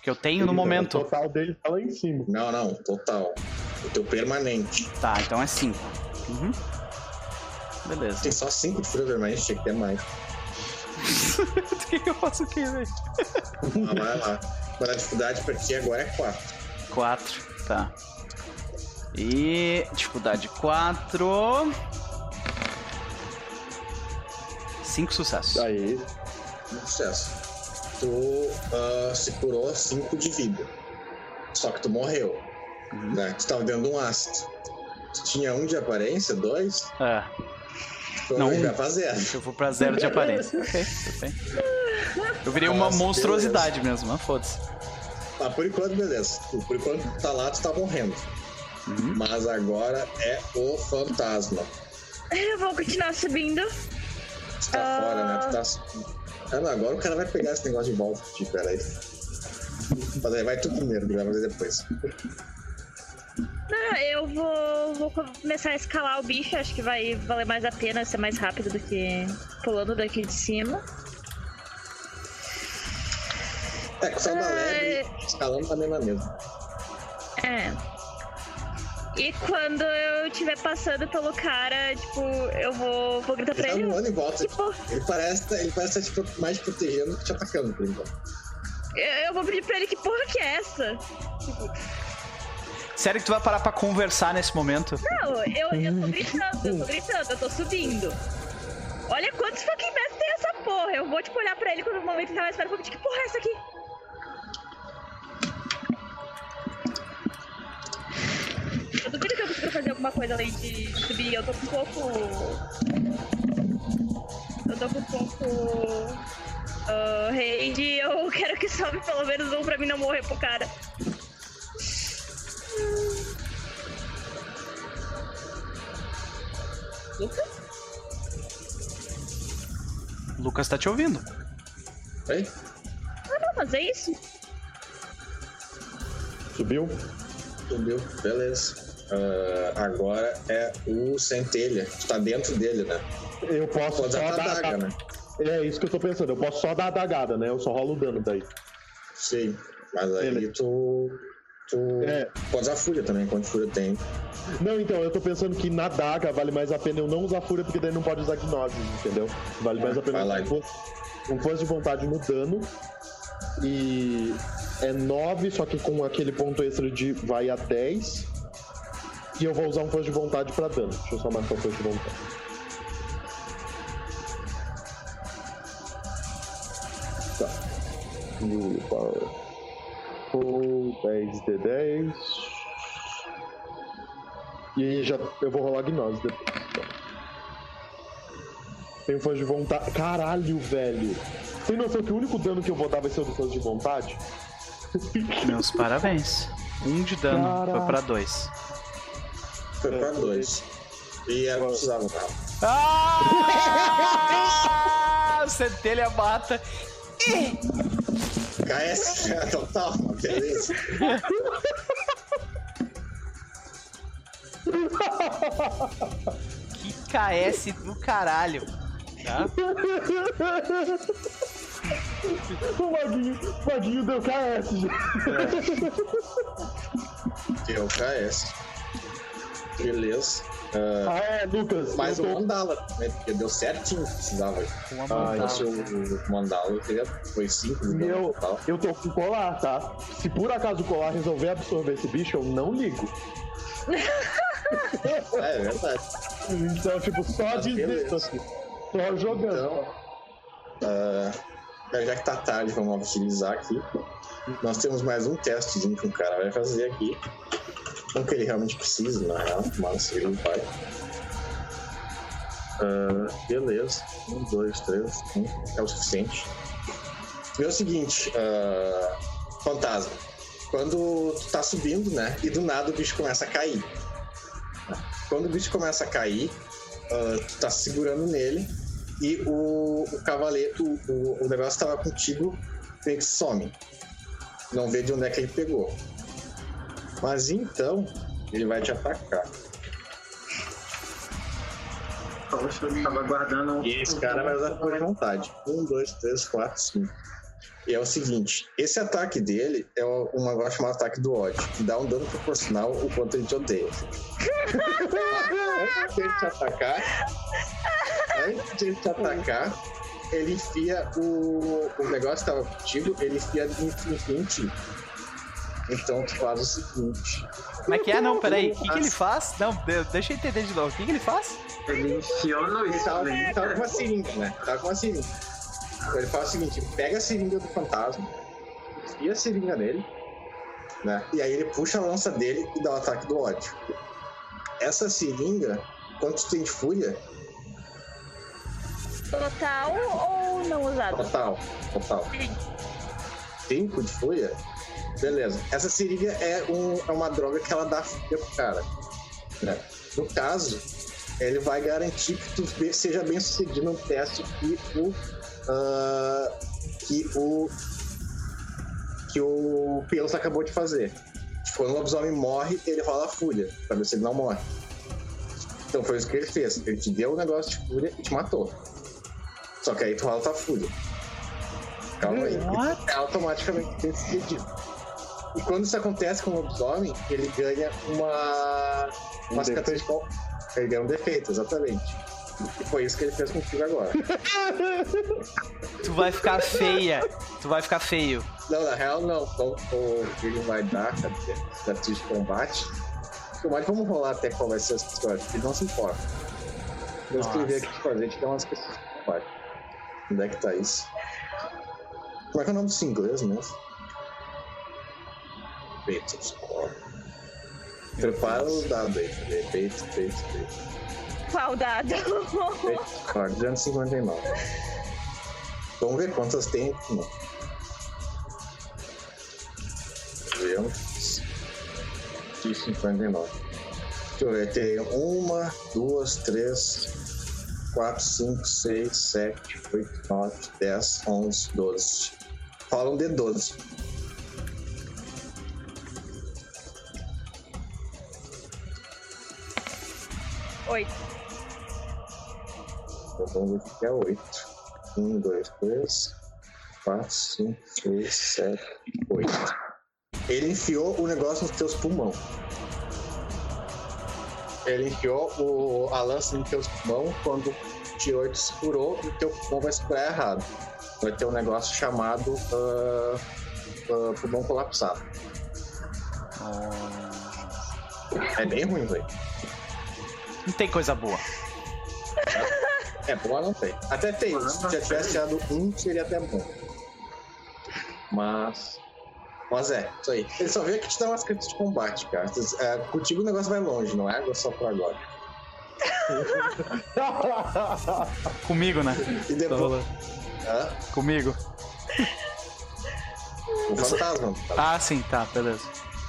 Que eu tenho no momento. O total dele tá lá em cima. Não, não, total. O teu permanente. Tá, então é 5. Uhum. Beleza. Tem só 5 de fúria permanente, tinha que ter mais. [laughs] O que, que eu faço aqui, velho? Ah, vai lá. Mas a dificuldade pra ti agora é 4. 4, tá. E dificuldade 4. 5 sucessos. Aí, sucesso. Tu ah, se curou 5 de vida. Só que tu morreu. Né? Tu tava dentro de um ácido. Tu tinha um de aparência, dois, É, então Não, um. vai pra zero. eu vou pra zero de aparência. [laughs] ok, tudo bem. Eu virei uma Nossa, monstruosidade mesmo, mas foda-se. Tá, por enquanto, beleza. Por enquanto tu tá lá, tu tá morrendo. Uhum. Mas agora é o fantasma. [laughs] Eu vou continuar subindo. Tu tá Ah. fora, né? Tu tá. Ah, não, agora o cara vai pegar esse negócio de volta. Tipo, peraí. Mas aí vai tu primeiro, vai fazer depois. Não, eu vou, vou começar a escalar o bicho. Acho que vai valer mais a pena ser mais rápido do que pulando daqui de cima. É, com salda Ah, leve, escalando também na mesma. É. E quando eu estiver passando pelo cara, tipo, eu vou, vou gritar Ele pra tá ele. voando em volta. Tipo, Ele parece, ele parece estar tipo, mais te protegendo do que te atacando, por enquanto. eu, eu vou pedir pra ele que porra que é essa? Sério que tu vai parar pra conversar nesse momento? Não, eu, eu tô gritando, eu tô gritando, eu tô subindo. Olha quantos fucking metros tem essa porra. Eu vou, tipo, olhar pra ele quando o momento tá mais perto. Eu vou pedir que porra é essa aqui? Eu duvido que eu consiga fazer alguma coisa além de subir. Eu tô com um pouco. Eu tô com um pouco. Uh, rage. Eu [laughs] quero que sobe pelo menos um pra mim não morrer pro cara. Lucas? Lucas tá te ouvindo. Oi? Ah, não, mas é isso. Subiu? Subiu, beleza. Ah, agora é o centelha. Tu tá dentro dele, né? Eu posso só dar dar. adaga, né? É isso que eu tô pensando. Eu posso só dar a adagada, né? Eu só rolo o dano daí. Sim. Mas aí Beleza. tu. Tu É. pode usar fúria também, quanto fúria tem. Não, então, eu tô pensando que na daga vale mais a pena eu não usar fúria, porque daí não pode usar gnose, entendeu? Vale mais a pena um um força de vontade no dano. E é 9, só que com aquele ponto extra de vai a 10. E eu vou usar um força de vontade pra dano. Deixa eu só marcar o força de vontade. Tá. Will power. Full 10 de 10. E aí já eu vou rolar gnose depois. Tem força de vontade. Caralho, velho. Tem noção que o único dano que eu vou dar vai ser o do força de vontade? Meus parabéns. Um de dano foi Caraca. pra dois. Foi pra É, dois. E que precisava, tá? Ah! [laughs] Centelha mata. KS, [laughs] total, beleza. Que KS do caralho. Tá? [laughs] O Maguinho, o Maguinho deu KS. Deu KS. Beleza. Ah, Ah, é, Lucas. mais eu um tô... mandala, né? Porque deu certinho o que precisava. Uma Ah, mandala. Se o mandala eu foi 5 Meu, total. eu tô com colar, tá? Se por acaso o colar resolver absorver esse bicho, eu não ligo. [laughs] É, é verdade. Então, tipo, só beleza. assim. Só jogando. Então, ah, já que tá tarde, vamos utilizar aqui. Nós temos mais um testezinho que o cara vai fazer aqui. Não que ele realmente precisa, na real, mas ele vai. Ah, beleza. Um, dois, três. Um. É o suficiente. E é o seguinte, ah, fantasma. Quando tu tá subindo, né? E do nada o bicho começa a cair. Quando o bicho começa a cair, ah, tu tá segurando nele e o, o cavaleiro, o, o negócio tava contigo, meio que some. Não vê de onde é que ele pegou. Mas então, ele vai te atacar. Poxa, eu tava guardando. E esse cara vai usar por vontade. Um, dois, três, quatro, cinco. E é o seguinte, esse ataque dele é o- um negócio chamado ataque do ódio, que dá um dano proporcional o quanto ele te odeia. [laughs] Antes de ele te atacar, antes de ele te atacar, ele enfia o, o negócio que estava contigo, ele enfia em, em ti. Então tu faz o seguinte. Como é que é? Não, peraí. O que, que ele faz? Não, de- deixa eu entender de novo. O que, que ele faz? Ele enfiou no Ele tava, ele tava com uma seringa, né? Tava com uma seringa. Então ele faz o seguinte: pega a seringa do fantasma, enfia a seringa nele, Né? E aí ele puxa a lança dele e dá o ataque do ódio. Essa seringa, quanto tem de fúria? Total ou não usado? Total, total. Cinco de fúria? Beleza. Essa seringa é, um, é uma droga que ela dá fúria pro cara. Né? No caso, ele vai garantir que tu seja bem sucedido no teste que o. ah, que o. que o Pelos acabou de fazer. Quando o lobisomem morre, ele rola a fúria, pra ver se ele não morre. Então foi isso que ele fez. Ele te deu o negócio de fúria e te matou. Só que aí tu rola tua fúria. Calma aí. É automaticamente tem sucedido. E quando isso acontece com o lobisomem, ele ganha uma. uma Um cicatriz de qual- Ele ganha um defeito, exatamente. E foi isso que ele fez contigo agora. [laughs] Tu vai ficar feia. Tu vai ficar feio. Não, na real não. Então, o que ele vai dar, cadê? Cicatriz de combate. Combate, vamos rolar até qual vai ser essa história, porque ele não se importa. Eu escrevi aqui pra gente, tem umas questões de combate. Onde é que tá isso? Como é que é o nome disso em inglês mesmo? Peito, score. Prepara o dado aí, cadê? Peito, peito, peito. Qual dado? Peito, score, 259. Vamos ver quantas tem aqui, né? Vemos. 59. Deixa eu ver, tem uma, duas, três, quatro, cinco, seis, sete, oito, nove, dez, onze, doze. Fala um D12. Oito. Então, vamos ver o que é 8. 1, 2, 3, 4, 5, 6, 7, 8. Ele enfiou o negócio nos teus pulmões. Ele enfiou o, a lança nos teus pulmões quando o T8 se curou e o teu pulmão vai se curar errado. Vai ter um negócio chamado ah, ah, pulmão colapsado. É bem ruim, velho. Não tem coisa boa. É, boa não tem. Até tem. Se já tivesse tirado um, seria até bom. Mas. Mas é, isso aí. Ele só veio aqui te dar umas críticas de combate, cara. É, contigo o negócio vai longe, não é só por agora. [laughs] Comigo, né? E depois. Hã? Comigo. O fantasma. tá? Ah, sim, tá, beleza.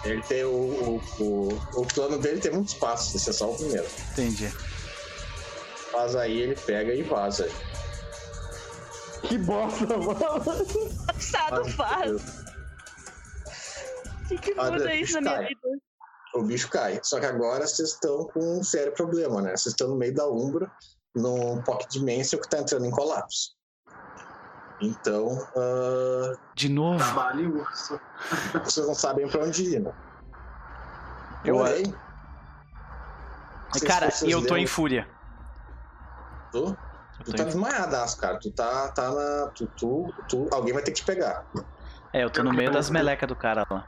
Ele tem o, o, o, o plano dele tem muitos passos, esse é só o primeiro. Entendi. Mas aí ele pega e vaza. que bosta, mano. Passado faz. O que, que muda isso na minha vida? o bicho cai. Só que agora vocês estão com um sério problema, né? Vocês estão no meio da Umbra, num Pocket Dimension que tá entrando em colapso. Então, ah, De novo. Trabalho e urso. [laughs] vocês não sabem pra onde ir, né? Eu- Porém, vocês- Cara, vocês eu tô em fúria. Tu, Eu tu tô tá em- desmaiadaço, cara. Tu tá, tá na. Tu, tu, tu- alguém vai ter que te pegar. É, eu tô no meio das melecas do cara lá.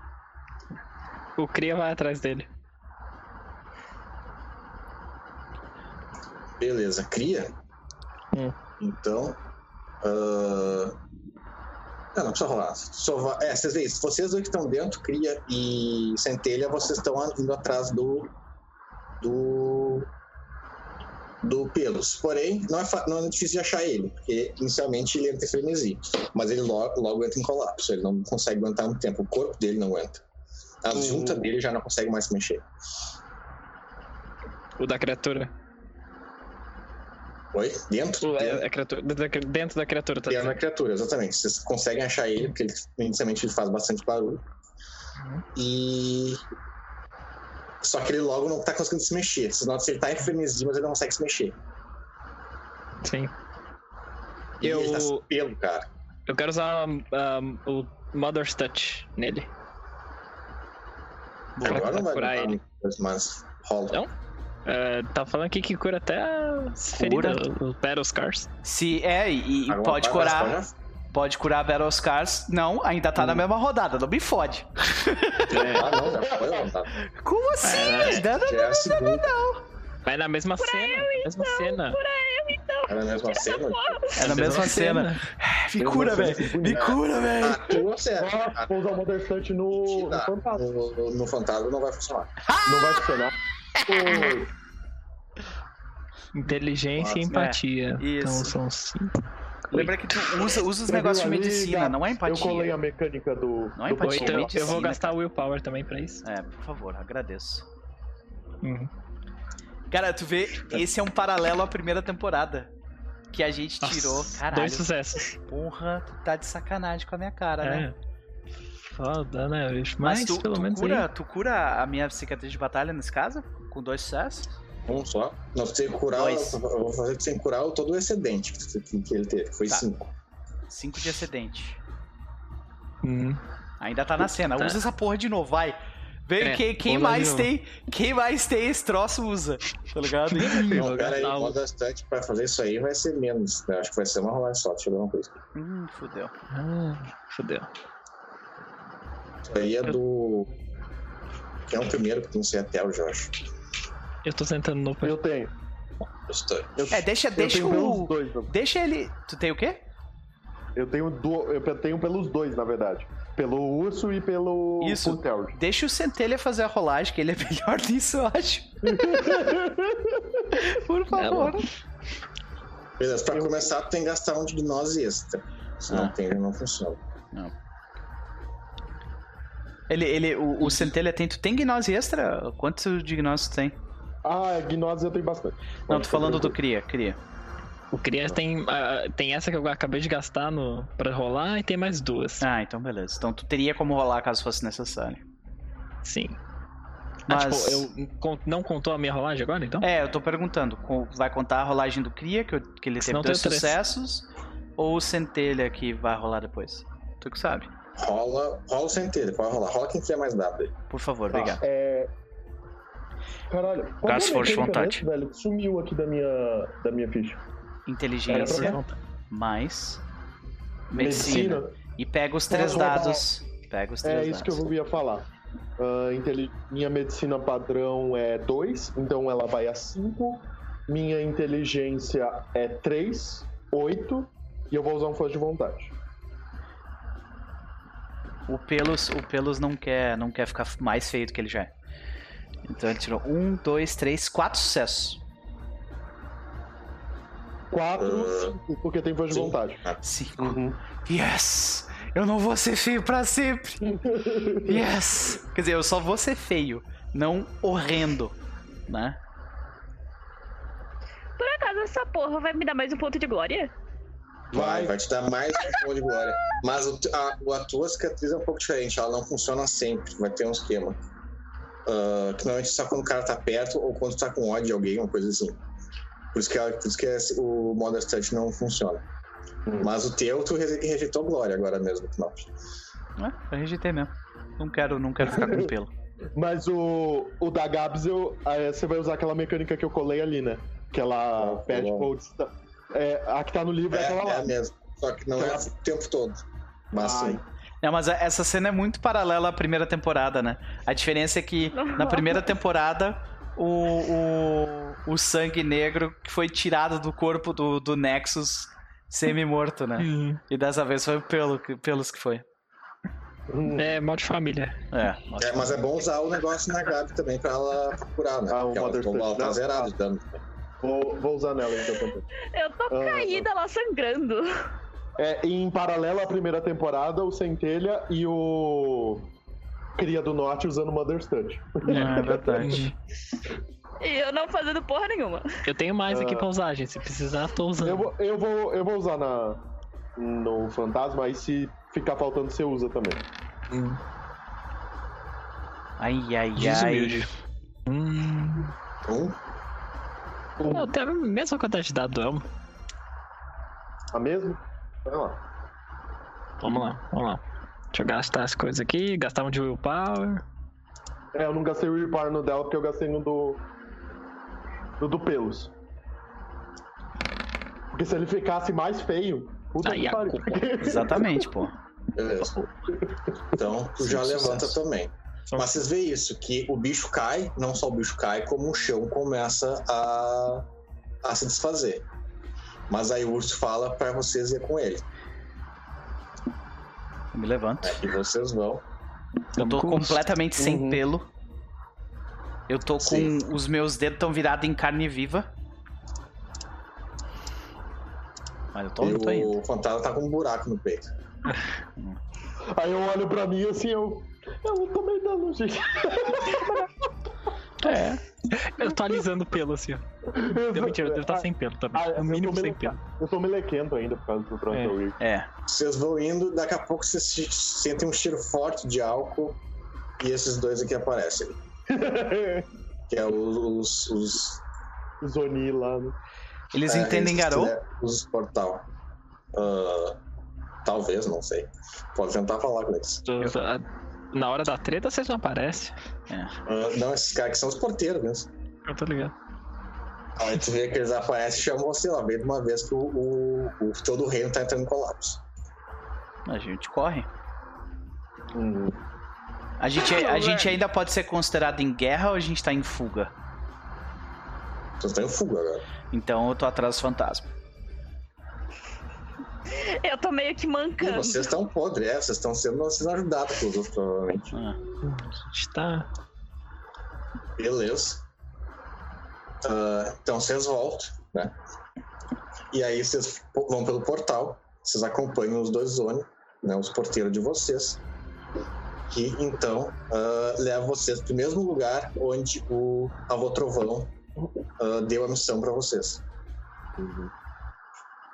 O Cria vai atrás dele. Beleza, cria. Hum. Então. ah, Não, não precisa rolar. Só va- É, vocês veem, vocês dois que estão dentro, cria e centelha, vocês estão indo atrás do. Do. Do Pelos. Porém, não é, fa- não é difícil de achar ele, porque inicialmente ele entra em frenesi. Mas ele logo, logo entra em colapso. Ele não consegue aguentar muito tempo. O corpo dele não aguenta. A O- junta dele já não consegue mais se mexer. O da criatura. Oi? Dentro? Dentro. é, a criatura da- dentro da criatura, tá dizendo? na criatura, exatamente. Vocês conseguem achar ele, porque ele, inicialmente ele faz bastante barulho. E. Só que ele logo não tá conseguindo se mexer. Vocês notam que ele tá em frenesi, mas ele não consegue se mexer. Sim. E Eu- ele tá pelo, cara. Eu quero usar um, o Mother's Touch nele. Pra Agora não vai curar ele. mas rola. Não? É, tá falando aqui que cura até as feridas, os Battle Scars. Se é, e, e pode curar. Pode curar Battle Scars. Não, ainda tá na mesma rodada, não me fode. [laughs] Ah, não, já foi levantado. Como assim? É, Ainda não- Já é a Vai na mesma cena. mesma cena. Era a mesma cena. É na mesma cena. Me cura, velho. Me cura, velho. Ah, vou usar o Mother Stunt no, no fantasma. No, no, fantasma não vai funcionar. Não vai funcionar. Inteligência e Nossa, empatia. é. Isso. Então são cinco. Lembra que tu usa, usa os negócios de medicina, não é Eu colei empatia. a mecânica do. Não é do empatia, Ou então, eu medicina, vou gastar cara. willpower também pra isso. É, por favor, agradeço. Uhum. Cara, tu vê, esse é um paralelo à primeira temporada. Que a gente Nossa, tirou. Caralho, Dois sucessos. porra, tu tá de sacanagem com a minha cara, né? É. Foda, né, bicho? Mas, Mas, tu, pelo tu menos cura, aí. tu cura a minha cicatriz de batalha nesse caso? Com dois sucessos? Um só. Não, tem que curar. Dois. Eu vou fazer que você tem que curar todo o excedente que, ele teve. Foi Tá. cinco. Cinco de excedente. Uhum. Ainda tá na cena. Tá. Usa essa porra de novo, vai. Vem, É, quem, quem mais tem. Quem mais tem esse troço usa. Tá ligado? Vou pera aí, bastante pra fazer isso aí vai ser menos. né? Acho que vai ser uma rolagem só. Deixa eu ver uma coisa. hum, fudeu. Ah, fodeu. Isso aí é do. É o primeiro que tem que ser até o Jorge. Eu tô sentando no. Eu tenho. Eu, É, deixa, eu deixa o. dois. Deixa ele. Tu tem o quê? Eu tenho, do, eu tenho pelos dois, na verdade. Pelo urso e pelo Isso. Punterge. Deixa o Centelha fazer a rolagem, que ele é melhor [laughs] nisso, eu acho. [laughs] Por favor. Beleza, pra começar, tu tem que gastar um de gnose extra. Se não Ah. tem, ele não funciona. Ele, ele, o, o Centelha tem. Tu tem gnose extra? Quanto de gnose tu tem? Ah, Gnose eu tenho bastante. Não, Pode tô falando do Cria, Cria. O Crias tem, ah, tem essa que eu acabei de gastar no, pra rolar e tem mais duas. Ah, então beleza. Então tu teria como rolar caso fosse necessário. Sim. Mas- Ah, tipo, eu não contou a minha rolagem agora, então? É, eu tô perguntando. Vai contar a rolagem do Cria, que, eu- que ele teve dois três. sucessos, ou o Centelha que vai rolar depois? Tu que sabe. Rola, rola o centelho, pode rolar. Rola quem tiver mais dado aí. Por favor, Tá, obrigado. é... Caralho, qual Gasto é vontade. velho? Sumiu aqui da minha, da minha ficha. Inteligência mais medicina. E pega os três dados. Pega os três É isso que dados. eu ia falar. Inteli- Minha medicina padrão é 2, então ela vai a 5. Minha inteligência é 3, 8. E eu vou usar um força de vontade. O Pelos, o Pelos não quer, não quer ficar mais feio do que ele já é. Então ele tirou um, dois, três, quatro sucessos. 4, Ah. 5, porque tem força de vontade. Cinco. Uhum. Yes! Eu não vou ser feio pra sempre! [laughs] Yes! Quer dizer, eu só vou ser feio, não horrendo, né? Por acaso essa porra vai me dar mais um ponto de glória? Vai, vai te dar mais um ponto de glória. Mas o, a, a tua cicatriz é um pouco diferente, ela não funciona sempre, vai ter um esquema. Ah, que normalmente só quando o cara tá perto ou quando tá com ódio de alguém, uma coisa assim. Por isso que, por isso que esse- o Modern Touch não funciona. Hum. Mas o teu, tu re- rejeitou glória agora mesmo, no final. É, eu rejeitei mesmo. Não quero, não quero ficar com pelo. [laughs] Mas o, o da Gabs, eu, aí você vai usar aquela mecânica que eu colei ali, né? Que ela Ah, pede tá pra eu- É, a que tá no livro é, É, aquela lá. é mesmo. Só que não é o tempo todo. Mas Ai. sim. Não, mas essa cena é muito paralela à primeira temporada, né? A diferença é que [laughs] na primeira temporada o, o, o sangue negro que foi tirado do corpo do, do Nexus semi-morto, né? Hum. E dessa vez foi o pelo, pelos que foi. Hum. É, mal de família. É, É, mas é bom usar o negócio na Gabi também pra ela curar, né? Ah, o Porque ela, ela tá zerada de dano. Vou, vou usar nela então. Eu tô Ah, caída lá sangrando. É, em paralelo à primeira temporada, o Centelha e o Cria do Norte usando Mother Touch. é [laughs] verdade. E eu não fazendo porra nenhuma. Eu tenho mais aqui Ah. pra usar, gente. Se precisar, tô usando. Eu vou, eu vou, eu vou usar na, no Fantasma, aí se ficar faltando, você usa também. Hum. Ai, ai, Desumilde. ai. Hum. Um, Eu tenho a mesma quantidade de dado do Elmo. A mesma? Vai lá. Vamos lá, vamos lá. Deixa eu gastar as coisas aqui. Gastar um de willpower. É, eu não gastei o Repower no dela porque eu gastei no do. No do Pelos. Porque se ele ficasse mais feio, puta Aí que a pariu. culpa. [laughs] Exatamente, pô. beleza. Então, tu já Sim, levanta sucesso. também. Mas vocês veem isso, que o bicho cai, não só o bicho cai, como o chão começa a, a se desfazer. Mas aí o urso fala pra vocês ir com ele. Me levanto. E vocês vão. Eu tô com- completamente sem Uhum. pelo. Eu tô com. Sim. Os meus dedos tão virados em carne viva. Mas eu tô, e tô indo. o fantasma tá com um buraco no peito. [laughs] Aí eu olho pra mim assim, eu. Eu não tomei dano, gente. É. [laughs] Eu tô alisando o pelo assim, ó. [laughs] Deu mentira, deve estar sem pelo também. Ah, No eu mínimo sem pelo. Eu tô melequento ainda por causa do Frontal Weird. É. Vocês vão indo, daqui a pouco vocês se- sentem um cheiro forte de álcool e esses dois aqui aparecem. [laughs] Que é os. os, os Zoni lá, né? Eles é, entendem esses Garou? tele- Os portal. Ah, talvez, não sei. Pode tentar falar com eles. Tô- Na hora da treta vocês não aparecem. Ah, não, esses caras que são os porteiros mesmo. Eu tô ligado. Aí tu vê que eles aparecem e chamam você lá, bem de uma vez que o, o, o- todo o reino tá entrando em colapso. A gente corre. Hum. A gente, a gente ainda pode ser considerado em guerra ou a gente tá em fuga? Vocês estão em fuga agora. Então eu tô atrás do fantasma. Eu tô meio que E mancando. vocês estão podres, é, vocês estão sendo, sendo ajudados pelos outros, provavelmente. Ah, A gente tá. Beleza. Ah, então vocês voltam, né? E aí vocês vão pelo portal, vocês acompanham os dois Zone, né? Os porteiros de vocês. Que então ah, leva vocês pro mesmo lugar onde o Avô Trovão ah, deu a missão para vocês.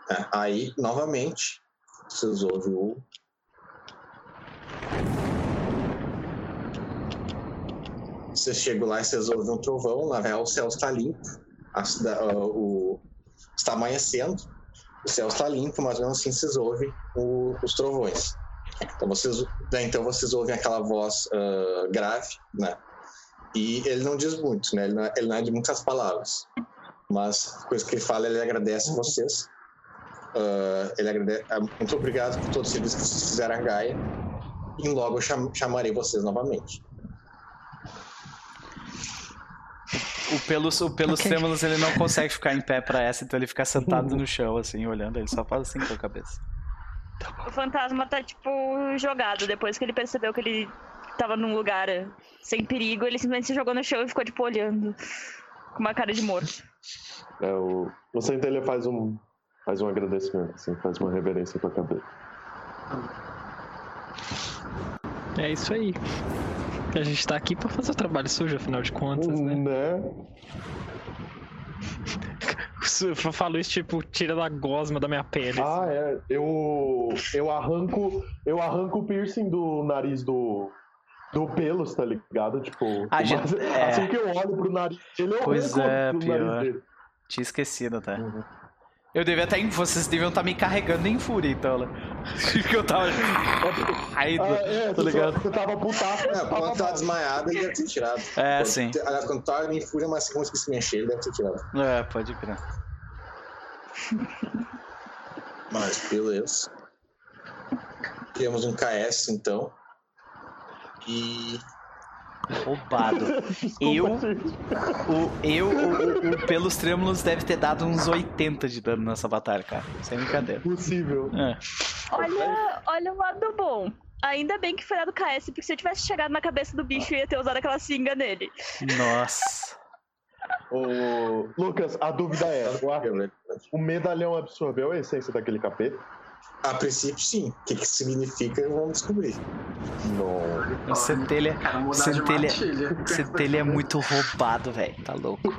É, aí, novamente, vocês ouvem o. Vocês chegam lá e vocês ouvem um trovão, na real o céu está limpo, a ah, o, está amanhecendo, o céu está limpo, mas mesmo assim vocês ouvem o- os trovões. Então vocês, né, então vocês ouvem aquela voz ah, grave, né? E ele não diz muito, né? Ele não, é- ele não é de muitas palavras. Mas a coisa que ele fala, ele agradece vocês. Ah, ele agradece, ah, muito obrigado por todo o serviço que vocês fizeram a Gaia. E logo eu cham- chamarei vocês novamente. O pelos, o pelos Ok. trêmulos ele não consegue ficar em pé pra essa, então ele fica sentado no chão, assim, olhando. Ele só faz assim com a cabeça. O fantasma tá, tipo, jogado. Depois que ele percebeu que ele tava num lugar sem perigo, ele simplesmente se jogou no chão e ficou, tipo, olhando. Com uma cara de morto. É, o, o Centelha faz um, faz um agradecimento, assim, faz uma reverência com a cabeça. É isso aí. A gente tá aqui pra fazer o trabalho sujo, afinal de contas, né? Né? [laughs] Eu falo isso, tipo, tira da gosma da minha pele. Ah, é. Eu, eu arranco. Eu arranco o piercing do nariz do. Do pelos, tá ligado? Tipo, Ah, é. assim que eu olho pro nariz dele, eu Pois arranco é, o pior. nariz dele. Tinha esquecido, tá? Uhum. Eu devia estar em. Vocês deviam estar me carregando em fúria, então, né? que [laughs] eu tava. Aí, Ah, é, tá ligado? você tava putaço. É, tava quando tá mal. desmaiado, ele deve ter tirado. É, Quando- sim. Aliás, quando tá em fúria, mas se conseguir se mexer, ele deve ter tirado. É, pode crer. [laughs] Mas, beleza. Temos um KS, então. E Roubado. [laughs] Eu, o, eu, o, o, pelos trêmulos deve ter dado uns 80 de dano nessa batalha, cara. Sem brincadeira. Possível. É. Olha, olha o lado bom. Ainda bem que foi lá do KS, porque se eu tivesse chegado na cabeça do bicho, eu ia ter usado aquela singa nele. Nossa. Ô, Lucas, a dúvida é: [laughs] o medalhão absorveu a essência daquele capeta? A princípio, sim. O que, que significa, vamos descobrir. Não. O centelha. Centelha, centelha é muito roubado, velho. Tá louco. [laughs]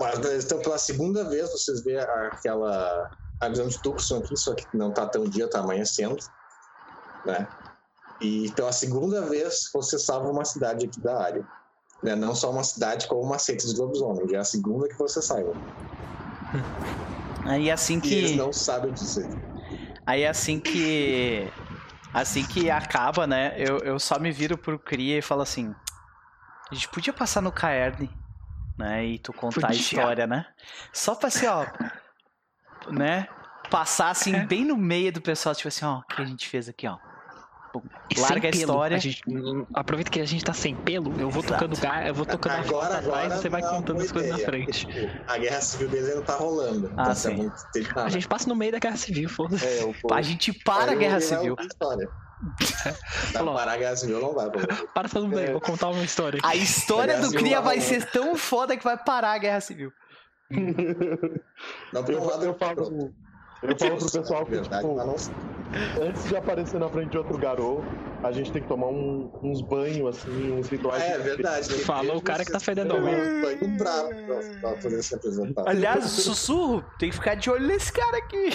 Mas beleza, então, pela segunda vez, vocês veem a- aquela. A visão de Tucson aqui, só que não tá tão dia, tá amanhecendo. Né? E pela segunda vez, você salva uma cidade aqui da área. Né? Não só uma cidade, como uma seita de lobisomem. Já é a segunda que você salva. [laughs] Aí assim E eles que. não sabem dizer. Aí assim que. Assim que acaba, né? Eu, eu só me viro pro Cria e falo assim. A gente podia passar no Caerne, né? E tu contar a Podia. história, né? Só pra assim, ó. Né? Passar assim, É. bem no meio do pessoal, tipo assim, ó, o que a gente fez aqui, ó. Larga a história. A gente- aproveita que a gente tá sem pelo, eu vou Exato. tocando eu vou tocando a Agora, atrás agora e você vai é contando as coisas na frente. tipo, a guerra civil deles ainda tá rolando. Ah, então sim. é muito. A gente passa no meio da guerra civil, foda-se. É, vou... A gente para a guerra eu- civil. pra [laughs] parar a guerra civil não vai, pô. Para todo mundo aí, É. vou contar uma história. A história Guerra do Cria lá vai ser tão foda que vai parar a guerra civil. Não, por um lado, eu falo, eu falo pro pessoal que, Verdade, tipo, antes de aparecer na frente de outro garoto, a gente tem que tomar um- uns banhos, assim, uns rituais. É verdade. porque Falou o cara que tá fedendo alguém. um banho brabo pra, pra poder se apresentar. Aliás, o sussurro tem que ficar de olho nesse cara aqui.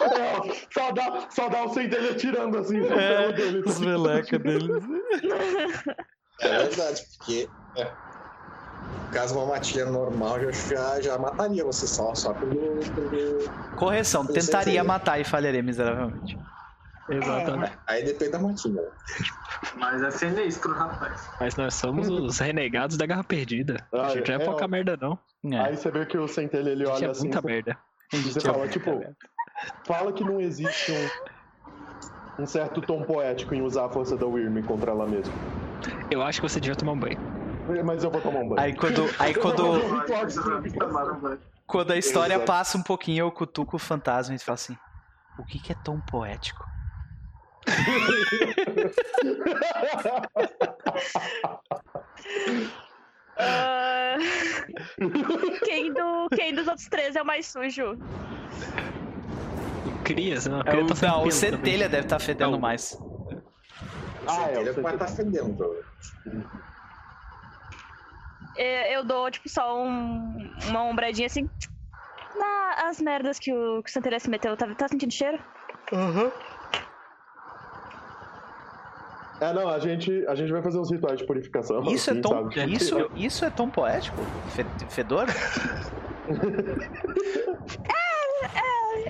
É, [laughs] só, dá, só dá o centelha tirando, assim, o pelo dele. Os meleca deles. É verdade, porque é, caso uma matilha normal já, já, já mataria você só, só pelo. pelo... Correção, Eu sei, tentaria matar e falharia miseravelmente. Exatamente. Aí depende da matilha. Mas é sinistro, rapaz. Mas nós somos os renegados da Guerra Perdida. Ah, a gente não é é, pouca ó. merda, não. É. Aí você vê que o centelha ele olha é assim. muita merda. Você fala, tipo, fala que não existe um, um certo tom poético em usar a força da Wyrm contra ela mesma. Eu acho que você devia tomar um banho. [laughs] Mas eu vou tomar um banho. Aí quando, aí quando, quando a história Exato. passa um pouquinho, eu cutuco o fantasma e falo assim: O que, que é tão poético? Ah, quem, do, quem dos outros três é o mais sujo? Crias, não. O É Cria o, tá sem não, o centelha deve estar fedendo Não. mais. Ah, é, ele o vai estar fedendo, provavelmente. É, Eu dou, tipo, só um- uma ombradinha assim. tipo, Na, as merdas que o, que o Santelha se meteu. Tá, tá sentindo cheiro? É, não, a gente, a gente vai fazer uns rituais de purificação. Isso é assim, tão, sabe? isso, isso é tão poético? Fe- Fedor? [laughs]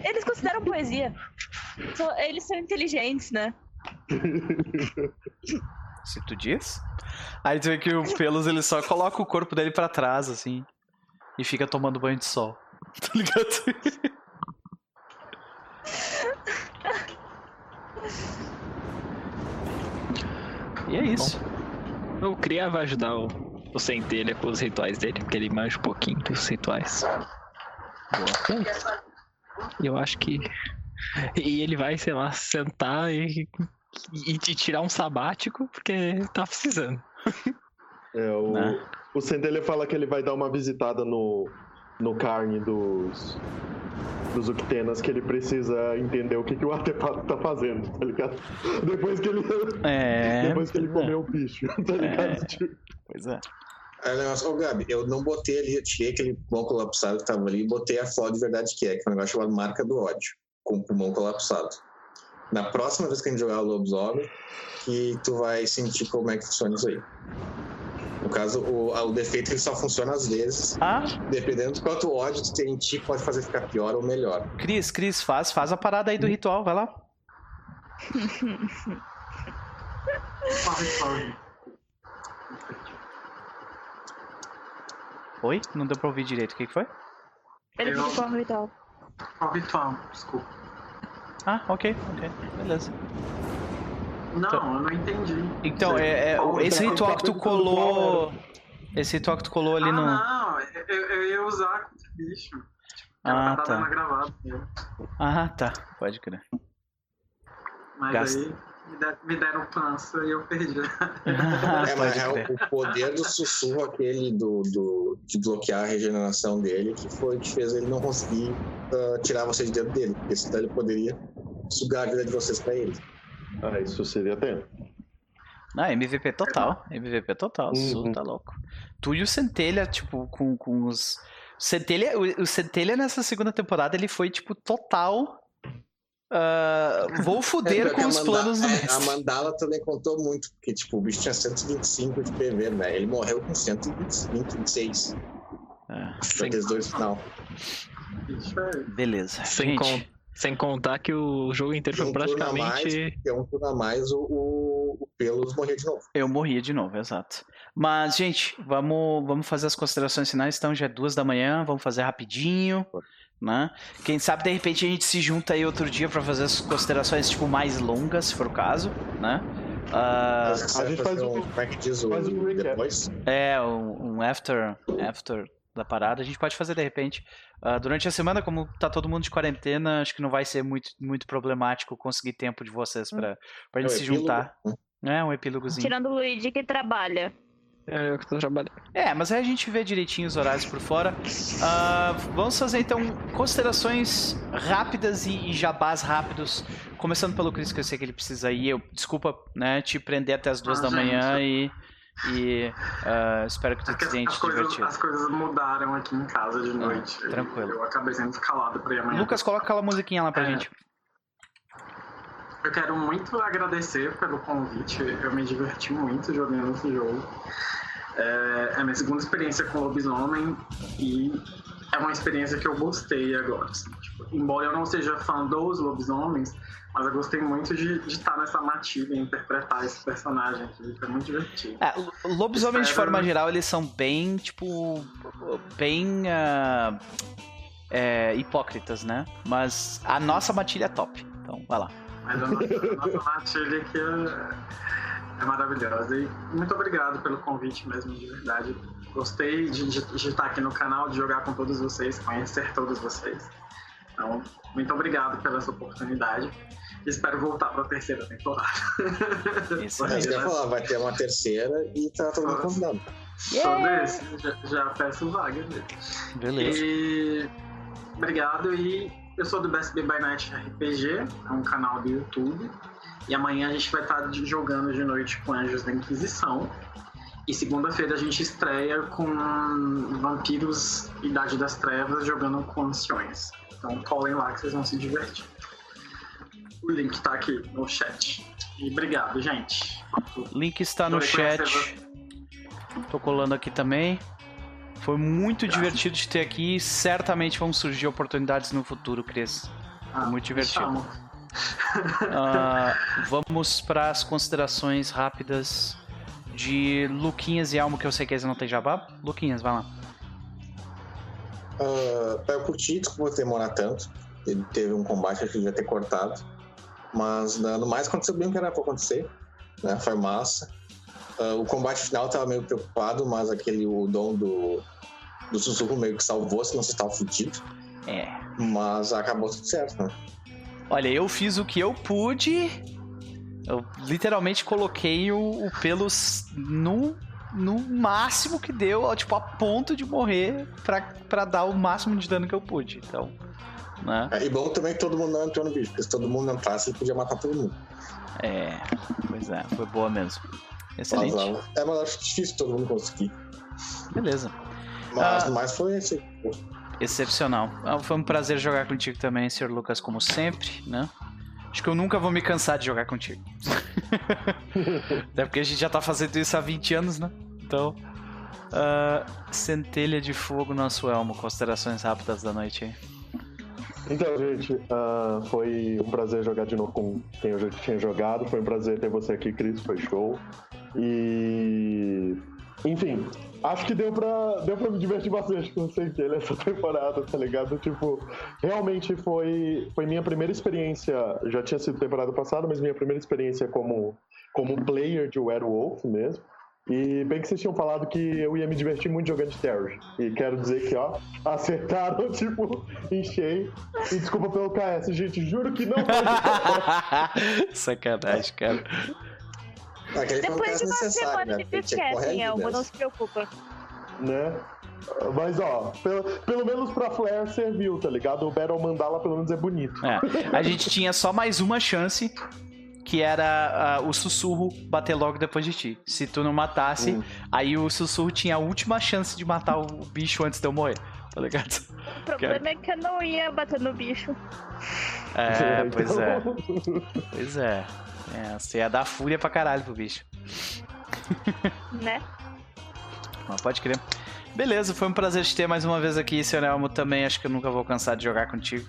Eles consideram poesia. Eles são inteligentes, né? [laughs] Se tu diz. Aí tu vê que o Pelos ele só coloca o corpo dele pra trás, assim. E fica tomando banho de sol. [laughs] Tá ligado? E é isso. O Cria vai ajudar o, o Centelha com os rituais dele, porque ele manja um pouquinho dos rituais. Boa. E eu acho que. E ele vai, sei lá, sentar e, e, e tirar um sabático, porque tá precisando. É, o, Né? o Centelha fala que ele vai dar uma visitada no, no carne dos, dos Uctenas, que ele precisa entender o que, que o artefato tá fazendo, tá ligado? Depois que ele, É. depois que ele comeu o bicho, tá ligado? Tipo, Pois é. Aí o negócio, ô Gabi, eu não botei ali, eu tirei aquele pulmão colapsado que tava ali e botei a flor de verdade que é, que é um negócio chamado marca do ódio, com o pulmão colapsado. Na próxima vez que a gente jogar o lobisomem, que tu vai sentir como é que funciona isso aí. No caso, o, o defeito ele só funciona às vezes, Ah, dependendo do quanto ódio tu tem em ti, pode fazer ficar pior ou melhor. Cris, Cris, faz, faz a parada aí do ritual, vai lá. [laughs] Oi? Não deu pra ouvir direito. O que que foi? Ele com o ritual. Qual ritual? Desculpa. Ah, ok, ok. Beleza. Não, Então- eu não entendi. Então, é, é, Qual o- esse ritual? que tu colou. Esse ritual que tu colou ali ah, no. não, eu, eu ia usar com esse bicho. Ah, Ela tava tá. gravado. Ah, tá. Pode crer. Mas Gasta. aí me, der- me deram pança e eu perdi. [laughs] É, mas é o, o poder do sussurro, aquele do, do, de bloquear a regeneração dele, que foi que fez ele não conseguir ah, tirar vocês de dentro dele. Porque senão ele poderia sugar a vida de vocês pra ele. ah, isso seria tempo. Ah, MVP total. MVP total. Su Uhum. tá louco. Tu e o Centelha, tipo, com, com os. Centelha, o, o Centelha nessa segunda temporada ele foi, tipo, total. Ah, vou [laughs] fuder É, com os planos do é, A mestre. Mandala também contou muito, porque tipo, o bicho tinha 125 de PV, né? Ele morreu com 126. Ah, Sem, dois final. É- beleza. sem, con- sem contar que o jogo inteiro foi Um a mais, praticamente. porque um turno a mais, o, o, o Pelos morria de novo. Eu morria de novo, exato. Mas, gente, vamos, vamos fazer as considerações finais. Então, já é duas da manhã, vamos fazer rapidinho. Né? Quem sabe de repente a gente se junta aí outro dia para fazer as considerações tipo mais longas, se for o caso, né? Uh, a gente faz um, como é que diz o depois? É, um, um, after, after da parada. A gente pode fazer de repente. Uh, durante a semana, como tá todo mundo de quarentena, acho que não vai ser muito, muito problemático conseguir tempo de vocês para pra gente é se juntar. É, um epílogozinho. Tirando o Luigi que trabalha. É, eu que tô trabalhando. É, mas aí a gente vê direitinho os horários por fora. Uh, vamos fazer então considerações rápidas e, e jabás rápidos. Começando pelo Cris, que eu sei que ele precisa ir. Eu, desculpa, né, te prender até as duas ah, da gente. manhã e. E uh, espero que tu te as, coisas, as coisas mudaram aqui em casa de noite. Ah, tranquilo. Eu acabei sendo escalado pra ir amanhã. Lucas, coloca aquela musiquinha lá pra é. gente. Eu quero muito agradecer pelo convite. Eu me diverti muito jogando esse jogo. É, é a minha segunda experiência com lobisomem e é uma experiência que eu gostei agora. Assim, tipo, embora eu não seja fã dos lobisomens, mas eu gostei muito de, de estar nessa matilha e interpretar esse personagem aqui. Foi muito divertido. É, lobisomens, Espero... de forma geral, eles são bem, tipo. bem. Uh, é, hipócritas, né? Mas a nossa matilha é top. Então, vai lá. Mas a nossa, a nossa matilha aqui é, é maravilhosa. E muito obrigado pelo convite mesmo, de verdade. Gostei de, de, de, estar aqui no canal, de jogar com todos vocês, conhecer todos vocês. Então, muito obrigado pela essa oportunidade. Espero voltar para a terceira temporada. Isso é, eu falar, vai ter uma terceira e tá todo mundo convidado. Só desse, já, já peço vaga. Beleza. E obrigado e eu sou do BSB by Night RPG, é um canal do YouTube. E amanhã a gente vai estar jogando de noite com Anjos da Inquisição. E segunda-feira a gente estreia com Vampiros Idade das Trevas jogando com Anciões. Então colhem lá que vocês vão se divertir. O link tá aqui no chat. E obrigado, gente. Link está no chat. Tô colando aqui também. Foi muito Graças. divertido de ter aqui. Certamente vão surgir oportunidades no futuro, Cris. Ah, muito divertido. uh, vamos para as considerações rápidas de Luquinhas e Almo, que eu sei que eles não tem jabá. Luquinhas, vai lá. Uh, eu curti como demorar tanto. Ele teve um combate que devia ter cortado. Mas no mais aconteceu bem o que era pra acontecer. Né? Foi massa. Uh, o combate final eu tava meio preocupado, mas aquele o dom do, do sussurro meio que salvou, senão você tava fudido. É. Mas acabou tudo certo, né? Olha, eu fiz o que eu pude. Eu literalmente coloquei o, o pelos no, no máximo que deu, tipo, a ponto de morrer pra, pra dar o máximo de dano que eu pude. Então. Né? É, e bom também que todo mundo não entrou no bicho, porque se todo mundo entrasse, ele podia matar todo mundo. É, pois é, foi boa mesmo. Excelente. Mas, é, mas acho difícil todo mundo conseguir. Beleza. Mas ah, mais foi esse. Excepcional. Ah, foi um prazer jogar contigo também, Sr. Lucas, como sempre, né? Acho que eu nunca vou me cansar de jogar contigo. [laughs] Até porque a gente já tá fazendo isso há 20 anos, né? Então. Uh, centelha de fogo no nosso elmo. Considerações rápidas da noite aí. Então, gente, uh, foi um prazer jogar de novo com quem eu já tinha jogado. Foi um prazer ter você aqui, Cris. Foi show. E. Enfim, acho que deu pra, deu pra me divertir bastante com o Centelha essa [laughs] temporada, tá ligado? Tipo, realmente foi, foi minha primeira experiência. Já tinha sido temporada passada, mas minha primeira experiência como, como player de Werewolf mesmo. E bem que vocês tinham falado que eu ia me divertir muito jogando de Terror. E quero dizer que, ó, [laughs] acertaram, [laughs] tipo, em cheio. E desculpa pelo KS, gente, juro que não foi. Sacanagem, cara. Aquele Depois de uma semana né? de Beefcast, Elmo, não se preocupa. Né? Mas ó, pelo, pelo menos pra Flare serviu, tá ligado? O Battle Mandala pelo menos é bonito. É. A gente tinha só mais uma chance que era uh, o sussurro bater logo depois de ti. Se tu não matasse, hum. aí o sussurro tinha a última chance de matar o bicho antes de eu morrer, tá ligado? O problema é que eu não ia bater no bicho. É, [laughs] pois é. [laughs] Pois é. É, você ia dar fúria pra caralho pro bicho. [laughs] Né? Mas pode crer. Beleza, foi um prazer te ter mais uma vez aqui, seu Nelmo. Também acho que eu nunca vou cansar de jogar contigo.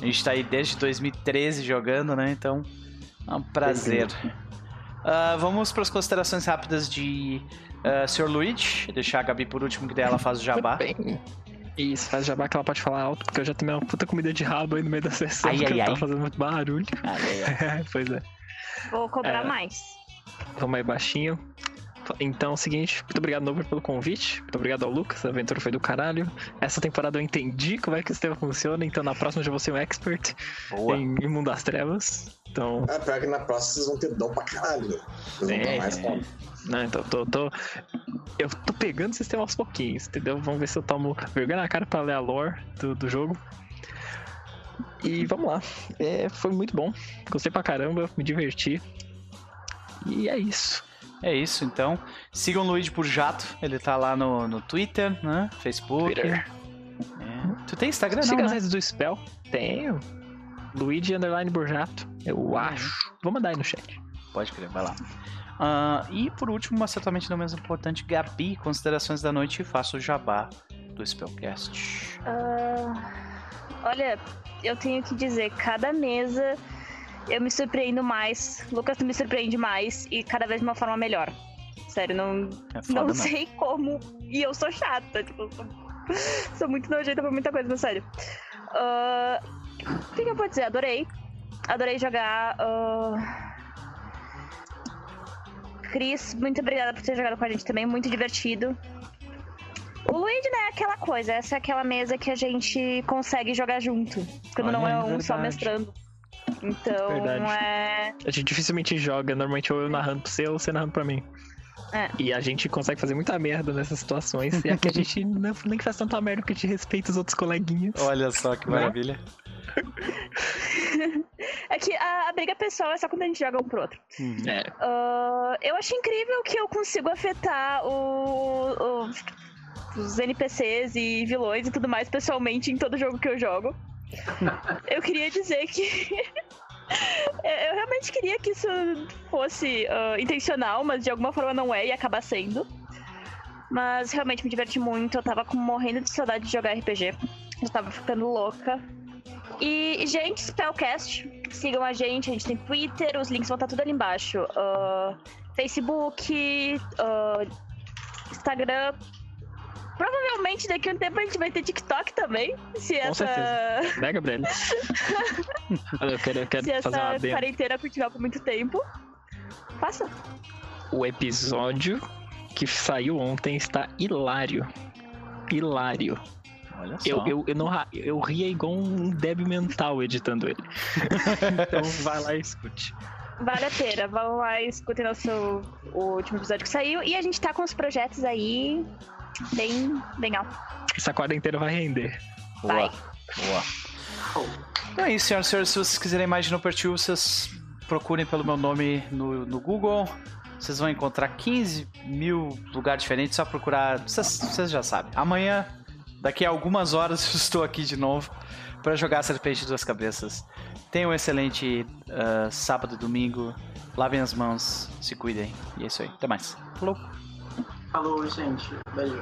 A gente tá aí desde 2013 jogando, né? Então é um prazer. Uh, vamos para as considerações rápidas de uh, Sr. Luigi. Deixar a Gabi por último, que daí ela faz o jabá. Isso, faz jabá que ela pode falar alto, porque eu já tomei uma puta comida de rabo aí no meio da sessão, Ai, [laughs] porque ai, eu tava ai. fazendo muito barulho. Ai, ai, ai. [laughs] pois é. Vou cobrar É. mais. Vamos aí baixinho. Então é o seguinte, muito obrigado, Nover, pelo convite. Muito obrigado ao Lucas, a aventura foi do caralho. Essa temporada eu entendi como é que o sistema funciona, então na próxima eu já vou ser um expert Boa. em, em Mundo das Trevas. Então, Ah, pior que na próxima vocês vão ter dom pra caralho. Vocês vão É, dar mais. Não, então tô, tô. Eu tô pegando o sistema aos pouquinhos, entendeu? Vamos ver se eu tomo vergonha na cara pra ler a lore do, do jogo. E vamos lá. É, foi muito bom. Gostei pra caramba, me diverti. E é isso. É isso, então. Sigam o Luigi por Jato. Ele tá lá no, no Twitter, né? Facebook. Twitter. É. Tu tem Instagram, Siga não, as né? redes do Spell. Tenho. Luigi Underline Borjato. Eu acho. Vou mandar aí no chat. Pode crer, vai lá. Ah, e por último, mas certamente não menos importante, Gabi, considerações da noite e faça o jabá do Spellcast. Ah, olha, eu tenho que dizer, cada mesa eu me surpreendo mais. Lucas me surpreende mais e cada vez de uma forma melhor. Sério, não, É foda, não não. sei como. E eu sou chata, tipo, sou, [laughs] sou muito nojenta pra muita coisa, mas sério. Ah, o que, que eu vou dizer? Adorei. Adorei jogar. ah, Cris, muito obrigada por ter jogado com a gente também, muito divertido. O Luigi, né, é aquela coisa, essa é aquela mesa que a gente consegue jogar junto. Quando Olha não é aí, um só mestrando. Então, Verdade. é. A gente dificilmente joga, normalmente ou eu narrando pra você ou você narrando pra mim. É. E a gente consegue fazer muita merda nessas situações. E aqui a gente [laughs] não, nem faz tanta merda que a gente respeita os outros coleguinhas. Olha só que maravilha. [laughs] É que a, a briga pessoal é só quando a gente joga um pro outro. É. Ah, eu acho incrível que eu consigo afetar o, o- os NPCs e vilões e tudo mais pessoalmente em todo jogo que eu jogo. [laughs] eu queria dizer que. [laughs] eu realmente queria que isso fosse ah, intencional, mas de alguma forma não é e acaba sendo. Mas realmente me diverti muito, eu tava morrendo de saudade de jogar RPG. Eu tava ficando louca. E, gente, Spellcast, sigam a gente, a gente tem Twitter, os links vão estar tudo ali embaixo. Ah, Facebook, ah, Instagram. Provavelmente daqui a um tempo a gente vai ter TikTok também. Se Com essa, certeza. Né, Gabriel? [laughs] eu quero, eu quero se fazer uma essa adendo. quarentena continuar por muito tempo. Faça. O episódio que saiu ontem está hilário. Hilário. Olha só. Eu, eu, eu, não, eu ria igual um débil mental editando ele. [laughs] então vai lá e escute. Vale a pena. Vão lá e escutem nosso o último episódio que saiu. E a gente tá com os projetos aí bem legal. Essa quarentena vai render. Boa. Vai. Boa. Então é isso, senhoras e senhores. Se vocês quiserem mais de No Perfil, vocês procurem pelo meu nome no, no Google. Vocês vão encontrar 15 mil lugares diferentes. Só procurar. Vocês, vocês já sabem. Amanhã, daqui a algumas horas, [laughs] eu estou aqui de novo para jogar Serpente de Duas Cabeças. Tenham um excelente ah, sábado e domingo. Lavem as mãos, se cuidem. E é isso aí. Até mais. Falou. Falou, gente. Beijo.